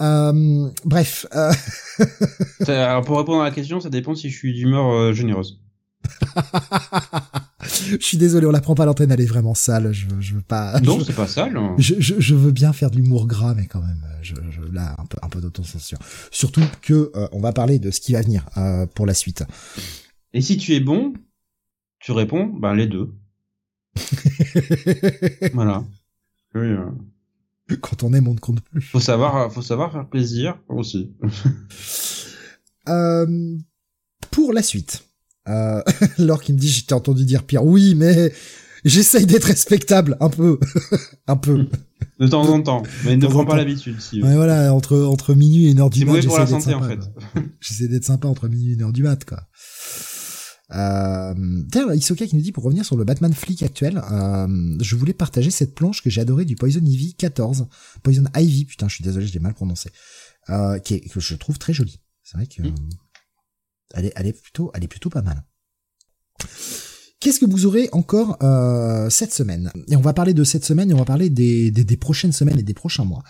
Hein. Bref. Alors pour répondre à la question, ça dépend si je suis d'humeur généreuse. je suis désolé, on la prend pas à l'antenne, elle est vraiment sale. Je, je veux pas. Non, c'est pas sale. Hein. Je, je, je, veux bien faire de l'humour gras, mais quand même, je, je là un peu un peu d'autocensure. Surtout que on va parler de ce qui va venir euh, pour la suite. Et si tu es bon, tu réponds, ben les deux. voilà. Oui, euh... Quand on aime, on ne compte plus. Faut savoir, faut savoir faire plaisir aussi. euh, pour la suite, euh, Laure qui me dit, j'étais entendu dire pire. Oui, mais j'essaye d'être respectable, un peu, un peu. De temps en temps, mais ne prends pas l'habitude. Si ouais, voilà, entre entre minuit et une heure du mat. Pour la santé en fait. j'essaie d'être sympa entre minuit et une heure du mat, quoi. Euh, D'ailleurs, Isoka qui nous dit pour revenir sur le Batman flic actuel, euh, je voulais partager cette planche que j'ai adorée du Poison Ivy 14, Poison Ivy, putain, je suis désolé, je l'ai mal prononcé, euh, qui est, que je trouve très jolie. C'est vrai que mm. Elle est, elle est plutôt, elle est plutôt pas mal. Qu'est-ce que vous aurez encore euh, cette semaine? Et on va parler de cette semaine et on va parler des, des, prochaines semaines et des prochains mois.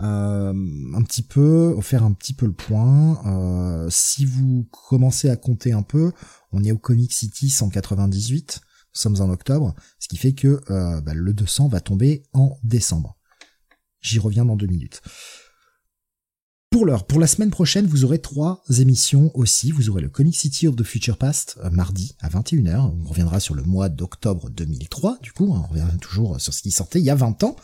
Euh, un petit peu, faire un petit peu le point. Euh, si vous commencez à compter un peu, on est au Comic City 198. Nous sommes en octobre, ce qui fait que bah, le 200 va tomber en décembre. J'y reviens dans deux minutes. Pour l'heure, pour la semaine prochaine, vous aurez trois émissions aussi. Vous aurez le Comic City of the Future Past, euh, mardi à 21h. On reviendra sur le mois d'octobre 2003, du coup, hein, on revient toujours sur ce qui sortait il y a 20 ans.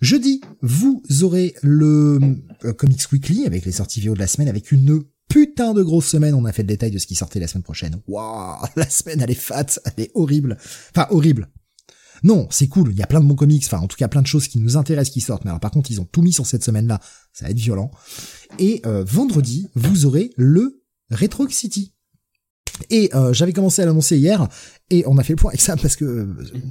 Jeudi, vous aurez le euh, Comics Weekly avec les sorties vidéo de la semaine avec une putain de grosse semaine. On a fait le détail de ce qui sortait la semaine prochaine. Waouh, la semaine elle est fat, elle est horrible. Enfin horrible. Non, c'est cool, il y a plein de bons comics, enfin en tout cas plein de choses qui nous intéressent qui sortent, mais alors par contre ils ont tout mis sur cette semaine-là, ça va être violent. Et euh, vendredi, vous aurez le Retro City. Et euh, j'avais commencé à l'annoncer hier, et on a fait le point avec Sam parce que euh,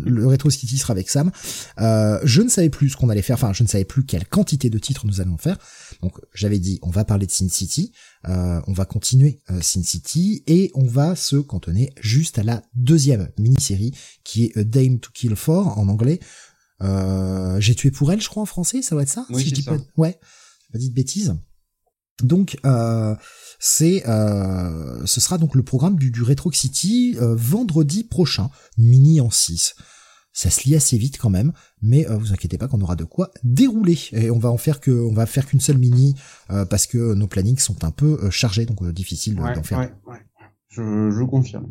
le Retro City sera avec Sam. Euh, je ne savais plus ce qu'on allait faire, enfin je ne savais plus quelle quantité de titres nous allons faire. Donc j'avais dit on va parler de Sin City, euh, on va continuer Sin City et on va se cantonner juste à la deuxième mini-série qui est A Dame to Kill For en anglais. J'ai tué pour elle, je crois en français, ça doit être ça. Oui, si je dis ça. pas, ouais, pas dit de bêtises. Donc euh, c'est euh, ce sera donc le programme du, du Retro City euh, vendredi prochain, mini en 6. Ça se lit assez vite quand même, mais euh, vous inquiétez pas qu'on aura de quoi dérouler et on va en faire que on va faire qu'une seule mini euh, parce que nos plannings sont un peu chargés donc difficile ouais, d'en faire. Ouais, ouais. Je, je confirme.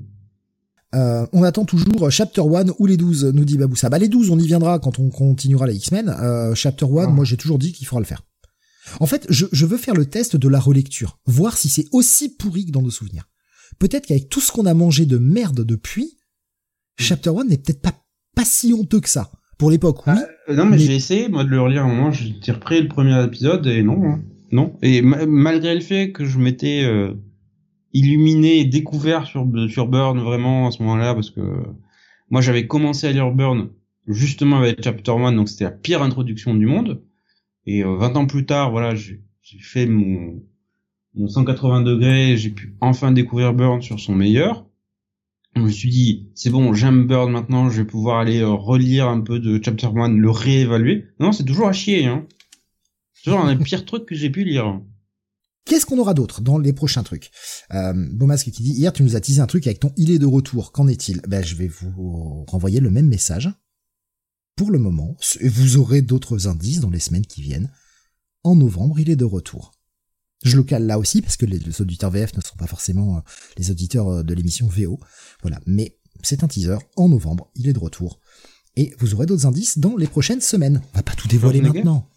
Euh, on attend toujours Chapter 1 ou les 12, nous dit Baboussa. Bah les 12, on y viendra quand on continuera les X-Men. Euh, chapter 1, Ah. moi j'ai toujours dit qu'il faudra le faire. En fait, je, je veux faire le test de la relecture, voir si c'est aussi pourri que dans nos souvenirs. Peut-être qu'avec tout ce qu'on a mangé de merde depuis, Chapter 1 n'est peut-être pas, pas si honteux que ça. Pour l'époque, oui. Euh, non, mais, mais- j'ai essayé, moi, de le relire à un moment, j'ai repris le premier épisode, et non, hein. non. Et ma- malgré le fait que je m'étais euh, illuminé et découvert sur, sur Burn vraiment à ce moment-là, parce que moi, j'avais commencé à lire Burn justement avec Chapter 1, donc c'était la pire introduction du monde. Et euh, 20 ans plus tard, voilà, j'ai j'ai fait mon, mon 180 degrés, j'ai pu enfin découvrir Burn sur son meilleur. Je me suis dit, c'est bon, j'aime Burn maintenant, je vais pouvoir aller euh, relire un peu de Chapter 1, le réévaluer. Non, c'est toujours à chier, hein. C'est toujours un des pires trucs que j'ai pu lire. Qu'est-ce qu'on aura d'autre dans les prochains trucs? Euh, Beaumasque qui dit hier tu nous as teasé un truc avec ton il est de retour. Qu'en est-il? Ben je vais vous renvoyer le même message. Pour le moment, et vous aurez d'autres indices dans les semaines qui viennent. En novembre, il est de retour. Je le cale là aussi parce que les, auditeurs VF ne sont pas forcément euh, les auditeurs euh, de l'émission VO. Voilà, mais c'est un teaser. En novembre, il est de retour. Et vous aurez d'autres indices dans les prochaines semaines. On va pas tout dévoiler maintenant.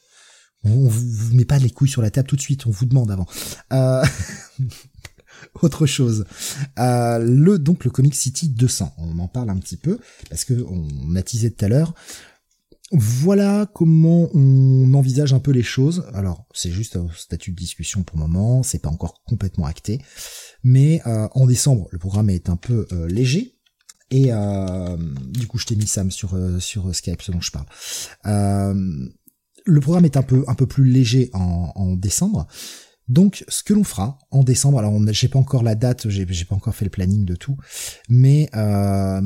On vous met pas les couilles sur la table tout de suite, on vous demande avant. Euh, Autre chose, Euh, le donc le Comic City 200, on en parle un petit peu parce que on a teasé tout à l'heure. Voilà comment on envisage un peu les choses. Alors c'est juste un statut de discussion pour le moment, c'est pas encore complètement acté, mais euh, en décembre le programme est un peu euh, léger. Et euh, du coup, je t'ai mis Sam sur euh, sur Skype, ce dont je parle. Le programme est un peu un peu plus léger en décembre. Donc, ce que l'on fera en décembre, alors j'ai pas encore la date, j'ai pas encore fait le planning de tout, mais euh,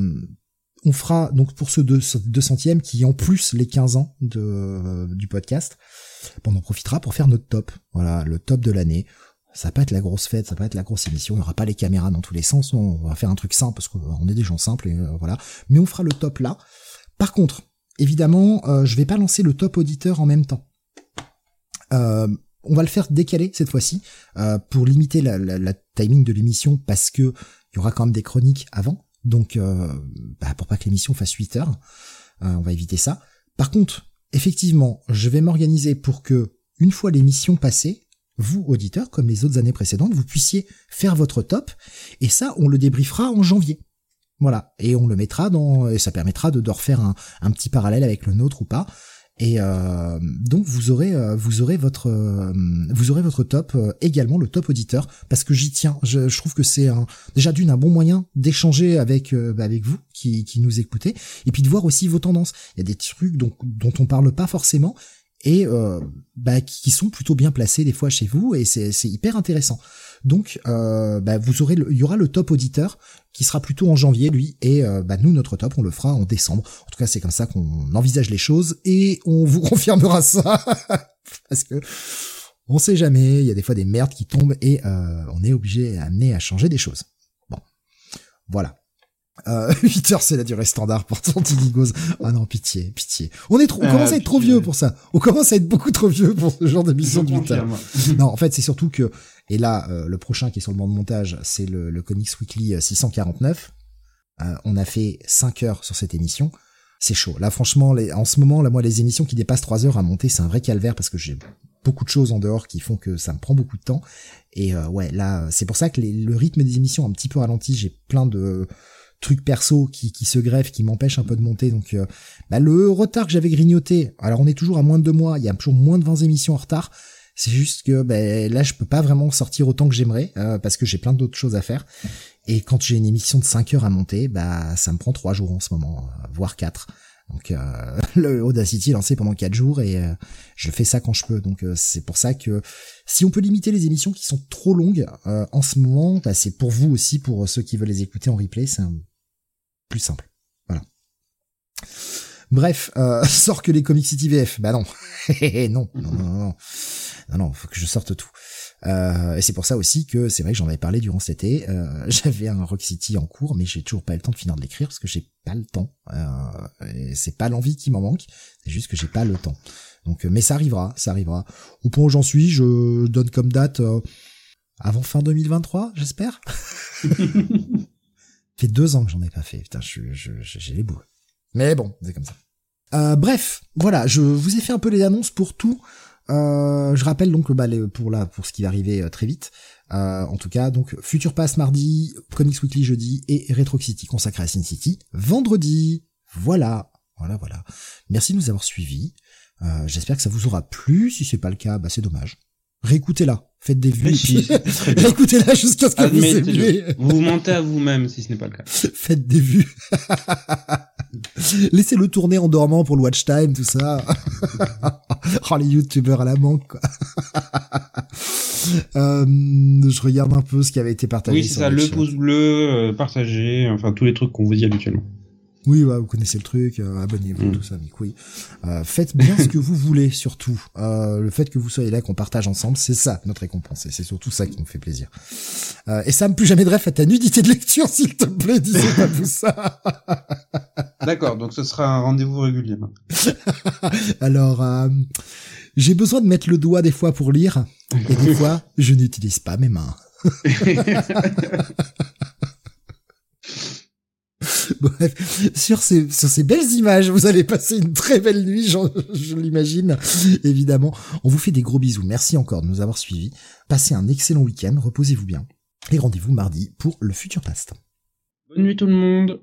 on fera donc pour ce deux, deux centièmes qui en plus les 15 ans de, du podcast, on en profitera pour faire notre top. Voilà, le top de l'année. Ça va pas être la grosse fête, ça va pas être la grosse émission, il y aura pas les caméras dans tous les sens, on va faire un truc simple parce qu'on est des gens simples et euh, voilà. Mais on fera le top là. Par contre, évidemment, euh, je vais pas lancer le top auditeur en même temps. Euh, on va le faire décaler cette fois-ci euh, pour limiter la, timing de l'émission parce que il y aura quand même des chroniques avant. Donc, euh, bah, pour pas que l'émission fasse 8 heures, euh, on va éviter ça. Par contre, effectivement, je vais m'organiser pour que, une fois l'émission passée, vous, auditeurs, comme les autres années précédentes, vous puissiez faire votre top. Et ça, on le débriefera en janvier. Voilà. Et on le mettra dans, et ça permettra de, de refaire un petit parallèle avec le nôtre ou pas. Et euh, donc vous aurez euh, vous aurez votre euh, vous aurez votre top également le top auditeur parce que j'y tiens. Je, trouve que c'est déjà d'une un bon moyen d'échanger avec avec vous qui, qui nous écoutez et puis de voir aussi vos tendances. Il y a des trucs dont on parle pas forcément et euh, bah, qui sont plutôt bien placés des fois chez vous et c'est hyper intéressant. Donc, euh, bah, vous aurez, il y aura le top auditeur qui sera plutôt en janvier, lui, et euh, bah, nous, notre top, on le fera en décembre. En tout cas, c'est comme ça qu'on envisage les choses, et on vous confirmera ça, parce que on sait jamais, il y a des fois des merdes qui tombent, et euh, on est obligé, amené à changer des choses. Bon, voilà. Euh, 8 heures, c'est la durée standard pour Santiligos. Ah non, pitié, pitié. On est trop, on Ah, commence à être trop vieux pour ça. On commence à être beaucoup trop vieux pour ce genre d'émission de Je 8 heures. Non, en fait, c'est surtout que, et là, euh, le prochain qui est sur le banc de montage, c'est le, Comics Weekly euh, 649. Euh, on a fait 5 heures sur cette émission. C'est chaud. Là, franchement, les, en ce moment, là, moi, les émissions qui dépassent 3 heures à monter, c'est un vrai calvaire parce que j'ai beaucoup de choses en dehors qui font que ça me prend beaucoup de temps. Et euh, ouais, là, c'est pour ça que le rythme des émissions a un petit peu ralenti. J'ai plein de trucs perso qui, qui se greffent, qui m'empêchent un peu de monter. Donc, euh, bah, le retard que j'avais grignoté, alors on est toujours à moins de deux mois, il y a toujours moins de 20 émissions en retard. C'est juste que ben, là, je peux pas vraiment sortir autant que j'aimerais euh, parce que j'ai plein d'autres choses à faire. Et quand j'ai une émission de 5 heures à monter, bah ça me prend 3 jours en ce moment, euh, voire 4. Donc euh, le Audacity est lancé pendant 4 jours et euh, je fais ça quand je peux. Donc euh, c'est pour ça que si on peut limiter les émissions qui sont trop longues euh, en ce moment, bah, c'est pour vous aussi, pour ceux qui veulent les écouter en replay, c'est plus simple. Voilà. Bref, euh, sort que les Comic City VF. Bah non. non, non, non, non. Non, non, faut que je sorte tout. Euh, et c'est pour ça aussi que c'est vrai que j'en avais parlé durant cet été. Euh, J'avais un Rock City en cours, mais j'ai toujours pas le temps de finir de l'écrire parce que j'ai pas le temps. Euh, et c'est pas l'envie qui m'en manque, c'est juste que j'ai pas le temps. Donc, euh, mais ça arrivera, ça arrivera. Au point où j'en suis, je donne comme date euh, avant fin 2023, j'espère. fait deux ans que j'en ai pas fait. Putain, je, je, je- j'ai les boules. Mais bon, c'est comme ça. Euh, bref, voilà, je vous ai fait un peu les annonces pour tout. Euh, je rappelle donc bah, les- pour là pour ce qui va arriver euh, très vite. En tout cas, donc Future Pass mardi, Comics Weekly jeudi et Retro City consacré à Sin City vendredi. Voilà, voilà, voilà. Merci de nous avoir suivis. J'espère que ça vous aura plu. Si c'est pas le cas, bah c'est dommage. Réécoutez-la, faites des vues. bien. Réécoutez-la jusqu'à ce que vous aimiez. Vous mentez à vous-même si ce n'est pas le cas. Faites des vues. Laissez-le tourner en dormant pour le watch time, tout ça. oh, les youtubeurs à la manque, quoi. Euh, je regarde un peu ce qui avait été partagé. Oui, c'est ça, le pouce bleu, euh, partagé, enfin tous les trucs qu'on vous dit habituellement. Oui, ouais, vous connaissez le truc, euh, abonnez-vous, Mm. tout ça, mais oui. Euh, faites bien ce que vous voulez, surtout. Euh, le fait que vous soyez là, qu'on partage ensemble, c'est ça notre récompense, et c'est surtout ça qui nous fait plaisir. Euh, et Sam, plus jamais de rêve à ta nudité de lecture, s'il te plaît, disez pas tout ça. D'accord, donc ce sera un rendez-vous régulier. Alors, euh, j'ai besoin de mettre le doigt des fois pour lire, et des fois, je n'utilise pas mes mains. Bref, sur ces, belles images, vous allez passer une très belle nuit, je l'imagine, évidemment. On vous fait des gros bisous. Merci encore de nous avoir suivis. Passez un excellent week-end, reposez-vous bien. Et rendez-vous mardi pour le futur past. Bonne nuit tout le monde.